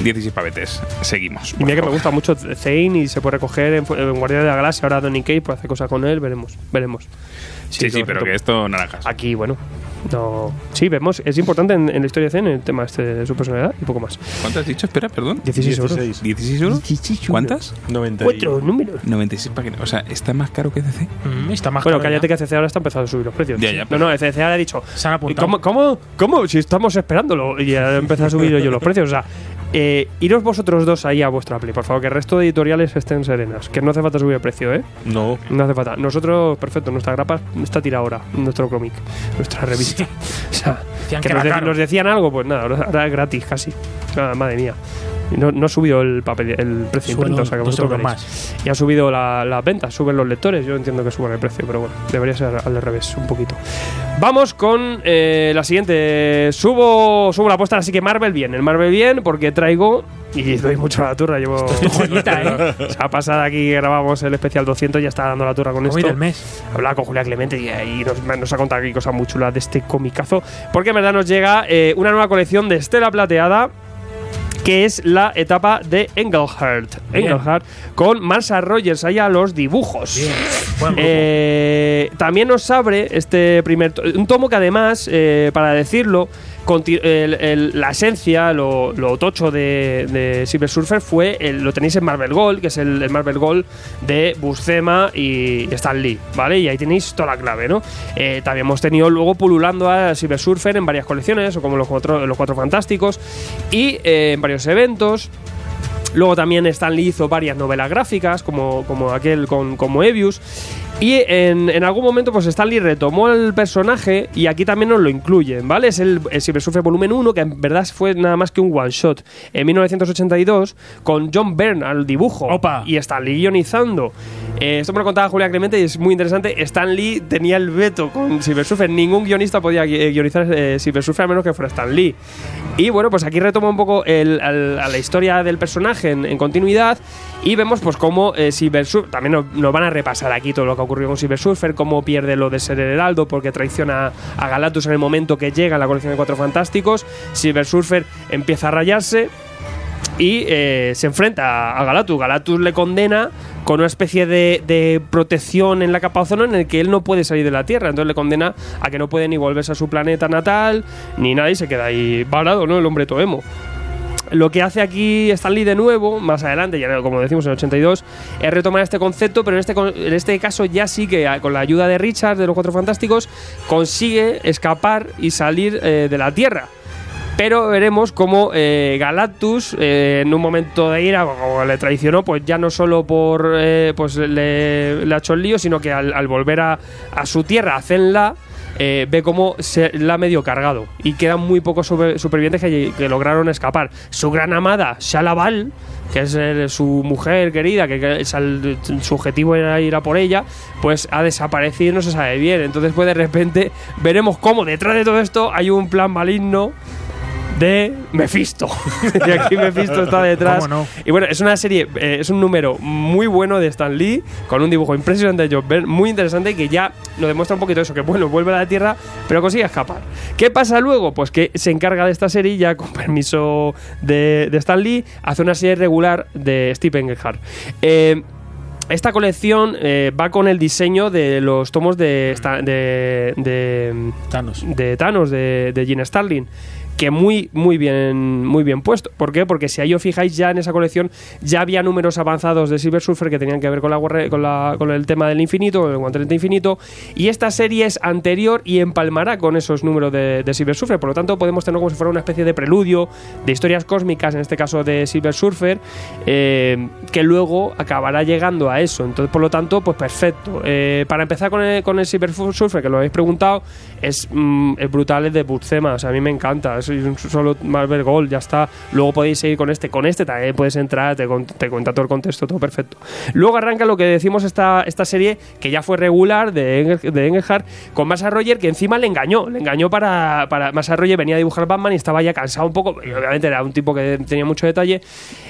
[SPEAKER 2] 16 pavetes. Seguimos.
[SPEAKER 3] Y mira que me gusta mucho Zane y se puede recoger en, en Guardián de la Galaxia. Ahora Donny Cates puede hacer cosas con él, veremos. Veremos.
[SPEAKER 2] Sí, sí, pero que esto naranjas.
[SPEAKER 3] Aquí, bueno. No. Sí, vemos. Es importante en, en la historia de Zane el tema este de su personalidad y poco más.
[SPEAKER 2] ¿Cuánto has dicho? Espera, perdón.
[SPEAKER 3] 16 euros.
[SPEAKER 2] 16 euros. ¿Cuántas?
[SPEAKER 9] 90 y-
[SPEAKER 3] Cuatro números.
[SPEAKER 2] 96 páginas. O sea, está más caro que DC.
[SPEAKER 6] Mm, está más
[SPEAKER 3] Bueno,
[SPEAKER 6] caro
[SPEAKER 3] cállate que CC ahora está empezando a subir los precios.
[SPEAKER 2] Ya, ya,
[SPEAKER 3] no,
[SPEAKER 2] pero-
[SPEAKER 3] no, CC ahora ha dicho.
[SPEAKER 6] Se han apuntado.
[SPEAKER 3] ¿Cómo, cómo, cómo? Si estamos esperándolo. Y ya empezado a subir yo los precios. O sea, eh, iros vosotros dos ahí a vuestra Play, por favor, que el resto de editoriales estén serenas. Que no hace falta subir el precio, ¿eh?
[SPEAKER 9] No.
[SPEAKER 3] No hace falta. Nosotros, perfecto, nuestra grapa está tirada ahora, nuestro cómic, nuestra revista. O sea, que
[SPEAKER 6] que
[SPEAKER 3] nos, de- nos decían algo, pues nada, ahora es gratis casi. Ah, madre mía. No, no ha subido el papel, el precio imprenta, o sea que vosotros veréis. Y ha subido la- las ventas, suben los lectores. Yo entiendo que suban el precio, pero bueno, debería ser al revés un poquito. Vamos con eh, la siguiente. Subo, subo la apuesta, así que Marvel bien. El Marvel bien, porque traigo. Y doy mucho a la turra. Llevo.
[SPEAKER 6] Joyita, ¿eh?
[SPEAKER 3] O sea, pasada aquí grabamos el especial 200, ya está dando la turra con esto.
[SPEAKER 6] del mes.
[SPEAKER 3] Hablaba con Julia Clemente y ahí nos, nos ha contado aquí cosas muy chulas de este comicazo. Porque en verdad nos llega eh, una nueva colección de Estela Plateada. Que es la etapa de Engelhardt. Engelhardt con Marsa Rogers ahí a los dibujos. Eh, también nos abre este primer un tomo que además, eh, para decirlo, la esencia, lo, tocho de, de Silver Surfer fue, el- lo tenéis en Marvel Gold, que es el, el Marvel Gold de Buscema y Stan Lee, ¿vale? Y ahí tenéis toda la clave, ¿no? Eh, también hemos tenido luego pululando a Silver Surfer en varias colecciones, o como los cuatro, los cuatro fantásticos, y eh, en varios eventos. Luego también Stan Lee hizo varias novelas gráficas, como, como aquel con como Moebius. Y en, en algún momento, pues Stan Lee retomó el personaje y aquí también nos lo incluyen, ¿vale? Es el, el volumen 1, que en verdad fue nada más que un one shot. En 1982, con John Byrne al dibujo y Stan Lee guionizando. Eh, esto me lo contaba Julia Clemente y es muy interesante. Stan Lee tenía el veto con Silver Surfer. Ningún guionista podía gui- guionizar eh, a menos que fuera Stan Lee. Y bueno, pues aquí retoma un poco el- al- a la historia del personaje en, en continuidad y vemos pues cómo eh, también nos, nos van a repasar aquí todo lo que ocurrió con Silver Surfer, cómo pierde lo de ser el heraldo porque traiciona a Galactus en el momento que llega a la colección de Cuatro Fantásticos. Silver Surfer empieza a rayarse y eh, se enfrenta a Galactus. Galactus le condena con una especie de, protección en la capa ozono en el que él no puede salir de la Tierra. Entonces le condena a que no puede ni volverse a su planeta natal, ni nada, y se queda ahí varado, ¿no? El hombre toemo. Lo que hace aquí Stan Lee de nuevo, más adelante, ya como decimos en el 82, es retomar este concepto, pero en este, en este caso ya sí que con la ayuda de Richard, de los Cuatro Fantásticos, consigue escapar y salir eh, de la Tierra. Pero veremos cómo eh, Galactus, eh, en un momento de ira, como le traicionó, pues ya no solo por pues le, le ha hecho el lío, sino que al, al volver a, a su tierra, a Zenla, eh, ve cómo se la ha medio cargado. Y quedan muy pocos super- supervivientes que, lograron escapar. Su gran amada, Shalaval, que es eh, su mujer querida, que, su objetivo era ir a por ella, pues ha desaparecido y no se sabe bien. Entonces, pues de repente veremos cómo detrás de todo esto hay un plan maligno de Mephisto. y aquí Mephisto está detrás. Y bueno, es una serie, eh, es un número muy bueno de Stan Lee, con un dibujo impresionante de John Byrne, muy interesante que ya nos demuestra un poquito eso, que bueno, vuelve a la Tierra, pero consigue escapar. ¿Qué pasa luego? Pues que se encarga de esta serie, ya con permiso de, de Stan Lee, hace una serie regular de Stephen Engelhardt. Eh, esta colección eh, va con el diseño de los tomos de, de, de
[SPEAKER 6] Thanos.
[SPEAKER 3] de Thanos, de, de Gene Starlin. Que muy, muy bien, muy bien puesto. ¿Por qué? Porque si ahí os fijáis, ya en esa colección ya había números avanzados de Silver Surfer que tenían que ver con, la, con, la- con el tema del infinito, con el guantelete infinito. Y esta serie es anterior y empalmará con esos números de, de Silver Surfer. Por lo tanto, podemos tener como si fuera una especie de preludio de historias cósmicas, en este caso de Silver Surfer, eh, que luego acabará llegando a eso. Entonces, por lo tanto, pues perfecto. Eh, para empezar con el, con el Silver Surfer, que lo habéis preguntado, es, mm, es brutal el de Buscema. O sea, a mí me encanta. Es un solo Marvel Gold, ya está. Luego podéis seguir con este. Con este también puedes entrar, te, te cuenta todo el contexto, todo perfecto. Luego arranca lo que decimos esta, esta serie, que ya fue regular de, de Engelhardt, con Massa Roger, que encima le engañó. Le engañó para. para Massa Roger venía a dibujar Batman y estaba ya cansado un poco. Y obviamente era un tipo que tenía mucho detalle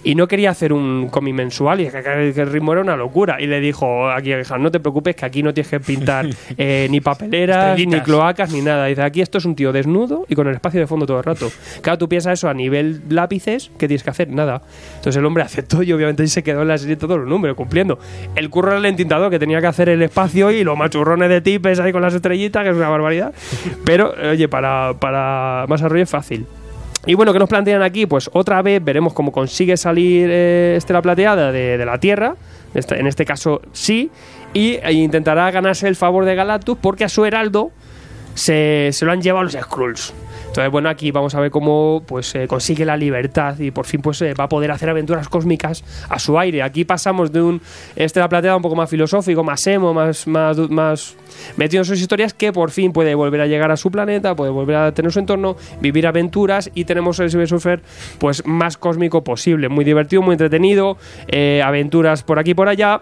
[SPEAKER 3] y no quería hacer un cómic mensual y que, que- que el ritmo era una locura. Y le dijo aquí a Engelhardt, no te preocupes, que aquí no tienes que pintar eh, ni papeleras, ni
[SPEAKER 6] Estrellitas.
[SPEAKER 3] Ni nada. Dice, aquí esto es un tío desnudo y con el espacio de fondo todo el rato. Claro, tú piensas eso a nivel lápices, ¿qué tienes que hacer? Nada. Entonces el hombre aceptó y obviamente se quedó en la serie todos los números, cumpliendo. El curro del entintador, que tenía que hacer el espacio y los machurrones de tipes ahí con las estrellitas, que es una barbaridad. Pero, oye, para, para más arroyo es fácil. Y bueno, ¿qué nos plantean aquí? Pues otra vez veremos cómo consigue salir eh, Estela Plateada de, la Tierra. En este caso, sí. Y e intentará ganarse el favor de Galactus porque a su heraldo se, se lo han llevado los Skrulls. Entonces, bueno, aquí vamos a ver cómo pues eh, consigue la libertad y por fin pues eh, va a poder hacer aventuras cósmicas a su aire. Aquí pasamos de un Estela Plateada un poco más filosófico, más emo, más, más, metido en sus historias, que por fin puede volver a llegar a su planeta, puede volver a tener su entorno, vivir aventuras y tenemos el Surfer pues más cósmico posible. Muy divertido, muy entretenido, eh, aventuras por aquí y por allá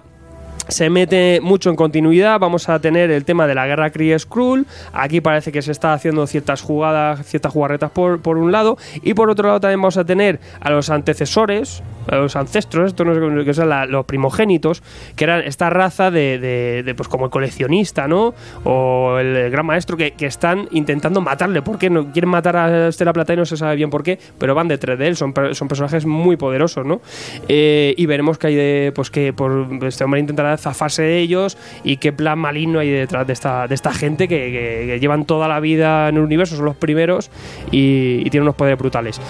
[SPEAKER 3] se mete mucho en continuidad. Vamos a tener el tema de la guerra Kree Skrull. Aquí parece que se está haciendo ciertas jugadas, ciertas jugarretas por, por un lado. Y por otro lado también vamos a tener a los antecesores, a los ancestros, esto no sé son los primogénitos, que eran esta raza de, de- pues como el coleccionista, ¿no? O el gran maestro que, que están intentando matarle. ¿Por qué? No quieren matar a Estela Plata y no se sabe bien por qué, pero van detrás de él. Son, son personajes muy poderosos, ¿no? Eh, y veremos que hay de, pues que por este hombre intentará zafarse de ellos y qué plan maligno hay detrás de esta, de esta gente que, llevan toda la vida en el universo, son los primeros y, y tienen unos poderes brutales.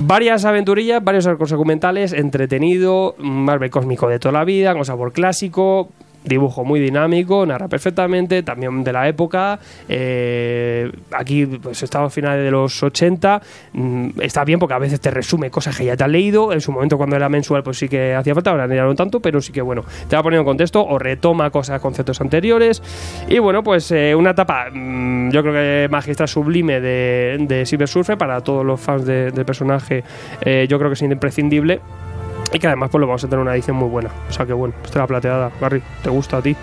[SPEAKER 3] Varias aventurillas, varios arcos documentales, entretenido, Marvel cósmico de toda la vida, con sabor clásico. Dibujo muy dinámico, narra perfectamente, también de la época. eh, aquí, pues estaba a finales de los 80. mm, está bien porque a veces te resume cosas que ya te has leído. En su momento, cuando era mensual, pues sí que hacía falta, ahora no tanto, pero sí que bueno, te va poniendo en contexto o retoma cosas, conceptos anteriores. Y bueno, pues eh, una etapa, mm, yo creo que magistral sublime de, de Silver Surfer para todos los fans de- del personaje. eh, yo creo que es imprescindible. Y que además pues lo vamos a tener una edición muy buena. O sea que bueno, Estela Plateada, Garry, ¿te gusta a ti?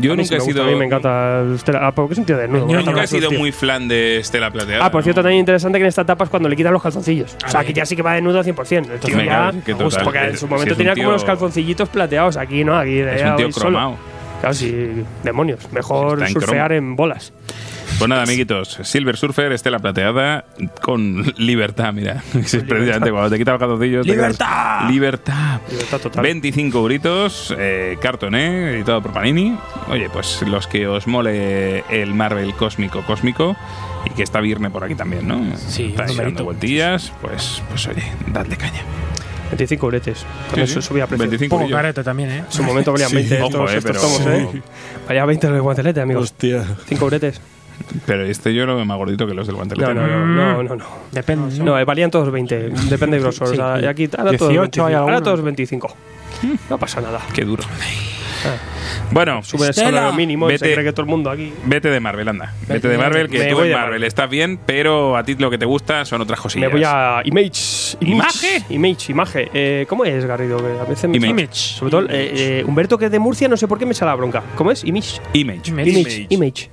[SPEAKER 2] Yo
[SPEAKER 3] A
[SPEAKER 2] nunca
[SPEAKER 3] sí
[SPEAKER 2] he
[SPEAKER 3] me gusta,
[SPEAKER 2] sido-
[SPEAKER 3] A mí me encanta el Estela. Ah, ¿por qué sentido de nuevo?
[SPEAKER 2] Yo nunca he sido muy flan de Estela Plateada.
[SPEAKER 3] Ah, por cierto, también interesante que en esta etapa es cuando le quitan los calzoncillos. O sea, aquí ya sí que va desnudo al 100%. El tío
[SPEAKER 2] Venga,
[SPEAKER 3] ya.
[SPEAKER 2] que total,
[SPEAKER 3] porque en su
[SPEAKER 2] si
[SPEAKER 3] momento
[SPEAKER 2] un
[SPEAKER 3] tenía como los calzoncillitos plateados. Aquí no, aquí
[SPEAKER 2] Es un tío cromado.
[SPEAKER 3] Claro, sí, demonios. Mejor
[SPEAKER 2] en
[SPEAKER 3] surfear en bolas.
[SPEAKER 2] Pues nada, amiguitos, Silver Surfer, Estela Plateada, con libertad, mira. Es precisamente cuando te quitas los calzoncillos. te
[SPEAKER 3] ¡Libertad!
[SPEAKER 2] Libertad.
[SPEAKER 3] Libertad total.
[SPEAKER 2] 25 euritos, eh, cartoné, editado por Panini. Oye, pues los que os mole el Marvel cósmico cósmico y que está Virne por aquí también, ¿no?
[SPEAKER 6] Sí,
[SPEAKER 2] está dando vueltillas, pues, pues oye, dadle caña.
[SPEAKER 3] 25 euretes. Cuando
[SPEAKER 2] Sí,
[SPEAKER 3] se
[SPEAKER 2] sí.
[SPEAKER 3] subía a precio.
[SPEAKER 2] 25
[SPEAKER 6] Poco careto también, ¿eh?
[SPEAKER 3] En su momento valían
[SPEAKER 2] Sí,
[SPEAKER 3] 20
[SPEAKER 2] ojo,
[SPEAKER 3] estos,
[SPEAKER 2] eh,
[SPEAKER 3] estos
[SPEAKER 2] pero-
[SPEAKER 3] tomos, ¿eh? Valía 20 los guanteletes, amigos.
[SPEAKER 9] Hostia.
[SPEAKER 3] 5 euretes.
[SPEAKER 2] Pero este yo lo veo más gordito que los del guantelete.
[SPEAKER 3] No, no, no, no, no. no.
[SPEAKER 6] Depende.
[SPEAKER 3] No, eh, valían todos 20. Depende de grosor. O sea,
[SPEAKER 7] Sí.
[SPEAKER 3] y aquí ahora todos
[SPEAKER 7] 18 hay
[SPEAKER 3] 25. Ahora
[SPEAKER 7] alguno.
[SPEAKER 3] todos 25. No pasa nada.
[SPEAKER 2] Qué duro. Bueno,
[SPEAKER 3] Sube el
[SPEAKER 6] Estela.
[SPEAKER 3] salario mínimo y se
[SPEAKER 2] Vete.
[SPEAKER 3] cree que todo el mundo aquí.
[SPEAKER 2] Vete de Marvel, anda. Vete de Marvel, que tú
[SPEAKER 3] voy
[SPEAKER 2] en Marvel
[SPEAKER 3] Marvel.
[SPEAKER 2] estás bien, pero a ti lo que te gusta son otras cosillas.
[SPEAKER 3] Me voy a Image.
[SPEAKER 2] ¿Image?
[SPEAKER 3] Image, Image. Eh, ¿Cómo es, Garrido? Que a veces me
[SPEAKER 2] Image.
[SPEAKER 3] sale- Sobre todo, eh, eh, Humberto, que es de Murcia, no sé por qué me sale la bronca. ¿Cómo es? Image.
[SPEAKER 2] Image.
[SPEAKER 3] Image. Image.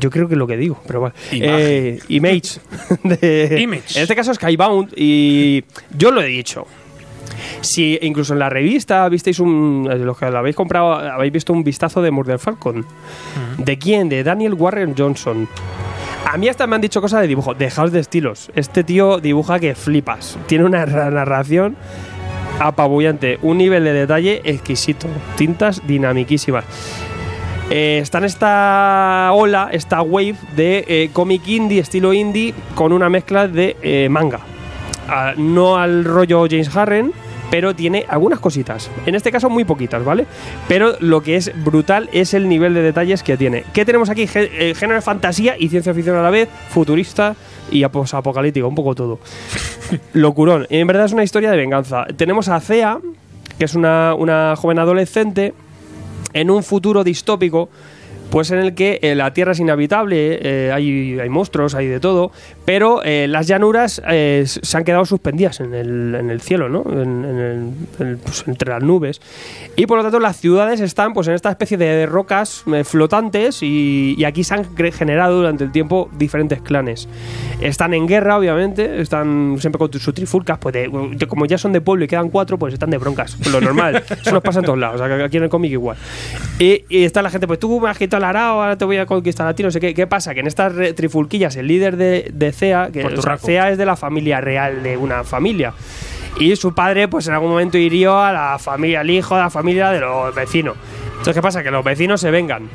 [SPEAKER 3] Yo creo que es lo que digo, pero.
[SPEAKER 2] Imagen.
[SPEAKER 3] Eh, image. De-
[SPEAKER 6] Image.
[SPEAKER 3] En este caso Skybound. Y yo lo he dicho. Si incluso en la revista visteis un. eh, Los que la habéis comprado, habéis visto un vistazo de Murder Falcon. ¿De quién? De Daniel Warren Johnson. A mí hasta me han dicho cosas de dibujo. Dejaos de estilos. Este tío dibuja que flipas. Tiene una ra- narración apabullante. Un nivel de detalle exquisito. Tintas dinamiquísimas. Eh, está en esta ola, esta wave de eh, cómic indie, estilo indie, con una mezcla de eh, manga. Ah, no al rollo James Harren, pero tiene algunas cositas. En este caso, muy poquitas, ¿vale? Pero lo que es brutal es el nivel de detalles que tiene. ¿Qué tenemos aquí? Eh, género de fantasía y ciencia ficción a la vez, futurista y apocalíptico, un poco todo. Locurón. En verdad es una historia de venganza. Tenemos a Cea, que es una, una joven adolescente en un futuro distópico, pues en el que eh, la Tierra es inhabitable, eh, hay, hay monstruos, hay de todo, pero eh, las llanuras se han quedado suspendidas en el, en el cielo, ¿no? En- en el- en el- pues, entre las nubes. Y por lo tanto las ciudades están pues en esta especie de rocas flotantes y, y aquí se han generado durante el tiempo diferentes clanes. Están en guerra, obviamente, están siempre con sus trifulcas, pues de- de- como ya son de pueblo y quedan cuatro, pues están de broncas, lo normal. Eso nos pasa en todos lados, aquí en el cómic igual. Y, y está la gente, pues tú me has quitado arao, ahora te voy a conquistar a ti, no sé qué. ¿Qué pasa? Que en estas trifulquillas, el líder de, de CEA, que o sea. CEA es de la familia real de una familia. Y su padre, pues en algún momento hirió a la familia, al hijo de la familia de los vecinos. Entonces, ¿qué pasa? Que los vecinos se vengan.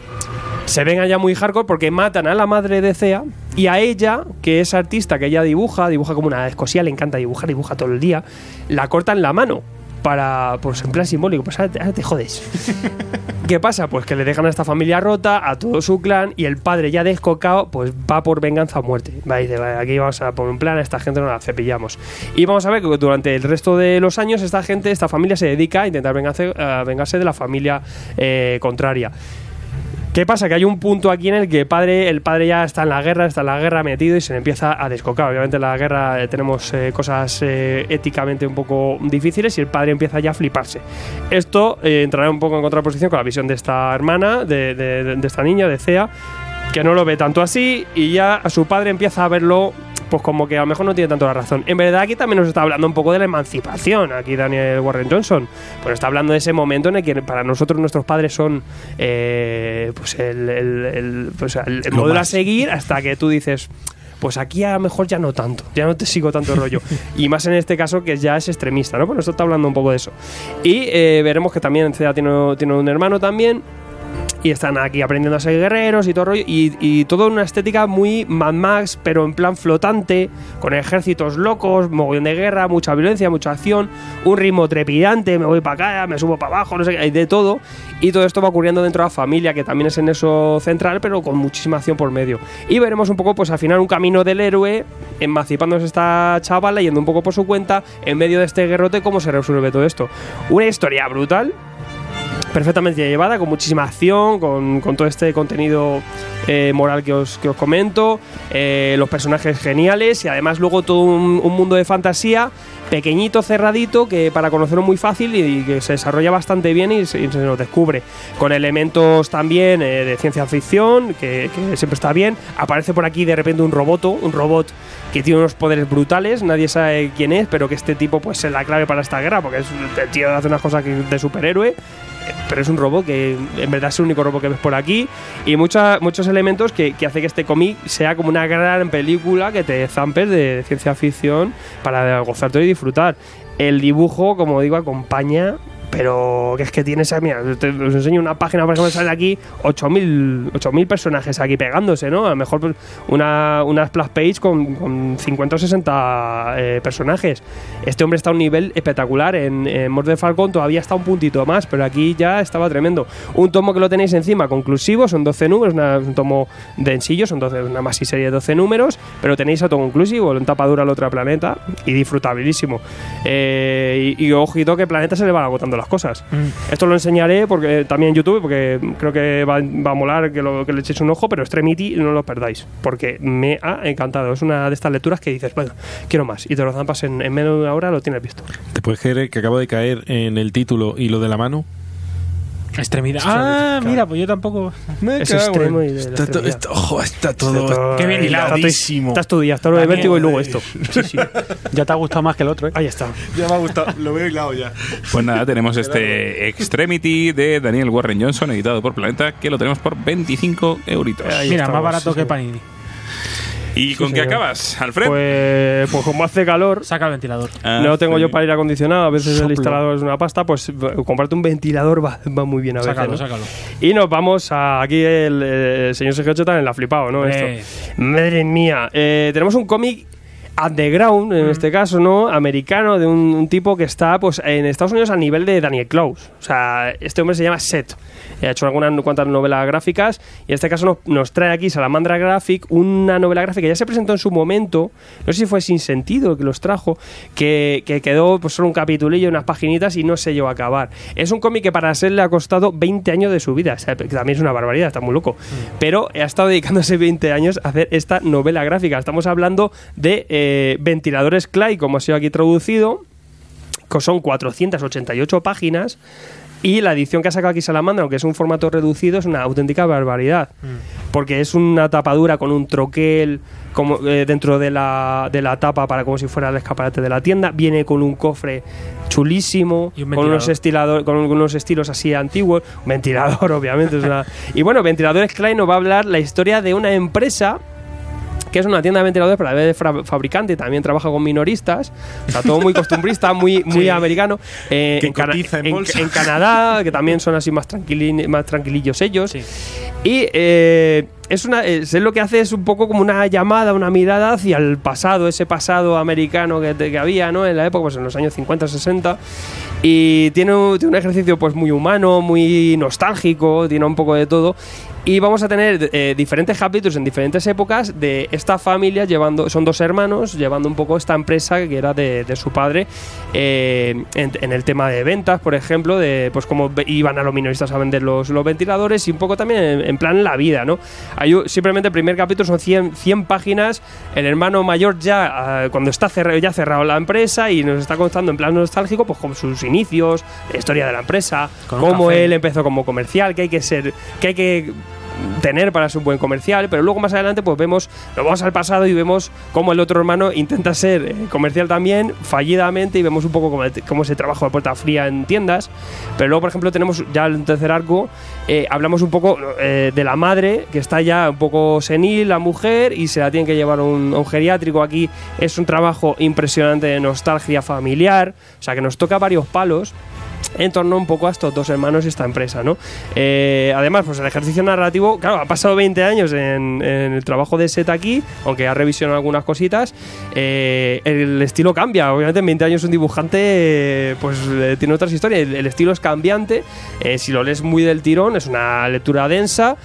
[SPEAKER 3] Se vengan ya muy hardcore porque matan a la madre de Cea y a ella, que es artista, que ella dibuja, dibuja como una escosía, le encanta dibujar, dibuja todo el día, la cortan la mano para, pues en plan simbólico, pues ahora te, ahora te jodes. ¿Qué pasa? Pues que le dejan a esta familia rota, a todo su clan, y el padre ya descocado, pues va por venganza a muerte. Va dice, "Vale, aquí vamos a poner un plan, a esta gente no la cepillamos. Y vamos a ver que durante el resto de los años esta gente, esta familia se dedica a intentar vengarse, a vengarse de la familia eh, contraria. ¿Qué pasa? Que hay un punto aquí en el que padre, el padre ya está en la guerra, está en la guerra metido y se le empieza a descocar. Obviamente en la guerra eh, tenemos eh, cosas eh, éticamente un poco difíciles y el padre empieza ya a fliparse. Esto eh, entrará un poco en contraposición con la visión de esta hermana, de, de- de esta niña, de Cea, que no lo ve tanto así y ya a su padre empieza a verlo pues como que a lo mejor no tiene tanto la razón. En verdad aquí también nos está hablando un poco de la emancipación, aquí Daniel Warren Johnson, pues está hablando de ese momento en el que para nosotros nuestros padres son eh, pues el, el- el- pues el- el
[SPEAKER 2] Lo
[SPEAKER 3] modelo a seguir hasta que tú dices... Pues aquí a lo mejor ya no tanto, ya no te sigo tanto rollo. Y más en este caso que ya es extremista, ¿no? Pues esto está hablando un poco de eso. Y eh, veremos que también CEA tiene, tiene un hermano también. Y están aquí aprendiendo a ser guerreros y todo rollo, y, todo una estética muy Mad Max, pero en plan flotante, con ejércitos locos, mogollón de guerra, mucha violencia, mucha acción, un ritmo trepidante, me voy para acá, me subo para abajo, no sé qué, hay de todo, y todo esto va ocurriendo dentro de la familia, que también es en eso central, pero con muchísima acción por medio. Y veremos un poco, pues al final, un camino del héroe, emancipándose esta chavala, yendo un poco por su cuenta, en medio de este guerrote, cómo se resuelve todo esto. Una historia brutal, perfectamente llevada, con muchísima acción, con, con todo este contenido eh, moral que os, que os comento, eh, los personajes geniales y además luego todo un, un mundo de fantasía pequeñito, cerradito, que para conocerlo muy fácil y, y que se desarrolla bastante bien y se, y se nos descubre. Con elementos también eh, de ciencia ficción, que, que siempre está bien. Aparece por aquí de repente un roboto, un robot que tiene unos poderes brutales, nadie sabe quién es, pero que este tipo pues es la clave para esta guerra, porque es, el tío hace unas cosas de superhéroe pero es un robot que en verdad es el único robot que ves por aquí y mucha- muchos elementos que, que hace que este cómic sea como una gran película que te zampes de ciencia ficción para gozarte y disfrutar. El dibujo, como digo, acompaña, pero que es que tiene esa. Mira, os enseño una página, por ejemplo, sale aquí 8.000 8.000 personajes aquí pegándose, ¿no? A lo mejor pues, una, una splash page con, con 50 o 60 eh, personajes. Este hombre está a un nivel espectacular. En, en Morde Falcon todavía está un puntito más, pero aquí ya estaba tremendo. Un tomo que lo tenéis encima, conclusivo, son 12 números, un tomo densillo, son 12, una maxi serie de 12 números, pero tenéis autoconclusivo, en tapadura al otro planeta y disfrutabilísimo. Eh, y, y ojito que Planeta se le van agotando las cosas. Esto lo enseñaré porque también en YouTube, porque creo que va, va a molar que, lo, que le echéis un ojo, pero Extremity no lo perdáis, porque me ha encantado. Es una de estas lecturas que dices, bueno, quiero más, y te lo zampas en, en menos de una hora, lo tienes visto.
[SPEAKER 9] ¿Te puedes creer que acabo de caer en el título y lo de la mano?
[SPEAKER 6] Extremidad. Ah, mira, pues yo tampoco.
[SPEAKER 9] Me
[SPEAKER 3] Es
[SPEAKER 9] cago
[SPEAKER 3] extremo
[SPEAKER 9] en-
[SPEAKER 3] y de la
[SPEAKER 9] está, to- está- ojo, está todo.
[SPEAKER 3] Está
[SPEAKER 6] Qué bien hilado.
[SPEAKER 3] tu día, hasta lo de vértigo y luego
[SPEAKER 9] eh.
[SPEAKER 3] esto.
[SPEAKER 7] Sí, sí. Ya te ha gustado más que el otro, ¿eh?
[SPEAKER 3] Ahí está.
[SPEAKER 9] Ya me ha gustado, lo veo hilado ya.
[SPEAKER 2] Pues nada, tenemos este Extremity de Daniel Warren Johnson, editado por Planeta, que lo tenemos por 25 euritos.
[SPEAKER 3] Ahí
[SPEAKER 6] Mira, más barato
[SPEAKER 3] sí,
[SPEAKER 6] que
[SPEAKER 3] sí.
[SPEAKER 6] Panini.
[SPEAKER 2] ¿Y con qué acabas, Alfred?
[SPEAKER 3] Pues, pues como hace calor,
[SPEAKER 6] Saca el ventilador.
[SPEAKER 2] Ah,
[SPEAKER 3] no tengo
[SPEAKER 2] sí.
[SPEAKER 3] yo para ir acondicionado, a veces
[SPEAKER 7] Soplo.
[SPEAKER 3] el instalador es una pasta, pues comprarte un ventilador va, va muy bien a veces.
[SPEAKER 6] Sácalo,
[SPEAKER 3] ¿no?
[SPEAKER 6] sácalo.
[SPEAKER 3] Y nos vamos a aquí el, el señor Sergio Ocho también la ha flipado, ¿no?
[SPEAKER 6] Eh.
[SPEAKER 3] Esto. Madre mía. Eh, tenemos un cómic underground,
[SPEAKER 6] Mm.
[SPEAKER 3] en este caso, ¿no? Americano, de un, un tipo que está pues en Estados Unidos a nivel de Daniel Klaus. O sea, este hombre se llama Seth. Ha hecho algunas cuantas novelas gráficas y en este caso nos, nos trae aquí Salamandra Graphic, una novela gráfica que ya se presentó en su momento, no sé si fue sin sentido que los trajo, que, que quedó pues solo un capitulillo, unas paginitas y no se llegó a acabar. Es un cómic que para ser le ha costado 20 años de su vida, o sea, que también es una barbaridad, está muy loco. Pero ha estado dedicándose 20 años a hacer esta novela gráfica. Estamos hablando de eh, ventiladores Clay, como ha sido aquí traducido, que son 488 páginas. Y la edición que ha sacado aquí Salamandra, aunque es un formato reducido, es una auténtica barbaridad. Porque es una tapadura con un troquel como, eh, dentro de la, de la tapa para como si fuera el escaparate de la tienda. Viene con un cofre chulísimo,
[SPEAKER 6] un
[SPEAKER 3] con unos, estilador, con unos estilos así antiguos. Un ventilador, obviamente. es una- y bueno, Ventiladores Klein nos va a hablar la historia de una empresa que es una tienda de ventiladores, pero a la vez fabricante, también trabaja con minoristas, o sea, todo muy costumbrista, muy, muy
[SPEAKER 9] Sí.
[SPEAKER 3] americano. Eh,
[SPEAKER 9] Que
[SPEAKER 3] en, Cana-
[SPEAKER 9] en
[SPEAKER 3] Canadá, que también son así más, tranquili- más tranquilillos ellos.
[SPEAKER 6] Sí.
[SPEAKER 3] Y eh, es una, es lo que hace es un poco como una llamada, una mirada hacia el pasado, ese pasado americano que, que había ¿no? en la época, pues en los años 50, 60. Y tiene un, tiene un ejercicio pues muy humano, muy nostálgico, tiene un poco de todo. Y vamos a tener eh, diferentes capítulos en diferentes épocas de esta familia llevando, son dos hermanos, llevando un poco esta empresa que era de, de su padre eh, en, en el tema de ventas, por ejemplo, de pues cómo iban a los minoristas a vender los, los ventiladores y un poco también en, en plan la vida, ¿no? Hay simplemente el primer capítulo son 100, 100 páginas, el hermano mayor ya, ah, cuando está cerrado, ya ha cerrado la empresa y nos está contando en plan nostálgico, pues con sus inicios, la historia de la empresa,
[SPEAKER 6] Con
[SPEAKER 3] cómo él empezó como comercial, que hay que ser, que hay que tener para ser un buen comercial, pero luego más adelante pues vemos, nos vamos al pasado y vemos cómo el otro hermano intenta ser eh, comercial también, fallidamente, y vemos un poco cómo, cómo se trabaja a puerta fría en tiendas, pero luego por ejemplo tenemos ya el tercer arco, eh, hablamos un poco eh, de la madre, que está ya un poco senil, la mujer, y se la tienen que llevar a un, un geriátrico, aquí es un trabajo impresionante de nostalgia familiar, o sea que nos toca varios palos, en torno un poco a estos dos hermanos y esta empresa, ¿no? Eh, además, pues el ejercicio narrativo, claro, ha pasado 20 años en, el trabajo de Set aquí, aunque ha revisionado algunas cositas, eh, el estilo cambia. Obviamente en 20 años un dibujante pues eh, tiene otras historias, el, estilo es cambiante, si lo lees muy del tirón es una lectura densa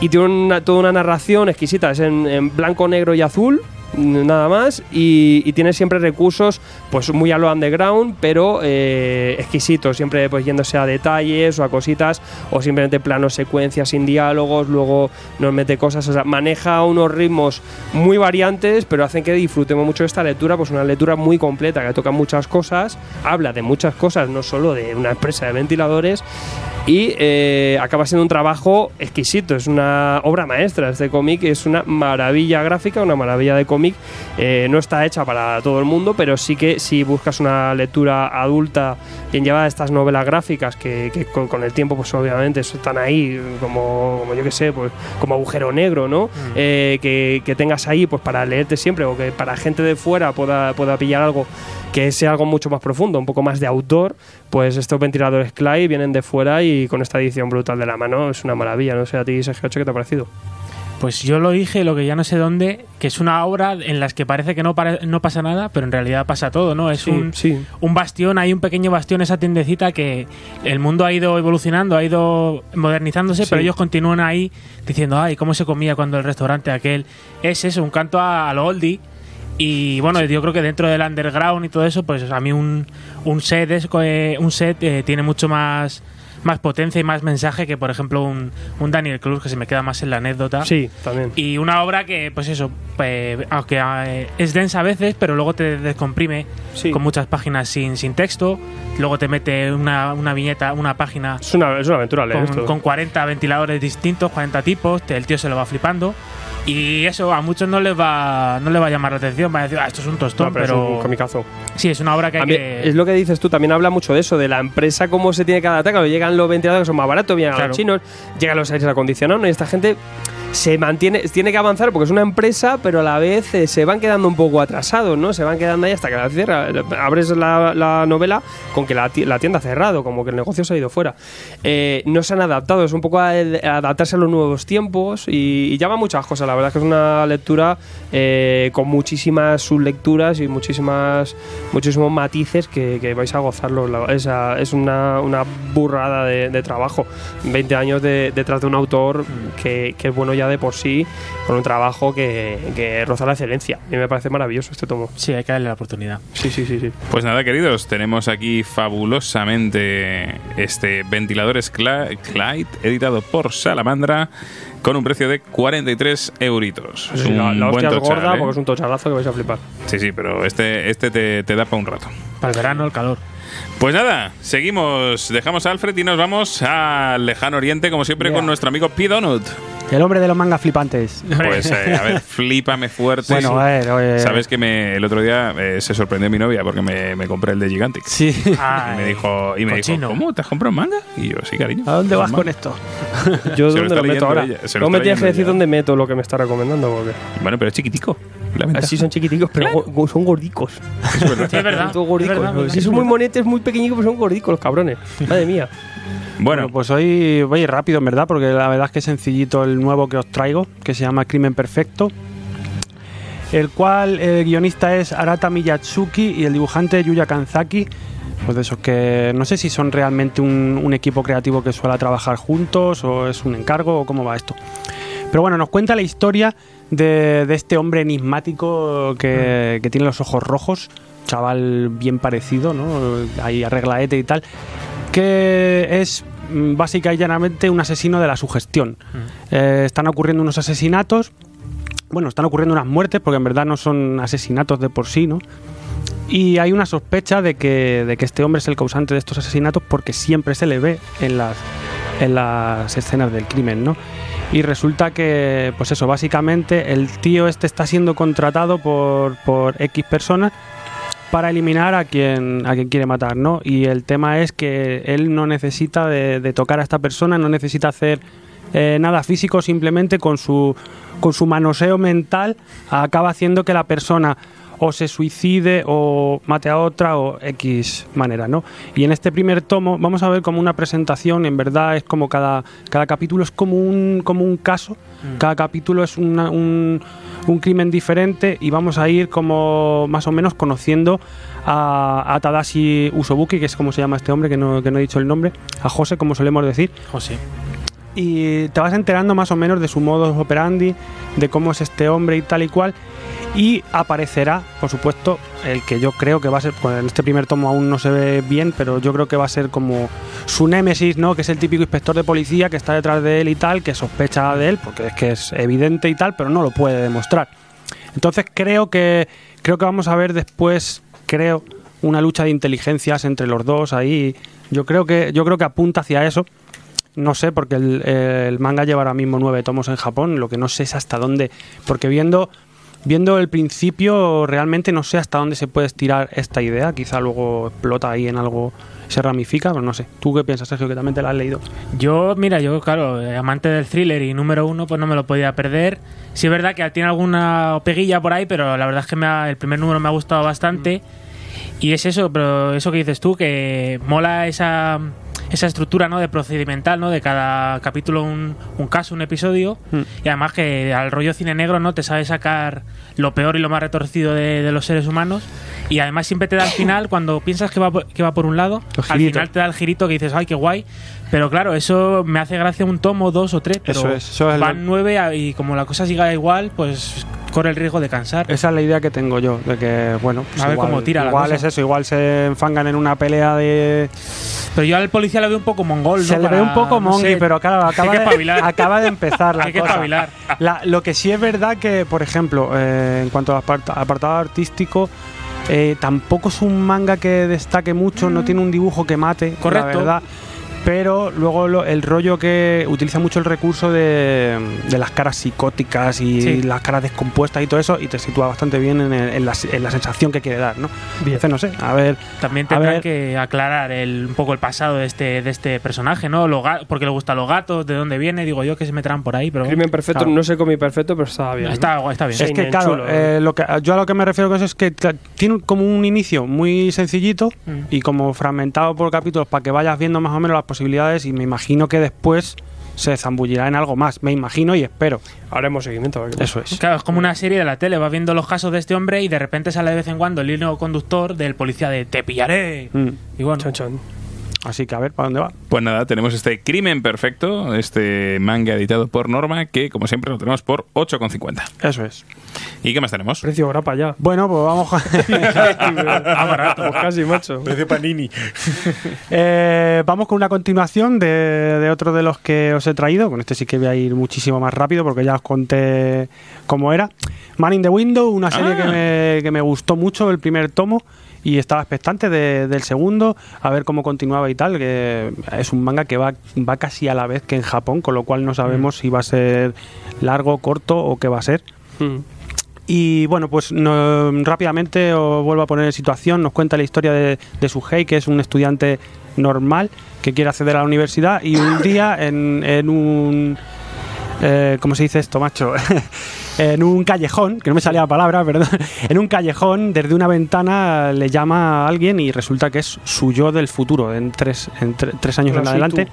[SPEAKER 3] y tiene una- toda una narración exquisita, es en blanco, negro y azul nada más y, tiene siempre recursos pues muy a lo underground pero eh, exquisitos siempre pues yéndose a detalles o a cositas o simplemente planos secuencias sin diálogos luego nos mete cosas o sea maneja unos ritmos muy variantes pero hacen que disfrutemos mucho esta lectura pues una lectura muy completa que toca muchas cosas habla de muchas cosas no solo de una empresa de ventiladores y eh, acaba siendo un trabajo exquisito, es una obra maestra. Este cómic es una maravilla gráfica, una maravilla de cómic. Eh, no está hecha para todo el mundo, pero sí que si buscas una lectura adulta bien llevada, estas novelas gráficas que, que con, con el tiempo, pues obviamente están ahí, como, como yo que sé, pues como agujero negro, ¿no? Eh, que, que tengas ahí pues para leerte siempre o que para gente de fuera pueda, pueda pillar algo que sea algo mucho más profundo, un poco más de autor, pues estos ventiladores Clay vienen de fuera y con esta edición brutal de la mano es una maravilla. No sé a ti, Sergio, ¿qué te ha parecido?
[SPEAKER 6] Pues yo lo dije, lo que ya no sé dónde, que es una obra en las que parece que no, pare- no pasa nada, pero en realidad pasa todo, ¿no? Es
[SPEAKER 3] Sí,
[SPEAKER 6] un,
[SPEAKER 3] sí.
[SPEAKER 6] un bastión, hay un pequeño bastión, esa tiendecita que el mundo ha ido evolucionando, ha ido modernizándose,
[SPEAKER 3] Sí.
[SPEAKER 6] pero ellos continúan ahí diciendo, ay, ¿cómo se comía cuando el restaurante aquel? Es eso, un canto a, a lo oldie. Y bueno, yo creo que dentro del underground y todo eso, pues a mí un, un set, es, eh, un set eh, tiene mucho más, más potencia y más mensaje que, por ejemplo, un, un Daniel Cruz, que se me queda más en la anécdota.
[SPEAKER 3] Sí, también.
[SPEAKER 6] Y una obra que, pues eso, pues, aunque eh, es densa a veces, pero luego te descomprime
[SPEAKER 3] Sí.
[SPEAKER 6] con muchas páginas sin, sin texto. Luego te mete una, una viñeta, una página
[SPEAKER 3] Es una, es una aventura leer
[SPEAKER 6] con,
[SPEAKER 3] esto.
[SPEAKER 6] con 40 ventiladores distintos, 40 tipos. te- El tío se lo va flipando. Y eso a muchos no les va no les va a llamar la atención. Van a decir, ah, esto es un tostón,
[SPEAKER 3] No, pero,
[SPEAKER 6] pero,
[SPEAKER 3] es un comicazo.
[SPEAKER 6] sí, es una obra que hay que.
[SPEAKER 3] Es lo que dices tú, también habla mucho de eso, de la empresa, cómo se tiene que adaptar. Claro, llegan los ventiladores que son más baratos, llegan
[SPEAKER 6] Claro.
[SPEAKER 3] los chinos, llegan los aires acondicionados, ¿no? y esta gente se mantiene, tiene que avanzar porque es una empresa, pero a la vez eh, se van quedando un poco atrasados, ¿no? Se van quedando ahí hasta que la cierra. Abres la, la novela con que la, la tienda ha cerrado, como que el negocio se ha ido fuera. Eh, no se han adaptado, es un poco a, a adaptarse a los nuevos tiempos y, y llama muchas cosas. La verdad es que es una lectura eh, con muchísimas sublecturas y muchísimas muchísimos matices que, que vais a gozarlo. La- Es, es una, una burrada de, de trabajo. 20 años de- detrás de un autor que, que es bueno ya de por sí, con un trabajo que, que roza la excelencia. A mí me parece maravilloso este tomo.
[SPEAKER 6] Sí, hay que darle la oportunidad.
[SPEAKER 3] Sí, sí, sí. sí.
[SPEAKER 2] Pues nada, queridos, tenemos aquí fabulosamente este ventiladores Clyde, editado por Salamandra, con un precio de 43 euritos. Es un
[SPEAKER 3] la, la
[SPEAKER 2] buen
[SPEAKER 3] hostia es
[SPEAKER 2] tochal,
[SPEAKER 3] gorda
[SPEAKER 2] ¿eh?
[SPEAKER 3] porque es un tochalazo que vais a flipar.
[SPEAKER 2] Sí, sí, pero este, este te, te da para un rato.
[SPEAKER 6] Para el verano, el calor.
[SPEAKER 2] Pues nada, seguimos, dejamos a Alfred y nos vamos al lejano oriente, como siempre,
[SPEAKER 7] Yeah.
[SPEAKER 2] con nuestro amigo P. Donut.
[SPEAKER 7] El hombre de los mangas flipantes.
[SPEAKER 2] Pues, eh, a ver, flípame fuerte.
[SPEAKER 7] Bueno, a ver, oye.
[SPEAKER 2] Sabes que me, el otro día eh, se sorprendió mi novia porque me, me compré el de Gigantic.
[SPEAKER 7] Sí.
[SPEAKER 2] Y me dijo, y me dijo. ¿cómo? ¿Te has comprado un manga? Y yo, sí, cariño.
[SPEAKER 7] ¿A dónde vas con
[SPEAKER 2] manga".
[SPEAKER 7] esto?
[SPEAKER 3] Yo
[SPEAKER 2] Se lo
[SPEAKER 3] dónde
[SPEAKER 2] está
[SPEAKER 3] lo meto ahora.
[SPEAKER 2] ella, se lo
[SPEAKER 3] No me tienes que decir
[SPEAKER 2] ella.
[SPEAKER 3] dónde meto lo que me está recomendando porque
[SPEAKER 2] Bueno, pero es chiquitico.
[SPEAKER 3] Así son chiquiticos, pero go- son gordicos.
[SPEAKER 6] Sí, es verdad.
[SPEAKER 3] Son gordicos.
[SPEAKER 6] es verdad,
[SPEAKER 3] Si
[SPEAKER 6] verdad.
[SPEAKER 3] son muy monetes, muy pequeñicos, pero son gordicos los cabrones. Madre mía.
[SPEAKER 2] Bueno,
[SPEAKER 7] Bueno, pues hoy voy rápido, en verdad, porque la verdad es que es sencillito el nuevo que os traigo, que se llama Crimen Perfecto. El cual el guionista es Arata Miyatsuki y el dibujante Yuya Kanzaki. Pues de esos que no sé si son realmente un, un equipo creativo que suele trabajar juntos o es un encargo o cómo va esto. Pero bueno, nos cuenta la historia de, de este hombre enigmático que, que tiene los ojos rojos, chaval bien parecido, ¿no? Ahí arreglaete y tal, que es mm, básica y llanamente un asesino de la sugestión. Eh, están ocurriendo unos asesinatos, bueno, están ocurriendo unas muertes, porque en verdad no son asesinatos de por sí, ¿no? Y hay una sospecha de que, de que este hombre es el causante de estos asesinatos porque siempre se le ve en las, en las escenas del crimen, ¿no? Y resulta que, pues eso, básicamente el tío este está siendo contratado por, por X personas para eliminar a quien, a quien quiere matar, ¿no? Y el tema es que él no necesita de, tocar a esta persona, no necesita hacer eh, nada físico, simplemente con su, con su manoseo mental acaba haciendo que la persona o se suicide o mate a otra o X manera, ¿no? Y en este primer tomo vamos a ver como una presentación, en verdad es como cada, cada capítulo es como un, como un caso, cada capítulo es una- un, un crimen diferente y vamos a ir como más o menos conociendo a, a Tadashi Usobuki, que es como se llama este hombre, que no, que no he dicho el nombre, a José, como solemos decir.
[SPEAKER 6] José.
[SPEAKER 7] Y te vas enterando más o menos de su modus operandi, de cómo es este hombre y tal y cual. Y aparecerá, por supuesto, el que yo creo que va a ser, pues en este primer tomo aún no se ve bien, pero yo creo que va a ser como su némesis, ¿no? Que es el típico inspector de policía que está detrás de él y tal, que sospecha de él, porque es que es evidente y tal, pero no lo puede demostrar. Entonces creo que creo que vamos a ver después, creo, una lucha de inteligencias entre los dos ahí. Yo creo que yo creo que apunta hacia eso. No sé, porque el, el manga lleva ahora mismo nueve tomos en Japón, lo que no sé es hasta dónde, porque viendo viendo el principio realmente no sé hasta dónde se puede estirar esta idea, quizá luego explota ahí en algo, se ramifica, pero no sé. ¿Tú qué piensas, Sergio, que también te la has leído?
[SPEAKER 6] Yo, mira, yo, claro, eh, amante del thriller y número uno, pues no me lo podía perder. Sí es verdad que tiene alguna peguilla por ahí, pero la verdad es que me ha- el primer número me ha gustado bastante. Y es eso, pero eso que dices tú, que mola esa, esa estructura ¿no? de procedimental, ¿no? de cada capítulo un, un caso, un episodio. Y además que al rollo cine negro no te sabe sacar lo peor y lo más retorcido de, de los seres humanos. Y además siempre te da al final, cuando piensas que va, que va por un lado, al final te da el girito que dices, ay, qué guay. Pero claro, eso me hace gracia un tomo, dos o tres, pero
[SPEAKER 7] Eso es, eso es
[SPEAKER 6] van
[SPEAKER 7] lo-
[SPEAKER 6] nueve y como la cosa siga igual, pues corre el riesgo de cansar.
[SPEAKER 7] Esa es la idea que tengo yo, de que, bueno, pues
[SPEAKER 6] A ver
[SPEAKER 7] igual,
[SPEAKER 6] cómo tira la
[SPEAKER 7] igual
[SPEAKER 6] cosa.
[SPEAKER 7] es eso, igual se enfangan en una pelea de...
[SPEAKER 6] Pero yo al policía le veo un poco mongol, ¿no?
[SPEAKER 7] Se le ve un poco
[SPEAKER 6] no
[SPEAKER 7] mongi,
[SPEAKER 6] sé,
[SPEAKER 7] pero claro, acaba, de, acaba de empezar la
[SPEAKER 6] Hay que
[SPEAKER 7] cosa. La- lo que sí es verdad que, por ejemplo, eh, en cuanto al apart- apartado artístico, eh, tampoco es un manga que destaque mucho, no tiene un dibujo que mate,
[SPEAKER 6] Correcto.
[SPEAKER 7] la verdad. Pero luego lo- el rollo que utiliza mucho el recurso de, de las caras psicóticas y
[SPEAKER 6] Sí.
[SPEAKER 7] las caras descompuestas y todo eso, y te sitúa bastante bien en, el- en la, en la sensación que quiere dar, ¿no? Entonces, no sé, a ver.
[SPEAKER 6] También tendrán
[SPEAKER 7] ver,
[SPEAKER 6] que aclarar el, un poco el pasado de este, de este personaje, ¿no? Los ga- porque le gustan los gatos, de dónde viene, digo yo que se meterán por ahí, pero
[SPEAKER 3] Crimen perfecto,
[SPEAKER 7] Claro.
[SPEAKER 3] no sé comí perfecto, pero estaba bien. ¿no?
[SPEAKER 6] está, está bien.
[SPEAKER 7] Es que, claro,
[SPEAKER 3] chulo,
[SPEAKER 7] eh, lo que, yo a lo que me refiero con eso es que tiene como un inicio muy sencillito
[SPEAKER 6] Mm.
[SPEAKER 7] y como fragmentado por capítulos para que vayas viendo más o menos las posibilidades y me imagino que después se zambullirá en algo más. Me imagino y espero.
[SPEAKER 3] Haremos seguimiento.
[SPEAKER 7] Eso es.
[SPEAKER 6] Claro, es como una serie de la tele, vas viendo los casos de este hombre y de repente sale de vez en cuando el hilo conductor del policía de te pillaré.
[SPEAKER 7] Mm.
[SPEAKER 6] Y bueno,
[SPEAKER 3] Chon, chon.
[SPEAKER 7] Así que a ver, ¿para dónde va?
[SPEAKER 2] Pues nada, tenemos este Crimen Perfecto, este manga editado por Norma, que como siempre lo tenemos por 8,50.
[SPEAKER 7] Eso es.
[SPEAKER 2] ¿Y qué más tenemos?
[SPEAKER 3] Precio grapa ya.
[SPEAKER 7] Bueno, pues vamos.
[SPEAKER 3] ah, barato. Pues casi, macho.
[SPEAKER 9] Precio Panini.
[SPEAKER 7] Eh, vamos con una continuación de, de otro de los que os he traído. Con este sí que voy a ir muchísimo más rápido porque ya os conté cómo era. Man in the Window, una serie
[SPEAKER 2] Ah.
[SPEAKER 7] que, me, que me gustó mucho el primer tomo y estaba expectante de- del segundo, a ver cómo continuaba y tal. Que es un manga que va, va casi a la vez que en Japón, con lo cual no sabemos si va a ser largo, corto o qué va a ser.
[SPEAKER 3] Mm.
[SPEAKER 7] Y bueno, pues no- rápidamente os vuelvo a poner en situación. Nos cuenta la historia de, de Suhei, que es un estudiante normal que quiere acceder a la universidad y un día en, en un... Eh, ¿Cómo se dice esto, macho? en un callejón, que no me salía la palabra, perdón. En un callejón, desde una ventana, le llama a alguien y resulta que es su yo del futuro, en tres, en tre- tres años
[SPEAKER 3] Hola,
[SPEAKER 7] en adelante.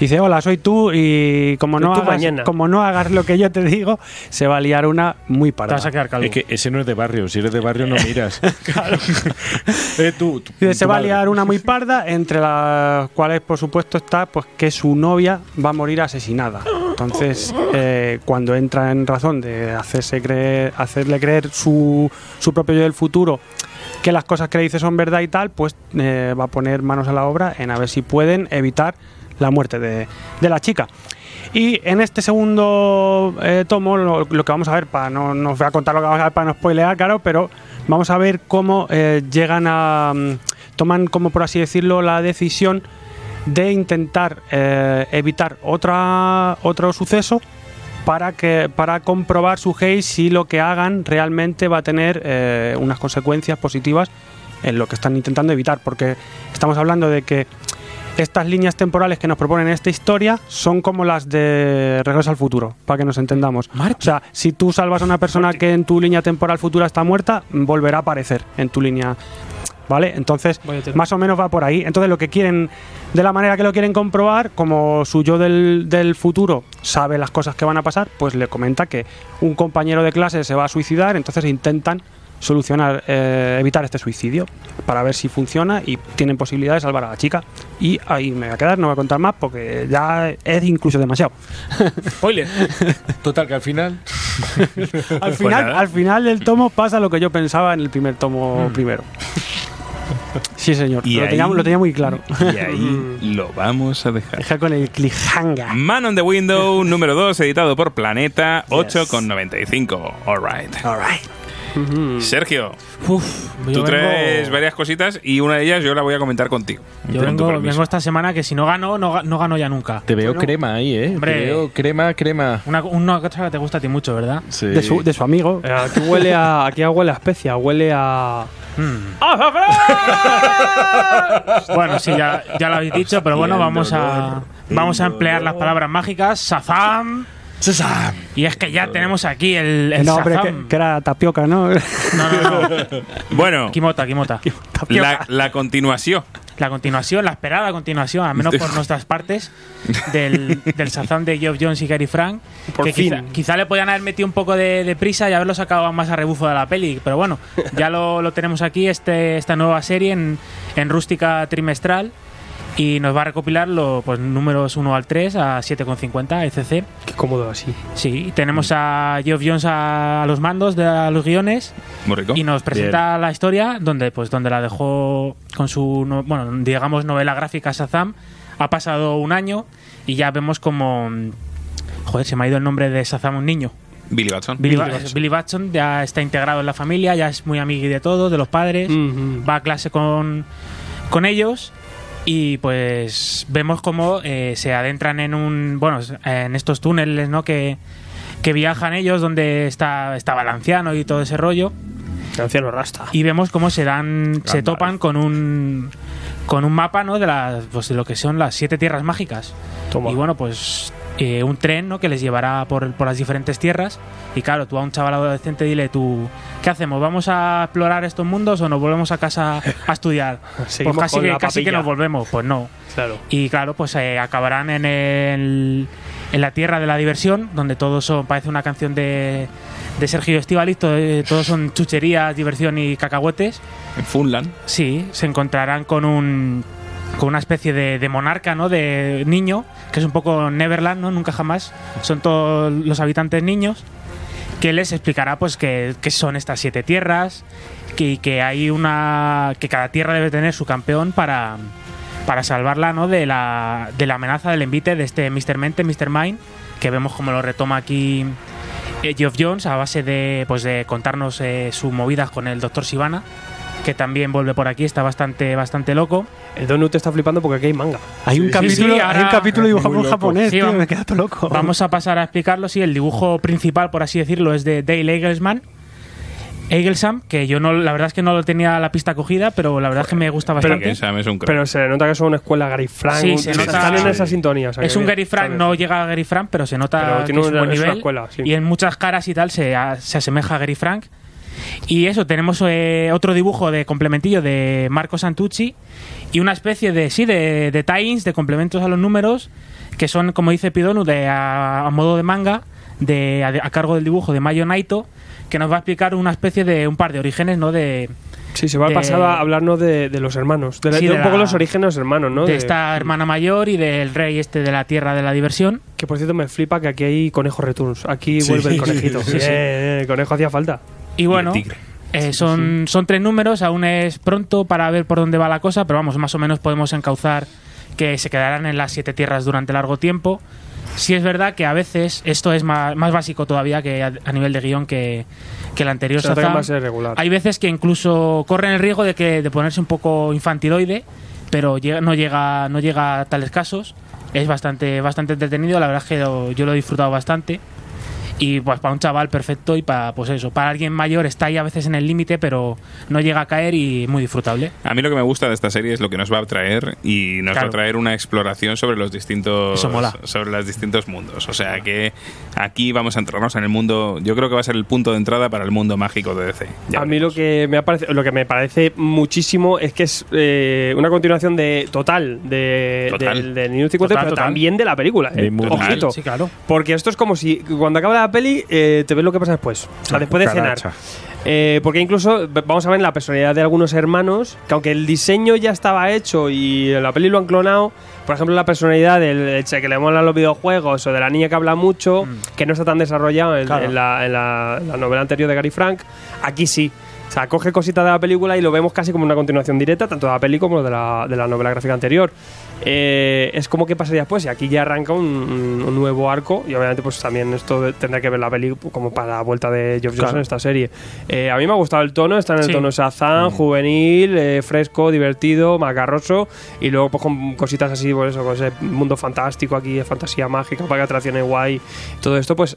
[SPEAKER 7] Dice, hola, soy tú y como no,
[SPEAKER 3] tú
[SPEAKER 7] hagas,
[SPEAKER 3] mañana.
[SPEAKER 7] como no hagas lo que yo te digo, se va a liar una muy
[SPEAKER 6] te
[SPEAKER 7] parda.
[SPEAKER 6] vas a quedar calvo.
[SPEAKER 9] Es que ese no es de barrio. Si eres de barrio, no miras. Eh, tú, tú-
[SPEAKER 7] Dice, se va a liar una muy parda, entre las cuales, por supuesto, está pues que su novia va a morir asesinada. Entonces, eh, cuando entra en razón de hacerse creer, hacerle creer su, su propio yo del futuro que las cosas que le dice son verdad y tal, pues eh, va a poner manos a la obra en a ver si pueden evitar la muerte de, de la chica. Y en este segundo eh, tomo, lo, que vamos a ver, para no, no voy a contar lo que vamos a ver para no spoilear, claro, pero vamos a ver cómo eh, llegan a. mm, toman, como por así decirlo, la decisión de intentar eh, evitar otra, otro suceso para que para comprobar su hate si lo que hagan realmente va a tener eh, unas consecuencias positivas en lo que están intentando evitar porque estamos hablando de que estas líneas temporales que nos proponen esta historia son como las de Regreso al Futuro, para que nos entendamos. O sea, si tú salvas a una persona que en tu línea temporal futura está muerta, volverá a aparecer en tu línea. ¿Vale? Entonces, más o menos va por ahí. Entonces, lo que quieren, de la manera que lo quieren comprobar, como su yo del, del futuro sabe las cosas que van a pasar, pues le comenta que un compañero de clase se va a suicidar, entonces intentan solucionar, eh, evitar este suicidio para ver si funciona y tienen posibilidad de salvar a la chica. Y ahí me voy a quedar, no voy a contar más porque ya es incluso demasiado.
[SPEAKER 9] Spoiler. Total, que al final.
[SPEAKER 7] al, final al final del tomo pasa lo que yo pensaba en el primer tomo primero. Sí, señor.
[SPEAKER 2] Y
[SPEAKER 7] lo,
[SPEAKER 2] ahí-
[SPEAKER 7] tenía, lo tenía muy claro.
[SPEAKER 2] Y ahí lo vamos a dejar.
[SPEAKER 7] Deja con el cliffhanger.
[SPEAKER 2] Man on the Window número 2, editado por Planeta, 8,95. Alright. Sergio,
[SPEAKER 6] yo
[SPEAKER 2] tú
[SPEAKER 6] vengo-
[SPEAKER 2] traes varias cositas y una de ellas yo la voy a comentar contigo.
[SPEAKER 6] Yo
[SPEAKER 2] Con tu
[SPEAKER 6] vengo,
[SPEAKER 2] permiso.
[SPEAKER 6] vengo esta semana que si no gano, no, ga- no gano ya nunca.
[SPEAKER 9] Te veo crema ahí, ¿eh?
[SPEAKER 6] Hombre.
[SPEAKER 9] Te veo crema, crema.
[SPEAKER 6] Una, una cosa que te gusta a ti mucho, ¿verdad?
[SPEAKER 9] Sí.
[SPEAKER 7] De su, de su amigo.
[SPEAKER 3] Eh, Aquí huele a, aquí huele a especia, huele a.
[SPEAKER 6] Bueno, sí, ya, ya lo habéis dicho, pero bueno, vamos a, vamos a emplear las palabras mágicas. Sazam. Y es que ya tenemos aquí el, el
[SPEAKER 7] no, hombre,
[SPEAKER 6] Shazam.
[SPEAKER 7] que, que era tapioca, ¿no?
[SPEAKER 6] No, no, no.
[SPEAKER 2] Bueno,
[SPEAKER 6] Kimota, Kimota.
[SPEAKER 2] la, la continuación.
[SPEAKER 6] La continuación, la esperada continuación, al menos por nuestras partes, del, del Shazam de Geoff Jones y Gary Frank.
[SPEAKER 3] Por
[SPEAKER 6] que
[SPEAKER 3] fin.
[SPEAKER 6] Quizá, quizá le podían haber metido un poco de, de prisa y haberlo sacado más a rebufo de la peli. Pero bueno, ya lo, lo tenemos aquí, este, esta nueva serie en, en rústica trimestral. Y nos va a recopilar los pues, números 1 al 3 a 7,50 ECC.
[SPEAKER 3] Qué cómodo así.
[SPEAKER 6] Sí, tenemos a Geoff Jones a, a los mandos de a los guiones
[SPEAKER 2] Muy rico.
[SPEAKER 6] y nos presenta la historia donde pues donde la dejó con su no- bueno digamos novela gráfica Shazam ha pasado un año y ya vemos como joder se me ha ido el nombre de Shazam un niño
[SPEAKER 2] Billy Batson.
[SPEAKER 6] Billy, Ba- Billy Batson ya está integrado en la familia ya es muy amigo de todos de los padres va a clase con, con ellos y pues vemos cómo eh, se adentran en un bueno en estos túneles no que, que viajan ellos donde está estaba el anciano y todo ese rollo.
[SPEAKER 3] El anciano rasta.
[SPEAKER 6] y vemos cómo se dan se topan con un con un mapa no de las pues de lo que son las siete tierras mágicas.
[SPEAKER 3] Toma.
[SPEAKER 6] y bueno pues eh, un tren no que les llevará por, por las diferentes tierras y claro tú a un chaval adolescente dile tú qué hacemos vamos a explorar estos mundos o nos volvemos a casa a estudiar pues casi
[SPEAKER 3] con
[SPEAKER 6] que
[SPEAKER 3] la
[SPEAKER 6] casi que nos volvemos pues no
[SPEAKER 3] Claro.
[SPEAKER 6] y claro, pues eh, acabarán en, el, en la tierra de la diversión, donde todos son, parece una canción de, de Sergio Estivaliz, todo- eh, todos son chucherías, diversión y cacahuetes.
[SPEAKER 2] En Funland.
[SPEAKER 6] Sí, se encontrarán con un con una especie de, monarca, ¿no? De niño, que es un poco Neverland, ¿no? Nunca jamás. Son todos los habitantes niños que les explicará pues que son estas siete tierras que, que hay una que cada tierra debe tener su campeón para para salvarla ¿no? de la de la amenaza del envite de este Mr. Mente, Mr. Mind que vemos como lo retoma aquí Geoff Jones a base de pues de contarnos eh, sus movidas con el Dr. Sivana que también vuelve por aquí está bastante bastante loco
[SPEAKER 3] El Donut está flipando porque aquí hay manga.
[SPEAKER 7] Hay un
[SPEAKER 6] Sí,
[SPEAKER 7] capítulo,
[SPEAKER 6] sí,
[SPEAKER 7] hay
[SPEAKER 6] ahora-
[SPEAKER 7] un capítulo dibujado
[SPEAKER 9] loco.
[SPEAKER 7] japonés,
[SPEAKER 6] Sí,
[SPEAKER 7] tío,
[SPEAKER 6] vamos-
[SPEAKER 7] me queda todo loco.
[SPEAKER 6] Vamos a pasar a explicarlo. Sí, el dibujo principal, por así decirlo, es de Dale Egglesman. Egglesam, que yo no, la verdad es que no lo tenía la pista cogida, pero la verdad es que me gusta
[SPEAKER 2] Pero
[SPEAKER 6] bastante.
[SPEAKER 2] Sam es un crack.
[SPEAKER 3] Pero se nota que son una escuela Gary Frank.
[SPEAKER 6] Sí, se nota-
[SPEAKER 3] Están en esa sintonía. o sea,
[SPEAKER 6] es un Gary Frank, no llega a Gary Frank, pero se nota
[SPEAKER 3] Pero
[SPEAKER 6] que
[SPEAKER 3] tiene
[SPEAKER 6] es un buen
[SPEAKER 3] es una
[SPEAKER 6] nivel.
[SPEAKER 3] escuela, sí.
[SPEAKER 6] Y en muchas caras y tal se, a- se asemeja a Gary Frank. Y eso, tenemos eh, otro dibujo de complementillo de Marco Santucci y una especie de, sí, de, de tie-ins, de complementos a los números, que son, como dice Pidonu, de, a, a modo de manga, de, a, a cargo del dibujo de Mayo Naito, que nos va a explicar una especie de un par de orígenes, ¿no? De,
[SPEAKER 3] Sí, se va
[SPEAKER 6] de-
[SPEAKER 3] a pasar a hablarnos de, de los hermanos. De, la-
[SPEAKER 6] Sí,
[SPEAKER 3] de un poco
[SPEAKER 6] la-
[SPEAKER 3] los orígenes hermanos, ¿no?
[SPEAKER 6] de esta hermana mayor y del rey este de la tierra de la diversión.
[SPEAKER 3] Que por cierto me flipa que aquí hay conejo returns. Aquí
[SPEAKER 9] Sí.
[SPEAKER 3] vuelve el conejito.
[SPEAKER 6] Sí,
[SPEAKER 3] bien, el conejo hacía falta.
[SPEAKER 6] Y bueno,
[SPEAKER 2] tigre.
[SPEAKER 6] eh, son, son tres números, aún es pronto para ver por dónde va la cosa, pero vamos, más o menos podemos encauzar que se quedarán en las siete tierras durante largo tiempo. Sí es verdad que a veces esto es más, más básico todavía que a, a nivel de guion que, que el anterior Shazam.
[SPEAKER 3] va ser regular.
[SPEAKER 6] Hay veces que incluso corren el riesgo de que de ponerse un poco infantiloide, pero llega- no llega no llega a tales casos. Es bastante bastante entretenido, la verdad es que lo- yo lo he disfrutado bastante. Y pues para un chaval perfecto y para pues eso, para alguien mayor está ahí a veces en el límite, pero no llega a caer y muy disfrutable.
[SPEAKER 2] A mí lo que me gusta de esta serie es lo que nos va a traer y nos va a traer una exploración sobre los distintos sobre los distintos mundos. O sea que aquí vamos a entrarnos en el mundo. Yo creo que va a ser el punto de entrada para el mundo mágico de DC. Ya
[SPEAKER 3] a mí lo que me parece, lo que me parece muchísimo es que es eh, una continuación de total de
[SPEAKER 2] Total.
[SPEAKER 3] del, del New 50,
[SPEAKER 6] Total,
[SPEAKER 3] pero
[SPEAKER 6] total.
[SPEAKER 3] también de la película. Eh.
[SPEAKER 9] muy-
[SPEAKER 3] Ojito.
[SPEAKER 6] Sí, claro.
[SPEAKER 3] Porque esto es como si cuando acaba la peli eh, te ves lo que pasa después. O sea, después de cenar.
[SPEAKER 9] Caracha.
[SPEAKER 3] Eh, porque incluso vamos a ver la personalidad de algunos hermanos, que aunque el diseño ya estaba hecho y la peli lo han clonado, por ejemplo, la personalidad del che que le molan los videojuegos o de la niña que habla mucho, que no está tan desarrollado en,
[SPEAKER 6] Claro.
[SPEAKER 3] en la, en la- en la novela anterior de Gary Frank, aquí sí. O sea, coge cositas de la película y lo vemos casi como una continuación directa, tanto de la peli como de la, de la novela gráfica anterior. Eh, es como que pasaría después, y aquí ya arranca un, nuevo arco, y obviamente pues también esto tendrá que ver la peli como para la vuelta de Geoff Johnson en esta serie. Eh, a mí me ha gustado el tono, está en el
[SPEAKER 6] Sí.
[SPEAKER 3] tono Shazam, juvenil, eh, fresco, divertido, macarroso, y luego pues con cositas así, por eso, con ese mundo fantástico aquí, de fantasía mágica, para que atracciones guay, todo esto pues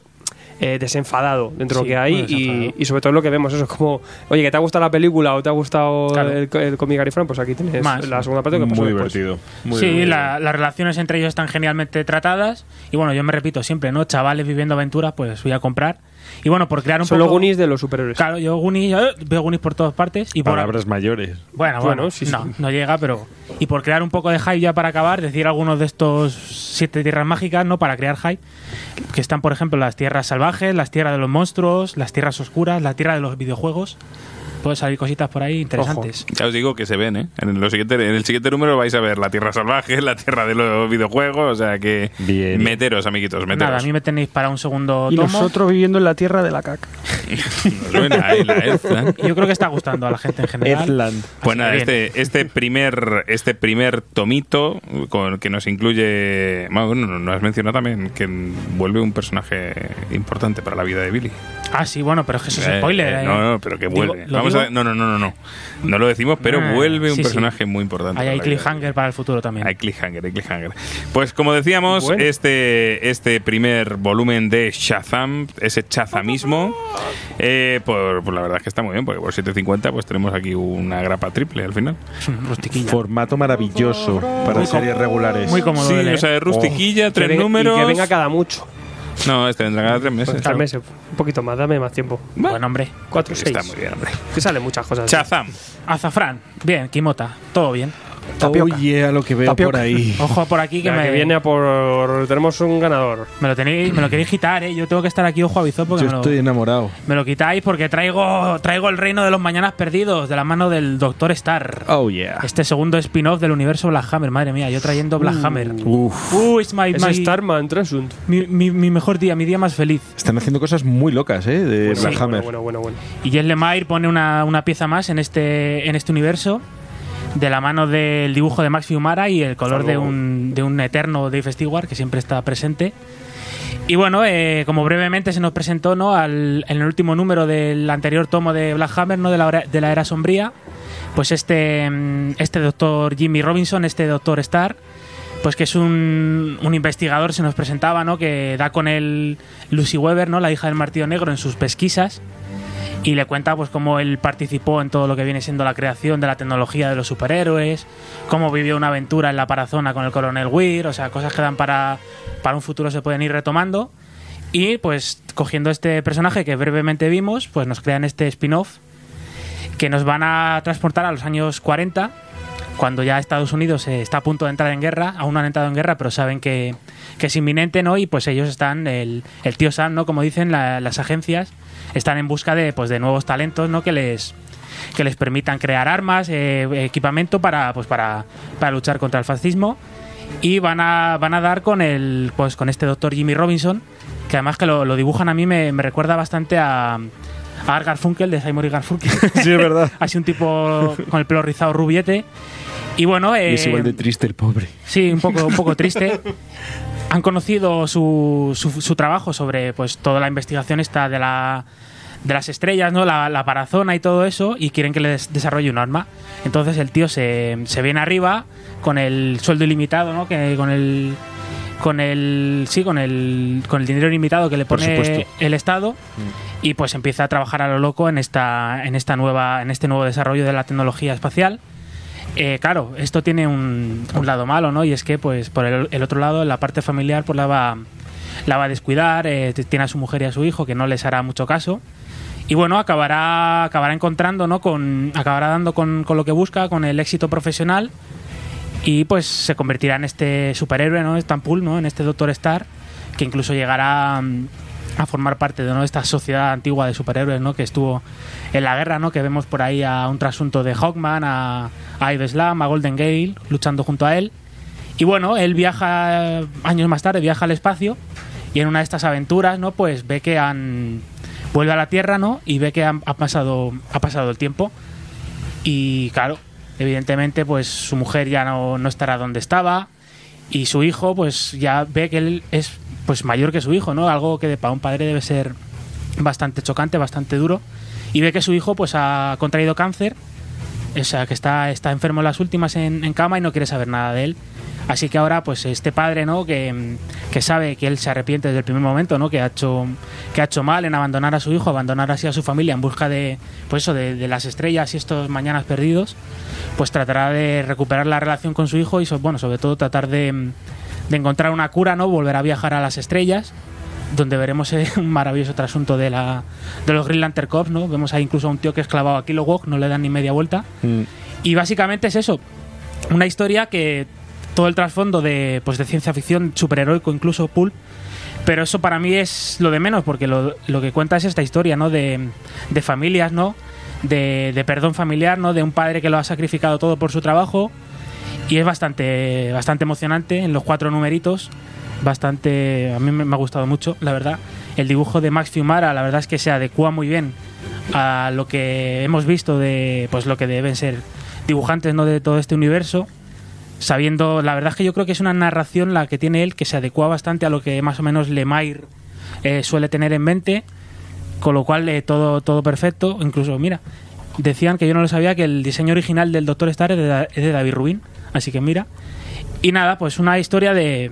[SPEAKER 3] eh, desenfadado dentro de
[SPEAKER 6] Sí,
[SPEAKER 3] lo que hay y, sobre todo lo que vemos eso es como oye que te ha gustado la película o te ha gustado
[SPEAKER 6] Claro.
[SPEAKER 3] el, el cómic Gary Frank pues aquí tienes
[SPEAKER 6] Más.
[SPEAKER 3] la segunda parte que pasó
[SPEAKER 9] Muy
[SPEAKER 3] después.
[SPEAKER 9] divertido. Muy
[SPEAKER 6] sí,
[SPEAKER 9] divertido.
[SPEAKER 6] la- las relaciones entre ellos están genialmente tratadas. Y bueno, yo me repito siempre, ¿no? Chavales viviendo aventuras, pues voy a comprar. Y bueno, por crear un
[SPEAKER 3] son
[SPEAKER 6] poco.
[SPEAKER 3] los Goonies de los superhéroes
[SPEAKER 6] Claro, yo Goonies, veo Goonies por todas partes. Y por,
[SPEAKER 9] Palabras mayores.
[SPEAKER 6] Bueno,
[SPEAKER 3] Bueno,
[SPEAKER 6] bueno,
[SPEAKER 3] sí,
[SPEAKER 6] no,
[SPEAKER 3] sí.
[SPEAKER 6] no llega, pero. Y por crear un poco de hype ya para acabar, decir algunos de estos siete tierras mágicas, ¿no? Para crear hype. Que están, por ejemplo, las tierras salvajes, las tierras de los monstruos, las tierras oscuras, la tierra de los videojuegos. Pueden salir cositas por ahí interesantes.
[SPEAKER 2] Ya os digo que se ven, ¿eh? En, lo siguiente, en el siguiente número vais a ver la tierra salvaje, la tierra de los videojuegos, o sea que
[SPEAKER 9] Bien.
[SPEAKER 2] meteros, amiguitos, meteros.
[SPEAKER 6] Nada, a mí me tenéis para un segundo
[SPEAKER 7] Y
[SPEAKER 6] tomo.
[SPEAKER 7] nosotros viviendo en la tierra de la caca.
[SPEAKER 2] Nos suena ahí la Earthland.
[SPEAKER 6] Yo creo que está gustando a la gente en general.
[SPEAKER 9] Earthland.
[SPEAKER 2] Pues nada, este, este primer este primer tomito con que nos incluye bueno, no, no has mencionado también que vuelve un personaje importante para la vida de Billy.
[SPEAKER 6] Ah, sí, bueno, pero es que eso es
[SPEAKER 2] Eh,
[SPEAKER 6] spoiler.
[SPEAKER 2] eh,
[SPEAKER 6] eh.
[SPEAKER 2] no, no, pero que
[SPEAKER 6] Digo-
[SPEAKER 2] vuelve.
[SPEAKER 6] lo
[SPEAKER 2] Vamos
[SPEAKER 6] digo-
[SPEAKER 2] a, no, no, no, no, no. No lo decimos, pero
[SPEAKER 6] Ah,
[SPEAKER 2] vuelve un
[SPEAKER 6] sí, sí.
[SPEAKER 2] personaje muy importante.
[SPEAKER 6] Ahí hay cliffhanger para el futuro también.
[SPEAKER 2] Hay cliffhanger, hay cliffhanger. Pues como decíamos,
[SPEAKER 3] Bueno.
[SPEAKER 2] este, este primer volumen de Shazam, ese chazamismo, eh, por, por la verdad es que está muy bien, porque por 7.50 pues tenemos aquí una grapa triple al final.
[SPEAKER 6] Rustiquilla.
[SPEAKER 9] Formato maravilloso para
[SPEAKER 6] Muy
[SPEAKER 9] series regulares.
[SPEAKER 6] Muy cómodo
[SPEAKER 2] Sí,
[SPEAKER 6] de leer.
[SPEAKER 2] o sea, de rustiquilla,
[SPEAKER 3] Que
[SPEAKER 2] tres
[SPEAKER 3] venga-
[SPEAKER 2] números.
[SPEAKER 3] y que venga cada mucho
[SPEAKER 2] No, este vendrá cada tres meses.
[SPEAKER 3] tres meses un poquito más dame más tiempo
[SPEAKER 6] Buen hombre.
[SPEAKER 3] cuatro
[SPEAKER 2] Está
[SPEAKER 3] seis
[SPEAKER 2] muy bien, hombre.
[SPEAKER 3] que salen muchas cosas
[SPEAKER 2] Shazam.
[SPEAKER 6] Azafrán. Bien, Kimota. Todo bien.
[SPEAKER 9] Oye, a lo que veo
[SPEAKER 7] Tapioca.
[SPEAKER 9] por ahí.
[SPEAKER 6] Ojo por aquí que
[SPEAKER 3] Venga,
[SPEAKER 6] me,
[SPEAKER 3] que viene a por tenemos un ganador
[SPEAKER 6] me lo tenéis, me lo queréis quitar, eh. Yo tengo que estar aquí ojo a visor porque
[SPEAKER 9] Yo
[SPEAKER 6] me lo,
[SPEAKER 9] estoy enamorado.
[SPEAKER 6] me lo quitáis porque traigo traigo el reino de los mañanas perdidos de la mano del Doctor Star.
[SPEAKER 9] Oh, yeah.
[SPEAKER 6] Este segundo spin-off del universo Black Hammer, madre mía, yo trayendo Black Hammer.
[SPEAKER 9] Uf.
[SPEAKER 6] Uh, it's my,
[SPEAKER 3] es
[SPEAKER 6] my-
[SPEAKER 3] Starman Tresund
[SPEAKER 6] mi, mi- mi mejor día, mi día más feliz.
[SPEAKER 9] Están haciendo cosas muy locas, ¿eh? De
[SPEAKER 3] bueno,
[SPEAKER 9] Black
[SPEAKER 3] bueno,
[SPEAKER 9] Hammer.
[SPEAKER 3] bueno bueno bueno
[SPEAKER 6] Y Jess Lemire pone una, una pieza más en este, en este universo de la mano del dibujo de Max Fiumara y el color de un, de un eterno Dave Stewart que siempre está presente. Y bueno, eh, como brevemente se nos presentó ¿no? Al, en el último número del anterior tomo de Black Hammer, ¿no? de, la, de la era sombría, pues este, mm, este doctor Jimmy Robinson, este doctor Star, pues que es un, un investigador, se nos presentaba, ¿no? que da con el Lucy Weber, ¿no? la hija del Martillo Negro, en sus pesquisas y le cuenta pues cómo él participó en todo lo que viene siendo la creación de la tecnología de los superhéroes, cómo vivió una aventura en la parazona con el coronel Weir, o sea, cosas que dan para, para un futuro se pueden ir retomando. Y pues cogiendo este personaje que brevemente vimos, pues nos crean este spin-off que nos van a transportar a los años 40, cuando ya Estados Unidos eh, está a punto de entrar en guerra, aún no han entrado en guerra, pero saben que, que es inminente, ¿no? Y pues ellos están, el, el tío Sam, ¿no? Como dicen la- las agencias, están en busca de, pues, de nuevos talentos, ¿no? Que les que les permitan crear armas, eh, equipamiento para, pues, para, para luchar contra el fascismo. Y van a, van a dar con el pues con este doctor Jimmy Robinson, que además que lo, lo dibujan a mí me, me recuerda bastante a, a Art Garfunkel, de Simon y Garfunkel.
[SPEAKER 9] Sí, es verdad.
[SPEAKER 6] Así un tipo con el pelo rizado rubiete. Y bueno, eh,
[SPEAKER 9] Y es igual de triste el pobre.
[SPEAKER 6] Sí, un poco, un poco triste. Han conocido su, su, su trabajo sobre pues toda la investigación esta de la de las estrellas, ¿no? La, la parazona y todo eso, y quieren que les desarrolle un arma. Entonces el tío se, se viene arriba con el sueldo ilimitado, ¿no? Que con el con el sí con el con el dinero ilimitado que le pone el Estado y pues empieza a trabajar a lo loco en esta en esta nueva en este nuevo desarrollo de la tecnología espacial Eh, claro esto tiene un, lado malo no y es que pues por el, otro lado la parte familiar pues la va la va a descuidar eh, tiene a su mujer y a su hijo que no les hará mucho caso y bueno acabará acabará encontrando no con acabará dando con, con lo que busca con el éxito profesional y pues se convertirá en este superhéroe, ¿no? Stampool, ¿no? En este Doctor Star, que incluso llegará a formar parte de ¿no? esta sociedad antigua de superhéroes, ¿no? Que estuvo en la guerra, ¿no? Que vemos por ahí a un trasunto de Hawkman, a, a Ido Slam, a Golden Gale, luchando junto a él. Y bueno, él viaja, años más tarde, viaja al espacio y en una de estas aventuras, ¿no? Pues ve que han... Vuelve a la Tierra, ¿no? Y ve que han- ha, pasado, ha pasado el tiempo. Y claro, evidentemente, pues su mujer ya no, no estará donde estaba. Y su hijo, pues ya ve que él es pues mayor que su hijo, ¿no? Algo que para un padre debe ser bastante chocante, bastante duro. Y ve que su hijo, pues ha contraído cáncer. O sea, que está, está enfermo en las últimas en, en cama y no quiere saber nada de él. Así que ahora, pues este padre, ¿no? Que, que sabe que él se arrepiente desde el primer momento, ¿no? Que ha hecho, que ha hecho mal en abandonar a su hijo, abandonar así a su familia en busca de, pues eso, de, de las estrellas y estos mañanas perdidos, pues tratará de recuperar la relación con su hijo y, bueno, sobre todo tratar de, de encontrar una cura, ¿no? Volver a viajar a las estrellas donde veremos eh, un maravilloso trasunto de la de los Green Lantern Corps, ¿no? Vemos ahí incluso a un tío que es clavado a Kilowog, no le dan ni media vuelta. Y básicamente es eso, una historia que todo el trasfondo de, pues de ciencia ficción superheroico, incluso pulp, pero eso para mí es lo de menos, porque lo, lo que cuenta es esta historia, ¿no? De, de familias, ¿no? De, de perdón familiar, ¿no? De un padre que lo ha sacrificado todo por su trabajo. Y es bastante, bastante emocionante en los cuatro numeritos. Bastante. A mí me ha gustado mucho, la verdad. El dibujo de Max Fiumara, la verdad es que se adecua muy bien a lo que hemos visto de pues lo que deben ser dibujantes ¿no? de todo este universo sabiendo la verdad es que yo creo que es una narración la que tiene él que se adecua bastante a lo que más o menos Lemire eh, suele tener en mente con lo cual eh, todo todo perfecto incluso mira decían que yo no lo sabía que el diseño original del Doctor Star es de, es de David Rubin así que mira y nada pues una historia de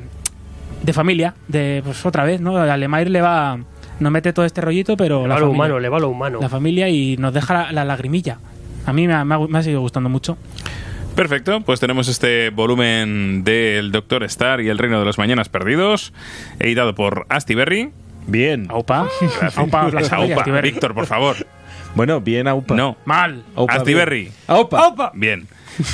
[SPEAKER 6] de familia de pues otra vez no a Lemire le va nos mete todo este rollito pero
[SPEAKER 3] Le
[SPEAKER 6] la
[SPEAKER 3] va lo
[SPEAKER 6] familia-
[SPEAKER 3] humano, le va lo humano.
[SPEAKER 6] la familia y nos deja la, la lagrimilla a mí me ha, me ha- me ha seguido gustando mucho
[SPEAKER 2] Perfecto, pues tenemos este volumen del Doctor Star y el Reino de los Mañanas Perdidos, editado por Asti Berry.
[SPEAKER 9] Bien.
[SPEAKER 6] Aupa. Aupa,
[SPEAKER 2] Aupa.
[SPEAKER 6] Asti Berry.
[SPEAKER 2] Víctor, por favor.
[SPEAKER 9] Bueno, bien, Aupa.
[SPEAKER 2] No.
[SPEAKER 6] Mal.
[SPEAKER 9] Aupa,
[SPEAKER 2] Asti
[SPEAKER 9] bien.
[SPEAKER 2] Berry.
[SPEAKER 9] Aupa.
[SPEAKER 2] Bien.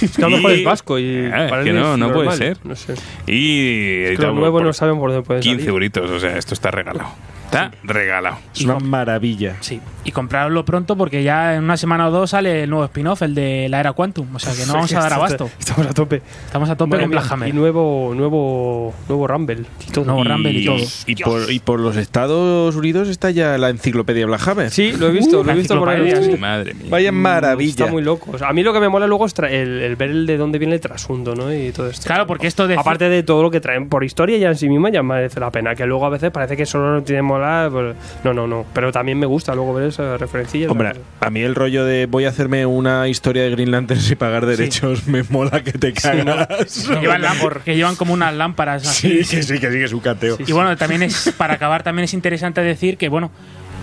[SPEAKER 3] Es que a lo mejor es vasco y
[SPEAKER 2] Eh, es
[SPEAKER 3] para
[SPEAKER 2] que
[SPEAKER 3] él
[SPEAKER 2] no,
[SPEAKER 3] es
[SPEAKER 2] no puede ser.
[SPEAKER 3] No sé.
[SPEAKER 2] Y
[SPEAKER 3] Es que nuevos
[SPEAKER 2] por
[SPEAKER 3] no saben por dónde pueden
[SPEAKER 2] 15
[SPEAKER 3] salir.
[SPEAKER 2] euritos, o sea, esto está regalado. Está regalado.
[SPEAKER 9] Es una maravilla.
[SPEAKER 6] Sí, y comprarlo pronto porque ya en una semana o dos sale el nuevo spin-off, el de la era Quantum. O sea que no vamos a dar abasto.
[SPEAKER 3] Estamos a tope.
[SPEAKER 6] Estamos a tope
[SPEAKER 3] Madre
[SPEAKER 6] con
[SPEAKER 3] mía,
[SPEAKER 6] Black Hammer.
[SPEAKER 3] Y nuevo, nuevo, nuevo Rumble. Y todo.
[SPEAKER 6] Nuevo Rumble y todo.
[SPEAKER 9] Y por, y por los Estados Unidos está ya la enciclopedia Black Hammer.
[SPEAKER 3] Sí, lo he visto,
[SPEAKER 6] Uh,
[SPEAKER 3] lo he visto por ahí. Sí.
[SPEAKER 2] Madre mía.
[SPEAKER 9] Vaya maravilla.
[SPEAKER 3] Está muy loco. O sea, a mí lo que me mola luego es el, el ver el de dónde viene el trasunto, ¿no? Y todo esto.
[SPEAKER 6] Claro, porque esto de
[SPEAKER 3] Aparte de todo lo que traen por historia ya en sí misma ya merece la pena. Que luego a veces parece que solo no tiene mola. pues, no, no, no. Pero también me gusta luego ver referencias.
[SPEAKER 9] Hombre, a mí el rollo de voy a hacerme una historia de Green Lantern y pagar derechos me mola que te cagas.
[SPEAKER 6] que llevan, lámpar- que llevan como unas lámparas así.
[SPEAKER 9] Sí, que sí, que sí, que es un cateo.
[SPEAKER 6] Y bueno, también es, para acabar, también es interesante decir que, bueno,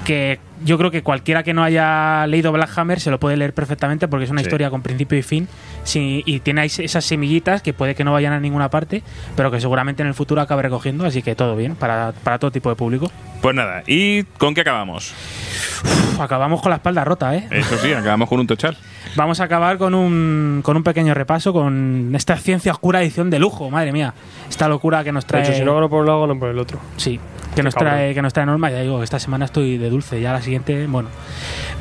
[SPEAKER 6] que yo creo que cualquiera que no haya leído Black Hammer se lo puede leer perfectamente porque es una
[SPEAKER 9] Sí.
[SPEAKER 6] historia con principio y fin sí, y tiene esas semillitas que puede que no vayan a ninguna parte, pero que seguramente en el futuro acabe recogiendo, así que todo bien para, para todo tipo de público.
[SPEAKER 2] Pues nada, ¿y con qué acabamos?
[SPEAKER 6] Uf, acabamos con la espalda rota, ¿eh?
[SPEAKER 2] Eso sí, acabamos con un tochal.
[SPEAKER 6] Vamos a acabar con un, con un pequeño repaso con esta ciencia oscura edición de lujo, madre mía. Esta locura que nos
[SPEAKER 3] De
[SPEAKER 6] trae...
[SPEAKER 3] hecho, si no por un lado, gano por el otro.
[SPEAKER 6] Sí, que nos trae, que nos trae Norma. Ya digo, esta semana estoy de dulce, ya la siguiente, bueno.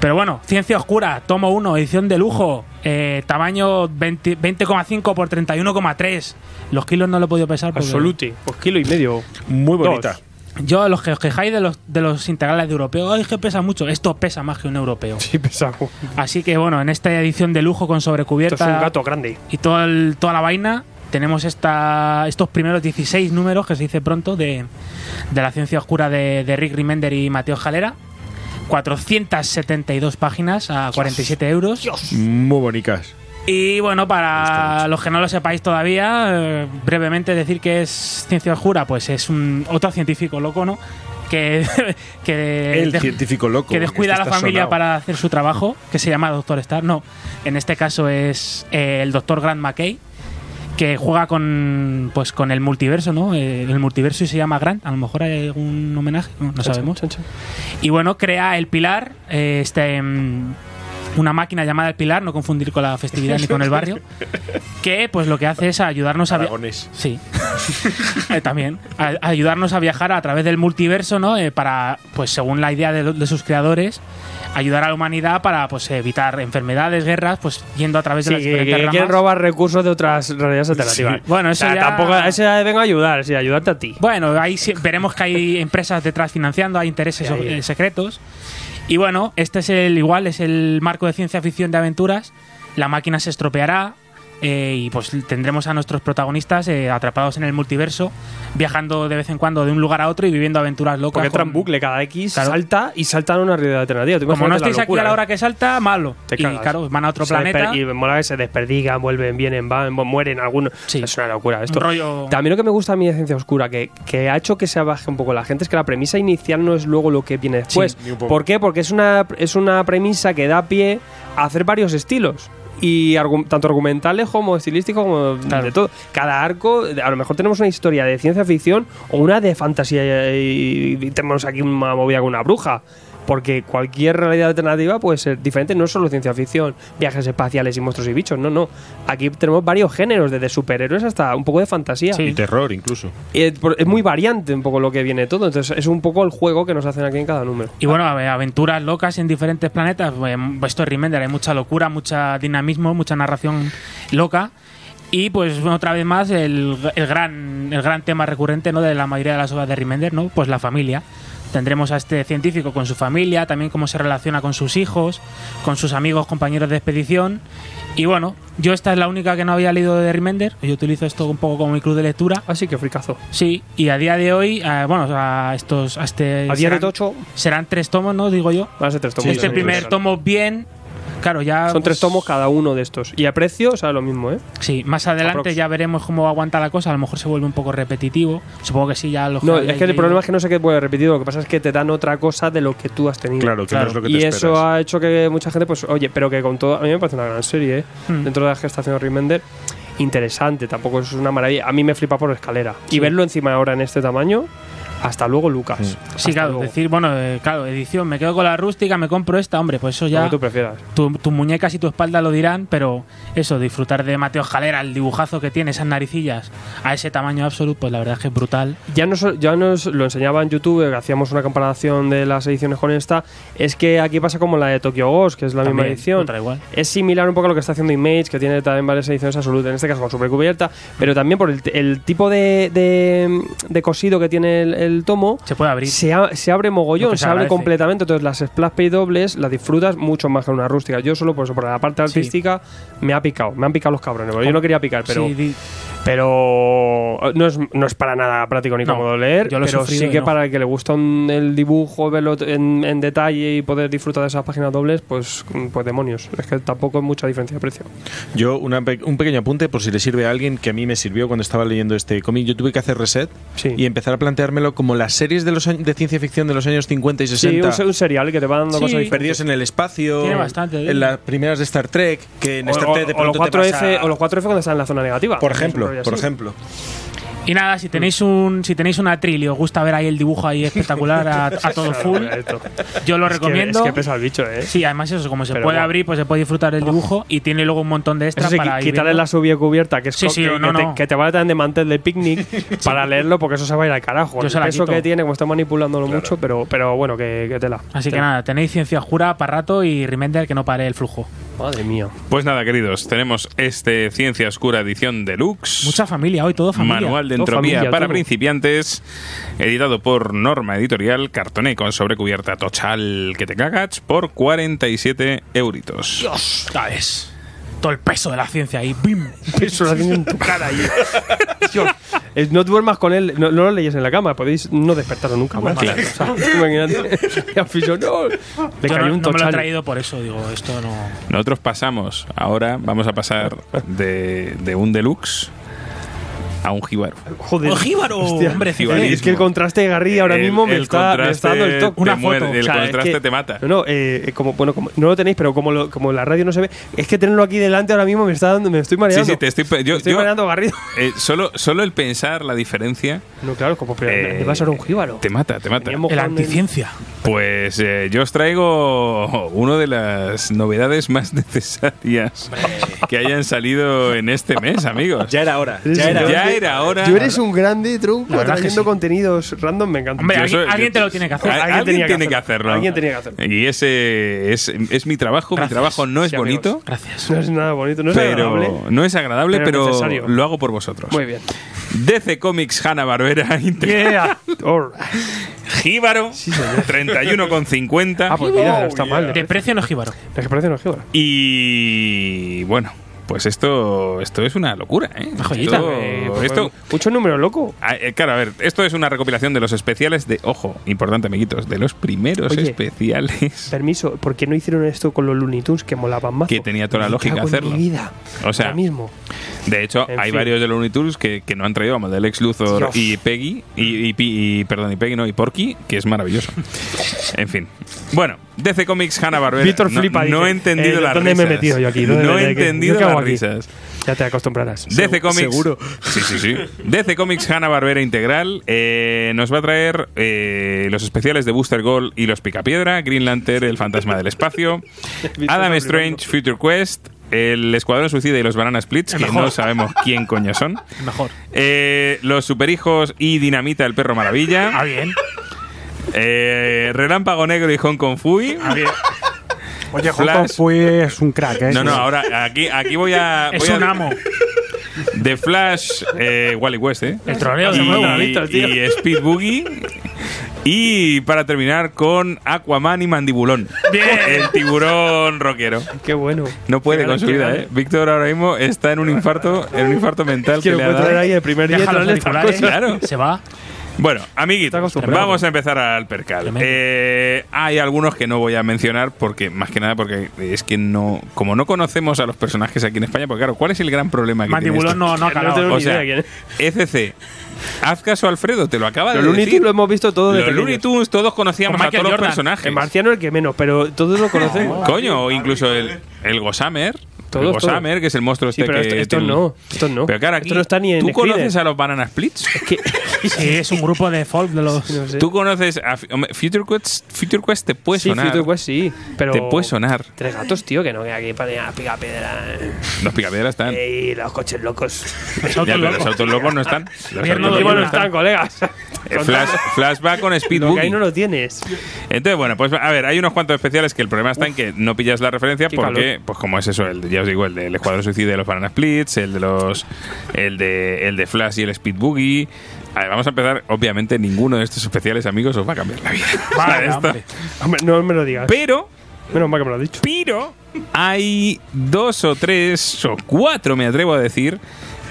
[SPEAKER 6] Pero bueno, Ciencia Oscura, tomo 1, edición de lujo, eh, tamaño 20 20,5 por 31,3. Los kilos no lo he podido pesar porque...
[SPEAKER 3] Absoluti. Pues kilo y medio.
[SPEAKER 9] Muy bonita.
[SPEAKER 3] Dos.
[SPEAKER 6] Yo, los que os quejáis de los, de los integrales de europeo, ay, que pesa mucho. Esto pesa más que un europeo.
[SPEAKER 3] Sí, pesado.
[SPEAKER 6] Así que bueno, en esta edición de lujo con
[SPEAKER 3] Esto
[SPEAKER 6] sobrecubierta
[SPEAKER 3] es un gato grande.
[SPEAKER 6] y todo el- toda la vaina, tenemos esta, estos primeros 16 números, que se dice pronto, de, de la ciencia oscura de, de Rick Remender y Mateo Jalera. 472 páginas a 47 euros.
[SPEAKER 9] Muy bonitas.
[SPEAKER 6] Y bueno, para los que no lo sepáis todavía, eh, brevemente decir que es ciencia oscura, pues es un otro científico loco, ¿no? Que, que,
[SPEAKER 9] El
[SPEAKER 6] de-
[SPEAKER 9] científico loco.
[SPEAKER 6] que descuida a
[SPEAKER 9] este
[SPEAKER 6] la
[SPEAKER 9] está
[SPEAKER 6] familia
[SPEAKER 9] sonado.
[SPEAKER 6] para hacer su trabajo, que se llama Doctor Star. No, en este caso es eh, el Doctor Grant McKay, que juega con pues con el multiverso, ¿no? Eh, el multiverso y se llama Grant. A lo mejor hay algún homenaje, no, no sabemos. Y bueno, crea el pilar, eh, este, mm, una máquina llamada el pilar, no confundir con la festividad ni con el barrio, que pues lo que hace es ayudarnos a... via-
[SPEAKER 9] Aragonés.
[SPEAKER 6] Sí. Eh, también. A, a ayudarnos a viajar a través del multiverso, ¿no? Eh, para, pues según la idea de, de sus creadores, ayudar a la humanidad para pues evitar enfermedades, guerras, pues yendo a través
[SPEAKER 3] Sí,
[SPEAKER 6] de las
[SPEAKER 3] que,
[SPEAKER 6] diferentes
[SPEAKER 3] que
[SPEAKER 6] ramas.
[SPEAKER 3] quieren robar recursos de otras realidades alternativas.
[SPEAKER 6] Bueno, eso
[SPEAKER 3] O sea,
[SPEAKER 6] ya-
[SPEAKER 3] tampoco ese ya vengo a ayudar, sí, a ayudarte a ti.
[SPEAKER 6] Bueno, ahí sí- veremos que hay empresas detrás financiando, hay intereses
[SPEAKER 3] Sí, ahí.
[SPEAKER 6] eh, secretos. Y bueno, este es el igual, es el marco de ciencia ficción de aventuras. La máquina se estropeará eh, y pues tendremos a nuestros protagonistas eh, atrapados en el multiverso, viajando de vez en cuando de un lugar a otro y viviendo aventuras locas.
[SPEAKER 3] Porque entra en bucle, cada X
[SPEAKER 6] Claro.
[SPEAKER 3] salta y saltan a una realidad alternativa. Tú
[SPEAKER 6] Como no estáis aquí a la
[SPEAKER 3] ¿eh?
[SPEAKER 6] hora que salta, malo.
[SPEAKER 3] Te
[SPEAKER 6] y
[SPEAKER 3] cagas.
[SPEAKER 6] claro, van a otro
[SPEAKER 3] Se
[SPEAKER 6] planeta.
[SPEAKER 3] Y me mola que se desperdigan, vuelven, vienen, van, mu- mueren algunos. Es una locura esto.
[SPEAKER 6] Un rollo-
[SPEAKER 3] También lo que me gusta a mí de Ciencia Oscura, que, que ha hecho que se baje un poco la gente, es que la premisa inicial no es luego lo que viene después. ¿Por qué? Porque es una, es una premisa que da pie a hacer varios estilos. Y argu- tanto argumentales como estilísticos, como de todo. Cada arco, a lo mejor tenemos una historia de ciencia ficción o una de fantasía y, y tenemos aquí una movida con una bruja. Porque cualquier realidad alternativa puede ser diferente, no es solo ciencia ficción, viajes espaciales y monstruos y bichos, no, no. Aquí tenemos varios géneros, desde superhéroes hasta un poco de fantasía.
[SPEAKER 9] Y terror incluso.
[SPEAKER 3] Y es muy variante un poco lo que viene todo, entonces es un poco el juego que nos hacen aquí en cada número.
[SPEAKER 6] Y bueno, aventuras locas en diferentes planetas. Eh, Esto es Remender, hay mucha locura, mucha dinamismo, mucha narración loca. Y pues bueno, otra vez más el, el gran el gran tema recurrente ¿no? de la mayoría de las obras de Remender, ¿no? Pues la familia. Tendremos a este científico con su familia, también cómo se relaciona con sus hijos, con sus amigos, compañeros de expedición. Y bueno, yo esta es la única que no había leído de Remender. Yo utilizo esto un poco como mi club de lectura.
[SPEAKER 3] Así que fricazo.
[SPEAKER 6] Sí, y a día de hoy, eh, bueno, a estos. A, este,
[SPEAKER 3] A día de
[SPEAKER 6] serán-
[SPEAKER 3] tocho.
[SPEAKER 6] Serán tres tomos, ¿no? Digo yo.
[SPEAKER 3] Van a ser tres tomos.
[SPEAKER 6] este primer tomo bien. Claro, ya.
[SPEAKER 3] Son tres
[SPEAKER 6] pues,
[SPEAKER 3] tomos cada uno de estos. Y a precio, o sea, lo mismo, ¿eh?
[SPEAKER 6] Sí, más adelante
[SPEAKER 3] Aprox.
[SPEAKER 6] ya veremos cómo aguanta la cosa. A lo mejor se vuelve un poco repetitivo. Supongo que sí, ya lo
[SPEAKER 3] No, es que el problema es que no sé qué puede repetir. Lo que pasa es que te dan otra cosa de lo que tú has tenido.
[SPEAKER 9] Claro, que no es lo que te
[SPEAKER 3] y eso ha hecho que mucha gente, pues, oye, pero que con todo. A mí me parece una gran serie, ¿eh?
[SPEAKER 6] Hmm.
[SPEAKER 3] Dentro de la gestación de Remender. Interesante, tampoco es una maravilla. A mí me flipa por escalera. Y verlo encima ahora en este tamaño. Hasta luego, Lucas.
[SPEAKER 6] Sí, claro,
[SPEAKER 3] luego.
[SPEAKER 6] decir, bueno, eh, claro, edición, me quedo con la rústica, me compro esta, hombre, pues eso
[SPEAKER 3] Lo
[SPEAKER 6] ya.
[SPEAKER 3] que tú prefieras.
[SPEAKER 6] Tu- tus muñecas y tu espalda lo dirán, pero eso, disfrutar de Mateo Jalera, el dibujazo que tiene, esas naricillas, a ese tamaño absoluto, pues la verdad es que es brutal.
[SPEAKER 3] ya nos, ya nos lo enseñaba en YouTube, que hacíamos una comparación de las ediciones con esta, es que aquí pasa como la de Tokyo Ghost, que es la misma edición.
[SPEAKER 6] otra igual.
[SPEAKER 3] Es similar un poco a lo que está haciendo Image, que tiene también varias ediciones absolutas, en este caso con supercubierta, pero también por el, el tipo de, de, de cosido que tiene el, el tomo,
[SPEAKER 6] Se puede abrir.
[SPEAKER 3] se, a- se abre mogollón, se, abre completamente. Entonces, las splash page dobles las disfrutas mucho más que una rústica. Yo solo por eso, por la parte artística, me ha picado, me han picado los cabrones. Yo no quería picar, pero.
[SPEAKER 6] Sí,
[SPEAKER 3] Pero no es, no es para nada práctico ni
[SPEAKER 6] No,
[SPEAKER 3] cómodo leer,
[SPEAKER 6] yo lo
[SPEAKER 3] pero sí que
[SPEAKER 6] no.
[SPEAKER 3] para el que le gusta un- el dibujo, verlo en, en detalle y poder disfrutar de esas páginas dobles, pues, pues demonios. Es que tampoco es mucha diferencia de precio.
[SPEAKER 9] Yo, una pe- un pequeño apunte por si le sirve a alguien que a mí me sirvió cuando estaba leyendo este cómic. Yo tuve que hacer reset
[SPEAKER 3] Sí.
[SPEAKER 9] y empezar a planteármelo como las series de, los de ciencia ficción de los años 50 y
[SPEAKER 3] Sí,
[SPEAKER 9] 60.
[SPEAKER 3] un, se- un serial que te va dando
[SPEAKER 6] Sí,
[SPEAKER 3] cosas.
[SPEAKER 9] Perdidos en el espacio,
[SPEAKER 6] Tiene bastante, ¿eh?
[SPEAKER 9] en las primeras de Star Trek, que en
[SPEAKER 3] O,
[SPEAKER 9] Star
[SPEAKER 3] o-
[SPEAKER 9] Trek de
[SPEAKER 3] o los
[SPEAKER 9] pronto te
[SPEAKER 3] 4F,
[SPEAKER 9] pasa-
[SPEAKER 3] o los 4F cuando están en la zona negativa.
[SPEAKER 9] Por
[SPEAKER 3] un
[SPEAKER 9] ejemplo, por ejemplo.
[SPEAKER 6] Y nada, si tenéis un si tenéis una tril y os gusta ver ahí el dibujo ahí espectacular a, a todo full, yo lo
[SPEAKER 3] Es que-
[SPEAKER 6] recomiendo.
[SPEAKER 3] Es que pesa el bicho, ¿eh?
[SPEAKER 6] Sí, además eso, como se
[SPEAKER 3] Pero
[SPEAKER 6] puede abrir, pues se puede disfrutar del dibujo y tiene luego un montón de extras
[SPEAKER 3] sí,
[SPEAKER 6] para viendo.
[SPEAKER 3] la subida cubierta, que es
[SPEAKER 6] Sí, sí,
[SPEAKER 3] que,
[SPEAKER 6] no,
[SPEAKER 3] que
[SPEAKER 6] no.
[SPEAKER 3] Te, que te vale también de mantel de picnic para leerlo, porque eso se va a ir al carajo.
[SPEAKER 6] Yo
[SPEAKER 3] el
[SPEAKER 6] se la
[SPEAKER 3] peso
[SPEAKER 6] quito.
[SPEAKER 3] que tiene, como está manipulándolo mucho, pero, pero bueno, que, que tela.
[SPEAKER 6] Así que nada, tenéis ciencia oscura para rato y Remender que no pare el flujo.
[SPEAKER 3] Madre mía.
[SPEAKER 2] Pues nada, queridos, tenemos este Ciencia Oscura edición deluxe.
[SPEAKER 6] Mucha familia hoy, todo familia.
[SPEAKER 2] Manual de entropía
[SPEAKER 3] familia,
[SPEAKER 2] para
[SPEAKER 3] todo.
[SPEAKER 2] principiantes, editado por Norma Editorial, cartoné con sobrecubierta total que te cagas por 47 euritos.
[SPEAKER 6] Dios, ¿sabes? todo el peso de la ciencia ahí. ¡Bim!
[SPEAKER 3] Eso lo hacen en tu cara. ahí. Dios. Eh, No duermas con él, no, no lo leyes en la cama, podéis no despertarlo nunca más.
[SPEAKER 6] Claro.
[SPEAKER 3] O sea, imagínate. Y aficionado, no. Le
[SPEAKER 6] Yo
[SPEAKER 3] cayó
[SPEAKER 6] no,
[SPEAKER 3] un
[SPEAKER 6] no me lo he
[SPEAKER 3] tochal.
[SPEAKER 6] traído por eso, digo, esto no.
[SPEAKER 2] Nosotros pasamos, ahora vamos a pasar de, de un deluxe a un jíbaro.
[SPEAKER 3] Joder.
[SPEAKER 6] ¡Oh, jíbaro!
[SPEAKER 3] Hostia.
[SPEAKER 6] Hombre,
[SPEAKER 2] Jibarismo.
[SPEAKER 3] Es que el contraste de Garry ahora
[SPEAKER 2] El-
[SPEAKER 3] mismo me
[SPEAKER 2] el
[SPEAKER 3] está, me está dando el toque.
[SPEAKER 6] Una foto.
[SPEAKER 2] El
[SPEAKER 3] O sea, es
[SPEAKER 2] contraste
[SPEAKER 3] que-
[SPEAKER 2] te mata.
[SPEAKER 3] No, no, eh, como, bueno, como no lo tenéis, pero como, lo, como la radio no se ve, es que tenerlo aquí delante ahora mismo me está dando, me estoy
[SPEAKER 2] Sí,
[SPEAKER 3] mareando.
[SPEAKER 2] sí, te estoy, yo,
[SPEAKER 3] Me estoy
[SPEAKER 2] yo-
[SPEAKER 3] mareando Garrido.
[SPEAKER 2] eh, solo, solo el pensar la diferencia
[SPEAKER 3] No, claro, como pero
[SPEAKER 2] eh,
[SPEAKER 3] vas a ser un jíbaro.
[SPEAKER 2] te mata, te mata.
[SPEAKER 6] El anticiencia.
[SPEAKER 2] Pues eh, yo os traigo una de las novedades más necesarias que hayan salido en este mes, amigos.
[SPEAKER 9] Ya era hora. Ya
[SPEAKER 3] un
[SPEAKER 9] era
[SPEAKER 2] Ya
[SPEAKER 9] hora.
[SPEAKER 3] grande.
[SPEAKER 2] era hora.
[SPEAKER 3] Tú eres un grande tronco trayendo
[SPEAKER 6] sí.
[SPEAKER 3] contenidos random, me encanta.
[SPEAKER 6] Hombre,
[SPEAKER 2] Yo
[SPEAKER 6] alguien,
[SPEAKER 2] soy-
[SPEAKER 6] alguien
[SPEAKER 2] yo-
[SPEAKER 6] te lo tiene que hacer.
[SPEAKER 2] Al-
[SPEAKER 3] Alguien
[SPEAKER 2] Alguien,
[SPEAKER 3] tenía que
[SPEAKER 2] tiene que
[SPEAKER 3] hacerlo. Alguien tenía que hacerlo.
[SPEAKER 2] Y ese es, es mi trabajo.
[SPEAKER 6] Gracias.
[SPEAKER 2] Mi trabajo no es
[SPEAKER 3] Sí,
[SPEAKER 2] bonito,
[SPEAKER 3] amigos.
[SPEAKER 6] Gracias.
[SPEAKER 3] No es nada bonito, no es
[SPEAKER 2] pero
[SPEAKER 3] agradable.
[SPEAKER 2] no es agradable,
[SPEAKER 3] pero
[SPEAKER 2] pero, lo hago por vosotros.
[SPEAKER 3] Muy bien.
[SPEAKER 2] DC Comics Hanna Barbera
[SPEAKER 3] right.
[SPEAKER 2] Jíbaro 31,50
[SPEAKER 3] Ah, pues mira, no está mal.
[SPEAKER 6] De precio no es jíbaro.
[SPEAKER 3] Que parece no es jíbaro.
[SPEAKER 2] y bueno, pues esto esto es una locura, ¿eh?
[SPEAKER 6] Una joyita.
[SPEAKER 2] Esto,
[SPEAKER 3] Eh, pues,
[SPEAKER 2] esto-
[SPEAKER 3] mucho número loco.
[SPEAKER 2] Ah, eh, Claro, a ver, esto es una recopilación de los especiales de, ojo, importante amiguitos, de los primeros
[SPEAKER 3] Oye.
[SPEAKER 2] especiales
[SPEAKER 3] Permiso, ¿por qué no hicieron esto con los Looney Tunes que molaban más?
[SPEAKER 2] que tenía toda la lógica hacerlo.
[SPEAKER 3] mi vida.
[SPEAKER 2] O sea,
[SPEAKER 3] Ahora mismo.
[SPEAKER 2] De hecho,
[SPEAKER 3] En
[SPEAKER 2] hay
[SPEAKER 3] fin.
[SPEAKER 2] varios de los Looney Tunes que, que no han traído, vamos, del Lex Luthor
[SPEAKER 3] Dios.
[SPEAKER 2] y Peggy, y, y y- perdón, y Peggy, no, y Porky, que es maravilloso. en fin. Bueno, DC Comics Hanna Barbera.
[SPEAKER 3] Víctor
[SPEAKER 2] no,
[SPEAKER 3] flipa.
[SPEAKER 2] no
[SPEAKER 3] dice,
[SPEAKER 2] he entendido
[SPEAKER 3] eh,
[SPEAKER 2] las
[SPEAKER 3] ¿Dónde me he metido yo aquí? ¿Dónde-
[SPEAKER 2] No he
[SPEAKER 3] de- de- ¿qué-
[SPEAKER 2] entendido las
[SPEAKER 3] aquí?
[SPEAKER 2] risas.
[SPEAKER 3] Ya te acostumbrarás.
[SPEAKER 2] DC Comics.
[SPEAKER 9] seguro.
[SPEAKER 2] Sí, sí, sí. DC Comics Hanna Barbera Integral eh, nos va a traer eh, los especiales de Booster Gold y los Picapiedra, Green Lantern, el fantasma del espacio, Adam Strange, Future Quest, el Escuadrón Suicida y los Banana Splits, que no sabemos quién coño son.
[SPEAKER 6] Mejor.
[SPEAKER 2] Eh, los Superhijos y Dinamita, el perro maravilla.
[SPEAKER 6] Ah, bien.
[SPEAKER 2] Eh, Relámpago Negro y Hong Kong Fui.
[SPEAKER 6] Ah, bien.
[SPEAKER 7] Oye,
[SPEAKER 2] Flash.
[SPEAKER 7] Fue es un crack, ¿eh?
[SPEAKER 2] No, no, ahora aquí, aquí voy a.
[SPEAKER 6] Es
[SPEAKER 2] voy a-
[SPEAKER 6] un amo.
[SPEAKER 2] The Flash, eh, Wally West, ¿eh?
[SPEAKER 6] El troleo de
[SPEAKER 2] y,
[SPEAKER 6] nuevo.
[SPEAKER 2] y Speed Boogie. Y para terminar con Aquaman y Mandibulón.
[SPEAKER 6] Bien.
[SPEAKER 2] El tiburón rockero.
[SPEAKER 3] Qué bueno.
[SPEAKER 2] No puede
[SPEAKER 3] Qué
[SPEAKER 2] con su vida, ¿eh? Víctor ahora mismo está en un infarto, en un infarto mental que
[SPEAKER 3] Quiero
[SPEAKER 2] le ha
[SPEAKER 3] puede traer
[SPEAKER 2] dado.
[SPEAKER 3] ahí el primer día.
[SPEAKER 2] Claro.
[SPEAKER 6] Se va.
[SPEAKER 2] Bueno, amiguitos, vamos a empezar al percal. Eh, hay algunos que no voy a mencionar porque, más que nada, porque es que no, como no conocemos a los personajes aquí en España, porque claro, ¿cuál es el gran problema que tiene
[SPEAKER 6] Mandibulón no, no ha
[SPEAKER 3] No tengo
[SPEAKER 2] O
[SPEAKER 3] ni
[SPEAKER 2] sea,
[SPEAKER 3] idea quién
[SPEAKER 2] ECC, haz caso a Alfredo, te lo acaba
[SPEAKER 3] Los
[SPEAKER 2] de
[SPEAKER 3] Looney
[SPEAKER 2] decir.
[SPEAKER 3] Tunes lo hemos visto todo de
[SPEAKER 2] Los Looney. Tunes todos conocíamos
[SPEAKER 6] Con
[SPEAKER 2] a todos
[SPEAKER 6] Michael
[SPEAKER 2] los
[SPEAKER 6] Jordan.
[SPEAKER 2] personajes.
[SPEAKER 3] El marciano el que menos, pero todos lo conocemos.
[SPEAKER 2] Coño, o incluso el, el Gossamer.
[SPEAKER 3] Todos,
[SPEAKER 2] el Gossamer, que es el monstruo
[SPEAKER 3] Sí,
[SPEAKER 2] este
[SPEAKER 3] pero
[SPEAKER 2] que
[SPEAKER 3] esto- estos
[SPEAKER 2] tiene-
[SPEAKER 3] no, estos no.
[SPEAKER 2] Pero claro, aquí,
[SPEAKER 3] Esto no está ni en
[SPEAKER 2] ¿tú conoces a los Banana Splits?
[SPEAKER 3] Que-
[SPEAKER 6] Sí, es un grupo de folk de los.
[SPEAKER 3] no sé.
[SPEAKER 2] ¿Tú conoces a F- hombre, Future Quest? Future Quest te puede
[SPEAKER 3] sí,
[SPEAKER 2] sonar.
[SPEAKER 3] Future Quest sí, pero...
[SPEAKER 2] Te puede sonar.
[SPEAKER 3] Tres gatos, tío, que no que aquí para pica piedra.
[SPEAKER 2] Los picapiedras están.
[SPEAKER 3] Y los coches locos.
[SPEAKER 6] Los
[SPEAKER 2] Ya,
[SPEAKER 6] autos
[SPEAKER 2] pero los
[SPEAKER 6] locos.
[SPEAKER 2] autos locos no están. Los
[SPEAKER 6] Ayer no
[SPEAKER 2] autos
[SPEAKER 6] lo
[SPEAKER 2] locos no
[SPEAKER 3] están, colegas.
[SPEAKER 2] Eh, Flash, flashback con Speed
[SPEAKER 3] Lo que ahí
[SPEAKER 2] Boogie.
[SPEAKER 3] no lo tienes.
[SPEAKER 2] Entonces, bueno, pues a ver, hay unos cuantos especiales que el problema está en que no pillas la referencia
[SPEAKER 3] qué
[SPEAKER 2] porque,
[SPEAKER 3] calor.
[SPEAKER 2] pues como es eso, el, ya os digo, el del Escuadrón Suicida de los Banana Splits, el de los el de, el de Flash y el Speed Boogie. A ver, vamos a empezar, obviamente ninguno de estos especiales, amigos, os va a cambiar la vida.
[SPEAKER 6] Vale, hombre.
[SPEAKER 3] Hombre, no me lo digas.
[SPEAKER 2] Pero,
[SPEAKER 3] Menos mal que me lo has dicho.
[SPEAKER 2] pero, hay dos o tres o cuatro, me atrevo a decir,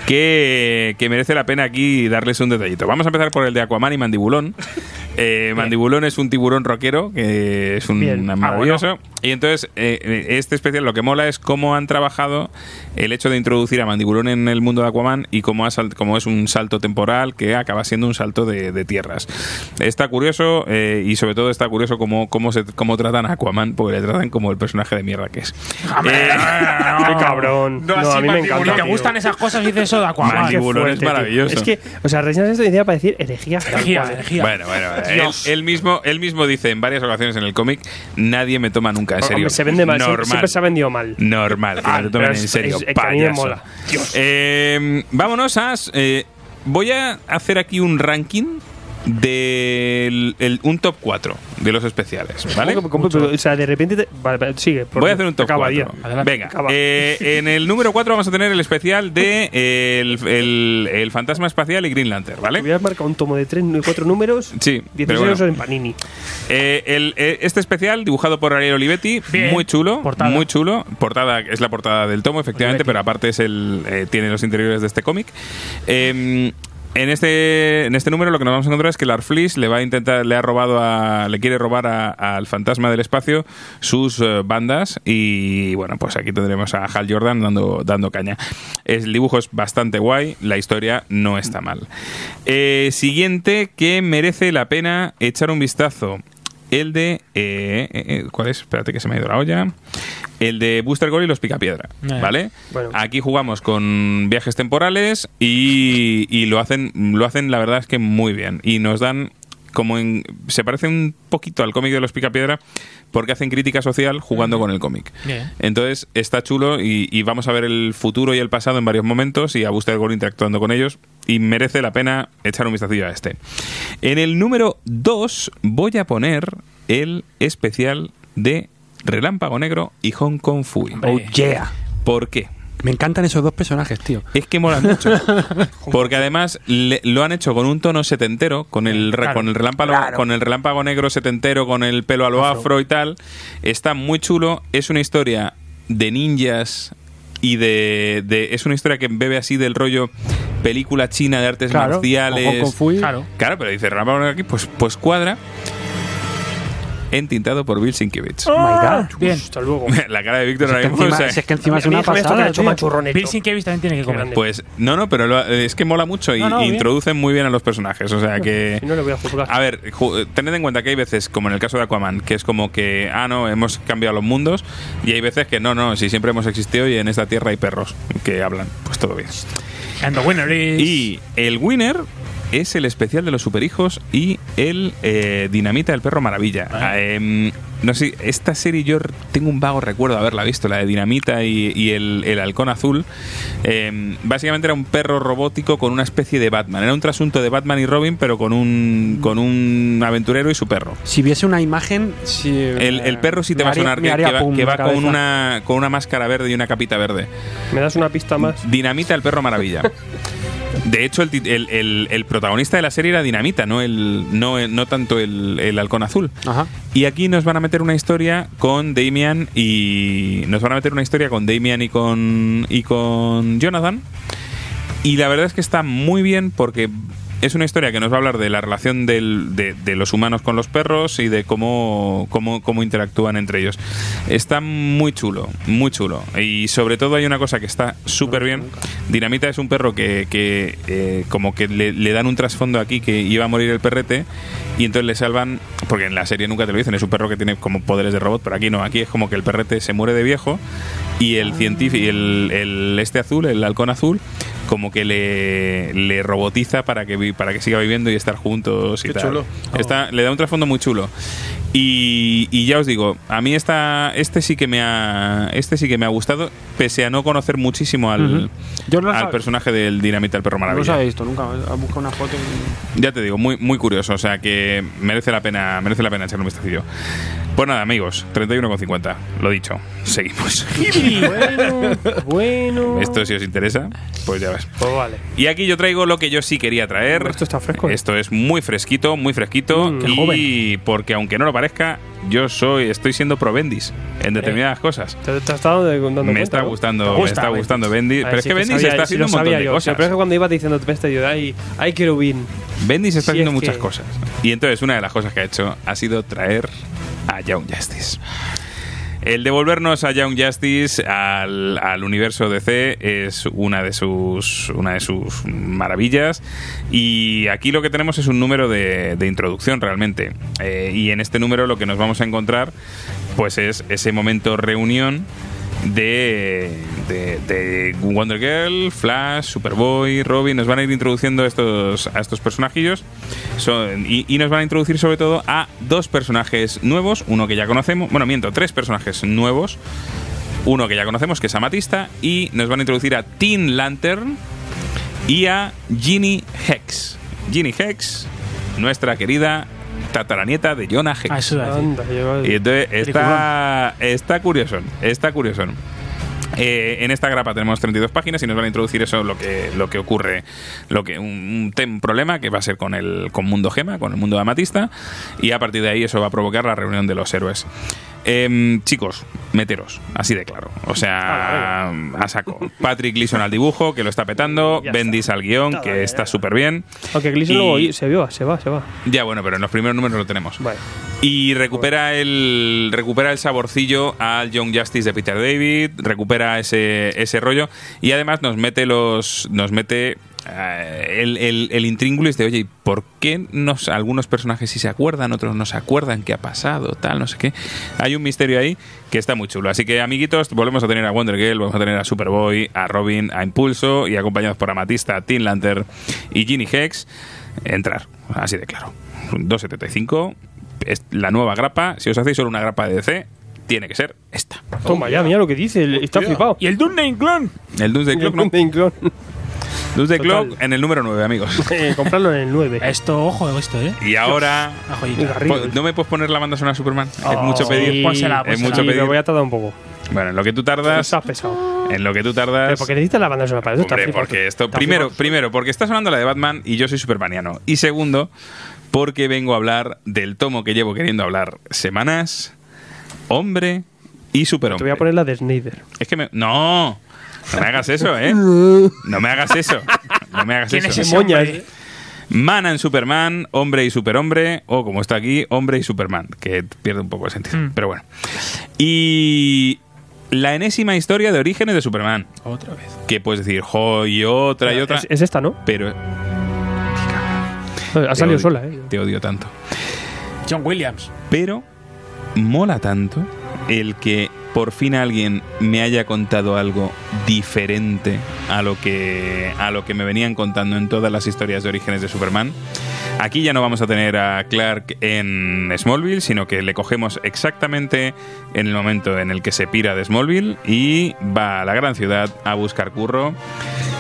[SPEAKER 2] que, que merece la pena aquí darles un detallito. Vamos a empezar por el de Aquaman y Mandibulón. Eh, Mandibulón es un tiburón rockero, que es un
[SPEAKER 3] Bien. Ah,
[SPEAKER 2] maravilloso. Y entonces, eh, este especial lo que mola es cómo han trabajado el hecho de introducir a Mandibulón en el mundo de Aquaman y cómo, ha sal- cómo es un salto temporal que acaba siendo un salto de, de tierras. Está curioso eh, y sobre todo está curioso cómo, cómo, se, cómo tratan a Aquaman, porque le tratan como el personaje de mierda que es. Eh,
[SPEAKER 3] Qué cabrón.
[SPEAKER 9] No,
[SPEAKER 3] No,
[SPEAKER 9] así
[SPEAKER 3] a mí me encanta.
[SPEAKER 6] Te gustan esas cosas y dices eso de Aquaman.
[SPEAKER 2] Es maravilloso.
[SPEAKER 3] Es que, o sea, rellenas esta idea para decir herejía.
[SPEAKER 6] Herejía, herejía.
[SPEAKER 2] Bueno, bueno, él, él mismo, él mismo dice en varias ocasiones en el cómic, nadie me toma nunca en serio.
[SPEAKER 3] Hombre, se vende mal. siempre-
[SPEAKER 2] Normal.
[SPEAKER 3] Siempre se ha vendido mal.
[SPEAKER 2] Normal, que
[SPEAKER 3] Ah,
[SPEAKER 2] no te tomen en serio.
[SPEAKER 3] es- es que a mí me mola. Dios.
[SPEAKER 2] Eh, vámonos a. eh, voy a hacer aquí un ranking del el- un top 4 de los especiales, ¿vale?
[SPEAKER 3] ¿Cómo que- cómo- pero, o sea, de repente. te- vale, sigue.
[SPEAKER 2] Voy a hacer un top
[SPEAKER 3] acaba
[SPEAKER 2] 4.
[SPEAKER 3] ya.
[SPEAKER 2] Venga, eh, en el número 4 vamos a tener el especial de eh, el, el- el fantasma espacial y Green Lantern, ¿vale?
[SPEAKER 3] Voy a marcar un tomo de tres, cuatro números.
[SPEAKER 2] Sí,
[SPEAKER 3] 16
[SPEAKER 2] pero bueno.
[SPEAKER 3] en Panini.
[SPEAKER 2] Eh, eh, este especial, dibujado por Ariel Olivetti,
[SPEAKER 6] Bien.
[SPEAKER 2] muy chulo,
[SPEAKER 6] Portada.
[SPEAKER 2] muy chulo. Portada es la portada del tomo, efectivamente,
[SPEAKER 6] Olivetti.
[SPEAKER 2] pero aparte es el eh, tiene los interiores de este cómic. Eh, en este, en este número lo que nos vamos a encontrar es que Larfleeze le va a intentar, le ha robado a, le quiere robar al fantasma del espacio sus eh, bandas y bueno, pues aquí tendremos a Hal Jordan dando, dando caña. El dibujo es bastante guay, la historia no está mal. Eh, siguiente que merece la pena echar un vistazo. El de. eh, eh, eh, ¿Cuál es? Espérate que se me ha ido la olla. El de Booster Gold y los Picapiedra.
[SPEAKER 6] Eh.
[SPEAKER 2] ¿Vale?
[SPEAKER 3] Bueno.
[SPEAKER 2] Aquí jugamos con viajes temporales y, y lo hacen, lo hacen, la verdad es que muy bien. Y nos dan como en. Se parece un poquito al cómic de los Picapiedra porque hacen crítica social jugando con el cómic. Entonces está chulo y, y vamos a ver el futuro y el pasado en varios momentos y a Booster Gold interactuando con ellos y merece la pena echar un vistacillo a este. En el número 2 voy a poner el especial de Relámpago Negro y Hong Kong Fui.
[SPEAKER 7] Oh, yeah.
[SPEAKER 2] ¿Por qué?
[SPEAKER 7] Me encantan esos dos personajes, tío.
[SPEAKER 2] Es que molan mucho. Porque además le- lo han hecho con un tono setentero, con el,
[SPEAKER 6] Claro.
[SPEAKER 2] con el relámpago,
[SPEAKER 6] Claro.
[SPEAKER 2] con el relámpago negro setentero, con el pelo a lo afro. y tal. Está muy chulo. Es una historia de ninjas y de, de- es una historia que bebe así del rollo película china de artes
[SPEAKER 7] Claro,
[SPEAKER 2] marciales.
[SPEAKER 6] Claro.
[SPEAKER 2] Claro, pero dice relámpago negro aquí, pues, pues cuadra. Entintado por Bill Sienkiewicz.
[SPEAKER 7] Oh my god.
[SPEAKER 6] Bien.
[SPEAKER 3] Hasta luego.
[SPEAKER 2] La cara de Víctor
[SPEAKER 7] Si es,
[SPEAKER 2] ahora
[SPEAKER 7] que
[SPEAKER 2] mismo,
[SPEAKER 7] encima,
[SPEAKER 2] o sea,
[SPEAKER 7] si es que encima es una
[SPEAKER 3] esto que
[SPEAKER 7] pasada.
[SPEAKER 3] hecho.
[SPEAKER 6] Bill Sienkiewicz también tiene que comer.
[SPEAKER 2] Pues no, no, pero lo- es que mola mucho y
[SPEAKER 6] No, no, bien.
[SPEAKER 2] introducen muy bien a los personajes. O sea que.
[SPEAKER 3] Si no le voy a juzgar.
[SPEAKER 2] A ver, ju- tened en cuenta que hay veces, como en el caso de Aquaman, que es como que, ah, no, hemos cambiado los mundos, y hay veces que no, no, si siempre hemos existido y en esta tierra hay perros que hablan, pues todo bien.
[SPEAKER 6] And the winner is.
[SPEAKER 2] Y el winner es el especial de los superhijos y el eh, Dinamita del Perro Maravilla.
[SPEAKER 6] Ah.
[SPEAKER 2] Em, no sé, esta serie yo tengo un vago recuerdo de haberla visto, la de Dinamita y, y el, el halcón azul. Em, básicamente era un perro robótico con una especie de Batman. Era un trasunto de Batman y Robin, pero con un, con un aventurero y su perro.
[SPEAKER 7] Si viese una imagen, si,
[SPEAKER 2] El, el perro sí te va a
[SPEAKER 7] haría-
[SPEAKER 2] sonar
[SPEAKER 7] me
[SPEAKER 2] que, que va,
[SPEAKER 7] pum
[SPEAKER 2] que va con, una, con una máscara verde y una capita verde.
[SPEAKER 3] ¿Me das una pista más?
[SPEAKER 2] Dinamita el perro maravilla. De hecho, el, el- el- el protagonista de la serie era Dinamita, no, el, no, no tanto el, el halcón azul.
[SPEAKER 7] Ajá.
[SPEAKER 2] Y aquí nos van a meter una historia con Damian y. Nos van a meter una historia con Damian y con. y con Jonathan. Y la verdad es que está muy bien porque es una historia que nos va a hablar de la relación del- de, de los humanos con los perros y de cómo, cómo, cómo interactúan entre ellos. Está muy chulo, muy chulo. Y sobre todo hay una cosa que está súper bien. Dinamita es un perro que, que, eh, como que le, le dan un trasfondo aquí que iba a morir el perrete y entonces le salvan, porque en la serie nunca te lo dicen, es un perro que tiene como poderes de robot, pero aquí no, aquí es como que el perrete se muere de viejo y el científico y el, el este azul, el halcón azul, como que le, le robotiza para que para que siga viviendo y estar juntos y
[SPEAKER 9] Qué
[SPEAKER 2] tal.
[SPEAKER 9] chulo.
[SPEAKER 2] Está, le da un trasfondo muy chulo. Y, y ya os digo, a mí esta, este sí que me ha este sí que me ha gustado, pese a no conocer muchísimo al,
[SPEAKER 7] Ujú. Yo no lo
[SPEAKER 2] al personaje del Dinamita el perro
[SPEAKER 7] No
[SPEAKER 2] maravilla.
[SPEAKER 7] los había visto nunca. He buscado una foto y...
[SPEAKER 2] Ya te digo, muy, muy curioso, o sea que merece la pena, merece la pena echarle un vistacillo. Pues nada, amigos, 31,50. Lo dicho, seguimos.
[SPEAKER 3] bueno, bueno.
[SPEAKER 2] Esto si os interesa, pues ya ves.
[SPEAKER 3] Pues vale.
[SPEAKER 2] Y aquí yo traigo lo que yo sí quería traer.
[SPEAKER 3] Esto está fresco. ¿eh?
[SPEAKER 2] Esto es muy fresquito, muy fresquito.
[SPEAKER 3] Mm,
[SPEAKER 2] y porque aunque no lo parezca, yo soy, estoy siendo pro Bendis en determinadas cosas.
[SPEAKER 3] Te, te has estado dando
[SPEAKER 2] Me
[SPEAKER 3] cuenta,
[SPEAKER 2] está gustando,
[SPEAKER 3] Te
[SPEAKER 2] me está
[SPEAKER 3] Bendis.
[SPEAKER 2] gustando Bendis.
[SPEAKER 3] Ay,
[SPEAKER 2] Pero es
[SPEAKER 3] sí,
[SPEAKER 2] que Bendis
[SPEAKER 3] sabía-
[SPEAKER 2] está haciendo
[SPEAKER 3] lo
[SPEAKER 2] un montón de
[SPEAKER 3] yo.
[SPEAKER 2] cosas.
[SPEAKER 3] Pero es que cuando ibas diciendo Peste, yo, ay, ay, querubín.
[SPEAKER 2] Bendis está
[SPEAKER 3] Sí,
[SPEAKER 2] haciendo
[SPEAKER 3] es
[SPEAKER 2] muchas
[SPEAKER 3] que-
[SPEAKER 2] cosas. Y entonces una de las cosas que ha hecho ha sido traer a Young Justice. El devolvernos a Young Justice al, al universo DC es una de sus una de sus maravillas. Y aquí lo que tenemos es un número de, de introducción realmente. Eh, y en este número lo que nos vamos a encontrar pues es ese momento reunión de, de, de Wonder Girl, Flash, Superboy, Robin. Nos van a ir introduciendo estos, a estos personajillos Son- y, y nos van a introducir sobre todo a dos personajes nuevos, uno que ya conocemos, bueno, miento, tres personajes nuevos. Uno que ya conocemos, que es Amatista, y nos van a introducir a Teen Lantern y a Ginny Hex. Ginny Hex nuestra querida tataranieta de Jonah Hex.
[SPEAKER 6] Ah, eso.
[SPEAKER 3] Anda, yo-
[SPEAKER 2] Y entonces está, está curioso, está curioso. Eh, en esta grapa tenemos 32 páginas y nos van a introducir eso, lo que, lo que ocurre, lo que un, un tem- problema que va a ser con el con Mundo Gema, con el mundo de Amatista, y a partir de ahí eso va a provocar la reunión de los héroes. Em, chicos, meteros, así de claro. O sea, a saco. Patrick Gleason al dibujo, que lo está petando.
[SPEAKER 3] Ya
[SPEAKER 2] Bendis al guion, que está súper bien.
[SPEAKER 3] Aunque Gleason
[SPEAKER 2] Y-
[SPEAKER 3] luego se vio, se va, se va.
[SPEAKER 2] Ya, bueno, pero en los primeros números lo tenemos.
[SPEAKER 3] Vale.
[SPEAKER 2] Y recupera el recupera el saborcillo al Young Justice de Peter David, recupera ese, ese rollo y además nos mete los nos mete eh, el, el, el intríngulis de oye, ¿y ¿por qué nos, algunos personajes sí se acuerdan, otros no se acuerdan qué ha pasado, tal, no sé qué? Hay un misterio ahí que está muy chulo. Así que, amiguitos, volvemos a tener a Wonder Girl, volvemos a tener a Superboy, a Robin, a Impulso y acompañados por Amatista, Teen Lantern y Ginny Hex. Entrar, así de claro. 2.75 es la nueva grapa. Si os hacéis solo una grapa de DC, tiene que ser esta.
[SPEAKER 3] Toma ya, mira lo que dice, el- está flipado.
[SPEAKER 6] Y el Doomsday Clone.
[SPEAKER 2] El Doomsday Clock, no.
[SPEAKER 3] Doomsday Total.
[SPEAKER 2] Clock en el número 9, amigos.
[SPEAKER 3] Eh, comprarlo en el 9.
[SPEAKER 6] Esto, ojo, esto, ¿eh?
[SPEAKER 2] Y ahora. Po- ¿No me puedes poner la banda sonora de Superman? es
[SPEAKER 3] Oh,
[SPEAKER 2] mucho pedir.
[SPEAKER 3] sí.
[SPEAKER 6] Pónsela,
[SPEAKER 2] es
[SPEAKER 6] pónsela.
[SPEAKER 2] mucho
[SPEAKER 3] Sí,
[SPEAKER 2] pedir.
[SPEAKER 3] me voy a tardar un poco.
[SPEAKER 2] Bueno, en lo que tú tardas.
[SPEAKER 3] Estás pesado.
[SPEAKER 2] En lo que tú tardas.
[SPEAKER 3] Pero porque necesitas la banda sonora para eso.
[SPEAKER 2] Hombre, porque esto.
[SPEAKER 3] Está
[SPEAKER 2] Primero, primero, porque está sonando la de Batman y yo soy supermaniano. Y segundo, porque vengo a hablar del tomo que llevo queriendo hablar semanas. Hombre y
[SPEAKER 3] Te
[SPEAKER 2] superhombre.
[SPEAKER 3] voy a poner la de Snyder.
[SPEAKER 2] Es que me. ¡No! No me hagas eso, ¿eh? No me hagas eso. No me hagas
[SPEAKER 6] ¿Quién es
[SPEAKER 2] eso.
[SPEAKER 6] ese
[SPEAKER 3] Moñas.
[SPEAKER 6] hombre?
[SPEAKER 2] Man and Superman, hombre y superhombre, o como está aquí, hombre y Superman, que pierde un poco el sentido.
[SPEAKER 6] Mm.
[SPEAKER 2] Pero bueno. Y la enésima historia de orígenes de Superman.
[SPEAKER 6] Otra vez.
[SPEAKER 2] Que puedes decir, jo, y otra y otra.
[SPEAKER 3] Es, es esta, ¿no?
[SPEAKER 2] Pero.
[SPEAKER 3] Ha salido
[SPEAKER 2] odio-
[SPEAKER 3] sola, ¿eh?
[SPEAKER 2] Te odio tanto.
[SPEAKER 6] John Williams.
[SPEAKER 2] Pero mola tanto el que por fin alguien me haya contado algo diferente a lo que a lo que me venían contando en todas las historias de orígenes de Superman. Aquí ya no vamos a tener a Clark en Smallville, sino que le cogemos exactamente en el momento en el que se pira de Smallville y va a la gran ciudad a buscar curro.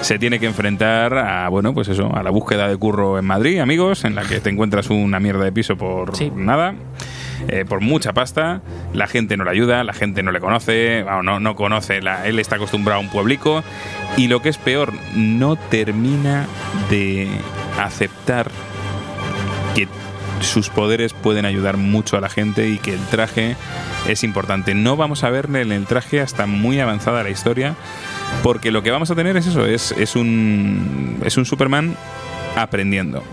[SPEAKER 2] Se tiene que enfrentar a, bueno, pues eso, a la búsqueda de curro en Madrid, amigos, en la que te encuentras una mierda de piso por
[SPEAKER 6] Sí.
[SPEAKER 2] nada. Eh, por mucha pasta, la gente no le ayuda, la gente no le conoce, no, no conoce, la- él está acostumbrado a un pueblico y lo que es peor, no termina de aceptar que sus poderes pueden ayudar mucho a la gente y que el traje es importante. No vamos a verle en el traje hasta muy avanzada la historia, porque lo que vamos a tener es eso, es, es un es un Superman aprendiendo.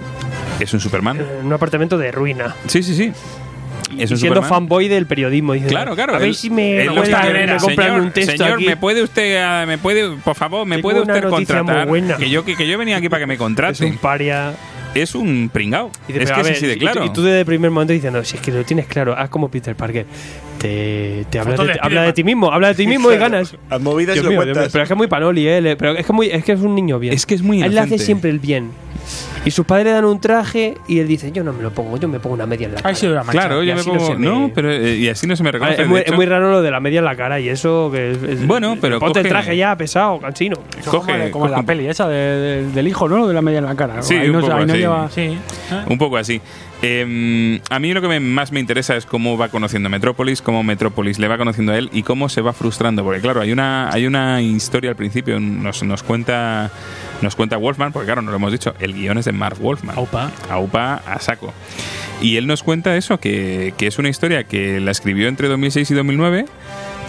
[SPEAKER 2] Es un Superman.
[SPEAKER 3] En un apartamento de ruina.
[SPEAKER 2] Sí, sí, sí. Es
[SPEAKER 3] y siendo
[SPEAKER 2] Superman.
[SPEAKER 3] fanboy del periodismo. diciendo,
[SPEAKER 2] Claro, claro.
[SPEAKER 3] A ver si me, me compran un texto
[SPEAKER 2] señor,
[SPEAKER 3] aquí.
[SPEAKER 2] me puede usted, ah, me puede, por favor, me
[SPEAKER 3] Tengo
[SPEAKER 2] puede usted contratar. Que yo que, que yo venía aquí para que me
[SPEAKER 3] Es
[SPEAKER 2] contrate.
[SPEAKER 3] un paria.
[SPEAKER 2] Es un pringao.
[SPEAKER 3] Dice,
[SPEAKER 2] Es que es
[SPEAKER 3] ver,
[SPEAKER 2] así de
[SPEAKER 3] y tú-
[SPEAKER 2] claro.
[SPEAKER 3] Y tú, desde el primer momento diciendo, si es que lo tienes claro, haz como Peter Parker. Te, te habla, de,
[SPEAKER 6] de
[SPEAKER 3] habla de ti mismo, habla de ti mismo y ganas.
[SPEAKER 9] Movidas
[SPEAKER 3] Dios
[SPEAKER 9] lo
[SPEAKER 3] mío,
[SPEAKER 9] cuentas.
[SPEAKER 3] pero es que es muy panoli, ¿eh? Pero es que, muy, es que es un niño bien.
[SPEAKER 2] Es que es muy
[SPEAKER 3] A Él le hace
[SPEAKER 2] inocente.
[SPEAKER 3] siempre el bien. Y sus padres le dan un traje y él dice, yo no me lo pongo, yo me pongo una media en la cara.
[SPEAKER 6] Ay, sí, la mancha.
[SPEAKER 2] Claro,
[SPEAKER 3] y
[SPEAKER 2] yo me
[SPEAKER 3] así no
[SPEAKER 2] pongo.
[SPEAKER 3] se me-
[SPEAKER 2] No, pero. eh, y así no se me
[SPEAKER 3] Ah,
[SPEAKER 2] reconoce.
[SPEAKER 3] es, muy, es muy raro lo de la media en la cara y eso que es, es-
[SPEAKER 2] Bueno, pero
[SPEAKER 3] ponte el
[SPEAKER 2] coge-
[SPEAKER 3] traje ya pesado, cansino.
[SPEAKER 2] Coge,
[SPEAKER 7] como la
[SPEAKER 2] coge-
[SPEAKER 7] peli esa de- de- del hijo, ¿no? De la media en la cara.
[SPEAKER 2] Sí,
[SPEAKER 7] ahí
[SPEAKER 2] un
[SPEAKER 7] no,
[SPEAKER 2] poco
[SPEAKER 7] ahí no
[SPEAKER 2] así.
[SPEAKER 7] lleva.
[SPEAKER 6] Sí.
[SPEAKER 2] Un poco así. Eh, a mí lo que me- más me interesa es cómo va conociendo Metrópolis, cómo Metrópolis le va conociendo a él y cómo se va frustrando. Porque claro, hay una, hay una historia al principio, nos, nos cuenta nos cuenta Wolfman, porque claro, no lo hemos dicho, el guion es de Mark Wolfman.
[SPEAKER 6] Aupa.
[SPEAKER 2] Aupa a saco. Y él nos cuenta eso, que, que es una historia que la escribió entre 2006 y 2009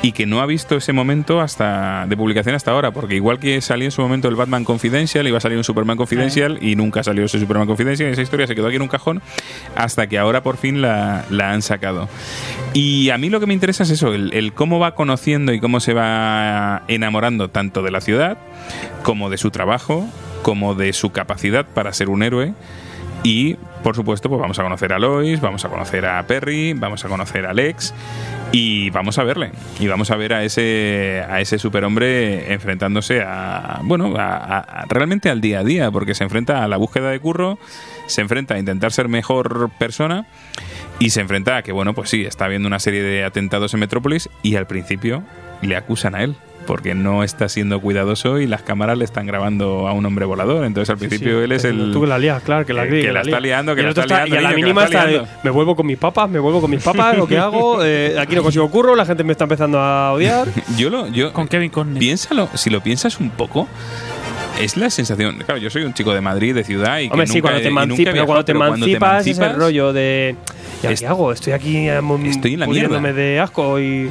[SPEAKER 2] y que no ha visto ese momento hasta de publicación hasta ahora, porque igual que salió en su momento el Batman Confidential, iba a salir un Superman Confidential y nunca salió ese Superman Confidential, y esa historia se quedó aquí en un cajón hasta que ahora por fin la, la han sacado. Y a mí lo que me interesa es eso, el, el cómo va conociendo y cómo se va enamorando tanto de la ciudad como de su trabajo, como de su capacidad para ser un héroe. Y, por supuesto, pues vamos a conocer a Lois, vamos a conocer a Perry, vamos a conocer a Lex y vamos a verle. Y vamos a ver a ese, a ese superhombre enfrentándose a, bueno, a- realmente al día a día, porque se enfrenta a la búsqueda de curro, se enfrenta a intentar ser mejor persona y se enfrenta a que, bueno, pues sí, está habiendo una serie de atentados en Metrópolis y al principio le acusan a él porque no está siendo cuidadoso y las cámaras le están grabando a un hombre volador. Entonces al principio él es el
[SPEAKER 3] Tú que la lías, claro, que la,
[SPEAKER 2] que- que está liando, que
[SPEAKER 3] Y
[SPEAKER 2] la está
[SPEAKER 3] Y a la
[SPEAKER 2] niño, que
[SPEAKER 3] mínima
[SPEAKER 2] está
[SPEAKER 3] está me vuelvo con mis papas, me vuelvo con mis papas, lo que hago, eh, aquí no consigo curro, la gente me está empezando a odiar.
[SPEAKER 2] Yo lo, yo,
[SPEAKER 6] Con Kevin Conner.
[SPEAKER 2] piénsalo, si lo piensas un poco, es la sensación. Claro, yo soy un chico de Madrid, de ciudad y que
[SPEAKER 3] Hombre, sí,
[SPEAKER 2] nunca
[SPEAKER 3] cuando te emancipas,
[SPEAKER 2] viajado,
[SPEAKER 3] cuando te
[SPEAKER 2] pero cuando
[SPEAKER 3] emancipas, es el rollo de. ¿Y
[SPEAKER 2] Es-
[SPEAKER 3] ¿Qué hago? Estoy aquí mu-
[SPEAKER 2] Estoy en la
[SPEAKER 3] pudriéndome de asco y.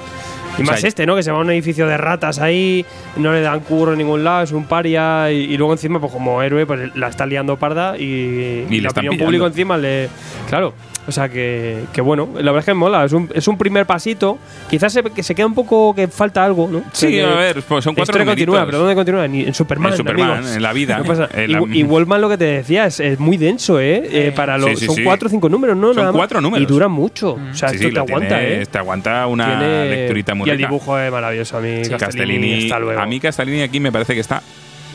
[SPEAKER 3] Y
[SPEAKER 2] O
[SPEAKER 3] más
[SPEAKER 2] sea,
[SPEAKER 3] este, ¿no? Que se va a un edificio de ratas ahí, no le dan curro en ningún lado, es un paria, y, y luego encima, pues como héroe, pues la está liando parda y,
[SPEAKER 2] Y le
[SPEAKER 3] la opinión pública encima le. Claro. O sea que, que bueno, la verdad es que mola, es un, es un primer pasito. Quizás se, que se queda un poco que falta algo, ¿no?
[SPEAKER 2] Sí,
[SPEAKER 3] Que-
[SPEAKER 2] a ver, pues son cuatro
[SPEAKER 3] historia continúa, pero ¿dónde continúa? Ni- en Superman.
[SPEAKER 2] En Superman,
[SPEAKER 3] amigos.
[SPEAKER 2] en la vida.
[SPEAKER 3] No pasa-
[SPEAKER 2] En
[SPEAKER 3] y,
[SPEAKER 2] la-
[SPEAKER 3] y Wallman lo que te decía es, es muy denso, ¿eh? Eh, para los,
[SPEAKER 2] Sí, sí,
[SPEAKER 3] son
[SPEAKER 2] sí.
[SPEAKER 3] cuatro o cinco números, ¿no?
[SPEAKER 2] Son
[SPEAKER 3] Nada más.
[SPEAKER 2] cuatro números.
[SPEAKER 3] Y duran mucho. O sea,
[SPEAKER 2] Sí,
[SPEAKER 3] esto
[SPEAKER 2] sí,
[SPEAKER 3] te aguanta,
[SPEAKER 2] tiene-
[SPEAKER 3] ¿eh?
[SPEAKER 2] Te aguanta una
[SPEAKER 3] Tiene-
[SPEAKER 2] lecturita muy
[SPEAKER 3] Y el
[SPEAKER 2] rica.
[SPEAKER 3] dibujo es maravilloso. A mí, Castellini,
[SPEAKER 2] Castellini,
[SPEAKER 3] hasta luego.
[SPEAKER 2] a mí Castellini aquí me parece que está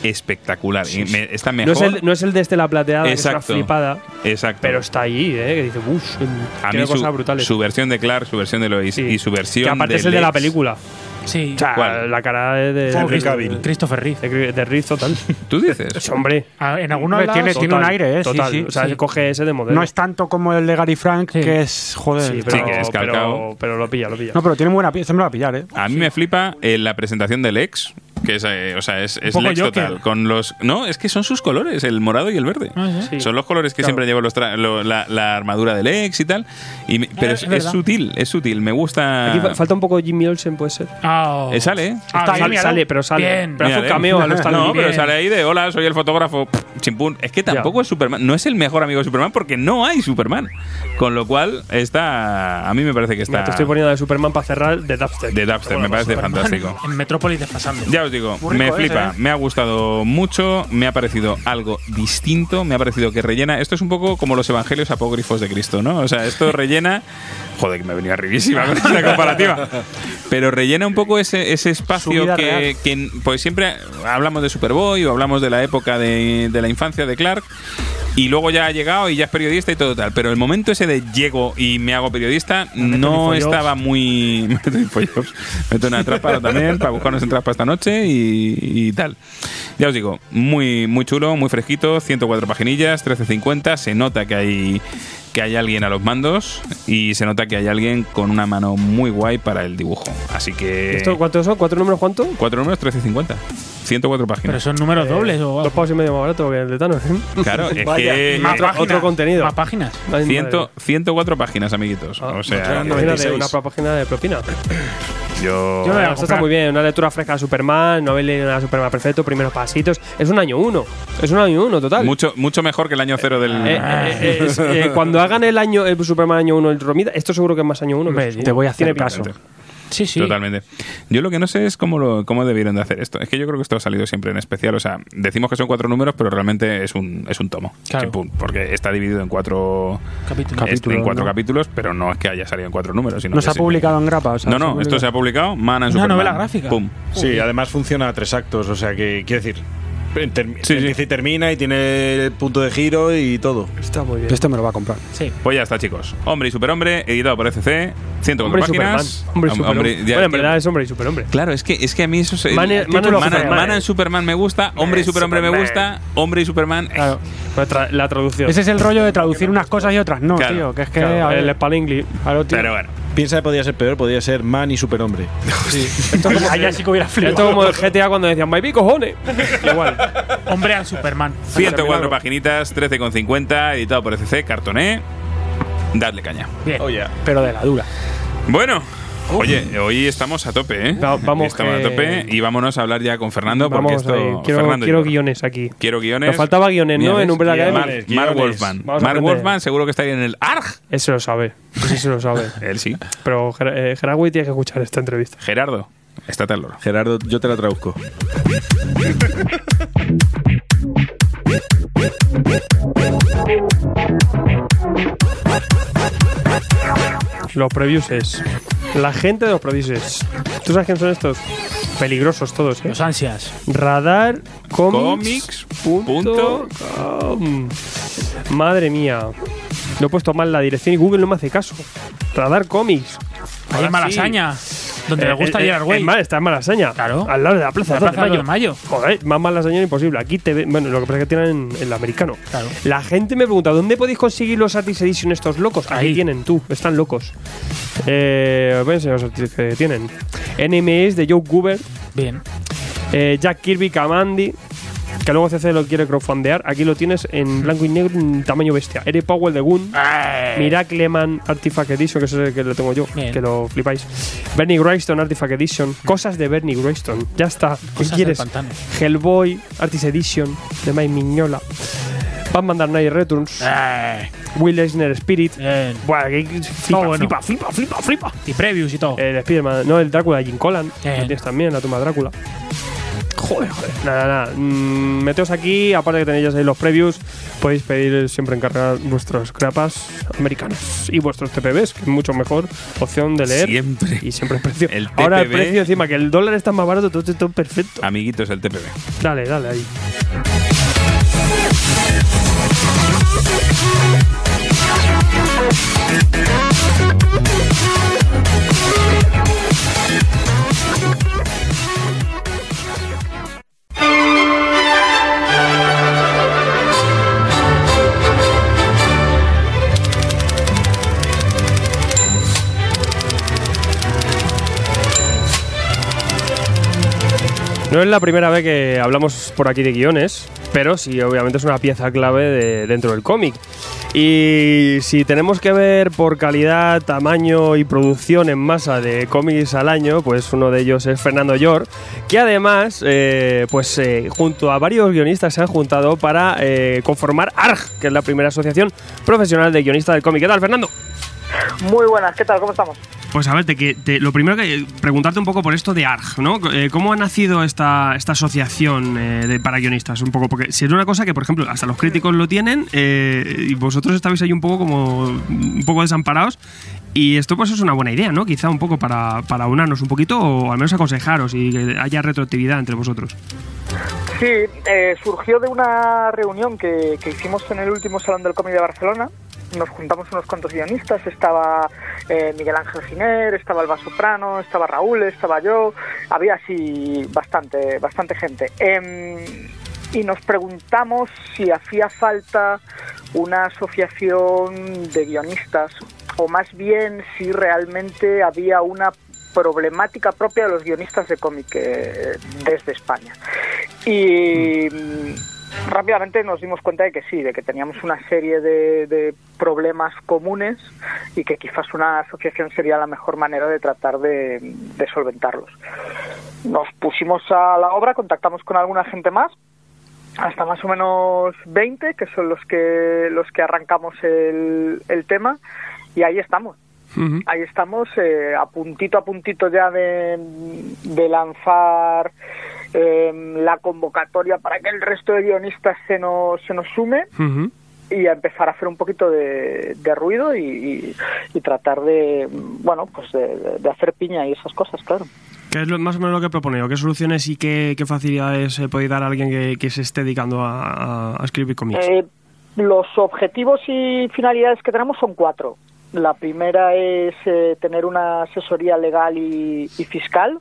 [SPEAKER 2] espectacular. me- está
[SPEAKER 3] no,
[SPEAKER 2] mejor.
[SPEAKER 3] es el, no es el de Estela Plateada, que es una flipada,
[SPEAKER 2] Exacto.
[SPEAKER 3] pero está ahí, ¿eh? Que dice, uff,
[SPEAKER 2] a
[SPEAKER 3] tiene
[SPEAKER 2] mí su,
[SPEAKER 3] cosas brutales.
[SPEAKER 2] su versión de Clark, su versión de Lois y su versión
[SPEAKER 3] que aparte
[SPEAKER 2] de
[SPEAKER 3] es el de la película.
[SPEAKER 6] Sí.
[SPEAKER 3] O sea,
[SPEAKER 2] ¿Cuál?
[SPEAKER 3] la cara de, de, de-
[SPEAKER 6] Christopher- Reeve.
[SPEAKER 3] de, de Reeve total.
[SPEAKER 2] ¿Tú dices?
[SPEAKER 3] Sí, hombre.
[SPEAKER 6] Ah, En algunos
[SPEAKER 7] tiene, tiene un aire, ¿eh? Sí,
[SPEAKER 3] Total.
[SPEAKER 7] sí.
[SPEAKER 3] o sea,
[SPEAKER 6] sí.
[SPEAKER 3] coge ese de modelo.
[SPEAKER 7] No es tanto como el de Gary Frank,
[SPEAKER 6] Sí.
[SPEAKER 7] que es, joder.
[SPEAKER 3] Sí, pero,
[SPEAKER 2] que es
[SPEAKER 3] pero,
[SPEAKER 2] calcao.
[SPEAKER 3] pero lo pilla, lo pilla.
[SPEAKER 7] No, pero tiene buena pieza, me lo va a pillar, ¿eh?
[SPEAKER 2] A mí me flipa eh, la presentación del Lex, que es, eh, o sea, es, Lex
[SPEAKER 6] Joker.
[SPEAKER 2] total. Con los, no, es que son sus colores, el morado y el verde.
[SPEAKER 6] Ah, sí.
[SPEAKER 3] Sí.
[SPEAKER 2] Son los colores que
[SPEAKER 3] Claro.
[SPEAKER 2] siempre llevo los tra- lo- la, la armadura del Lex y tal. Y me- pero
[SPEAKER 6] Ah,
[SPEAKER 2] es,
[SPEAKER 6] es
[SPEAKER 2] es
[SPEAKER 6] verdad.
[SPEAKER 2] sutil, es sutil. Me gusta.
[SPEAKER 3] Aquí fa- falta un poco Jimmy Olsen, puede ser.
[SPEAKER 6] Ah,
[SPEAKER 2] Eh, sale, ¿eh?
[SPEAKER 6] Ah,
[SPEAKER 3] Está- sale, sale, pero sale.
[SPEAKER 6] Bien.
[SPEAKER 3] Pero hace un
[SPEAKER 2] Mírale.
[SPEAKER 3] cameo a los.
[SPEAKER 2] No, pero sale ahí de hola, soy el fotógrafo. chimpún. Es que tampoco es Superman. No es el mejor amigo de Superman porque no hay Superman. Con lo cual, está. A mí me parece que
[SPEAKER 3] Mira,
[SPEAKER 2] está.
[SPEAKER 3] te estoy poniendo de Superman para cerrar de Dubstep.
[SPEAKER 2] De Dubstep, me parece
[SPEAKER 6] Superman
[SPEAKER 2] fantástico.
[SPEAKER 6] En Metrópolis desfasando.
[SPEAKER 2] Ya os digo,
[SPEAKER 7] Muy
[SPEAKER 2] me
[SPEAKER 7] rico ese,
[SPEAKER 2] flipa,
[SPEAKER 7] ¿eh?
[SPEAKER 2] me ha gustado mucho, me ha parecido algo distinto, me ha parecido que rellena. Esto es un poco como los evangelios apócrifos de Cristo, ¿no? O sea, esto rellena. Joder, que me venía arribísima con esta comparativa. Pero rellena un poco ese, ese espacio que, Pues siempre hablamos de Superboy o hablamos de la época de, de la infancia de Clark. Y luego ya ha llegado y ya es periodista y todo tal. Pero el momento ese de llego y me hago periodista
[SPEAKER 6] en
[SPEAKER 2] no estaba muy. Me meto en meto una trampa también para buscar unas entradas para esta noche y, y tal. Ya os digo, muy, muy chulo, muy fresquito, 104 paginillas, 13.50. Se nota que hay, que hay alguien a los mandos y se nota que hay alguien con una mano muy guay para el dibujo. Así que.
[SPEAKER 3] ¿Esto cuántos son? ¿Cuatro números cuánto?
[SPEAKER 2] Cuatro números, 13.50. 104
[SPEAKER 6] Pero
[SPEAKER 2] páginas.
[SPEAKER 6] son números dobles o
[SPEAKER 3] Dos pavos y medio más barato que el de Thanos. ¿eh?
[SPEAKER 2] Claro, es
[SPEAKER 3] Vaya.
[SPEAKER 2] que.
[SPEAKER 6] más
[SPEAKER 3] otro-
[SPEAKER 6] páginas.
[SPEAKER 3] otro contenido.
[SPEAKER 6] Más páginas.
[SPEAKER 2] Ciento-
[SPEAKER 3] madre.
[SPEAKER 2] 104 páginas, amiguitos.
[SPEAKER 3] Ah,
[SPEAKER 2] o sea,
[SPEAKER 3] una página de propina.
[SPEAKER 2] Yo.
[SPEAKER 6] Yo me voy a
[SPEAKER 3] Esto está muy bien, una lectura fresca de Superman, no habéis leído nada de Superman perfecto, primeros pasitos. Es un año uno, es un año uno total.
[SPEAKER 2] Mucho, mucho mejor que el año cero del.
[SPEAKER 3] Eh, eh, eh, es- eh, cuando hagan el año el Superman año 1 el Romita, esto seguro que es más año 1.
[SPEAKER 6] Hombre,
[SPEAKER 7] Te voy a hacer caso.
[SPEAKER 6] Sí, sí.
[SPEAKER 2] Totalmente. Yo lo que no sé es cómo, lo, cómo debieron de hacer esto. Es que yo creo que esto ha salido siempre en especial. O sea, decimos que son cuatro números, pero realmente es un, es un tomo.
[SPEAKER 6] Claro.
[SPEAKER 2] Porque está dividido en cuatro
[SPEAKER 6] Capítulo.
[SPEAKER 2] en cuatro
[SPEAKER 7] ¿no?
[SPEAKER 2] capítulos, pero no es que haya salido en cuatro números. Sino
[SPEAKER 7] No se ha publicado en grapa. o sea,
[SPEAKER 2] No, no,
[SPEAKER 7] se
[SPEAKER 2] esto se ha publicado. Man and
[SPEAKER 6] Una
[SPEAKER 2] Superman.
[SPEAKER 6] novela gráfica.
[SPEAKER 2] Pum.
[SPEAKER 9] Sí, además funciona a tres actos, o sea que, quiero decir,
[SPEAKER 2] Sí,
[SPEAKER 9] empieza y termina y tiene el punto de giro y todo.
[SPEAKER 3] Está muy bien.
[SPEAKER 7] Este me lo va a comprar.
[SPEAKER 6] Sí.
[SPEAKER 2] Pues ya está, chicos. Hombre y Superhombre, editado por ECC. 104
[SPEAKER 3] Hombre y
[SPEAKER 2] páginas.
[SPEAKER 3] Superman. Hombre y
[SPEAKER 2] Hom-
[SPEAKER 3] Superhombre. bueno, en verdad es hombre y superhombre.
[SPEAKER 2] Claro, es que, es que a mí eso es.
[SPEAKER 3] Man- Man, Superman.
[SPEAKER 2] Me gusta, Hombre y Superhombre me gusta, Hombre y Superman. eh,
[SPEAKER 7] Claro.
[SPEAKER 3] Tra- la traducción.
[SPEAKER 7] Ese es el rollo de traducir unas cosas y otras no,
[SPEAKER 2] Claro.
[SPEAKER 7] tío. Que es que.
[SPEAKER 3] Claro,
[SPEAKER 7] a ver,
[SPEAKER 3] el
[SPEAKER 7] tío.
[SPEAKER 2] Pero bueno.
[SPEAKER 9] Piensa que podía ser peor, podía ser man y superhombre.
[SPEAKER 7] Esto como, allá sí que hubiera flipado.
[SPEAKER 3] Esto como el GTA cuando decían, ¡Baby, cojones! Igual.
[SPEAKER 6] Hombre al Superman.
[SPEAKER 2] 104 paginitas, 13,50, editado por ECC, cartoné. Dadle caña.
[SPEAKER 6] Bien.
[SPEAKER 9] Oye,
[SPEAKER 7] Pero de la dura.
[SPEAKER 2] Bueno. Oye, hoy estamos a tope, ¿eh?
[SPEAKER 3] Va- vamos
[SPEAKER 2] estamos a tope y vámonos a hablar ya con Fernando porque
[SPEAKER 3] Vamos
[SPEAKER 2] esto.
[SPEAKER 3] Quiero,
[SPEAKER 2] Fernando,
[SPEAKER 3] quiero
[SPEAKER 2] yo-
[SPEAKER 3] guiones aquí.
[SPEAKER 2] Quiero guiones.
[SPEAKER 3] Nos faltaba guiones, ¿no? En Academy.
[SPEAKER 9] guiones,
[SPEAKER 2] Mark. Wolfman.
[SPEAKER 3] Vamos
[SPEAKER 2] Mark. Wolfman seguro que está ahí en el ARG.
[SPEAKER 3] Ese lo sabe. Ese se lo sabe.
[SPEAKER 2] Él sí.
[SPEAKER 3] Pero Ger eh, Geragui tiene que escuchar esta entrevista.
[SPEAKER 2] Gerardo, estate al loro.
[SPEAKER 9] Gerardo, yo te la traduzco.
[SPEAKER 3] Los previews es. La gente de los previews es. ¿Tú sabes quién son estos? Peligrosos todos, ¿eh?
[SPEAKER 6] Los ansias.
[SPEAKER 3] Radar
[SPEAKER 2] Comics. punto
[SPEAKER 3] com. Madre mía. No he puesto mal la dirección y Google no me hace caso. Radar Comics.
[SPEAKER 6] Ahí en Malasaña.
[SPEAKER 3] sí.
[SPEAKER 6] Donde le gusta Gerard Way.
[SPEAKER 3] Es más, está en Malasaña.
[SPEAKER 6] Claro.
[SPEAKER 3] Al lado de la Plaza,
[SPEAKER 6] La
[SPEAKER 3] 2
[SPEAKER 6] Plaza de Mayo.
[SPEAKER 3] Joder, más Malasaña imposible. Aquí te ve- Bueno, lo que pasa es que tienen el americano.
[SPEAKER 6] Claro.
[SPEAKER 3] La gente me pregunta, ¿dónde podéis conseguir los Artist Edition estos locos?
[SPEAKER 6] Ahí.
[SPEAKER 3] tienen, tú. Están locos. Eh, voy a enseñar los artistas que tienen. NMS de Joe Goober.
[SPEAKER 6] Bien.
[SPEAKER 3] Eh, Jack Kirby, Kamandi. Que luego CC lo quiere crowdfundear. Aquí lo tienes en blanco y negro en tamaño bestia. Eric Powell de Goon. Miracle Man Artifact Edition, que es el que lo tengo yo,
[SPEAKER 6] Bien.
[SPEAKER 3] que lo flipáis. Bernie Wrightson Artifact Edition. Cosas de Bernie Wrightson. Ya está. ¿Qué
[SPEAKER 6] Cosas
[SPEAKER 3] quieres? Hellboy Artist Edition de Mike Mignola. Batman Dark Knight Returns.
[SPEAKER 6] Eh,
[SPEAKER 3] Will Eisner Spirit.
[SPEAKER 6] bien.
[SPEAKER 3] Buah, que flipa,
[SPEAKER 6] bueno.
[SPEAKER 3] flipa, flipa, flipa, flipa.
[SPEAKER 6] Y previews y todo.
[SPEAKER 3] El Spiderman, no, el Drácula de Jim Collan.
[SPEAKER 6] Bien.
[SPEAKER 3] Lo tienes también, la tumba Drácula. Joder, joder. Nada, nada. Mm, meteos aquí, aparte que tenéis ahí los previews, podéis pedir siempre encargar vuestros grapas americanas y vuestros TPBs, que es mucho mejor opción de leer.
[SPEAKER 2] Siempre.
[SPEAKER 3] Y siempre el precio.
[SPEAKER 2] El
[SPEAKER 3] Ahora el precio encima, que el dólar está más barato, todo, todo perfecto.
[SPEAKER 2] Amiguitos, el TPB.
[SPEAKER 3] Dale, dale ahí. No es la primera vez que hablamos por aquí de guiones, pero sí, obviamente es una pieza clave de- dentro del cómic. Y si tenemos que ver por calidad, tamaño y producción en masa de cómics al año, pues uno de ellos es Fernando York, que además, eh, pues eh, junto a varios guionistas se han juntado para eh, conformar ARG, que es la primera asociación profesional de guionistas del cómic. ¿Qué tal, Fernando?
[SPEAKER 12] Muy buenas, ¿qué tal? ¿Cómo estamos?
[SPEAKER 3] Pues a ver, te, te- lo primero que preguntarte un poco por esto de ARG, ¿no? Eh, ¿Cómo ha nacido esta, esta asociación eh, de, para guionistas? Un poco, porque si es una cosa que, por ejemplo, hasta los críticos lo tienen eh, y vosotros estabais ahí un poco como un poco desamparados y esto pues es una buena idea, ¿no? Quizá un poco para, para unarnos un poquito o al menos aconsejaros y que haya retroactividad entre vosotros.
[SPEAKER 12] Sí, eh, surgió de una reunión que, que hicimos en el último Salón del Cómic de Barcelona. Nos juntamos unos cuantos guionistas, estaba eh, Miguel Ángel Giner, estaba Alba Soprano, estaba Raúl, estaba yo, había así bastante, bastante gente. Em, y nos preguntamos si hacía falta una asociación de guionistas o más bien si realmente había una problemática propia de los guionistas de cómic eh, desde España. Y mm, rápidamente nos dimos cuenta de que sí, de que teníamos una serie de, de problemas comunes y que quizás una asociación sería la mejor manera de tratar de, de solventarlos. Nos pusimos a la obra, contactamos con alguna gente más, hasta más o menos 20, que son los que los que arrancamos el, el tema, y ahí estamos. Ahí estamos, eh, a puntito a puntito ya de, de lanzar eh, la convocatoria para que el resto de guionistas se nos, se nos sume y a empezar a hacer un poquito de, de ruido y, y- y tratar de, bueno, pues de, hacer piña y esas cosas, claro.
[SPEAKER 3] ¿Qué es lo- más o menos lo que propone? ¿O qué soluciones y qué, qué facilidades eh, podéis dar a alguien que, que se esté dedicando a, a- a escribir cómics?
[SPEAKER 12] Eh, los objetivos y finalidades que tenemos son cuatro. La primera es eh, tener una asesoría legal y, y fiscal,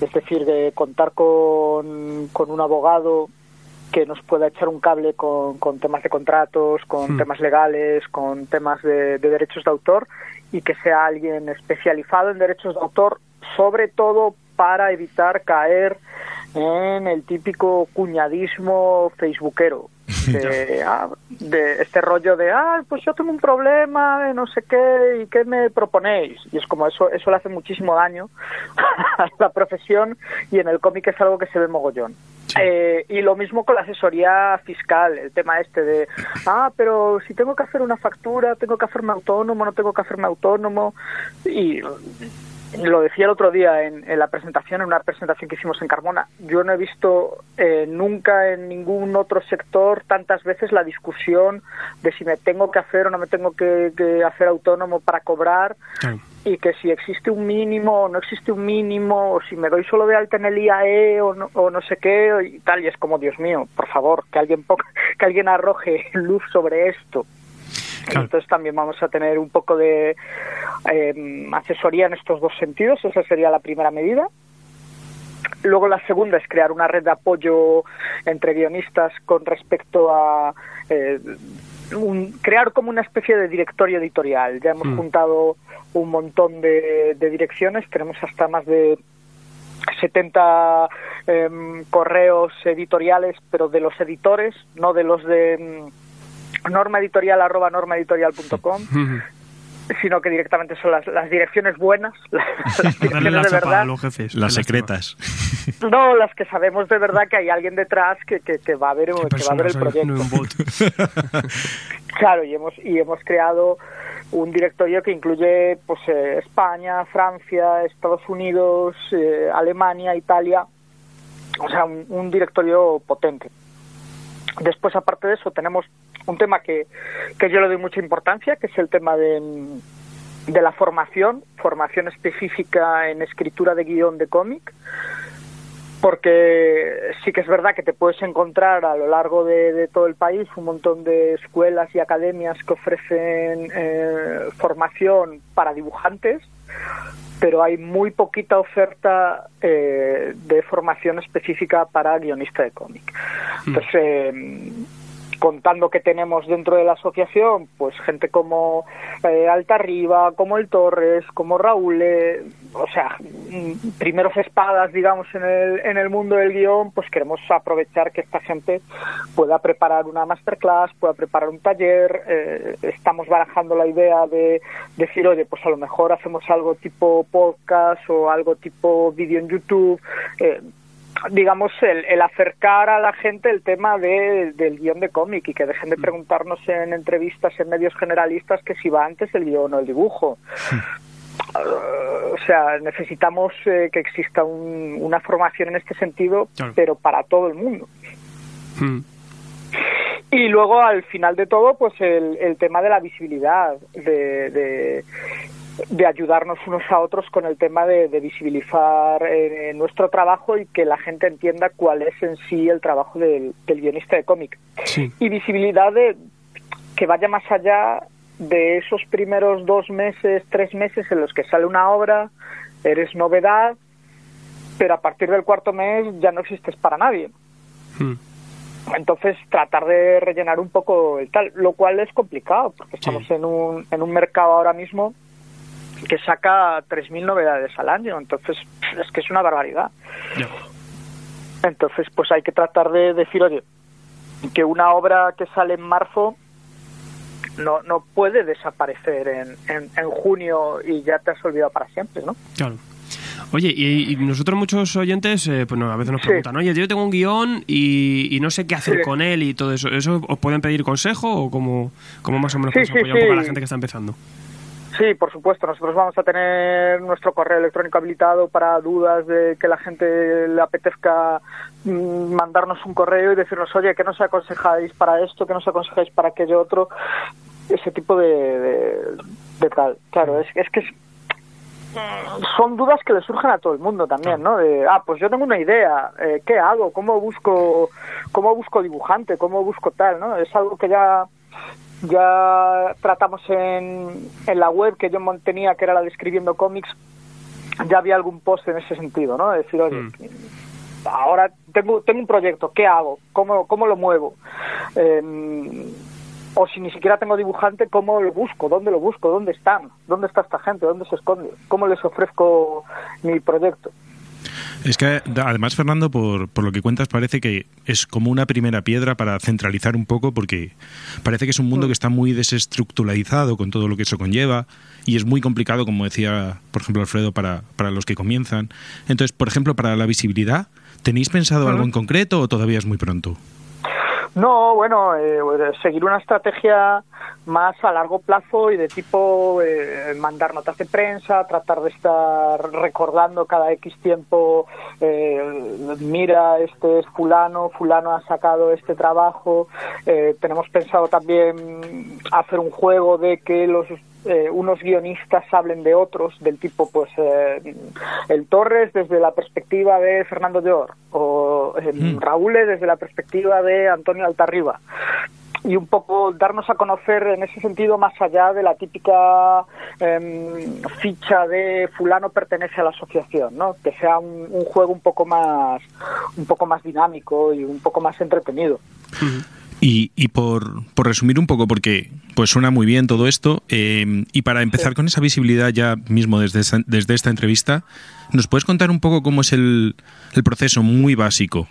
[SPEAKER 12] es decir, de contar con, con un abogado que nos pueda echar un cable con, con temas de contratos, con
[SPEAKER 13] Hmm.
[SPEAKER 12] temas legales, con temas de, de derechos de autor y que sea alguien especializado en derechos de autor, sobre todo para evitar caer en el típico cuñadismo facebookero. De, ah, de este rollo de, ah, pues yo tengo un problema de no sé qué y qué me proponéis. Y es como eso, eso le hace muchísimo daño a la profesión y en el cómic es algo que se ve mogollón. Eh, y lo mismo con la asesoría fiscal, el tema este de, ah, pero si tengo que hacer una factura, tengo que hacerme autónomo, no tengo que hacerme autónomo. Y lo decía el otro día en, en la presentación, en una presentación que hicimos en Carmona, yo no he visto eh, nunca en ningún otro sector tantas veces la discusión de si me tengo que hacer o no me tengo que, que hacer autónomo para cobrar y que si existe un mínimo o no existe un mínimo o si me doy solo de alta en el IAE o no, o no sé qué y tal y es como Dios mío por favor que alguien que alguien arroje luz sobre esto Entonces también vamos a tener un poco de eh, asesoría en estos dos sentidos, esa sería la primera medida. Luego la segunda es crear una red de apoyo entre guionistas con respecto a eh, un- crear como una especie de directorio editorial. Ya hemos
[SPEAKER 3] Mm.
[SPEAKER 12] juntado un montón de, de direcciones, tenemos hasta más de 70 em, correos editoriales, pero de los editores, no de los de mm, normaeditorial arroba normaeditorial.com, sino que directamente son las, las direcciones buenas, las, las
[SPEAKER 7] Darle
[SPEAKER 12] direcciones
[SPEAKER 7] la
[SPEAKER 12] de
[SPEAKER 7] chapa
[SPEAKER 12] verdad.
[SPEAKER 7] a los jefes.
[SPEAKER 13] Las
[SPEAKER 7] Qué
[SPEAKER 13] secretas.
[SPEAKER 12] No, las que sabemos de verdad que hay alguien detrás que, que, que va a ver, que va a ver el proyecto.
[SPEAKER 7] no un bot.
[SPEAKER 12] Claro, y hemos y hemos creado un directorio que incluye pues eh, España, Francia, Estados Unidos, eh, Alemania, Italia, o sea, un, un directorio potente. Después, aparte de eso, tenemos un tema que, que yo le doy mucha importancia, que es el tema de, de la formación, formación específica en escritura de guion de cómic, porque sí que es verdad que te puedes encontrar a lo largo de, de todo el país un montón de escuelas y academias que ofrecen eh, formación para dibujantes, pero hay muy poquita oferta eh, de formación específica para guionista de cómic. Entonces, eh, contando que tenemos dentro de la asociación, pues gente como eh, Alta Riva, como el Torres, como Raúl, eh, o sea, mm, primeros espadas, digamos, en el, en el mundo del guion, pues queremos aprovechar que esta gente pueda preparar una masterclass, pueda preparar un taller, eh, estamos barajando la idea de decir, oye, pues a lo mejor hacemos algo tipo podcast o algo tipo vídeo en YouTube, eh, digamos, el, el acercar a la gente el tema de, del guion de cómic y que dejen de preguntarnos en entrevistas en medios generalistas que si va antes el guion o el dibujo. Uh, o sea, necesitamos eh, que exista un- una formación en este sentido,
[SPEAKER 3] Claro.
[SPEAKER 12] pero para todo el mundo.
[SPEAKER 3] Mm.
[SPEAKER 12] Y luego, al final de todo, pues el, el tema de la visibilidad, de, de, de ayudarnos unos a otros con el tema de, de visibilizar eh, nuestro trabajo y que la gente entienda cuál es en sí el trabajo del, del guionista de cómic.
[SPEAKER 3] Sí.
[SPEAKER 12] Y visibilidad de que vaya más allá de esos primeros dos meses, tres meses en los que sale una obra, eres novedad, pero a partir del cuarto mes ya no existes para nadie.
[SPEAKER 3] Mm.
[SPEAKER 12] Entonces, tratar de rellenar un poco el tal, lo cual es complicado, porque estamos en, un, en un mercado ahora mismo que saca 3.000 novedades al año, entonces es que es una barbaridad. Entonces, pues hay que tratar de decir, oye, que una obra que sale en marzo no, no puede desaparecer en, en, en junio y ya te has olvidado para siempre, ¿no?
[SPEAKER 3] Claro. Oye, y, y nosotros muchos oyentes, eh, pues no, a veces nos
[SPEAKER 12] Sí.
[SPEAKER 3] preguntan, oye, yo tengo un guion y, y no sé qué hacer
[SPEAKER 12] Sí.
[SPEAKER 3] con él y todo eso. ¿Eso os pueden pedir consejo o cómo, cómo más o menos
[SPEAKER 12] Sí,
[SPEAKER 3] apoyar un poco a la gente que está empezando?
[SPEAKER 12] Sí, por supuesto. Nosotros vamos a tener nuestro correo electrónico habilitado para dudas de que la gente le apetezca mm, mandarnos un correo y decirnos, oye, ¿qué nos aconsejáis para esto? ¿Qué nos aconsejáis para aquello otro? Ese tipo de, de, tal. Claro, es, es que son dudas que le surgen a todo el mundo también, ¿no? De, ah, pues yo tengo una idea, eh, ¿qué hago? ¿Cómo busco, cómo busco dibujante? ¿Cómo busco tal? ¿no? Es algo que ya ya tratamos en, en la web que yo mon- tenía, que era la de Escribiendo Cómics, ya había algún post en ese sentido, ¿no? De decir, oye, ahora tengo, tengo un proyecto, ¿qué hago? ¿Cómo, cómo lo muevo? Eh, o si ni siquiera tengo dibujante, ¿cómo lo busco? ¿Dónde lo busco? ¿Dónde están? ¿Dónde está esta gente? ¿Dónde se esconde? ¿Cómo les ofrezco mi proyecto?
[SPEAKER 13] Es que además, Fernando, por, por lo que cuentas, parece que es como una primera piedra para centralizar un poco, porque parece que es un mundo que está muy desestructuralizado con todo lo que eso conlleva y es muy complicado, como decía, por ejemplo, Alfredo, para, para los que comienzan. Entonces, por ejemplo, para la visibilidad, ¿tenéis pensado algo en concreto o todavía es muy pronto?
[SPEAKER 12] No, bueno, eh, seguir una estrategia más a largo plazo y de tipo eh, mandar notas de prensa, tratar de estar recordando cada X tiempo, eh, mira, este es fulano, fulano ha sacado este trabajo. Eh, tenemos pensado también hacer un juego de que los eh, unos guionistas hablen de otros, del tipo, pues, eh, el Torres desde la perspectiva de Fernando Llor, o eh, Raúl desde la perspectiva de Antonio Altarriba. y un poco darnos a conocer en ese sentido más allá de la típica em, ficha de fulano pertenece a la asociación, ¿no? Que sea un, un juego un poco más un poco más dinámico y un poco más entretenido.
[SPEAKER 13] Y, y por, por resumir un poco, porque pues suena muy bien todo esto, eh, y para empezar con esa visibilidad ya mismo desde, esta- desde esta entrevista, ¿nos puedes contar un poco cómo es el, el proceso muy básico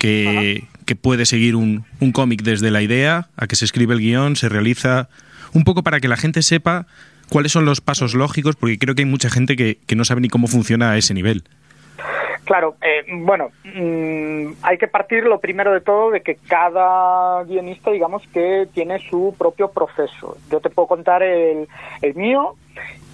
[SPEAKER 13] que, que puede seguir un, un cómic desde la idea a que se escribe el guion, se realiza, un poco para que la gente sepa cuáles son los pasos lógicos, porque creo que hay mucha gente que, que no sabe ni cómo funciona a ese nivel.
[SPEAKER 12] Claro, eh, bueno, mm, hay que partir lo primero de todo de que cada guionista, digamos, que tiene su propio proceso. Yo te puedo contar el, el mío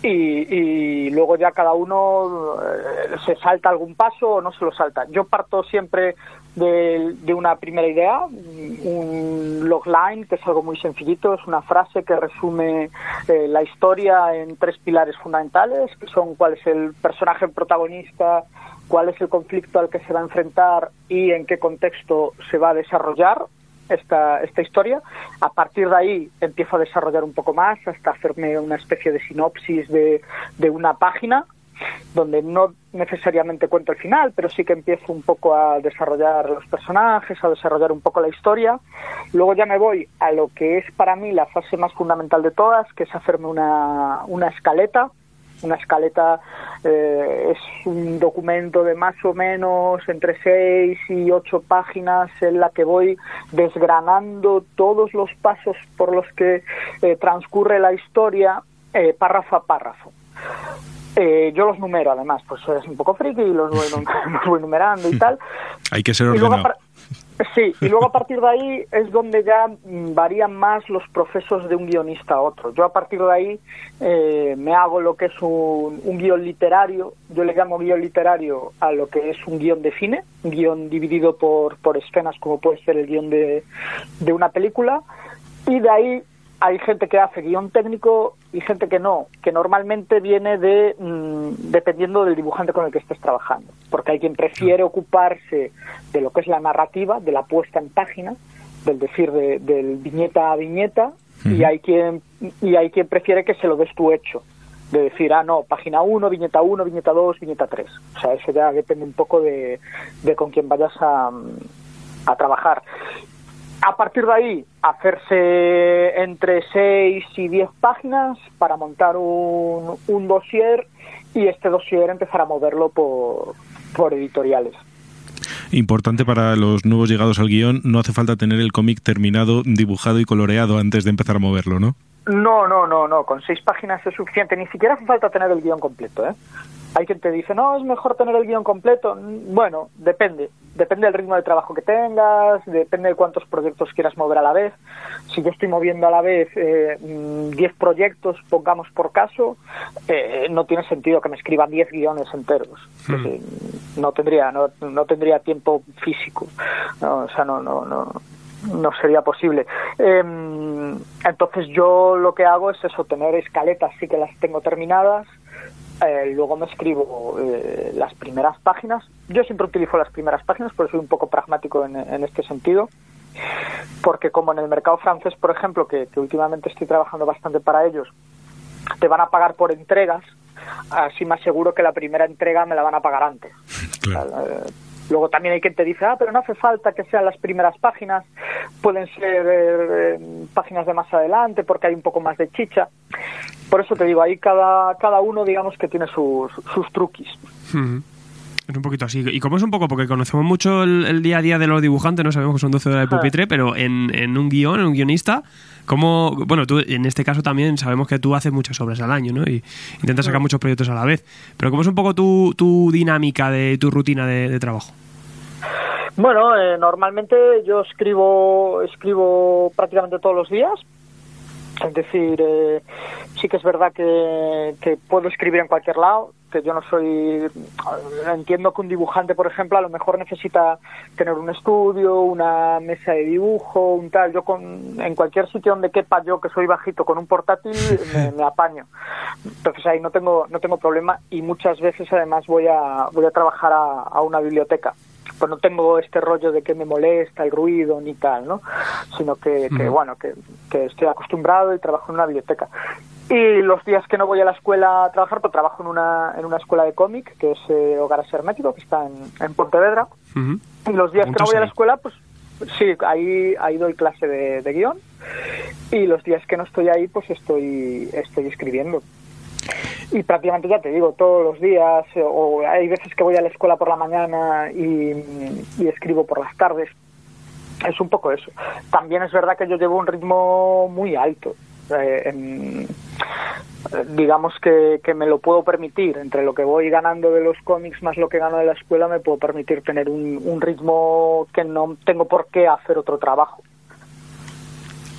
[SPEAKER 12] y, y luego ya cada uno eh, se salta algún paso o no se lo salta. Yo parto siempre de, una primera idea, un logline, que es algo muy sencillito, es una frase que resume eh, la historia en tres pilares fundamentales, que son cuál es el personaje protagonista, cuál es el conflicto al que se va a enfrentar y en qué contexto se va a desarrollar esta, esta historia. A partir de ahí empiezo a desarrollar un poco más hasta hacerme una especie de sinopsis de, de una página donde no necesariamente cuento el final, pero sí que empiezo un poco a desarrollar los personajes, a desarrollar un poco la historia. Luego ya me voy a lo que es para mí la fase más fundamental de todas, que es hacerme una, una escaleta. Una escaleta eh, es un documento de más o menos entre seis y ocho páginas en la que voy desgranando todos los pasos por los que eh, transcurre la historia eh, párrafo a párrafo. Eh, yo los numero además, pues es un poco friki y los voy, num- los voy numerando y tal.
[SPEAKER 13] Hay que ser
[SPEAKER 12] Y luego
[SPEAKER 13] ordenado.
[SPEAKER 12] par- Sí, y luego a partir de ahí es donde ya mm, varían más los procesos de un guionista a otro. Yo a partir de ahí eh, me hago lo que es un, un guion literario, yo le llamo guion literario a lo que es un guion de cine, un guion dividido por, por escenas como puede ser el guion de, de una película, y de ahí hay gente que hace guion técnico y gente que no, que normalmente viene de mm, dependiendo del dibujante con el que estés trabajando, porque hay quien prefiere ocuparse de lo que es la narrativa, de la puesta en página, del decir de, del viñeta a viñeta, y hay quien y hay quien prefiere que se lo des tú hecho, de decir, ah, no, página 1, viñeta 1, viñeta 2, viñeta 3. O sea, eso ya depende un poco de, de con quién vayas a, a trabajar. A partir de ahí, hacerse entre 6 y 10 páginas para montar un, un dossier y este dossier empezar a moverlo por, por editoriales.
[SPEAKER 13] Importante para los nuevos llegados al guion, no hace falta tener el cómic terminado, dibujado y coloreado antes de empezar a moverlo, ¿no?
[SPEAKER 12] No, no, no, no, con seis páginas es suficiente. Ni siquiera hace falta tener el guion completo, ¿eh? Hay quien te dice, no, es mejor tener el guion completo. Mm, Bueno, depende. Depende del ritmo de trabajo que tengas, depende de cuántos proyectos quieras mover a la vez. Si yo estoy moviendo a la vez eh, mm, 10 proyectos, pongamos por caso, eh, no tiene sentido que me escriban 10 guiones enteros. Decir, no tendría no, no tendría tiempo físico. No, o sea, no, no, no, no sería posible. Em, entonces yo lo que hago es eso, tener escaletas, sí que las tengo terminadas, eh, luego me escribo eh, las primeras páginas. Yo siempre utilizo las primeras páginas, porque soy un poco pragmático en, en este sentido. Porque como en el mercado francés, por ejemplo, que, que últimamente estoy trabajando bastante para ellos, te van a pagar por entregas, así me aseguro que la primera entrega me la van a pagar antes. O sea, eh, Luego también hay quien te dice, ah, pero no hace falta que sean las primeras páginas, pueden ser eh, páginas de más adelante porque hay un poco más de chicha. Por eso te digo, ahí cada, cada uno digamos que tiene sus, sus truquis.
[SPEAKER 3] Es un poquito así. ¿Y cómo es un poco? Porque conocemos mucho el, el día a día de los dibujantes, no sabemos que son 12 horas de pupitre, pero en, en un guion, en un guionista, ¿cómo...? Bueno, tú en este caso también sabemos que tú haces muchas obras al año, ¿no? Y intentas sacar muchos proyectos a la vez. Pero ¿cómo es un poco tu, tu dinámica, de tu rutina de, de trabajo?
[SPEAKER 12] Bueno, eh, normalmente yo escribo, escribo prácticamente todos los días. Es decir, eh, sí que es verdad que, que puedo escribir en cualquier lado, que yo no soy... Entiendo que un dibujante, por ejemplo, a lo mejor necesita tener un estudio, una mesa de dibujo, un tal. Yo con, en cualquier sitio donde quepa yo, que soy bajito, con un portátil, me, me apaño. Entonces ahí no tengo, no tengo problema y muchas veces además voy a, voy a trabajar a, a una biblioteca pues no tengo este rollo de que me molesta el ruido ni tal, ¿no? Sino que, que, bueno, que, que estoy acostumbrado y trabajo en una biblioteca. Y los días que no voy a la escuela a trabajar, pues trabajo en una, en una escuela de cómic, que es eh, Hogares Hermético, que está en, en Pontevedra. Y los días que no voy a la escuela, pues sí, ahí, ahí doy clase de, de guion. Y los días que no estoy ahí, pues estoy, estoy escribiendo. Y prácticamente ya te digo, todos los días, eh, o hay veces que voy a la escuela por la mañana y, y escribo por las tardes. Es un poco eso. También es verdad que yo llevo un ritmo muy alto. Eh, en- digamos que, que me lo puedo permitir. Entre lo que voy ganando de los cómics más lo que gano de la escuela, me puedo permitir tener un, un ritmo que no tengo por qué hacer otro trabajo.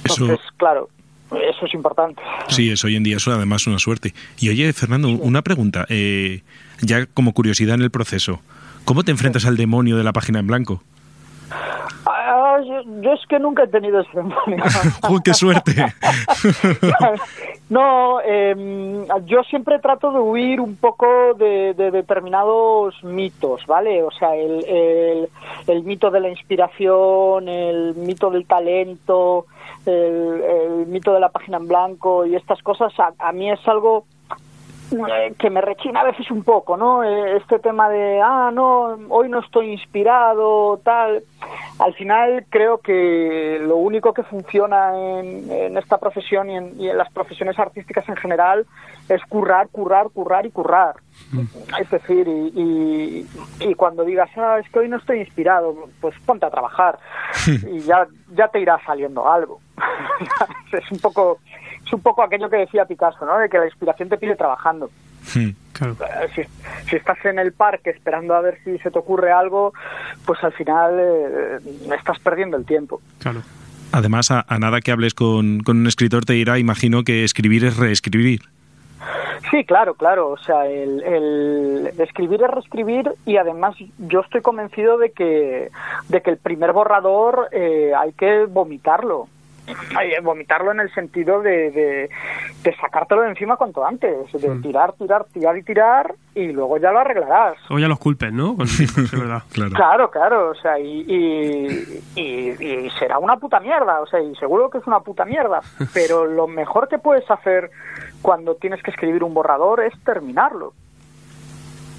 [SPEAKER 13] Eso,
[SPEAKER 12] Entonces, claro, eso es importante.
[SPEAKER 13] sí, es hoy en día eso además una suerte. Y oye, Fernando, una pregunta, eh, ya como curiosidad en el proceso. ¿Cómo te enfrentas al demonio de la página en blanco?
[SPEAKER 12] Ah, yo, yo es que nunca he tenido ese demonio.
[SPEAKER 13] ¡Jo, qué suerte!
[SPEAKER 12] No, eh, yo siempre trato de huir un poco de, de determinados mitos, ¿vale? O sea, el, el, el mito de la inspiración, el mito del talento, el, mito de la página en blanco y estas cosas, a, a mí es algo que me rechina a veces un poco, ¿no? Eh, Este tema de, ah, no, hoy no estoy inspirado, tal. Al final creo que lo único que funciona en, en esta profesión y en, y en las profesiones artísticas en general es currar, currar, currar y currar. Es decir, y, y, y cuando digas, ah, es que hoy no estoy inspirado, pues ponte a trabajar y ya, ya te irá saliendo algo. es un poco es un poco aquello que decía Picasso, ¿no? De que la inspiración te pide trabajando. Eh, Si, si estás en el parque esperando a ver si se te ocurre algo, pues al final eh, estás perdiendo el tiempo.
[SPEAKER 7] Claro.
[SPEAKER 13] Además, a, a nada que hables con, con un escritor te dirá, imagino que escribir es reescribir.
[SPEAKER 12] Sí, claro, claro. O sea, el, el escribir es reescribir y además yo estoy convencido de que, de que el primer borrador eh, hay que vomitarlo. Hay que vomitarlo en el sentido de, de, de sacártelo de encima cuanto antes, de tirar, tirar, tirar y tirar y luego ya lo arreglarás.
[SPEAKER 7] O ya los culpes, ¿no? Verdad.
[SPEAKER 12] Claro, claro, o sea, y, y, y- y será una puta mierda, o sea, y seguro que es una puta mierda, pero lo mejor que puedes hacer cuando tienes que escribir un borrador es terminarlo.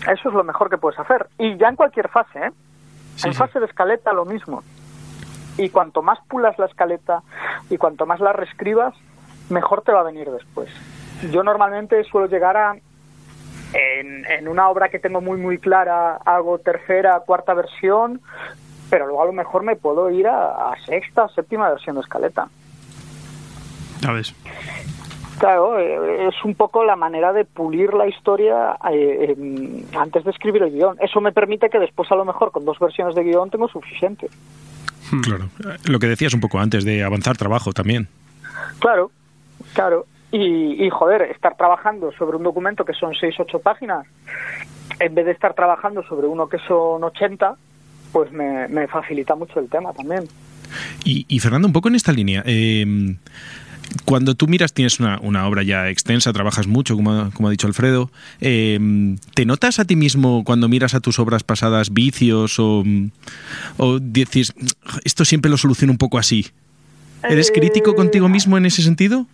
[SPEAKER 12] Eso es lo mejor que puedes hacer. Y ya en cualquier fase, ¿eh? en fase de escaleta lo mismo. Y cuanto más pulas la escaleta y cuanto más la reescribas, mejor te va a venir después. Yo normalmente suelo llegar a, en, en una obra que tengo muy muy clara hago tercera, cuarta versión, pero luego a lo mejor me puedo ir a, a sexta, séptima versión de escaleta.
[SPEAKER 7] Ya ves.
[SPEAKER 12] Claro, eh, es un poco la manera de pulir la historia eh, em, antes de escribir el guion. Eso me permite que después a lo mejor con dos versiones de guion tengo suficiente.
[SPEAKER 13] Claro. Lo que decías un poco antes de avanzar trabajo también.
[SPEAKER 12] Claro, claro. Y, y, joder, estar trabajando sobre un documento que son 6, 8 páginas, en vez de estar trabajando sobre uno que son 80, pues me, me facilita mucho el tema también.
[SPEAKER 13] Y, y Fernando, un poco en esta línea. eh, cuando tú miras, tienes una, una obra ya extensa, trabajas mucho, como ha, como ha dicho Alfredo. eh, ¿Te notas a ti mismo cuando miras a tus obras pasadas vicios o, o dices, esto siempre lo soluciono un poco así? ¿Eres
[SPEAKER 12] Eh,
[SPEAKER 13] crítico contigo mismo en ese sentido?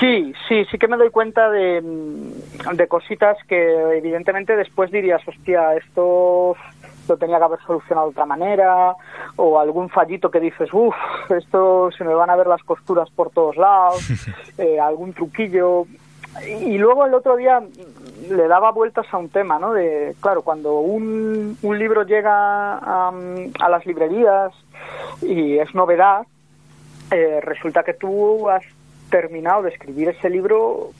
[SPEAKER 12] Sí, sí, sí que me doy cuenta de, de cositas que evidentemente después dirías, hostia, esto lo tenía que haber solucionado de otra manera, o algún fallito que dices, uff, esto se me van a ver las costuras por todos lados, eh, algún truquillo. Y luego el otro día le daba vueltas a un tema, ¿no? De, claro, cuando un, un libro llega a, a las librerías y es novedad, eh, resulta que tú has terminado de escribir ese libro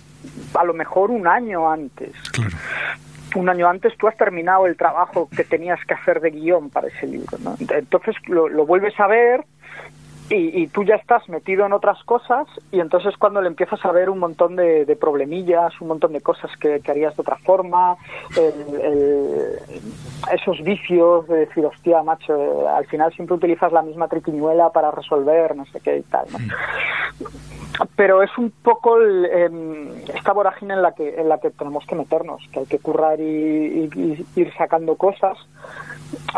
[SPEAKER 12] a lo mejor un año antes. Un año antes tú has terminado el trabajo que tenías que hacer de guion para ese libro. ¿no? Entonces lo, vuelves a ver y, tú ya estás metido en otras cosas y entonces cuando le empiezas a ver un montón de, problemillas, un montón de cosas que, harías de otra forma, el, esos vicios de decir, hostia, macho, eh, al final siempre utilizas la misma triquiñuela para resolver, no sé qué y tal. ¿no? Pero es un poco el, eh, esta vorágine en la que en la que tenemos que meternos, que hay que currar y, y, y ir sacando cosas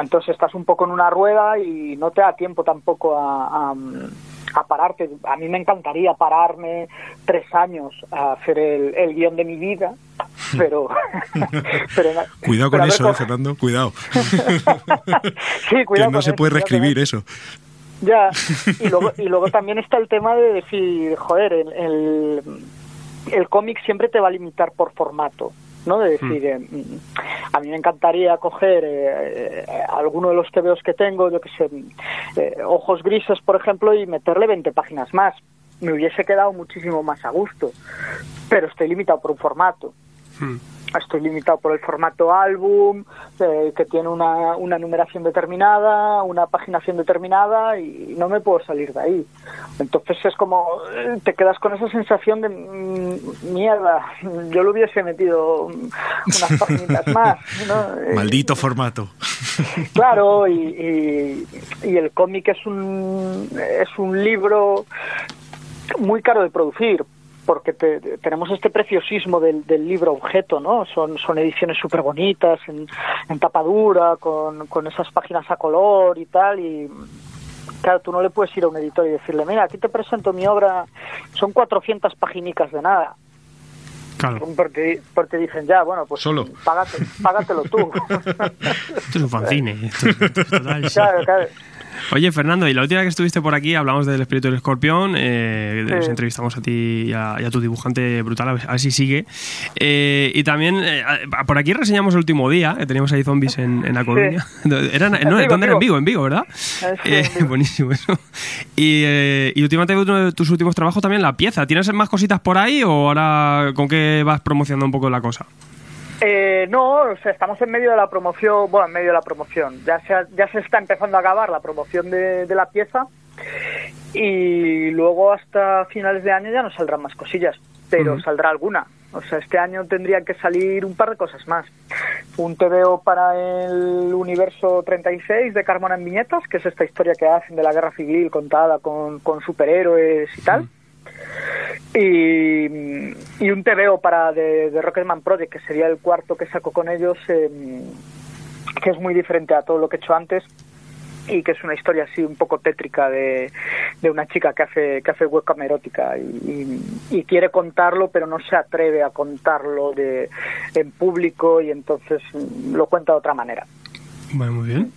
[SPEAKER 12] entonces estás un poco en una rueda y no te da tiempo tampoco a, a- a pararte. A mí me encantaría pararme tres años a hacer el, el guion de mi vida, pero... pero
[SPEAKER 13] Cuidado con eso, eh, Fernando, cuidado.
[SPEAKER 12] Sí,
[SPEAKER 13] que no
[SPEAKER 12] con
[SPEAKER 13] se
[SPEAKER 12] eso,
[SPEAKER 13] puede reescribir eso.
[SPEAKER 12] Ya, y luego, y luego también está el tema de decir, joder, el, el, el cómic siempre te va a limitar por formato, ¿no? De decir, eh, a mí me encantaría coger eh, eh, alguno de los TVOs que tengo, yo que sé, eh, Ojos Grises, por ejemplo, y meterle 20 páginas más. Me hubiese quedado muchísimo más a gusto, pero estoy limitado por un formato estoy limitado por el formato álbum, eh, que tiene una, una numeración determinada, una paginación determinada y no me puedo salir de ahí. Entonces es como, eh, te quedas con esa sensación de mm, mierda, yo lo hubiese metido unas páginas más. ¿no?
[SPEAKER 13] Maldito formato.
[SPEAKER 12] Claro, y, y- y el cómic es un, es un libro muy caro de producir porque te- tenemos este preciosismo del, del libro objeto, ¿no? Son, son ediciones súper bonitas, en, en tapa dura, con, con esas páginas a color y tal, y claro, tú no le puedes ir a un editor y decirle, mira, aquí te presento mi obra, son 400 paginicas de nada.
[SPEAKER 7] Claro.
[SPEAKER 12] Porque, porque dicen, ya, bueno, pues
[SPEAKER 7] Solo.
[SPEAKER 12] Págate, págatelo tú.
[SPEAKER 3] Esto es un fanzine. esto es- esto es total, sí.
[SPEAKER 12] claro, claro.
[SPEAKER 3] Oye, Fernando, y la última vez que estuviste por aquí hablamos del espíritu del escorpión. eh,
[SPEAKER 12] Sí.
[SPEAKER 3] Nos entrevistamos a ti y a, y a tu dibujante brutal, a ver, si sigue. Eh, y también eh, por aquí reseñamos el último día, que teníamos ahí zombies en, en La no,
[SPEAKER 12] Vigo,
[SPEAKER 3] ¿Dónde era? En
[SPEAKER 12] Vigo.
[SPEAKER 3] En Vigo, ¿verdad?
[SPEAKER 12] sí,
[SPEAKER 3] Eh,
[SPEAKER 12] en
[SPEAKER 3] buenísimo eso. Y, eh, y últimamente uno de tus últimos trabajos también la pieza. ¿Tienes más cositas por ahí o ahora con qué vas promocionando un poco la cosa?
[SPEAKER 12] Eh, no, o sea, estamos en medio de la promoción, bueno, en medio de la promoción. Ya se, ha- ya se está empezando a acabar la promoción de, de la pieza y luego hasta finales de año ya no saldrán más cosillas, pero saldrá alguna. O sea, este año tendría que salir un par de cosas más. Un TVO para el universo 36 de Carmona en Viñetas, que es esta historia que hacen de la guerra civil contada con, con superhéroes y tal. Y, y un TVO para de, de Rocketman Project, que sería el cuarto que saco con ellos, eh, que es muy diferente a todo lo que he hecho antes y que es una historia así un poco tétrica de, de una chica que hace que hace webcam erótica y, y- y quiere contarlo pero no se atreve a contarlo de en público y entonces lo cuenta de otra manera
[SPEAKER 3] Bueno, muy bien.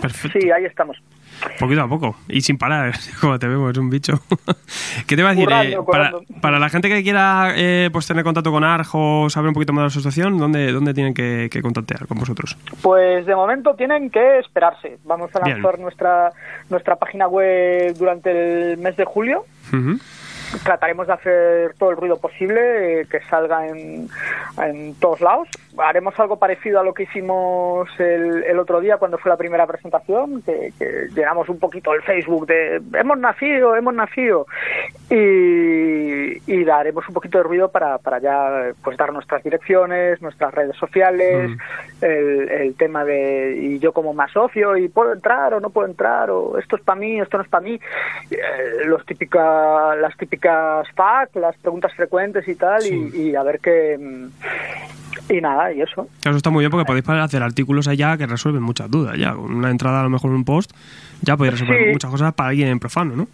[SPEAKER 3] Perfecto.
[SPEAKER 12] sí ahí estamos
[SPEAKER 3] Poquito a poco. Y sin parar, como te vemos, es un bicho. ¿Qué te iba a decir?
[SPEAKER 12] Currando,
[SPEAKER 3] Eh, para, la gente que quiera eh, pues tener contacto con Arjo, saber un poquito más de la asociación, ¿dónde, dónde tienen que, que contactar con vosotros?
[SPEAKER 12] Pues de momento tienen que esperarse. Vamos a
[SPEAKER 3] Bien.
[SPEAKER 12] lanzar nuestra nuestra página web durante el mes de julio. Trataremos de hacer todo el ruido posible, eh, que salga en, en todos lados. Haremos algo parecido a lo que hicimos el, el otro día cuando fue la primera presentación, que, que llenamos un poquito el Facebook de hemos nacido, hemos nacido. Y, y daremos un poquito de ruido para, para ya pues dar nuestras direcciones, nuestras redes sociales, el, el tema de y yo como más socio y puedo entrar o no puedo entrar o esto es para mí esto no es para mí Eh, los típica las típicas FAQ las preguntas frecuentes y tal y, y a ver qué mm, y nada y eso
[SPEAKER 3] Eso está muy bien porque podéis hacer artículos allá que resuelven muchas dudas. Ya, con una entrada a lo mejor en un post, ya podéis resolver
[SPEAKER 12] Sí.
[SPEAKER 3] muchas cosas para alguien profano, ¿no?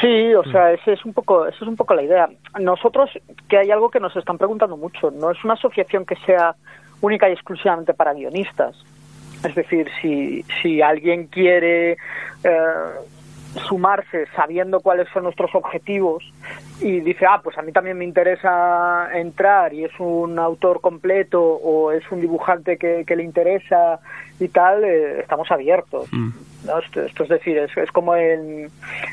[SPEAKER 12] Sí, o sea, ese es un poco, eso es un poco la idea. Nosotros, que hay algo que nos están preguntando mucho, no es una asociación que sea única y exclusivamente para guionistas. Es decir, si, si alguien quiere eh, sumarse sabiendo cuáles son nuestros objetivos y dice, ah, pues a mí también me interesa entrar y es un autor completo o es un dibujante que, que le interesa y tal, eh, estamos abiertos. ¿no? Esto, esto es decir, es, es como en,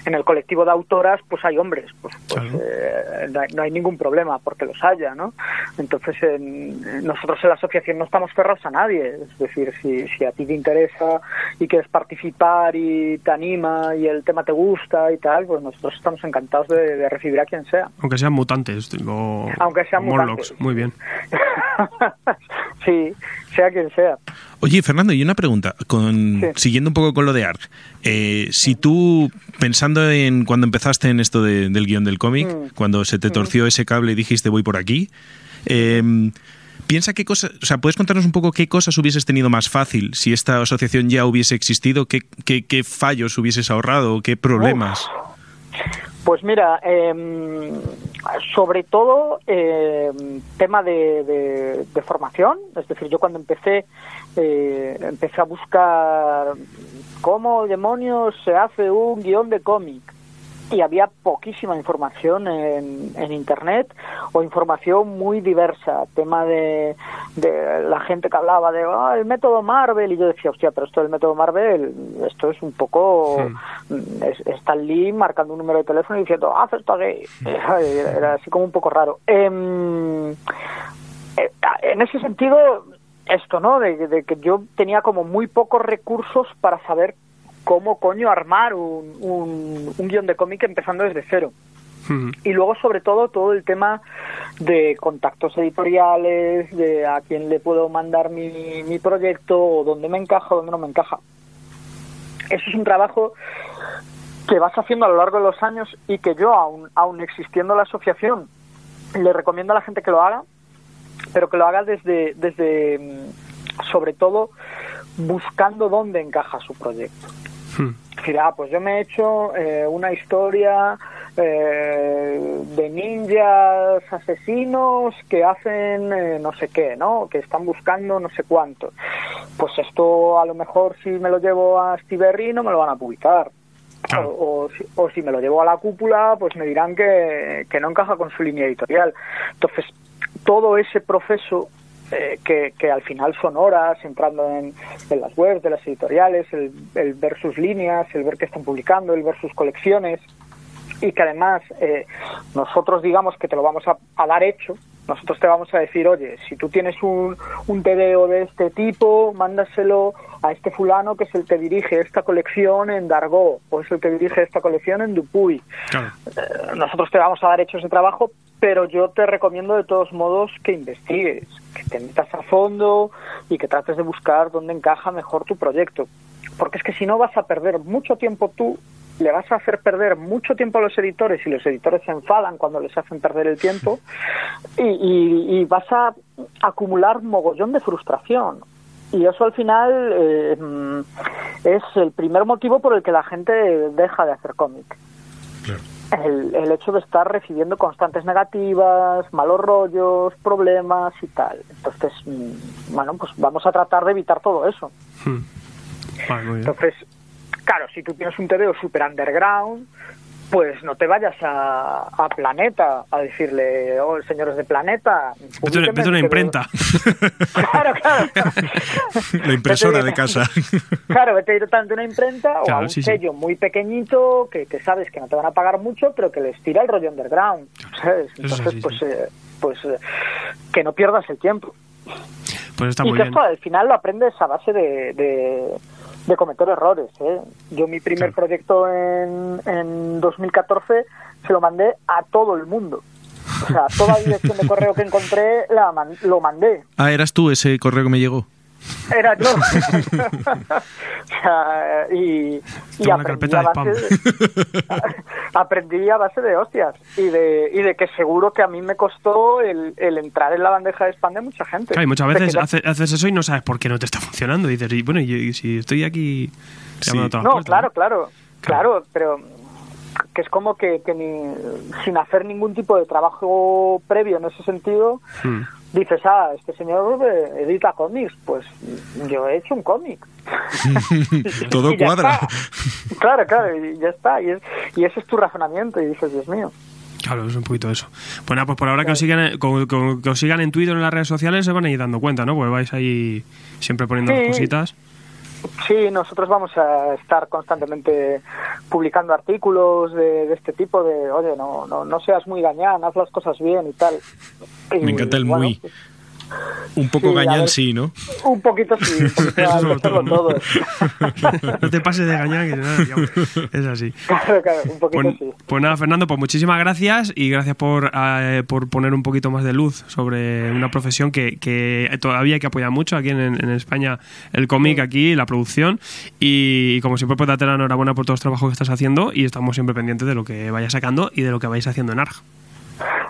[SPEAKER 12] en el colectivo de autoras, pues hay hombres, pues, pues, eh, no, hay, no hay ningún problema porque los haya, ¿no? Entonces, en- nosotros en la asociación no estamos cerrados a nadie, es decir, si, si a ti te interesa y quieres participar y te anima y el tema te gusta y tal, pues nosotros estamos encantados de, de recibir a quien sea.
[SPEAKER 3] Aunque sean mutantes o,
[SPEAKER 12] Aunque sean
[SPEAKER 3] o Morlocks.
[SPEAKER 12] mutantes.
[SPEAKER 3] Muy bien.
[SPEAKER 12] sí, sea quien sea.
[SPEAKER 13] Oye, Fernando, y una pregunta, con, siguiendo un poco con lo de ARC. Eh, si tú, pensando en cuando empezaste en esto de- del guion del cómic,
[SPEAKER 12] Mm.
[SPEAKER 13] cuando se te torció ese cable y dijiste voy por aquí, eh, Piensa qué cosas, o sea, ¿puedes contarnos un poco qué cosas hubieses tenido más fácil si esta asociación ya hubiese existido? ¿Qué, qué, qué fallos hubieses ahorrado? ¿Qué problemas?
[SPEAKER 12] Pues mira, em, sobre todo em, tema de, de- de formación, es decir, yo cuando empecé eh, empecé a buscar cómo demonios se hace un guion de cómic y había poquísima información en, en internet o información muy diversa, tema de, de la gente que hablaba de "Ah, el método Marvel y yo decía, hostia, pero esto del método Marvel, esto es un poco mm, es, Stan Lee marcando un número de teléfono y diciendo, haz esto aquí. Era, era así como un poco raro. Em, eh, en ese sentido, esto, ¿no? De, de que yo tenía como muy pocos recursos para saber cómo coño armar un, un, un guion de cómic empezando desde cero. Y luego, sobre todo, todo el tema de contactos editoriales, de a quién le puedo mandar mi, mi proyecto, o dónde me encaja, o dónde no me encaja. Eso es un trabajo que vas haciendo a lo largo de los años y que yo, aún, aún existiendo la asociación, le recomiendo a la gente que lo haga, pero que lo haga desde, desde mm, sobre todo, buscando dónde encaja su proyecto. Decir, ah, pues yo me he hecho eh, una historia eh, de ninjas asesinos que hacen eh, no sé qué, ¿no? Que están buscando no sé cuánto. Pues esto a lo mejor si me lo llevo a Stiberry no me lo van a publicar. O, o si, o si me lo llevo a la cúpula, pues me dirán que, que no encaja con su línea editorial. Entonces, todo ese proceso eh, que, que al final son horas entrando en, en las webs de las editoriales, el, el ver sus líneas, el ver qué están publicando, el ver sus colecciones y que además eh, nosotros digamos que te lo vamos a, a dar hecho, nosotros te vamos a decir, oye, si tú tienes un, un TVO de este tipo, mándaselo a este fulano que es el que dirige esta colección en Dargo o es el que dirige esta colección en Dupuy. Eh, nosotros te vamos a dar hecho ese trabajo, pero yo te recomiendo de todos modos que investigues, que te metas a fondo y que trates de buscar dónde encaja mejor tu proyecto. Porque es que si no vas a perder mucho tiempo tú, le vas a hacer perder mucho tiempo a los editores y los editores se enfadan cuando les hacen perder el tiempo y, y- y vas a acumular mogollón de frustración. Y eso al final eh, es el primer motivo por el que la gente deja de hacer cómic. El, el hecho de estar recibiendo constantes negativas, malos rollos, problemas y tal. Entonces, mm, bueno, pues vamos a tratar de evitar todo eso.
[SPEAKER 3] Vale, bien.
[SPEAKER 12] Entonces, claro, si tú tienes un TVO super underground, pues no te vayas a, a Planeta a decirle, oh, señores de Planeta,
[SPEAKER 3] Vete,
[SPEAKER 12] públiquenme
[SPEAKER 3] vete una
[SPEAKER 12] el TVO".
[SPEAKER 3] imprenta.
[SPEAKER 12] Claro, claro.
[SPEAKER 13] La impresora de casa.
[SPEAKER 12] Claro, vete directamente a una imprenta o a un
[SPEAKER 13] sí, sí.
[SPEAKER 12] sello muy pequeñito que, que sabes que no te van a pagar mucho, pero que les tira el rollo underground. ¿sabes? Entonces, pues, eh, pues eh, que no pierdas el tiempo.
[SPEAKER 3] Pues está
[SPEAKER 12] y
[SPEAKER 3] muy
[SPEAKER 12] que
[SPEAKER 3] bien.
[SPEAKER 12] esto al final lo aprendes a base de, de, de cometer errores. ¿eh? Yo mi primer proyecto en, en 2014 se lo mandé a todo el mundo. O sea, toda dirección de correo que encontré la man- lo mandé.
[SPEAKER 13] Ah, eras tú ese correo que me llegó.
[SPEAKER 12] Era yo. o sea, y, y aprendí, a base de, aprendí a base de hostias y de, y de que seguro que a mí me costó el, el entrar en la bandeja de spam de mucha gente.
[SPEAKER 3] Claro, y muchas veces
[SPEAKER 12] que ya-
[SPEAKER 3] hace- haces eso y no sabes por qué no te está funcionando. Y dices, y bueno, y, y si estoy aquí llamando a todas las
[SPEAKER 12] No,
[SPEAKER 3] puertas,
[SPEAKER 12] claro, claro, claro, pero que es como que, que ni, sin hacer ningún tipo de trabajo previo en ese sentido,
[SPEAKER 3] Hmm.
[SPEAKER 12] Dices, ah, este señor eh, edita cómics, pues yo he hecho un cómic.
[SPEAKER 13] Todo cuadra.
[SPEAKER 12] está. Claro, claro, y ya está, y, es, y ese es tu razonamiento, y dices, Dios mío.
[SPEAKER 3] Claro, es un poquito eso. Pues nada, pues por ahora que os sigan, que os sigan en Twitter o en las redes sociales se van a ir dando cuenta, ¿no? Porque vais ahí siempre poniendo
[SPEAKER 12] Sí.
[SPEAKER 3] las cositas.
[SPEAKER 12] Sí, nosotros vamos a estar constantemente publicando artículos de, de este tipo, de, oye, no, no, no seas muy gañán, haz las cosas bien y tal. Y,
[SPEAKER 13] Me encanta el
[SPEAKER 12] bueno,
[SPEAKER 13] muy. Un poco
[SPEAKER 12] Sí,
[SPEAKER 13] gañán, sí, ¿no?
[SPEAKER 12] Un poquito sí, un poquito
[SPEAKER 3] todo.
[SPEAKER 12] todo.
[SPEAKER 3] no te pases de gañar, que nada, digamos, es así.
[SPEAKER 12] Claro, claro, un poquito
[SPEAKER 3] Pues,
[SPEAKER 12] sí.
[SPEAKER 3] pues nada, Fernando, pues muchísimas gracias y gracias por, eh, por poner un poquito más de luz sobre una profesión que, que todavía hay que apoyar mucho aquí en, en España, el cómic aquí, la producción. Y, y como siempre, pues date la enhorabuena por todos los trabajos que estás haciendo y estamos siempre pendientes de lo que vayas sacando y de lo que vais haciendo en ARG.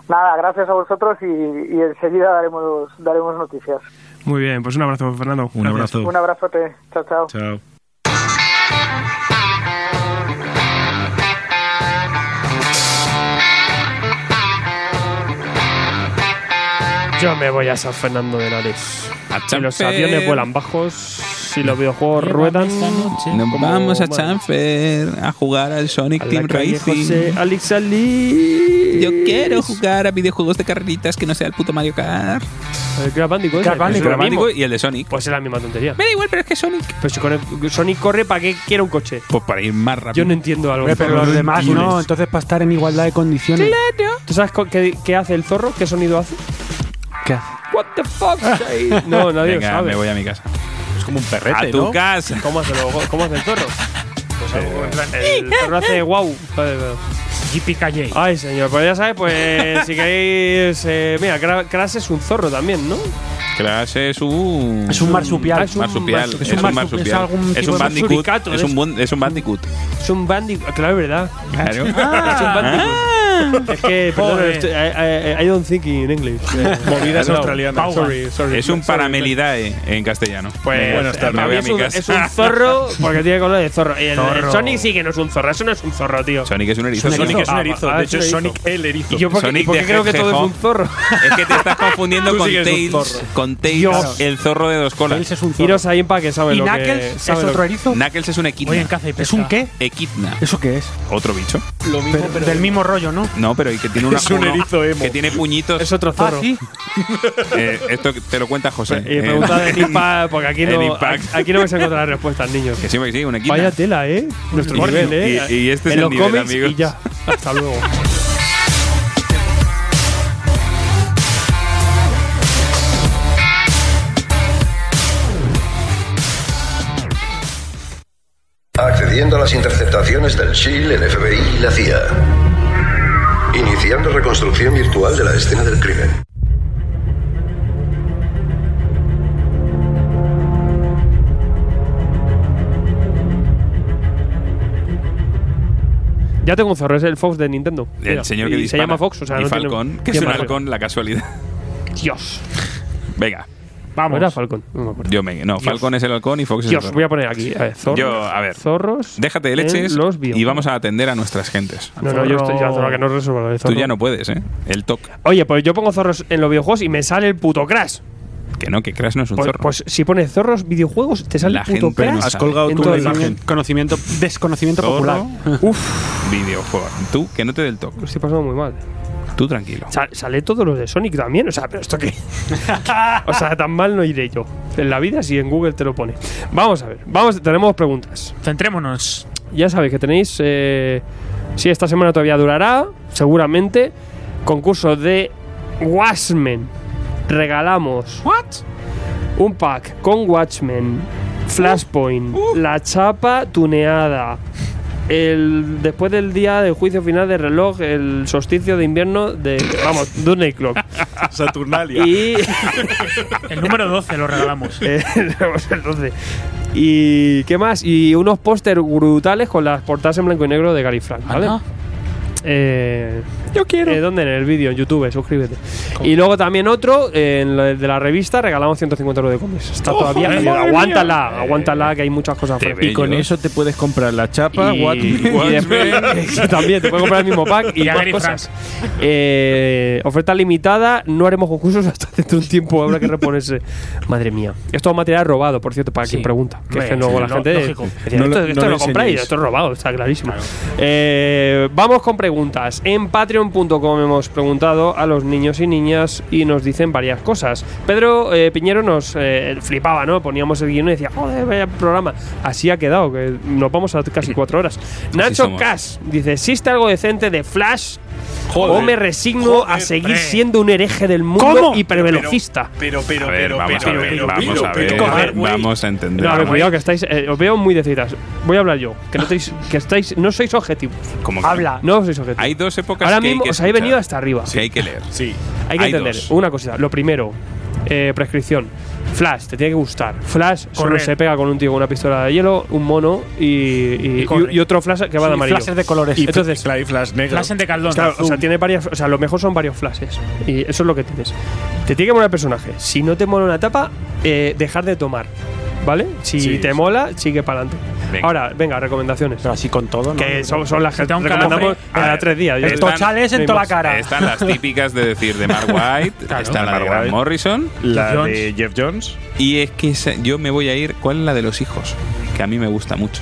[SPEAKER 12] Nada, gracias a vosotros y, y enseguida daremos, daremos noticias.
[SPEAKER 3] Muy bien, pues un abrazo, Fernando.
[SPEAKER 13] Un
[SPEAKER 3] Gracias.
[SPEAKER 13] abrazo.
[SPEAKER 12] Un abrazote. Chao, chao.
[SPEAKER 13] Chao.
[SPEAKER 3] Yo me voy a San Fernando de Henares. Si los aviones vuelan bajos, si los videojuegos ruedan.
[SPEAKER 2] Nos
[SPEAKER 3] como-
[SPEAKER 2] vamos a
[SPEAKER 3] bueno,
[SPEAKER 2] Chamfer a jugar al Sonic
[SPEAKER 3] a
[SPEAKER 2] Team Racing.
[SPEAKER 3] José Alex Ali.
[SPEAKER 2] Yo quiero jugar a videojuegos de carreritas que no sea el puto Mario Kart.
[SPEAKER 3] El Crash Bandicoot.
[SPEAKER 2] Y el de Sonic.
[SPEAKER 3] Pues es la misma tontería.
[SPEAKER 2] Me da igual, pero es que Sonic.
[SPEAKER 3] Pero si con el- Sonic corre, ¿para qué quiere un coche?
[SPEAKER 2] Pues para ir más rápido.
[SPEAKER 3] Yo no entiendo algo.
[SPEAKER 7] Pero los demás no, entonces para estar en igualdad de condiciones.
[SPEAKER 3] ¿Tú sabes qué, qué hace el zorro? ¿Qué sonido hace?
[SPEAKER 7] ¿Qué hace?
[SPEAKER 3] What the fuck? No, nadie lo sabe.
[SPEAKER 2] me voy a mi casa.
[SPEAKER 9] Como un perrete,
[SPEAKER 2] A tu
[SPEAKER 9] ¿no?
[SPEAKER 2] casa.
[SPEAKER 3] ¿Cómo hace, lo- cómo hace el zorro? Pues algo en plan- el zorro hace wow.
[SPEAKER 6] JPKJ.
[SPEAKER 3] Ay, señor, pues ya sabes, pues si queréis. eh, mira, Cra- Crash es un zorro también, ¿no?
[SPEAKER 2] Crash es un.
[SPEAKER 7] Es un marsupial.
[SPEAKER 3] Ah, es un
[SPEAKER 2] marsupial.
[SPEAKER 3] marsu-
[SPEAKER 2] Es
[SPEAKER 3] un
[SPEAKER 2] un
[SPEAKER 3] marsu-
[SPEAKER 2] marsupial.
[SPEAKER 7] es algún
[SPEAKER 2] Es
[SPEAKER 7] tipo
[SPEAKER 2] un
[SPEAKER 7] de
[SPEAKER 2] bandicoot.
[SPEAKER 3] suricato,
[SPEAKER 2] Es
[SPEAKER 3] es-
[SPEAKER 2] un es un bandicoot.
[SPEAKER 3] Es un bandicoot. Claro, es verdad.
[SPEAKER 2] Claro.
[SPEAKER 3] Es un bandicoot. Es que, perdón,
[SPEAKER 6] Joder.
[SPEAKER 3] estoy- I, I- I don't think in English. Eh,
[SPEAKER 9] Movidas australianas.
[SPEAKER 3] Sorry, sorry.
[SPEAKER 2] Es un paramelidae en castellano.
[SPEAKER 3] Pues
[SPEAKER 9] buenas tardes.
[SPEAKER 2] me
[SPEAKER 3] para
[SPEAKER 2] voy
[SPEAKER 3] mí
[SPEAKER 2] a
[SPEAKER 3] es
[SPEAKER 2] mi
[SPEAKER 3] un,
[SPEAKER 2] casa.
[SPEAKER 3] es un zorro porque tiene color de zorro. Y el, el
[SPEAKER 6] Zorro.
[SPEAKER 3] Sonic sí que no es un zorro. Eso no es un zorro, tío.
[SPEAKER 2] Sonic es un erizo.
[SPEAKER 9] Sonic es un erizo.
[SPEAKER 3] ah,
[SPEAKER 9] De
[SPEAKER 3] es
[SPEAKER 9] hecho,
[SPEAKER 3] un
[SPEAKER 9] es
[SPEAKER 3] erizo.
[SPEAKER 9] Sonic el erizo.
[SPEAKER 3] ¿Y yo por qué,
[SPEAKER 2] Sonic
[SPEAKER 3] y por qué
[SPEAKER 2] de
[SPEAKER 3] creo que todo es
[SPEAKER 2] Hedgehog.
[SPEAKER 3] un zorro?
[SPEAKER 2] Es que te estás confundiendo
[SPEAKER 9] Tú
[SPEAKER 2] con
[SPEAKER 9] sí que eres un
[SPEAKER 2] Tails.
[SPEAKER 9] zorro.
[SPEAKER 2] Con Tails,
[SPEAKER 3] Dios.
[SPEAKER 2] el zorro de dos colas.
[SPEAKER 7] Tails es un zorro.
[SPEAKER 3] Iros ahí para que saben
[SPEAKER 7] ¿Y
[SPEAKER 3] lo que
[SPEAKER 7] Knuckles es
[SPEAKER 3] saben lo
[SPEAKER 7] otro
[SPEAKER 3] que-
[SPEAKER 7] erizo?
[SPEAKER 2] Knuckles es un equidna.
[SPEAKER 6] Voy en caza y
[SPEAKER 7] ¿Es un qué?
[SPEAKER 2] Equidna.
[SPEAKER 7] ¿Eso qué es?
[SPEAKER 2] Otro bicho.
[SPEAKER 9] Lo mismo,
[SPEAKER 7] pero. del mismo rollo, ¿no?
[SPEAKER 2] No, pero y que tiene una,
[SPEAKER 9] Es un
[SPEAKER 2] uno-
[SPEAKER 9] erizo emo.
[SPEAKER 2] que tiene puñitos.
[SPEAKER 3] Es otro
[SPEAKER 7] Ah,
[SPEAKER 3] zorro.
[SPEAKER 7] sí.
[SPEAKER 2] Eh, esto te lo cuenta José.
[SPEAKER 3] Y
[SPEAKER 2] Eh,
[SPEAKER 3] pregunta de Impact, porque aquí
[SPEAKER 2] El
[SPEAKER 3] no,
[SPEAKER 2] Impact.
[SPEAKER 3] aquí no vais a encontrar respuestas, niños.
[SPEAKER 2] que sí, que sí, un equidna.
[SPEAKER 3] Vaya tela, ¿eh? Nuestro
[SPEAKER 2] Y-
[SPEAKER 3] nivel, ¿eh?
[SPEAKER 2] y- y este es el
[SPEAKER 3] los
[SPEAKER 2] nivel,
[SPEAKER 3] cómics
[SPEAKER 2] amigos.
[SPEAKER 3] y ya. Hasta luego.
[SPEAKER 14] Accediendo a las interceptaciones del SHIELD, el FBI y la CIA. Iniciando reconstrucción virtual de la escena del crimen.
[SPEAKER 3] Ya tengo un zorro, es el Fox de Nintendo.
[SPEAKER 2] El
[SPEAKER 3] Mira,
[SPEAKER 2] señor que
[SPEAKER 3] y
[SPEAKER 2] dispara.
[SPEAKER 3] Se llama Fox, o sea,
[SPEAKER 2] y
[SPEAKER 3] no tiene-
[SPEAKER 2] Falcon, que es
[SPEAKER 3] ¿Quién
[SPEAKER 2] un halcón, la casualidad.
[SPEAKER 3] Dios.
[SPEAKER 2] Venga.
[SPEAKER 3] Vamos. Era Falcon. No me acuerdo.
[SPEAKER 2] Yo me, no,
[SPEAKER 3] Dios.
[SPEAKER 2] Falcon es el halcón y Fox es
[SPEAKER 3] Dios,
[SPEAKER 2] el zorro.
[SPEAKER 3] voy a poner aquí. A ver, zorros.
[SPEAKER 2] Yo, a ver.
[SPEAKER 3] Zorros.
[SPEAKER 2] Déjate de
[SPEAKER 3] en
[SPEAKER 2] leches
[SPEAKER 3] los
[SPEAKER 2] y vamos a atender a nuestras gentes.
[SPEAKER 3] No, no, yo estoy ya zorro, que no resuelvo lo de
[SPEAKER 2] Tú
[SPEAKER 3] zorro.
[SPEAKER 2] ya no puedes, ¿eh? El TOC.
[SPEAKER 3] Oye, pues yo pongo zorros en los videojuegos y me sale el puto Crash.
[SPEAKER 2] Que no, que Crash no es un
[SPEAKER 3] Pues,
[SPEAKER 2] zorro.
[SPEAKER 3] pues si pones zorros videojuegos, te sale
[SPEAKER 2] La
[SPEAKER 3] el puto
[SPEAKER 2] gente no sabe. Has colgado tú la imagen.
[SPEAKER 7] Conocimiento, desconocimiento
[SPEAKER 2] Zorro,
[SPEAKER 7] popular.
[SPEAKER 3] Uf,
[SPEAKER 2] Videojuego. Tú, que no te dé el TOC.
[SPEAKER 3] lo estoy pasando muy mal.
[SPEAKER 2] Tú tranquilo.
[SPEAKER 3] Sa- sale todo lo de Sonic también, o sea, pero esto qué. o sea, tan mal no iré yo. En la vida, si en Google te lo pone. Vamos a ver, vamos, tenemos preguntas.
[SPEAKER 6] Centrémonos.
[SPEAKER 3] Ya sabéis que tenéis. Eh, sí, esta semana todavía durará, seguramente. Concurso de Watchmen. Regalamos.
[SPEAKER 6] ¿What?
[SPEAKER 3] Un pack con Watchmen, Flashpoint, la chapa tuneada. El, después del día del juicio final de reloj, el solsticio de invierno de. Vamos, Dunley Clock.
[SPEAKER 9] Saturnalia.
[SPEAKER 3] Y.
[SPEAKER 6] El número 12 lo regalamos.
[SPEAKER 3] El 12. ¿Y qué más? Y unos póster brutales con las portadas en blanco y negro de Gary Frank, ¿vale?
[SPEAKER 6] Anda.
[SPEAKER 3] Eh, Yo quiero. ¿Dónde? En el vídeo, en YouTube, suscríbete. Y luego también otro, eh, en lo de la revista, regalamos 150 euros de cómics. Está
[SPEAKER 9] ¡Oh,
[SPEAKER 3] todavía.
[SPEAKER 9] joder,
[SPEAKER 3] aguántala,
[SPEAKER 9] mía!
[SPEAKER 3] aguántala, que hay muchas cosas.
[SPEAKER 9] Y con eso te puedes comprar la chapa,
[SPEAKER 3] y,
[SPEAKER 9] What-
[SPEAKER 3] y después- también te puedes comprar el mismo pack y más cosas. Eh, oferta limitada, no haremos concursos hasta dentro de un tiempo, habrá que reponerse. Madre mía. Esto es material robado, por cierto, para
[SPEAKER 6] Sí.
[SPEAKER 3] quien pregunta. Que es que luego
[SPEAKER 6] sí,
[SPEAKER 3] la gente.
[SPEAKER 6] lógico.
[SPEAKER 3] decía,
[SPEAKER 9] No
[SPEAKER 3] esto
[SPEAKER 9] lo-
[SPEAKER 3] esto
[SPEAKER 9] no
[SPEAKER 3] lo
[SPEAKER 9] lo
[SPEAKER 3] compráis, esto es robado, está clarísimo. Eh, vamos con preguntas. En patreon.com hemos preguntado a los niños y niñas y nos dicen varias cosas. Pedro eh, Piñero nos eh, flipaba, ¿no? Poníamos el guion y decía, joder, vaya programa. Así ha quedado, que nos vamos a casi cuatro horas. Nacho. Cash dice: ¿existe algo decente de Flash?
[SPEAKER 9] Joder.
[SPEAKER 3] o me resigno a seguir siendo un hereje del mundo
[SPEAKER 9] ¿Cómo?
[SPEAKER 3] hipervelocista.
[SPEAKER 9] Pero, pero, pero,
[SPEAKER 2] vamos
[SPEAKER 9] pero,
[SPEAKER 2] a ver,
[SPEAKER 9] pero,
[SPEAKER 2] vamos
[SPEAKER 9] pero,
[SPEAKER 2] a
[SPEAKER 9] pero,
[SPEAKER 2] ver,
[SPEAKER 9] pero, a ver, güey.
[SPEAKER 2] vamos a entender.
[SPEAKER 3] No, a ver,
[SPEAKER 2] Vamos.
[SPEAKER 3] cuidado, que estáis. eh, os veo muy decididas. Voy a hablar yo. Que no, teis- que estáis, no sois objetivos.
[SPEAKER 2] Como que-
[SPEAKER 3] Habla. No sois objetivos.
[SPEAKER 2] Hay dos épocas
[SPEAKER 3] Ahora
[SPEAKER 2] que hay
[SPEAKER 3] mismo
[SPEAKER 2] que
[SPEAKER 3] os habéis venido hasta arriba.
[SPEAKER 2] Que hay que leer.
[SPEAKER 9] Sí.
[SPEAKER 3] Hay que
[SPEAKER 2] Hay
[SPEAKER 3] entender
[SPEAKER 2] dos.
[SPEAKER 3] una cosita. Lo primero, Eh, prescripción. Flash, te tiene que gustar. Flash solo se pega con un tío con una pistola de hielo, un mono y, y, otro flash que va de
[SPEAKER 6] Sí,
[SPEAKER 3] amarillo.
[SPEAKER 6] flashes de colores.
[SPEAKER 9] Y
[SPEAKER 3] Entonces,
[SPEAKER 9] Flash, Flash negro.
[SPEAKER 6] Flash de caldón.
[SPEAKER 3] Claro, o sea, tiene varias, o sea, lo mejor son varios flashes. Y eso es lo que tienes. Te tiene que molar el personaje. Si no te mola una etapa, eh, dejar de tomar. ¿Vale? Si
[SPEAKER 9] Sí,
[SPEAKER 3] te
[SPEAKER 9] sí.
[SPEAKER 3] mola, sigue para adelante. Ahora, venga, recomendaciones.
[SPEAKER 7] Pero así con todo, ¿no?
[SPEAKER 3] Que son, son las que
[SPEAKER 6] te
[SPEAKER 3] recomendamos cada tres días.
[SPEAKER 2] Están-
[SPEAKER 6] Tochales en toda la cara.
[SPEAKER 2] Están las típicas de decir de Mark White,
[SPEAKER 6] Claro.
[SPEAKER 2] está la de
[SPEAKER 9] Mark
[SPEAKER 2] Grant
[SPEAKER 9] White.
[SPEAKER 2] Morrison,
[SPEAKER 9] La de Jeff Jones.
[SPEAKER 2] y es que yo me voy a ir. ¿Cuál es la de los hijos? Que a mí me gusta mucho.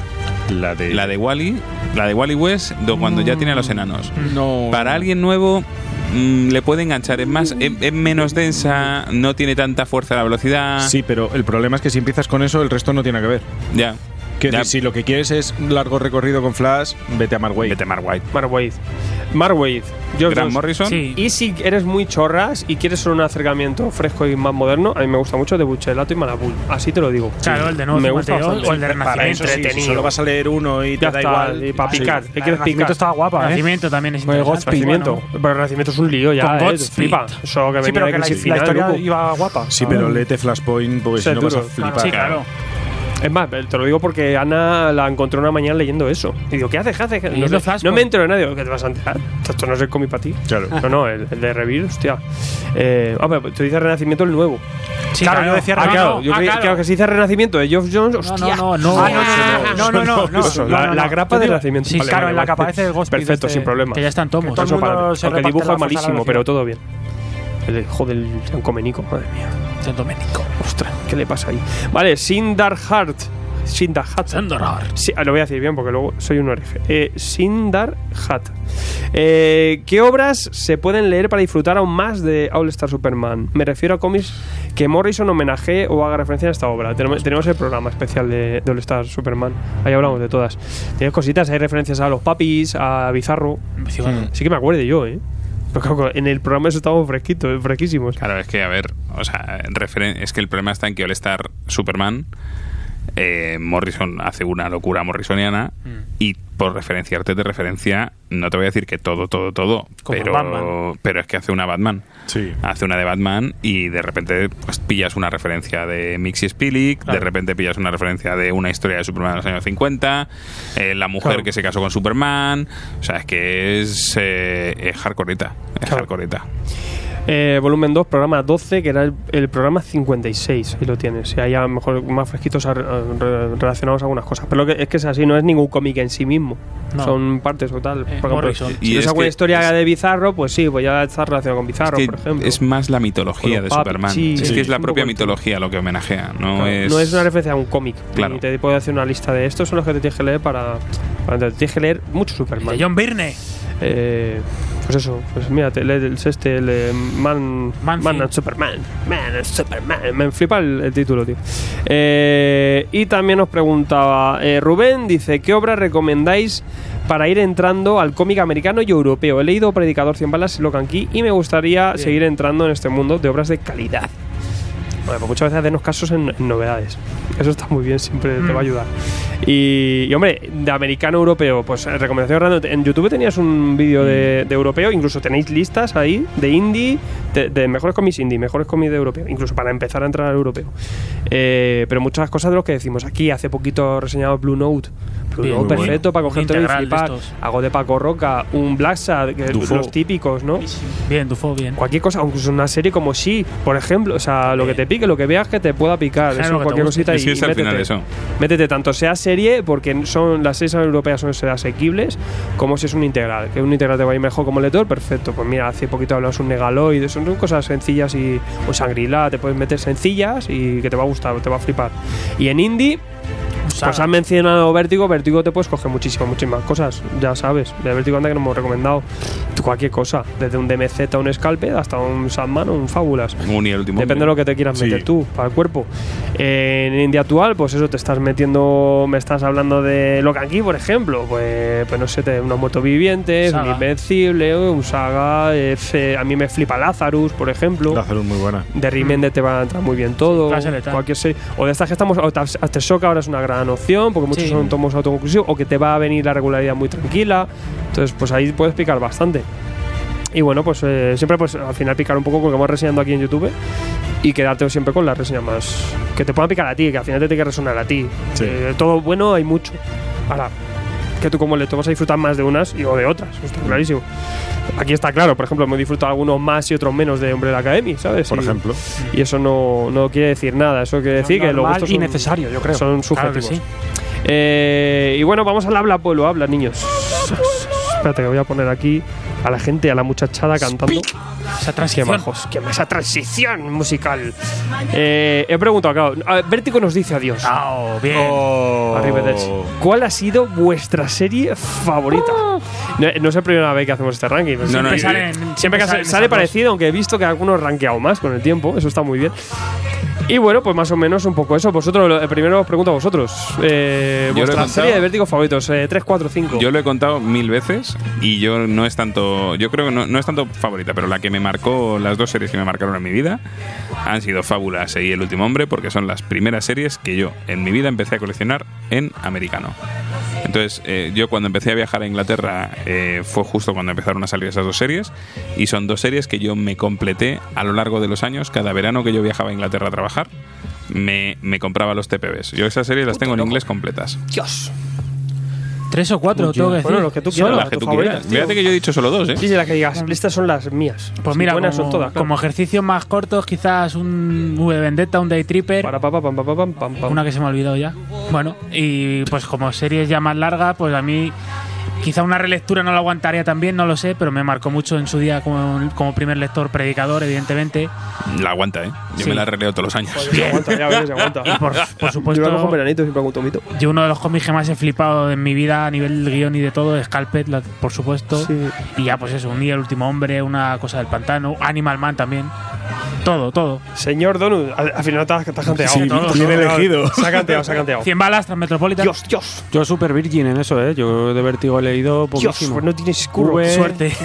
[SPEAKER 9] La de.
[SPEAKER 2] La de Wally, la de Wally West, do- cuando ya tiene a los enanos.
[SPEAKER 9] No.
[SPEAKER 2] Para alguien nuevo mm, le puede enganchar. Es más, es, es menos densa, no tiene tanta fuerza la velocidad.
[SPEAKER 9] Sí, pero el problema es que si empiezas con eso, el resto no tiene que ver.
[SPEAKER 2] Ya.
[SPEAKER 9] Que
[SPEAKER 2] Ya.
[SPEAKER 9] si lo que quieres es largo recorrido con Flash, vete a Mark Waid.
[SPEAKER 2] Vete a Mark White.
[SPEAKER 3] Mark Wade. Mark Wade. George
[SPEAKER 2] Grant. Morrison.
[SPEAKER 6] Sí.
[SPEAKER 3] Y si eres muy chorras y quieres solo un acercamiento fresco y más moderno, a mí me gusta mucho de Buchelato y Malabul. Así te lo digo.
[SPEAKER 6] Claro, el de nuevo
[SPEAKER 3] Me gusta
[SPEAKER 6] 52
[SPEAKER 3] bastante.
[SPEAKER 6] o el de
[SPEAKER 9] Para
[SPEAKER 6] Renacimiento.
[SPEAKER 9] eso sí, si
[SPEAKER 3] entretenido.
[SPEAKER 9] solo vas a leer uno y
[SPEAKER 3] Ya
[SPEAKER 9] te da
[SPEAKER 3] está,
[SPEAKER 9] igual.
[SPEAKER 3] y para
[SPEAKER 9] Sí.
[SPEAKER 3] picar. ¿Qué quieres picar?
[SPEAKER 7] estaba guapa, ¿eh?
[SPEAKER 6] Renacimiento también es interesante.
[SPEAKER 3] Renacimiento.
[SPEAKER 6] Bueno,
[SPEAKER 3] Pero el Renacimiento es un lío ya,
[SPEAKER 6] Con
[SPEAKER 3] eh, flipa. Eso que
[SPEAKER 7] Sí, pero
[SPEAKER 3] de
[SPEAKER 7] que la, la historia iba guapa.
[SPEAKER 9] Sí, pero léete Flashpoint porque si no vas a flipar.
[SPEAKER 6] Sí, claro.
[SPEAKER 3] Es más, te lo digo porque Ana la encontró una mañana leyendo eso. Y digo, ¿qué haces? ¿Qué haces? No, sé, no me entero de nadie. ¿Qué te vas a enterar? Esto no es el cómic para ti.
[SPEAKER 9] Claro.
[SPEAKER 3] No, no, el, el de Revir, hostia. Eh, ah, pero te dice Renacimiento el nuevo.
[SPEAKER 6] Sí,
[SPEAKER 7] Claro, yo decía
[SPEAKER 3] Ah,
[SPEAKER 6] no,
[SPEAKER 3] claro,
[SPEAKER 6] no,
[SPEAKER 3] yo
[SPEAKER 6] ah,
[SPEAKER 3] creía-
[SPEAKER 6] claro.
[SPEAKER 3] claro que se dice Renacimiento de Geoff Jones,
[SPEAKER 6] No,
[SPEAKER 3] hostia.
[SPEAKER 6] no, no, no.
[SPEAKER 3] Ah,
[SPEAKER 6] no, no, no, no, no,
[SPEAKER 3] la,
[SPEAKER 6] no,
[SPEAKER 3] la
[SPEAKER 6] no.
[SPEAKER 3] grapa de Renacimiento.
[SPEAKER 6] Sí,
[SPEAKER 7] claro, en la capa ese del Godspeed
[SPEAKER 3] Perfecto,
[SPEAKER 7] este-
[SPEAKER 3] sin problema.
[SPEAKER 6] Que ya están tomos.
[SPEAKER 7] todo el
[SPEAKER 3] el dibujo es malísimo, pero todo bien. El hijo del San Comenico, madre mía.
[SPEAKER 6] San Domenico.
[SPEAKER 3] Ostras, ¿qué le pasa ahí? Vale, Sindarhart. Sindarhat.
[SPEAKER 6] Sindarhart.
[SPEAKER 3] Sí, ah, lo voy a decir bien porque luego soy un hereje. Eh, Sindarhat. Eh, ¿Qué obras se pueden leer para disfrutar aún más de All Star Superman? Me refiero a cómics que Morrison homenaje o haga referencia a esta obra. Tenemos, tenemos el programa especial de, de All Star Superman. Ahí hablamos de todas. Tienes cositas, hay referencias a los papis, a Bizarro. Sí que me acuerdo yo, ¿eh? En el programa eso estábamos fresquitos, fresquísimos.
[SPEAKER 2] Claro, es que, a ver, o sea, es que el problema está en que All Star Superman, eh, Morrison hace una locura morrisoniana y por referenciarte de referencia, no te voy a decir que todo, todo, todo,
[SPEAKER 6] Como
[SPEAKER 2] pero, pero es que hace una Batman.
[SPEAKER 9] Sí.
[SPEAKER 2] Hace una de Batman y de repente pues, pillas una referencia de Mixi Spillick, de repente pillas una referencia de una historia de Superman de los años 50, eh, la mujer
[SPEAKER 3] Claro.
[SPEAKER 2] que se casó con Superman, o sea, es que es, eh, es hardcoreita, es
[SPEAKER 3] Claro.
[SPEAKER 2] hardcoreita.
[SPEAKER 3] Eh, volumen 2, programa 12, que era el, el programa 56, y lo tienes. Y ahí a lo mejor más fresquitos a- a- re- relacionados a algunas cosas. Pero lo que, es que es así, no es ningún cómic en sí mismo.
[SPEAKER 6] No.
[SPEAKER 3] Son partes o tal.
[SPEAKER 6] Eh,
[SPEAKER 3] por ejemplo.
[SPEAKER 2] Y
[SPEAKER 3] si es
[SPEAKER 2] es
[SPEAKER 3] alguna historia
[SPEAKER 2] es-
[SPEAKER 3] de Bizarro, pues sí, pues ya está relacionado con Bizarro,
[SPEAKER 2] Es que
[SPEAKER 3] por ejemplo.
[SPEAKER 2] es más la mitología de
[SPEAKER 3] los papis,
[SPEAKER 2] Superman.
[SPEAKER 3] sí,
[SPEAKER 2] es
[SPEAKER 3] sí.
[SPEAKER 2] que es la propia mitología lo que homenajea, no
[SPEAKER 3] Claro,
[SPEAKER 2] es...
[SPEAKER 3] no es una referencia a un cómic.
[SPEAKER 2] Claro.
[SPEAKER 3] Y te puedo hacer una lista de estos son los que te tienes que leer para. para te tienes que leer mucho Superman.
[SPEAKER 6] De John Byrne.
[SPEAKER 3] Eh, pues eso, pues mira, el este, el de Man,
[SPEAKER 6] Man
[SPEAKER 3] and Superman. Man and Superman. Me flipa el, el título, tío. Eh, y también nos preguntaba eh, Rubén, dice, ¿qué obra recomendáis para ir entrando al cómic americano y europeo? He leído Predicador 100 balas y Locan Key y me gustaría seguir entrando en este mundo de obras de calidad. Bueno, pues muchas veces hacernos casos en, en novedades. Eso está muy bien, siempre te va a ayudar. Y, y, hombre, de americano europeo, pues eh, recomendación random. En YouTube tenías un vídeo de, de europeo, incluso tenéis listas ahí de indie, de, de mejores cómics indie, mejores cómics de europeo, incluso para empezar a entrar al europeo. Eh, pero muchas cosas de lo que decimos aquí. Hace poquito reseñado Blue Note.
[SPEAKER 6] Bien,
[SPEAKER 3] perfecto
[SPEAKER 6] bueno.
[SPEAKER 3] para cogerte y flipar. Hago de Paco Roca, un Black Sad, los típicos, ¿no?
[SPEAKER 6] Bien, Dufo, bien.
[SPEAKER 3] cualquier cosa, aunque es una serie como sí, por ejemplo, o sea, lo que te pique, lo que veas que te pueda picar,
[SPEAKER 6] Claro,
[SPEAKER 3] eso, cualquier cosita
[SPEAKER 2] Sí,
[SPEAKER 3] y,
[SPEAKER 2] es al
[SPEAKER 3] métete.
[SPEAKER 2] final eso.
[SPEAKER 3] Métete tanto sea serie, porque son las series europeas son asequibles, como si es un integral. Que un integral te va a ir mejor como lector, perfecto. Pues mira, hace poquito hablamos un Negaloid, son cosas sencillas y un Sangrila, te puedes meter sencillas y que te va a gustar, te va a flipar. Y en indie, pues han mencionado Vértigo, Vértigo te puedes coger muchísimas, muchísimas cosas, ya sabes. De Vértigo anda que nos hemos recomendado cualquier cosa, desde un DMZ a un Scalped hasta un Sandman o un Fábulas.
[SPEAKER 2] Un y el último
[SPEAKER 3] Depende de lo que te quieras
[SPEAKER 9] Sí.
[SPEAKER 3] meter tú para el cuerpo. Eh, en India actual, pues eso, te estás metiendo, me estás hablando de Locan Key, por ejemplo. Pues, pues no sé, te, unos muertos vivientes, un
[SPEAKER 6] Saga.
[SPEAKER 3] Invencible, un Saga. fe- a mí me flipa Lazarus, por ejemplo.
[SPEAKER 9] Lázaro es muy buena.
[SPEAKER 3] De Rimende te va a entrar muy bien todo.
[SPEAKER 6] Clase letal.
[SPEAKER 3] cualquier serie. O de estas que estamos. Aftershock ahora es una gran opción, porque muchos
[SPEAKER 6] Sí.
[SPEAKER 3] son tomos autoconclusivos. O que te va a venir la regularidad muy tranquila. Entonces, pues ahí puedes picar bastante. Y bueno, pues eh, siempre pues al final picar un poco con lo que hemos reseñando aquí en YouTube y quedarte siempre con la reseña más. que te puedan picar a ti, que al final te tiene que resonar a ti.
[SPEAKER 9] Sí.
[SPEAKER 3] Eh, todo bueno hay mucho. Ahora, que tú como lector vas a disfrutar más de unas y o de otras, está clarísimo. Aquí está claro, por ejemplo, hemos disfrutado algunos más y otros menos de Hombre de la Academy, ¿sabes?
[SPEAKER 9] Por
[SPEAKER 3] Y-
[SPEAKER 9] ejemplo.
[SPEAKER 3] Y eso no, no quiere decir nada, eso quiere decir que los gustos son-
[SPEAKER 7] necesario, yo creo.
[SPEAKER 3] Son
[SPEAKER 7] Claro que
[SPEAKER 3] subjetivos.
[SPEAKER 7] sí.
[SPEAKER 3] Eh, y bueno, vamos al habla pueblo, habla, niños. Espérate, que voy a poner aquí a la gente, a la muchachada cantando.
[SPEAKER 6] Esa
[SPEAKER 3] Qué
[SPEAKER 6] transición.
[SPEAKER 3] majos, qué esa transición musical. Eh, he preguntado, claro, a Vértigo nos dice adiós.
[SPEAKER 6] Oh, bien.
[SPEAKER 3] Arrivederci. ¿Cuál ha sido vuestra serie favorita? No, no es la primera vez que hacemos este ranking.
[SPEAKER 2] No, no,
[SPEAKER 6] Siempre salen,
[SPEAKER 3] Siempre
[SPEAKER 6] siempre salen
[SPEAKER 3] sale, parecido, aunque he visto que algunos rankeado más con el tiempo, eso está muy bien. Y bueno, pues más o menos un poco eso. Vosotros, lo- eh, primero os pregunto a vosotros. Eh,
[SPEAKER 2] Yo
[SPEAKER 3] vuestra serie de vértigos favoritos, eh, 3, 4, 5.
[SPEAKER 2] Yo lo he contado mil veces y yo no es tanto, yo creo que no, no es tanto favorita, pero la que me marcó, las dos series que me marcaron en mi vida han sido Fábulas y El último hombre porque son las primeras series que yo en mi vida empecé a coleccionar en americano. Entonces, eh, yo cuando empecé a viajar a Inglaterra eh, fue justo cuando empezaron a salir esas dos series y son dos series que yo me completé a lo largo de los años. Cada verano que yo viajaba a Inglaterra a trabajar, me, me compraba los TPBs. Yo esas series las tengo en inglés completas.
[SPEAKER 3] Dios.
[SPEAKER 6] Tres o cuatro, tengo que decir.
[SPEAKER 3] Bueno, los que tú
[SPEAKER 6] Solo.
[SPEAKER 3] quieras,
[SPEAKER 2] Las que tú quieras. Fíjate que yo he dicho solo dos, ¿eh?
[SPEAKER 3] Sí, sí, la que digas, estas son las mías.
[SPEAKER 6] Pues mira,
[SPEAKER 3] buenas
[SPEAKER 6] como,
[SPEAKER 3] son todas. claro.
[SPEAKER 6] como ejercicios más cortos, quizás un V Vendetta, un Day Tripper.
[SPEAKER 3] Para, pa, pa, pam, pam, pam, pam, pam.
[SPEAKER 6] Una que se me ha olvidado ya. Bueno, y pues como series ya más largas, pues a mí quizá una relectura no la aguantaría también, no lo sé, pero me marcó mucho en su día como, como primer lector predicador, evidentemente.
[SPEAKER 2] La aguanta, ¿eh? Yo
[SPEAKER 6] Sí.
[SPEAKER 2] me la releo todos los años.
[SPEAKER 3] Se aguanta, ya ves, se aguanta.
[SPEAKER 6] Y por, por supuesto,
[SPEAKER 3] Yo la cojo en veranito siempre hago un tomito.
[SPEAKER 6] yo uno de los cómics que más he flipado en mi vida a nivel guion y de todo es Calpet, por supuesto.
[SPEAKER 3] Sí.
[SPEAKER 6] Y ya pues eso, un día el último hombre, una cosa del pantano, Animal Man también. Todo, todo.
[SPEAKER 3] Señor Donut, al, al final te has, te has canteado.
[SPEAKER 9] Sí,
[SPEAKER 3] Todo,
[SPEAKER 9] bien
[SPEAKER 3] todo,
[SPEAKER 9] elegido.
[SPEAKER 3] Se ha canteado, se ha canteado.
[SPEAKER 6] 100 balas tras Metropolitan.
[SPEAKER 3] Dios, Dios.
[SPEAKER 7] Yo super virgin en eso, ¿eh? Yo de vértigo he leído
[SPEAKER 3] Dios,
[SPEAKER 7] poquísimo.
[SPEAKER 3] pues no tienes curro.
[SPEAKER 7] V-
[SPEAKER 6] Suerte.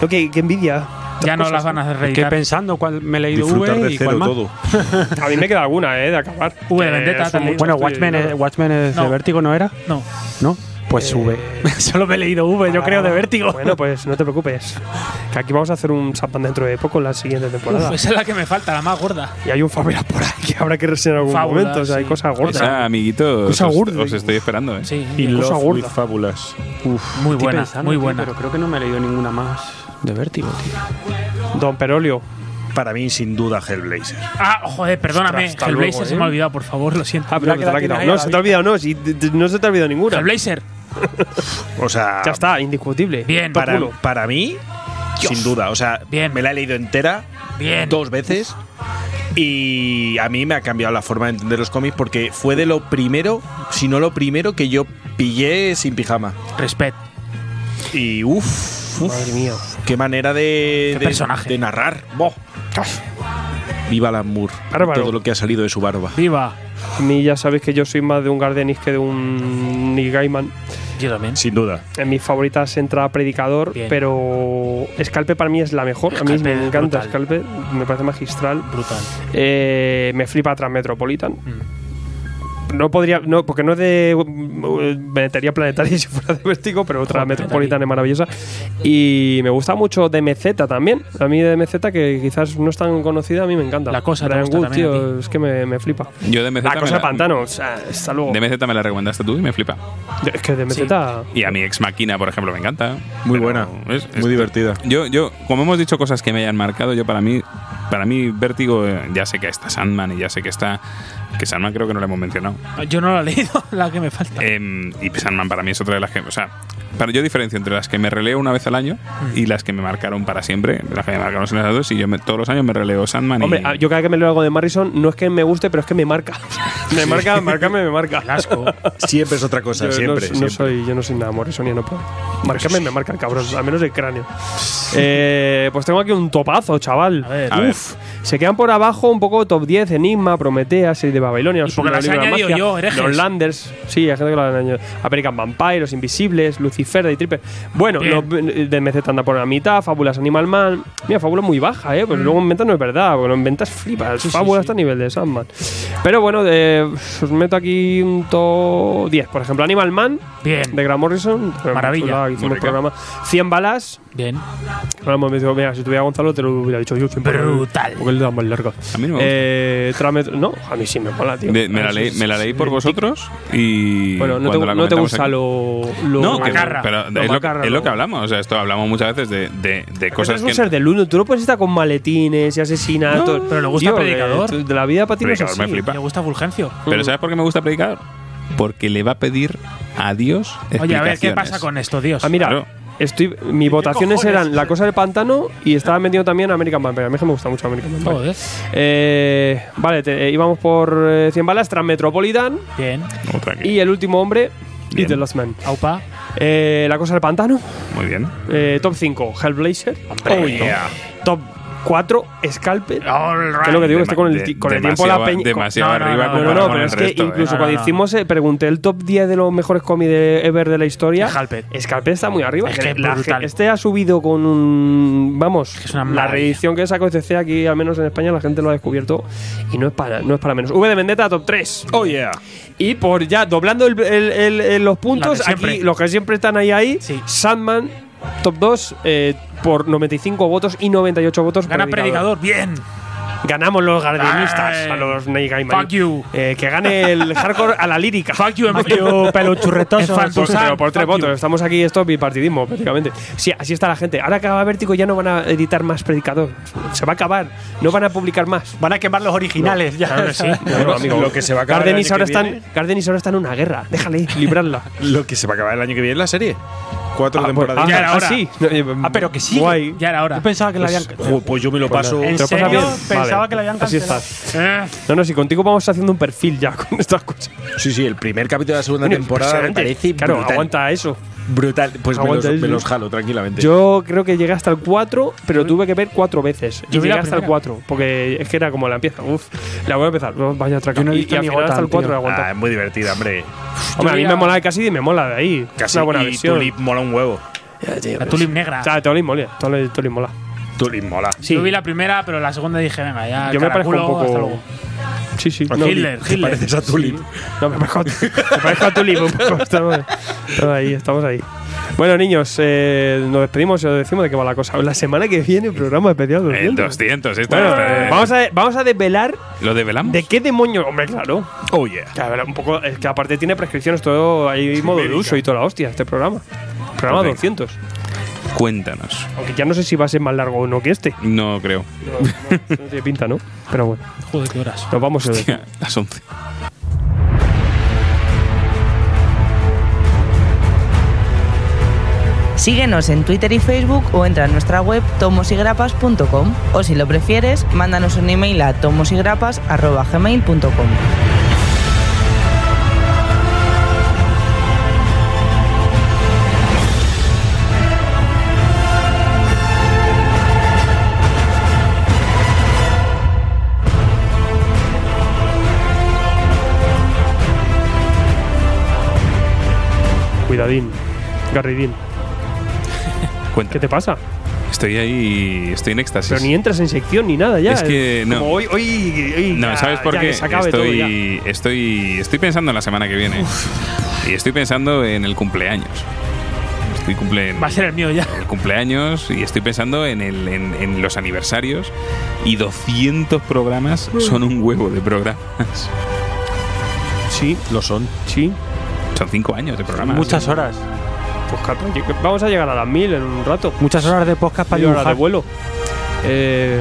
[SPEAKER 3] Lo que, que envidia.
[SPEAKER 6] Ya no
[SPEAKER 3] Cosas,
[SPEAKER 6] las van a
[SPEAKER 7] Es que
[SPEAKER 6] reeditar.
[SPEAKER 7] pensando cuál me he leído
[SPEAKER 9] Disfrutar
[SPEAKER 7] V
[SPEAKER 9] de
[SPEAKER 7] y cuál más.
[SPEAKER 9] todo.
[SPEAKER 3] A mí me queda alguna, eh, de acabar.
[SPEAKER 6] V de Vendetta también.
[SPEAKER 7] Bueno, Watchmen, es, Watchmen es de
[SPEAKER 6] No.
[SPEAKER 7] vértigo, ¿no era?
[SPEAKER 6] No.
[SPEAKER 7] ¿No? Pues V. Solo me he leído V, yo creo, de vértigo.
[SPEAKER 3] Bueno, pues no te preocupes. Que aquí vamos a hacer un Sapan dentro de poco en la siguiente temporada.
[SPEAKER 6] Uf, esa es la que me falta, la más gorda.
[SPEAKER 3] y hay un Fabula por ahí que habrá que reseñar en algún
[SPEAKER 6] Fábulas,
[SPEAKER 3] momento. O sea, hay
[SPEAKER 6] sí.
[SPEAKER 3] cosas gordas.
[SPEAKER 2] Esa, amiguitos,
[SPEAKER 3] Cosa
[SPEAKER 2] os,
[SPEAKER 3] gorda.
[SPEAKER 2] os estoy esperando, ¿eh?
[SPEAKER 6] Sí,
[SPEAKER 9] Y
[SPEAKER 3] cosa
[SPEAKER 9] Love
[SPEAKER 3] gorda.
[SPEAKER 9] with Fábulas.
[SPEAKER 6] muy
[SPEAKER 7] Estoy
[SPEAKER 6] buena,
[SPEAKER 7] pensando,
[SPEAKER 6] muy
[SPEAKER 7] tío,
[SPEAKER 6] buena.
[SPEAKER 7] Pero creo que no me he leído ninguna más de vértigo, tío.
[SPEAKER 3] Don Perolio.
[SPEAKER 9] Para mí, sin duda, Hellblazer.
[SPEAKER 6] Ah, joder, perdóname.
[SPEAKER 3] Ostras,
[SPEAKER 6] Hellblazer
[SPEAKER 3] luego,
[SPEAKER 6] se
[SPEAKER 3] ¿eh?
[SPEAKER 6] me ha olvidado, por favor, lo siento.
[SPEAKER 3] Ah, pero que te la ha quitado. No, se te ha olvidado, no. Si, no se te ha olvidado ninguna.
[SPEAKER 6] Hellblazer.
[SPEAKER 9] O sea,
[SPEAKER 3] Ya está, indiscutible.
[SPEAKER 6] Bien,
[SPEAKER 9] para, para mí, sin duda. O sea,
[SPEAKER 6] Bien.
[SPEAKER 9] me la he leído entera
[SPEAKER 6] Bien.
[SPEAKER 9] dos veces. Y a mí me ha cambiado la forma de entender los cómics porque fue de lo primero, si no lo primero, que yo pillé sin pijama.
[SPEAKER 6] Respect.
[SPEAKER 9] Y uff,
[SPEAKER 3] Madre mía.
[SPEAKER 9] qué manera de,
[SPEAKER 6] Qué
[SPEAKER 9] de-
[SPEAKER 6] personaje.
[SPEAKER 9] de narrar. Viva Alan Moore.
[SPEAKER 3] Bárbaro.
[SPEAKER 9] Todo lo que ha salido de su barba.
[SPEAKER 6] Viva.
[SPEAKER 3] A mí ya sabéis que yo soy más de un Gardenis que de un Neil Gaiman.
[SPEAKER 6] Yo también.
[SPEAKER 9] Sin duda.
[SPEAKER 3] En mis favoritas entra Predicador,
[SPEAKER 6] Bien.
[SPEAKER 3] pero Scalpe para mí es la mejor. a mí me encanta
[SPEAKER 6] brutal.
[SPEAKER 3] Scalpe, me parece magistral.
[SPEAKER 6] Brutal.
[SPEAKER 3] Eh, me flipa Transmetropolitan.
[SPEAKER 6] Mm.
[SPEAKER 3] No podría, no, porque no es de Venetería Planetaria si fuera de Vértigo, pero otra
[SPEAKER 6] Joder,
[SPEAKER 3] Metropolitan es maravillosa. Y me gusta mucho DMZ también. A mí DMZ, que quizás no es tan conocida, a mí me encanta.
[SPEAKER 6] La cosa
[SPEAKER 3] Brian Wood, tío, es que me, me flipa.
[SPEAKER 2] Yo de MZ
[SPEAKER 3] La
[SPEAKER 2] me
[SPEAKER 3] cosa
[SPEAKER 2] la-
[SPEAKER 3] de pantano, o sea, hasta luego.
[SPEAKER 2] De MZ me la recomendaste tú y me flipa.
[SPEAKER 3] Es que DMZ.
[SPEAKER 6] Sí.
[SPEAKER 2] Y a mi ex máquina, por ejemplo, me encanta.
[SPEAKER 9] Muy buena.
[SPEAKER 2] es- es-
[SPEAKER 9] Muy divertida.
[SPEAKER 2] Yo, yo, como hemos dicho cosas que me hayan marcado, yo para mí, para mí, Vértigo, eh, ya sé que está Sandman y ya sé que está. Que Sandman creo que no lo hemos mencionado.
[SPEAKER 6] Yo no la he leído, la que me falta.
[SPEAKER 2] Em, y Sandman para mí es otra de las que. O sea, para yo diferencio entre las que me releo una vez al año y las que me marcaron para siempre. Las que me marcaron son esas dos. Y yo me- todos los años me releo Sandman
[SPEAKER 3] Hombre,
[SPEAKER 2] y.
[SPEAKER 3] ah, yo cada vez que me leo algo de Morrison, no es que me guste, pero es que me marca. me marca, marcarme me marca.
[SPEAKER 6] El asco.
[SPEAKER 9] Siempre es otra cosa,
[SPEAKER 3] Yo
[SPEAKER 9] siempre.
[SPEAKER 3] no, no soy, yo no soy nada morrisoniano, pero marcarme me marca el cabrón, al menos el cráneo. Eh, pues tengo aquí un topazo, chaval.
[SPEAKER 6] A ver.
[SPEAKER 2] A ver.
[SPEAKER 3] Uf, Se quedan por abajo un poco top 10, Enigma, Prometea, Serie de Babilonia,
[SPEAKER 6] las.
[SPEAKER 3] Los Landers, sí, hay gente que lo han añadido. American Vampire, Los Invisibles, Lucifer, de Tripper. Bueno, los de MZ anda por la mitad, Fábulas Animal Man. Mira, Fábula muy baja, ¿eh? Pues
[SPEAKER 6] Mm.
[SPEAKER 3] luego en ventas no es verdad, porque en ventas flipas. Fábula está a nivel de Sandman. Pero bueno, de- os meto aquí un top 10. Por ejemplo, Animal Man,
[SPEAKER 6] Bien.
[SPEAKER 3] de Grant Morrison.
[SPEAKER 6] Maravilla.
[SPEAKER 3] Hicimos programa. 100 balas.
[SPEAKER 6] Bien.
[SPEAKER 3] Ahora me dicho, mira, si tuviera Gonzalo te lo hubiera dicho yo. 100 balas.
[SPEAKER 6] Brutal.
[SPEAKER 3] Porque él le da más largo.
[SPEAKER 2] A mí no me
[SPEAKER 3] Eh, Trámetro- no, a mí sí me mola, tío.
[SPEAKER 2] De- me, la leí,
[SPEAKER 3] sí-
[SPEAKER 2] me la leí por
[SPEAKER 3] sí-
[SPEAKER 2] vosotros y.
[SPEAKER 3] Bueno, no te, no te gusta
[SPEAKER 2] aquí-
[SPEAKER 3] lo, lo
[SPEAKER 2] No, que-
[SPEAKER 3] macarra.
[SPEAKER 2] pero
[SPEAKER 3] Lo
[SPEAKER 2] es, lo,
[SPEAKER 3] macarra,
[SPEAKER 2] es lo que hablamos. O sea, esto hablamos muchas veces de, de, de
[SPEAKER 3] Cosas es un
[SPEAKER 2] que.
[SPEAKER 3] ser del uno. Tú no puedes estar con maletines y asesinatos.
[SPEAKER 6] No, pero le gusta
[SPEAKER 3] Tío,
[SPEAKER 6] Predicador.
[SPEAKER 3] De, de la vida para ti no es
[SPEAKER 2] Predicador me
[SPEAKER 3] así.
[SPEAKER 2] flipa.
[SPEAKER 6] Le gusta Fulgencio.
[SPEAKER 2] Pero ¿sabes por qué me gusta predicar? Porque le va a pedir a Dios
[SPEAKER 6] Oye, a ver, ¿qué
[SPEAKER 2] explicaciones.
[SPEAKER 6] pasa con esto, Dios?
[SPEAKER 3] Ah, mira,
[SPEAKER 2] Claro.
[SPEAKER 3] estoy, mis votaciones
[SPEAKER 6] cojones?
[SPEAKER 3] eran La Cosa del Pantano y estaba metido también American Vampire. A mí me gusta mucho American Vampire.
[SPEAKER 6] Joder.
[SPEAKER 3] Eh, vale, te- eh, íbamos por eh, 100 balas, Transmetropolitan
[SPEAKER 6] Bien.
[SPEAKER 3] Y El Último Hombre y
[SPEAKER 2] Bien.
[SPEAKER 3] The Last Man.
[SPEAKER 6] Aupa.
[SPEAKER 3] Eh, la Cosa del Pantano.
[SPEAKER 2] Muy bien.
[SPEAKER 3] Eh, top 5, Hellblazer.
[SPEAKER 2] Oh, yeah.
[SPEAKER 3] Top 4, Scalper.
[SPEAKER 6] All right.
[SPEAKER 3] Que es lo que digo, que estoy con el,
[SPEAKER 2] De-
[SPEAKER 3] con el tiempo la
[SPEAKER 2] demasiado-
[SPEAKER 3] peña.
[SPEAKER 2] demasiado
[SPEAKER 6] No, no,
[SPEAKER 2] arriba
[SPEAKER 6] no,
[SPEAKER 3] No, no, no,
[SPEAKER 2] con
[SPEAKER 3] pero es que
[SPEAKER 2] resto, ¿eh?
[SPEAKER 3] incluso
[SPEAKER 6] No, no,
[SPEAKER 3] cuando
[SPEAKER 6] no.
[SPEAKER 3] hicimos, eh, pregunté el top 10 de los mejores cómics de ever de la historia.
[SPEAKER 6] Scalper.
[SPEAKER 3] Scalper está muy arriba.
[SPEAKER 6] Es
[SPEAKER 3] Que la este ha subido con un. Vamos,
[SPEAKER 6] Es una
[SPEAKER 3] la reedición que sacó CC aquí, al menos en España, la gente lo ha descubierto y no es para, no es para menos. V de Vendetta, top 3.
[SPEAKER 9] Oh, yeah.
[SPEAKER 3] Y por ya doblando el- el- el- el- los puntos, aquí los que siempre están ahí, ahí,
[SPEAKER 6] Sí.
[SPEAKER 3] Sandman, top 2, eh, por 95 votos y 98 votos.
[SPEAKER 6] Gana
[SPEAKER 3] Predicador.
[SPEAKER 6] Predicador. Bien.
[SPEAKER 3] Ganamos los gardenistas
[SPEAKER 6] Ay.
[SPEAKER 3] a los Neil Gaiman.
[SPEAKER 6] Fuck you.
[SPEAKER 3] Eh, que gane el hardcore a la lírica.
[SPEAKER 6] Fuck you,
[SPEAKER 7] Fuck you, pelo churretoso.
[SPEAKER 3] Por, pero por tres
[SPEAKER 6] Fuck you.
[SPEAKER 3] votos. Estamos aquí, esto es bipartidismo, prácticamente. Sí, así está la gente. Ahora que va Vértigo ya no van a editar más Predicador. Se va a acabar. No van a publicar más.
[SPEAKER 7] Van a quemar los originales. ya.
[SPEAKER 6] Claro sí.
[SPEAKER 3] Bueno, amigo,
[SPEAKER 9] lo que se va a acabar
[SPEAKER 3] Gardenis
[SPEAKER 9] el año
[SPEAKER 3] ahora
[SPEAKER 9] que
[SPEAKER 3] están. Gardenis ahora están en una guerra. Déjale librarla.
[SPEAKER 9] Lo que se va a acabar el año que viene es la serie. Cuatro
[SPEAKER 3] Ah,
[SPEAKER 9] temporadas.
[SPEAKER 6] Ya era hora.
[SPEAKER 3] sí. No, eh,
[SPEAKER 7] Ah, pero que sí.
[SPEAKER 3] Guay.
[SPEAKER 6] Ya era hora.
[SPEAKER 7] Yo pensaba que la habían.
[SPEAKER 9] Jo, pues yo me lo paso.
[SPEAKER 7] ¿En
[SPEAKER 3] ¿Te lo pasas
[SPEAKER 7] serio?
[SPEAKER 3] bien?
[SPEAKER 7] Pensaba
[SPEAKER 3] Vale.
[SPEAKER 7] que la habían
[SPEAKER 3] Así
[SPEAKER 7] cancelado.
[SPEAKER 3] estás.
[SPEAKER 6] Eh,
[SPEAKER 3] No, no, si contigo vamos haciendo un perfil ya con estas cosas.
[SPEAKER 9] Sí, sí, el primer capítulo de la segunda temporada me parece
[SPEAKER 3] Claro,
[SPEAKER 9] brutal.
[SPEAKER 3] aguanta eso.
[SPEAKER 9] Brutal. Pues me los, me los jalo tranquilamente.
[SPEAKER 3] Yo creo que llegué hasta el 4, pero tuve que ver cuatro veces.
[SPEAKER 6] Yo
[SPEAKER 3] llegué hasta el
[SPEAKER 6] primera.
[SPEAKER 3] 4, porque es que era como la empieza. Uf, la voy a empezar. vaya traca.
[SPEAKER 7] Yo no
[SPEAKER 3] y, y al final hasta el 4
[SPEAKER 7] tío.
[SPEAKER 3] la aguanto.
[SPEAKER 9] Ah, es muy divertida, hombre.
[SPEAKER 3] Hombre, a mí me mola de Cassidy y me mola de ahí.
[SPEAKER 9] Casi.
[SPEAKER 3] Es una buena
[SPEAKER 9] y
[SPEAKER 3] versión.
[SPEAKER 9] Tulip mola un huevo.
[SPEAKER 6] La Tulip negra.
[SPEAKER 3] O sea, Tulip mola. Tulip mola.
[SPEAKER 9] Mola.
[SPEAKER 3] Sí.
[SPEAKER 6] Yo vi la primera, pero la segunda dije, venga, ya.
[SPEAKER 3] Yo me parezco un
[SPEAKER 6] caraculo, hasta
[SPEAKER 3] poco.
[SPEAKER 6] luego.
[SPEAKER 3] Sí, sí.
[SPEAKER 6] No, Hitler,
[SPEAKER 9] Te
[SPEAKER 6] Hitler.
[SPEAKER 9] pareces a Tulip.
[SPEAKER 3] No, me parezco, me parezco a Tulip un poco. Estamos, estamos ahí, estamos ahí. Bueno, niños, eh, nos despedimos y os decimos de qué va la cosa. La semana que viene, programa especial.
[SPEAKER 2] El
[SPEAKER 3] 200.
[SPEAKER 2] 200, esto
[SPEAKER 3] Bueno,
[SPEAKER 2] es-
[SPEAKER 3] vamos a, vamos a desvelar
[SPEAKER 2] ¿Lo develamos?
[SPEAKER 3] de qué demonios. Hombre, claro.
[SPEAKER 9] Oh, yeah.
[SPEAKER 3] Que, a ver, un poco, es que aparte tiene prescripciones, todo hay modo de uso y toda la hostia, este programa. Programa
[SPEAKER 2] Pues
[SPEAKER 3] 200.
[SPEAKER 2] Cuéntanos.
[SPEAKER 3] Aunque ya no sé si va a ser más largo o no que este.
[SPEAKER 2] No creo.
[SPEAKER 3] No, no tiene pinta, ¿no? Pero bueno,
[SPEAKER 6] Joder, qué horas.
[SPEAKER 3] nos vamos a
[SPEAKER 2] Hostia, las 11.
[SPEAKER 10] Síguenos en Twitter y Facebook o entra en nuestra web tomosigrapas.com o si lo prefieres, mándanos un email a tomosigrapas.gmail.com.
[SPEAKER 3] Garridín.
[SPEAKER 2] Cuéntame.
[SPEAKER 3] ¿Qué te pasa?
[SPEAKER 2] Estoy ahí, estoy en éxtasis.
[SPEAKER 3] Pero ni entras en sección ni nada ya.
[SPEAKER 2] Es que no.
[SPEAKER 3] Como hoy, hoy, hoy
[SPEAKER 2] No,
[SPEAKER 3] ya-
[SPEAKER 2] ¿sabes por qué?
[SPEAKER 3] que se acabe todo ya.
[SPEAKER 2] Estoy, estoy, estoy pensando en la semana que viene. Y estoy pensando en el cumpleaños. Estoy cumple
[SPEAKER 6] Va a ser el mío ya.
[SPEAKER 2] el cumpleaños y estoy pensando en, el, en, en los aniversarios. Y 200 programas son un huevo de programas.
[SPEAKER 3] Sí,
[SPEAKER 9] Lo son.
[SPEAKER 3] sí.
[SPEAKER 2] Son 5 años de programas.
[SPEAKER 7] Muchas horas.
[SPEAKER 3] Pues vamos a llegar a las mil en un rato.
[SPEAKER 7] Muchas horas de podcast para
[SPEAKER 3] horas de vuelo. Eh,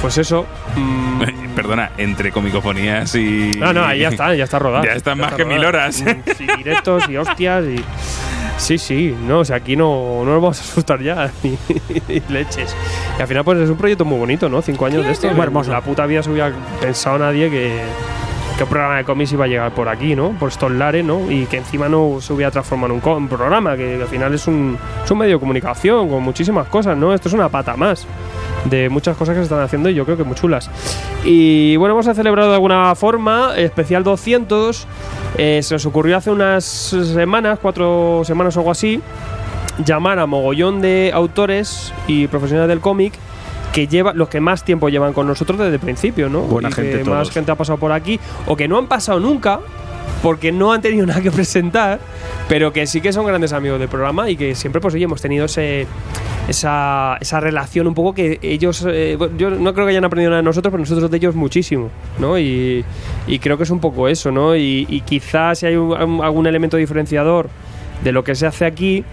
[SPEAKER 3] pues eso. mm,
[SPEAKER 2] Perdona, entre comicofonías y.
[SPEAKER 3] no, no, ahí ya está, ya está rodado.
[SPEAKER 2] Ya están más que mil horas.
[SPEAKER 3] Mm, Sí, directos y hostias y. Sí, sí, no, o sea, aquí no, no nos vamos a asustar ya, ni, ni leches. Y al final, pues es un proyecto muy bonito, ¿no? Cinco años de esto.
[SPEAKER 7] muy hermoso.
[SPEAKER 3] La puta vida se hubiera pensado nadie que, un programa de cómics iba a llegar por aquí, ¿no? Por estos lares, ¿no? Y que encima no se hubiera transformado en un programa, que, al final es un, es un medio de comunicación con muchísimas cosas, ¿no? Esto es una pata más. de muchas cosas que se están haciendo y yo creo que muy chulas. Y bueno, hemos celebrado de alguna forma, especial 200. eh, se nos ocurrió hace unas semanas, cuatro semanas o algo así, llamar a mogollón de autores y profesionales del cómic que lleva los que más tiempo llevan con nosotros desde el principio, ¿no?
[SPEAKER 9] Buena
[SPEAKER 3] Y
[SPEAKER 9] gente
[SPEAKER 3] que
[SPEAKER 9] todos.
[SPEAKER 3] más gente ha pasado por aquí o que no han pasado nunca porque no han tenido nada que presentar, pero que sí que son grandes amigos del programa y que siempre pues oye, hemos tenido ese esa, esa relación un poco que ellos eh, yo no creo que hayan aprendido nada de nosotros, pero nosotros de ellos muchísimo, ¿no? Y, y creo que es un poco eso, ¿no? Y, y quizás si hay un- algún elemento diferenciador de lo que se hace aquí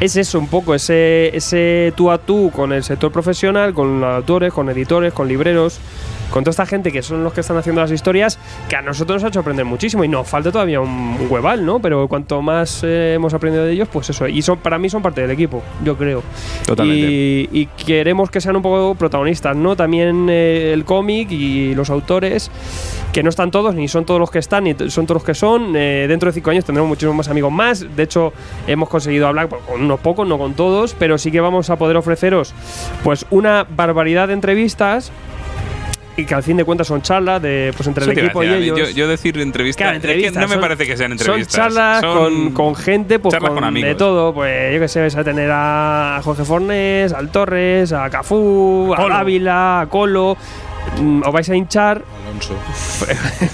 [SPEAKER 3] es eso un poco, ese, ese tú a tú con el sector profesional, con autores, con editores, con libreros, con toda esta gente que son los que están haciendo las historias, que a nosotros nos ha hecho aprender muchísimo y nos falta todavía un hueval, ¿no? Pero cuanto más eh, hemos aprendido de ellos, pues eso. Y son, para mí son parte del equipo, yo creo.
[SPEAKER 2] Totalmente.
[SPEAKER 3] Y, y queremos que sean un poco protagonistas, ¿no? También eh, el cómic y los autores, que no están todos, ni son todos los que están, ni son todos los que son. Eh, dentro de cinco años tendremos muchísimos más amigos más. De hecho, hemos conseguido hablar pues, con unos pocos, no con todos, pero sí que vamos a poder ofreceros pues una barbaridad de entrevistas y que al fin de cuentas son charlas de pues entre
[SPEAKER 2] Eso
[SPEAKER 3] el equipo y ellos.
[SPEAKER 2] yo, yo decir entrevista,
[SPEAKER 3] Claro,
[SPEAKER 2] es que
[SPEAKER 3] entrevistas,
[SPEAKER 2] no me parece que sean entrevistas.
[SPEAKER 3] Son charlas
[SPEAKER 2] son
[SPEAKER 3] con, con gente, pues
[SPEAKER 2] charlas
[SPEAKER 3] con,
[SPEAKER 2] con
[SPEAKER 3] de todo. Pues yo que sé, vais a tener a Jorge Fornés, al Torres, a Cafú, a
[SPEAKER 9] Colo.
[SPEAKER 3] Dávila, a Colo. Mm, Os vais a hinchar
[SPEAKER 9] Alonso.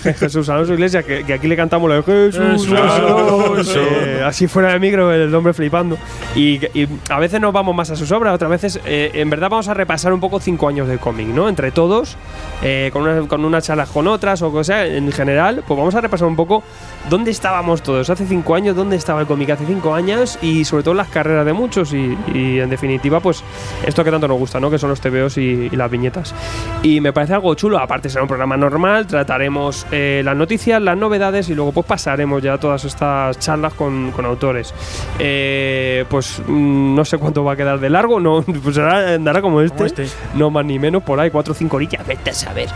[SPEAKER 3] Jesús Alonso Iglesias, que, que aquí le cantamos lo de Jesús
[SPEAKER 9] Jesús
[SPEAKER 3] Alonso.
[SPEAKER 9] Alonso.
[SPEAKER 3] Eh, así fuera de micro, el hombre flipando. Y, y a veces nos vamos más a sus obras, otras veces, eh, en verdad, vamos a repasar un poco cinco años de cómic, ¿no? Entre todos, eh, con, una- con unas charlas con otras o cosa, en general, pues vamos a repasar un poco dónde estábamos todos hace cinco años, dónde estaba el cómic hace cinco años y sobre todo las carreras de muchos y, y, en definitiva, pues esto que tanto nos gusta, ¿no? Que son los TVOs y, y las viñetas. Y me parece algo chulo, aparte será un programa normal, trataremos eh, las noticias, las novedades y luego pues pasaremos ya todas estas charlas con, con autores. Eh, pues mm, no sé cuánto va a quedar de largo, no, pues será- andará como este,
[SPEAKER 6] este.
[SPEAKER 3] no más ni menos, por ahí, cuatro o cinco orillas, vete a saber.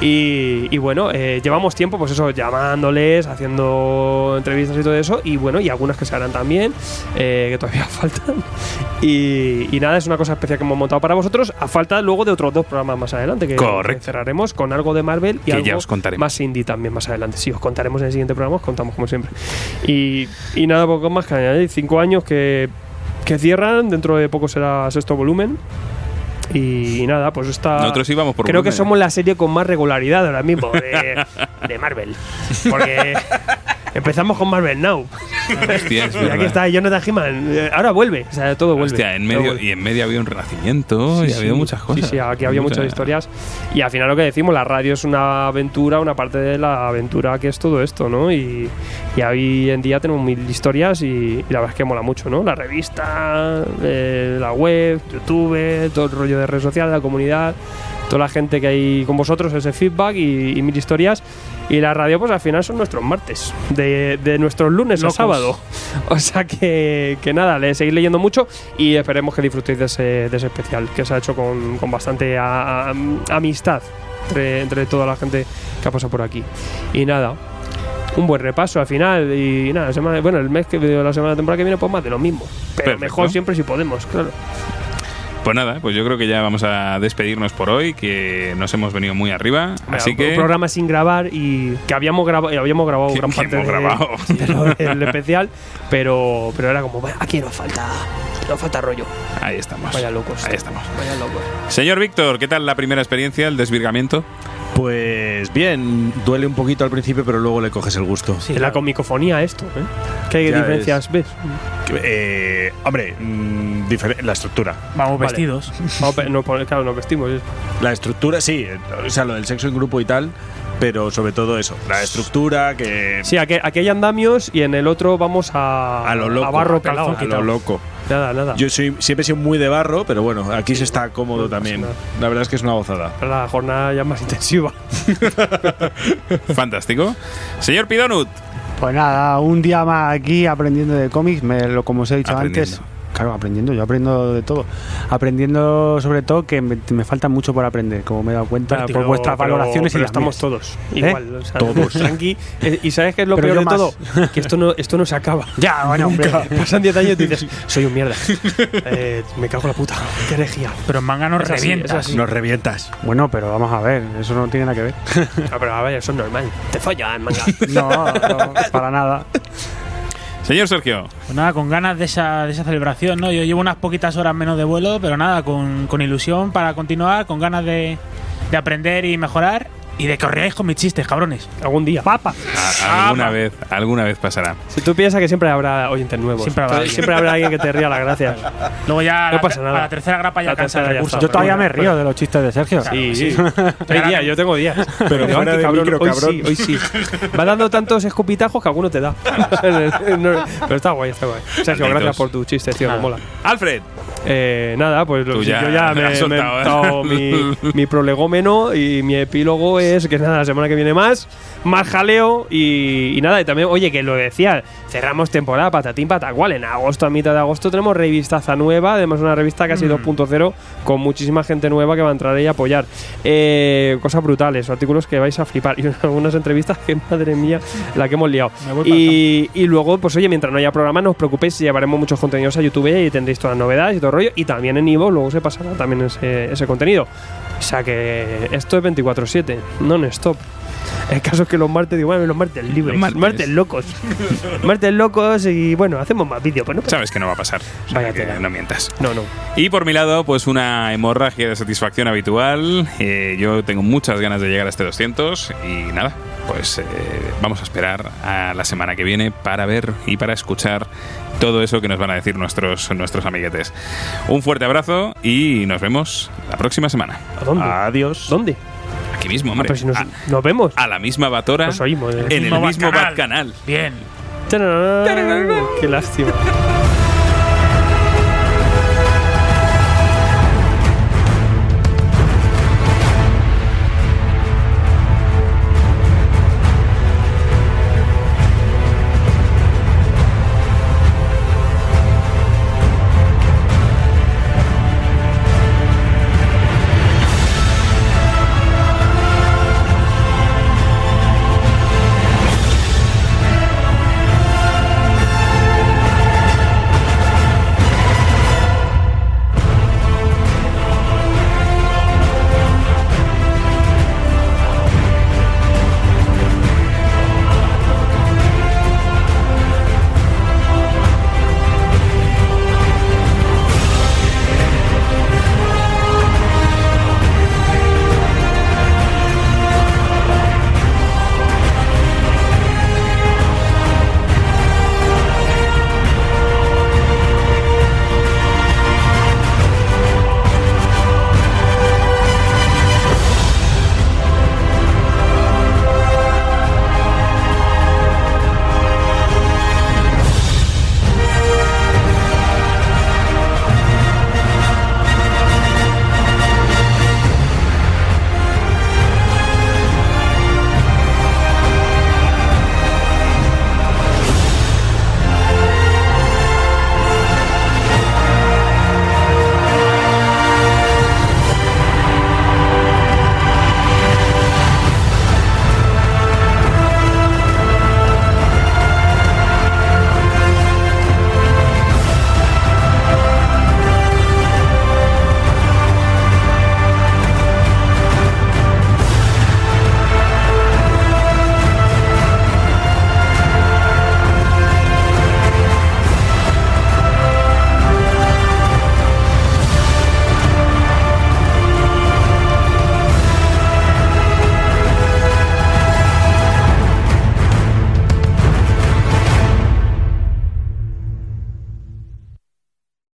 [SPEAKER 3] Y, y bueno, eh, llevamos tiempo, pues eso, llamándoles, haciendo entrevistas y todo eso, y bueno, y algunas que se harán también, eh, que todavía faltan. Y, y nada, es una cosa especial que hemos montado para vosotros, a falta luego de otros dos programas más adelante, que,
[SPEAKER 2] Correcto.
[SPEAKER 3] Cerraremos con algo de Marvel y
[SPEAKER 2] Que
[SPEAKER 3] algo
[SPEAKER 2] ya os contaremos.
[SPEAKER 3] más indie también más adelante. Sí, os contaremos en el siguiente programa, os contamos como siempre. Y, y nada, poco más que añadir. Cinco años que, que cierran, dentro de poco será sexto volumen. Y, y nada, pues está.
[SPEAKER 2] Nosotros íbamos por
[SPEAKER 3] Creo que
[SPEAKER 2] volumen.
[SPEAKER 3] somos la serie con más regularidad ahora mismo de, de Marvel. Porque empezamos con Marvel Now.
[SPEAKER 2] Hostia, es
[SPEAKER 3] y aquí está Jonathan Hickman. Eh, Ahora vuelve, o sea, todo vuelve.
[SPEAKER 2] Hostia, en medio,
[SPEAKER 3] vuelve.
[SPEAKER 2] y en medio había un renacimiento
[SPEAKER 3] Sí,
[SPEAKER 2] y
[SPEAKER 3] sí.
[SPEAKER 2] ha habido muchas cosas.
[SPEAKER 3] Sí, sí, aquí había
[SPEAKER 2] Mucha-
[SPEAKER 3] muchas historias. Y al final lo que decimos, la radio es una aventura, una parte de la aventura que es todo esto, ¿no? Y, y hoy en día tenemos mil historias y, y la verdad es que mola mucho, ¿no? La revista, eh, la web, YouTube, todo el rollo de redes sociales, la comunidad, toda la gente que hay con vosotros, ese feedback y, y mil historias. Y la radio, pues al final son nuestros martes, de, de nuestros lunes
[SPEAKER 7] Locos.
[SPEAKER 3] a sábado. O sea que, que nada, le seguís leyendo mucho y esperemos que disfrutéis de ese, de ese especial que se ha hecho con, con bastante a- a- amistad entre, entre toda la gente que ha pasado por aquí. Y nada, un buen repaso al final. Y nada, semana, bueno, el mes que la semana temporada que viene, pues más de lo mismo. Pero
[SPEAKER 2] Perfecto.
[SPEAKER 3] mejor siempre si podemos, claro.
[SPEAKER 2] Pues nada, pues yo creo que ya vamos a despedirnos por hoy, que nos hemos venido muy arriba. Así
[SPEAKER 3] un,
[SPEAKER 2] que.
[SPEAKER 3] un programa sin grabar y que habíamos grabado, habíamos grabado gran parte de- de del especial, pero, pero era como, "Bueno, aquí nos falta, nos falta rollo.
[SPEAKER 2] Ahí estamos.
[SPEAKER 3] Vaya locos.
[SPEAKER 2] Ahí estamos.
[SPEAKER 3] Vaya locos.
[SPEAKER 2] Señor Víctor, ¿qué tal la primera experiencia, el desvirgamiento?
[SPEAKER 9] Pues bien, duele un poquito al principio, pero luego le coges el gusto.
[SPEAKER 3] Es la comicofonía esto, ¿eh? ¿Qué
[SPEAKER 9] Ya
[SPEAKER 3] diferencias ves?
[SPEAKER 9] Eh, hombre, mm, difer- la estructura.
[SPEAKER 6] Vamos
[SPEAKER 3] Vale.
[SPEAKER 6] vestidos.
[SPEAKER 3] Vamos, no, pon- claro, nos vestimos. es-
[SPEAKER 9] La estructura, sí, o sea, lo del sexo en grupo y tal, pero sobre todo eso, la estructura que...
[SPEAKER 3] Sí, aquí, aquí hay andamios y en el otro vamos a,
[SPEAKER 9] A lo loco,
[SPEAKER 3] a barro
[SPEAKER 9] a lo loco.
[SPEAKER 3] Nada, nada.
[SPEAKER 9] Yo soy, siempre he sido muy de barro, pero bueno, aquí se está cómodo también. La verdad es que es una gozada.
[SPEAKER 3] La jornada ya más intensiva.
[SPEAKER 2] Fantástico. Señor Pidonut.
[SPEAKER 15] Pues nada, un día más aquí aprendiendo de cómics, me, lo, como os he dicho antes,
[SPEAKER 7] Claro, aprendiendo, yo aprendo de todo. Aprendiendo sobre todo que me, me falta mucho por aprender, como me he dado cuenta por vuestras
[SPEAKER 3] pero-
[SPEAKER 7] valoraciones y
[SPEAKER 3] pero
[SPEAKER 7] las
[SPEAKER 3] estamos
[SPEAKER 7] mías.
[SPEAKER 3] todos
[SPEAKER 7] ¿Eh?
[SPEAKER 3] igual. o sea,
[SPEAKER 7] Todos.
[SPEAKER 3] Tranqui. Eh, ¿Y sabes qué es lo
[SPEAKER 7] Pero
[SPEAKER 3] peor de
[SPEAKER 7] más.
[SPEAKER 3] todo? Que esto no, esto no se acaba.
[SPEAKER 7] Ya, bueno, hombre.
[SPEAKER 3] Pasan 10 años y dices, soy un mierda. Eh, me cago en la puta. Qué herejía.
[SPEAKER 6] Pero en manga nos
[SPEAKER 3] Es
[SPEAKER 6] revientas.
[SPEAKER 3] así.
[SPEAKER 9] Nos revientas.
[SPEAKER 7] Bueno, pero vamos a ver, eso no tiene nada que ver.
[SPEAKER 3] Ah, pero a ver, eso es normal. Te follan, manga.
[SPEAKER 7] No, no, para nada.
[SPEAKER 2] Señor Sergio,
[SPEAKER 6] Pues nada, con ganas de esa, de esa celebración, ¿no? Yo llevo unas poquitas horas menos de vuelo, pero nada, con, con ilusión para continuar, con ganas de, de aprender y mejorar y de que os riáis con mis chistes, cabrones.
[SPEAKER 3] Algún día.
[SPEAKER 7] Papa.
[SPEAKER 2] a- alguna vez, alguna vez pasará.
[SPEAKER 3] Si tú piensas que siempre habrá oyentes nuevos.
[SPEAKER 6] Siempre habrá alguien.
[SPEAKER 3] siempre habrá alguien que te ría las gracias.
[SPEAKER 6] Luego ya
[SPEAKER 3] No
[SPEAKER 6] la,
[SPEAKER 3] pasa nada.
[SPEAKER 6] a la tercera grapa ya
[SPEAKER 3] La
[SPEAKER 6] cansa el
[SPEAKER 3] tercera ya
[SPEAKER 6] recurso.
[SPEAKER 3] está.
[SPEAKER 7] Yo todavía me
[SPEAKER 3] Bueno,
[SPEAKER 7] río de los chistes de Sergio.
[SPEAKER 3] Sí, sí. Hay días, yo tengo días.
[SPEAKER 9] Pero
[SPEAKER 3] Digo,
[SPEAKER 9] fuera
[SPEAKER 3] "Ay, qué
[SPEAKER 9] de
[SPEAKER 3] cabrón,
[SPEAKER 9] micro,
[SPEAKER 3] hoy
[SPEAKER 9] cabrón".
[SPEAKER 3] sí, hoy sí. Va dando tantos escupitajos que alguno te da. No, Pero está guay, está guay. Sergio,
[SPEAKER 2] Malditos.
[SPEAKER 3] gracias por tu chiste, tío, me mola.
[SPEAKER 2] Alfred,
[SPEAKER 3] Eh, nada, pues lo-
[SPEAKER 2] ya
[SPEAKER 3] yo ya
[SPEAKER 2] me
[SPEAKER 3] he
[SPEAKER 2] soltado, ¿eh?
[SPEAKER 3] mi, mi prolegómeno y mi epílogo es que nada, la semana que viene más, más jaleo y, y nada, y también, oye, que lo decía, cerramos temporada patatín patacual. En agosto, a mitad de agosto, tenemos revistaza nueva, además una revista casi 2.0 con muchísima gente nueva que va a entrar ahí a apoyar. Eh, cosas brutales, artículos que vais a flipar y algunas entrevistas que, madre mía, la que hemos liado. Y, y luego, pues oye, mientras no haya programa, no os preocupéis, llevaremos muchos contenidos a YouTube y tendréis todas las novedades y todo el rollo. Y también en Ivo luego se pasará también ese, ese contenido. O sea que esto es 24-7, non-stop. El caso es que los martes, digo, bueno, los martes libres,
[SPEAKER 2] Los
[SPEAKER 3] martes,
[SPEAKER 2] martes.
[SPEAKER 3] locos. martes locos y bueno, hacemos más vídeos, pues no
[SPEAKER 2] sabes que no va a pasar. O sea,
[SPEAKER 3] Vaya
[SPEAKER 2] que no mientas.
[SPEAKER 3] No, no.
[SPEAKER 2] Y por mi lado, pues una hemorragia de satisfacción habitual. Eh, yo tengo muchas ganas de llegar a este 200 y nada, pues eh, vamos a esperar a la semana que viene para ver y para escuchar todo eso que nos van a decir nuestros, nuestros amiguetes. Un fuerte abrazo y nos vemos la próxima semana.
[SPEAKER 3] ¿A dónde?
[SPEAKER 9] Adiós.
[SPEAKER 3] ¿Dónde?
[SPEAKER 2] Aquí mismo,
[SPEAKER 3] Ah,
[SPEAKER 2] hombre.
[SPEAKER 3] pero si nos,
[SPEAKER 2] a,
[SPEAKER 3] nos vemos.
[SPEAKER 2] a la misma Batora,
[SPEAKER 3] Nos oímos, eh.
[SPEAKER 2] en el
[SPEAKER 6] Mismo
[SPEAKER 2] mismo
[SPEAKER 6] Bacanal.
[SPEAKER 2] Bat Canal.
[SPEAKER 6] Bien.
[SPEAKER 3] Tararán. Qué lástima.